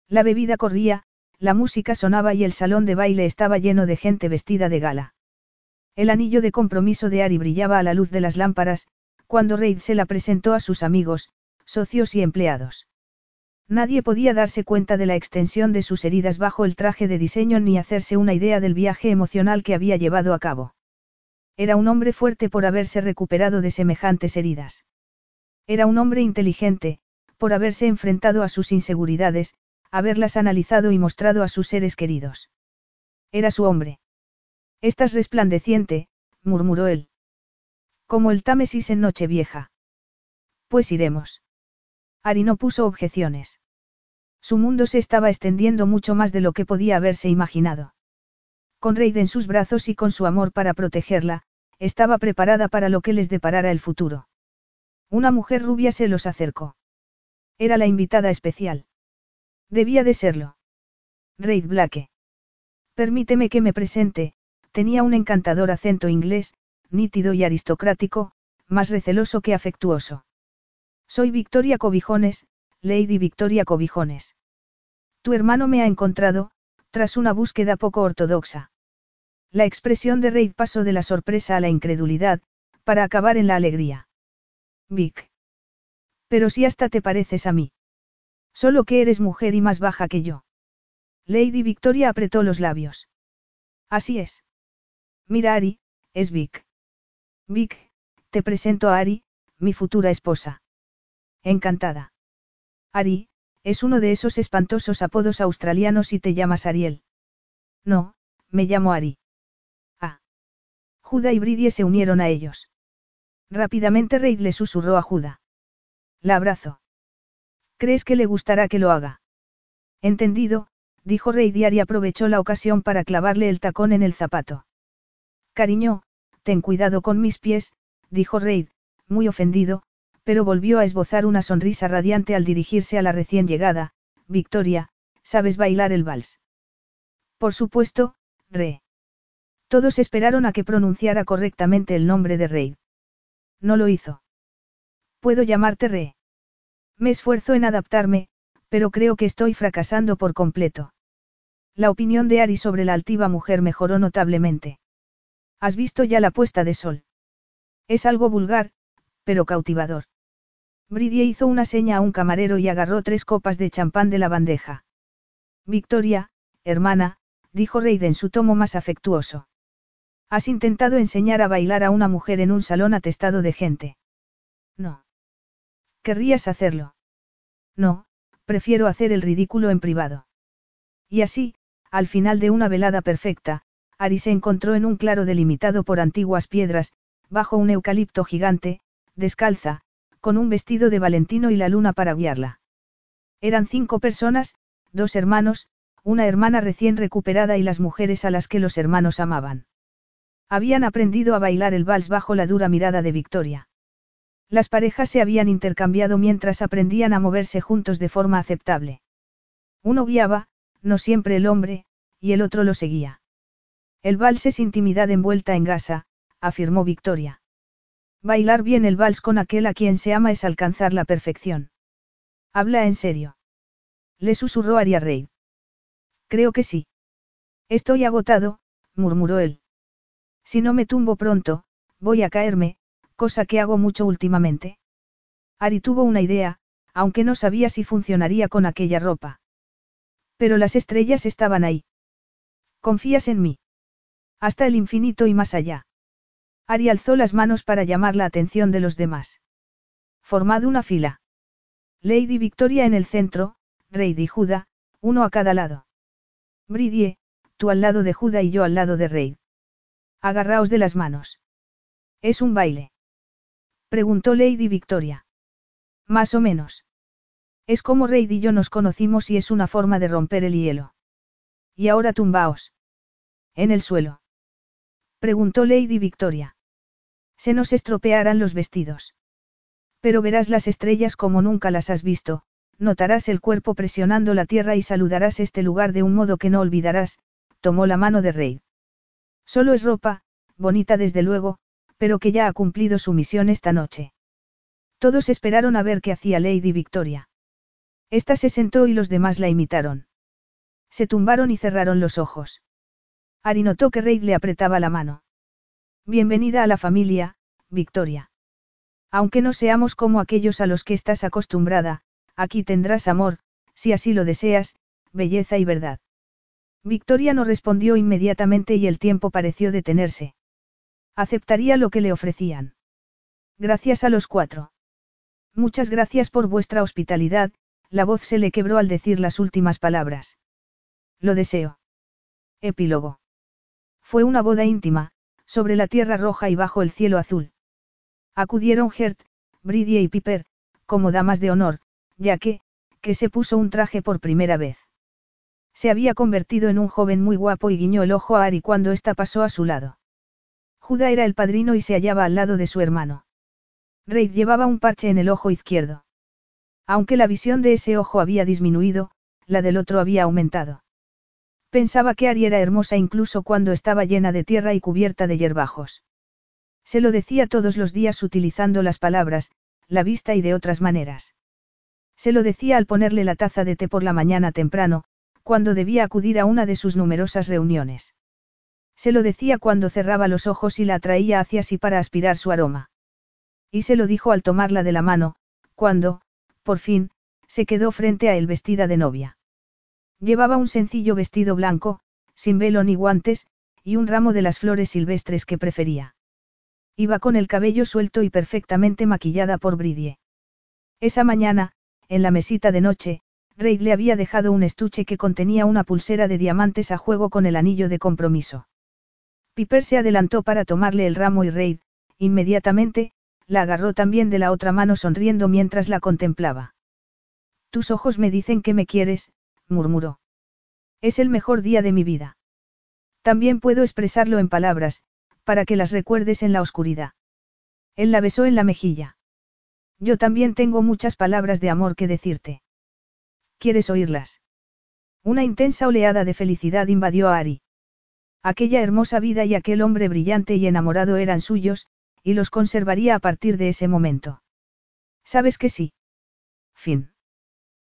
La bebida corría, la música sonaba y el salón de baile estaba lleno de gente vestida de gala. El anillo de compromiso de Ari brillaba a la luz de las lámparas, cuando Reid se la presentó a sus amigos, socios y empleados. Nadie podía darse cuenta de la extensión de sus heridas bajo el traje de diseño ni hacerse una idea del viaje emocional que había llevado a cabo. Era un hombre fuerte por haberse recuperado de semejantes heridas. Era un hombre inteligente, por haberse enfrentado a sus inseguridades, haberlas analizado y mostrado a sus seres queridos. Era su hombre. Estás resplandeciente, murmuró él. Como el Támesis en Nochevieja. Pues iremos. Ari no puso objeciones. Su mundo se estaba extendiendo mucho más de lo que podía haberse imaginado. Con Reid en sus brazos y con su amor para protegerla, estaba preparada para lo que les deparara el futuro. Una mujer rubia se los acercó. Era la invitada especial. Debía de serlo. Reid Blake. Permíteme que me presente, tenía un encantador acento inglés, nítido y aristocrático, más receloso que afectuoso. Soy Victoria Cobijones, Lady Victoria Cobijones. Tu hermano me ha encontrado, tras una búsqueda poco ortodoxa. La expresión de Reid pasó de la sorpresa a la incredulidad, para acabar en la alegría. Vic. Pero si hasta te pareces a mí. Solo que eres mujer y más baja que yo. Lady Victoria apretó los labios. Así es. Mira Ari, es Vic. Vic, te presento a Ari, mi futura esposa. Encantada. Ari, es uno de esos espantosos apodos australianos y te llamas Ariel. No, me llamo Ari. Juda y Bridie se unieron a ellos. Rápidamente Reid le susurró a Juda. La abrazo. ¿Crees que le gustará que lo haga? Entendido, dijo Reid y aprovechó la ocasión para clavarle el tacón en el zapato. Cariño, ten cuidado con mis pies, dijo Reid, muy ofendido, pero volvió a esbozar una sonrisa radiante al dirigirse a la recién llegada, Victoria, ¿sabes bailar el vals? Por supuesto, Re. Todos esperaron a que pronunciara correctamente el nombre de Reid. No lo hizo. Puedo llamarte Re. Me esfuerzo en adaptarme, pero creo que estoy fracasando por completo. La opinión de Ari sobre la altiva mujer mejoró notablemente. ¿Has visto ya la puesta de sol? Es algo vulgar, pero cautivador. Bridie hizo una seña a un camarero y agarró tres copas de champán de la bandeja. Victoria, hermana, dijo Reid en su tomo más afectuoso. Has intentado enseñar a bailar a una mujer en un salón atestado de gente. No. ¿Querrías hacerlo? No, prefiero hacer el ridículo en privado. Y así, al final de una velada perfecta, Ari se encontró en un claro delimitado por antiguas piedras, bajo un eucalipto gigante, descalza, con un vestido de Valentino y la luna para guiarla. Eran cinco personas, dos hermanos, una hermana recién recuperada y las mujeres a las que los hermanos amaban. Habían aprendido a bailar el vals bajo la dura mirada de Victoria. Las parejas se habían intercambiado mientras aprendían a moverse juntos de forma aceptable. Uno guiaba, no siempre el hombre, y el otro lo seguía. El vals es intimidad envuelta en gasa, afirmó Victoria. Bailar bien el vals con aquel a quien se ama es alcanzar la perfección. Habla en serio. Le susurró Aria Reid. Creo que sí. Estoy agotado, murmuró él. Si no me tumbo pronto, voy a caerme, cosa que hago mucho últimamente. Ari tuvo una idea, aunque no sabía si funcionaría con aquella ropa. Pero las estrellas estaban ahí. ¿Confías en mí? Hasta el infinito y más allá. Ari alzó las manos para llamar la atención de los demás. Formad una fila. Lady Victoria en el centro, Reid y Juda, uno a cada lado. Bridie, tú al lado de Juda y yo al lado de Reid. Agarraos de las manos. ¿Es un baile? Preguntó Lady Victoria. Más o menos. Es como Reid y yo nos conocimos y es una forma de romper el hielo. Y ahora tumbaos. En el suelo. Preguntó Lady Victoria. Se nos estropearán los vestidos. Pero verás las estrellas como nunca las has visto, notarás el cuerpo presionando la tierra y saludarás este lugar de un modo que no olvidarás, tomó la mano de Reid. Solo es ropa, bonita desde luego, pero que ya ha cumplido su misión esta noche. Todos esperaron a ver qué hacía Lady Victoria. Esta se sentó y los demás la imitaron. Se tumbaron y cerraron los ojos. Ari notó que Reid le apretaba la mano. Bienvenida a la familia, Victoria. Aunque no seamos como aquellos a los que estás acostumbrada, aquí tendrás amor, si así lo deseas, belleza y verdad. Victoria no respondió inmediatamente y el tiempo pareció detenerse. Aceptaría lo que le ofrecían. Gracias a los cuatro. Muchas gracias por vuestra hospitalidad, la voz se le quebró al decir las últimas palabras. Lo deseo. Epílogo. Fue una boda íntima, sobre la tierra roja y bajo el cielo azul. Acudieron Gert, Bridie y Piper, como damas de honor, ya que, que se puso un traje por primera vez. Se había convertido en un joven muy guapo y guiñó el ojo a Ari cuando ésta pasó a su lado. Judá era el padrino y se hallaba al lado de su hermano. Reid llevaba un parche en el ojo izquierdo. Aunque la visión de ese ojo había disminuido, la del otro había aumentado. Pensaba que Ari era hermosa incluso cuando estaba llena de tierra y cubierta de hierbajos. Se lo decía todos los días utilizando las palabras, la vista y de otras maneras. Se lo decía al ponerle la taza de té por la mañana temprano, cuando debía acudir a una de sus numerosas reuniones. Se lo decía cuando cerraba los ojos y la atraía hacia sí para aspirar su aroma. Y se lo dijo al tomarla de la mano, cuando, por fin, se quedó frente a él vestida de novia. Llevaba un sencillo vestido blanco, sin velo ni guantes, y un ramo de las flores silvestres que prefería. Iba con el cabello suelto y perfectamente maquillada por Bridie. Esa mañana, en la mesita de noche, Reid le había dejado un estuche que contenía una pulsera de diamantes a juego con el anillo de compromiso. Piper se adelantó para tomarle el ramo y Reid, inmediatamente, la agarró también de la otra mano sonriendo mientras la contemplaba. Tus ojos me dicen que me quieres, murmuró. Es el mejor día de mi vida. También puedo expresarlo en palabras, para que las recuerdes en la oscuridad. Él la besó en la mejilla. Yo también tengo muchas palabras de amor que decirte. ¿Quieres oírlas? Una intensa oleada de felicidad invadió a Ari. Aquella hermosa vida y aquel hombre brillante y enamorado eran suyos, y los conservaría a partir de ese momento. ¿Sabes que sí? Fin.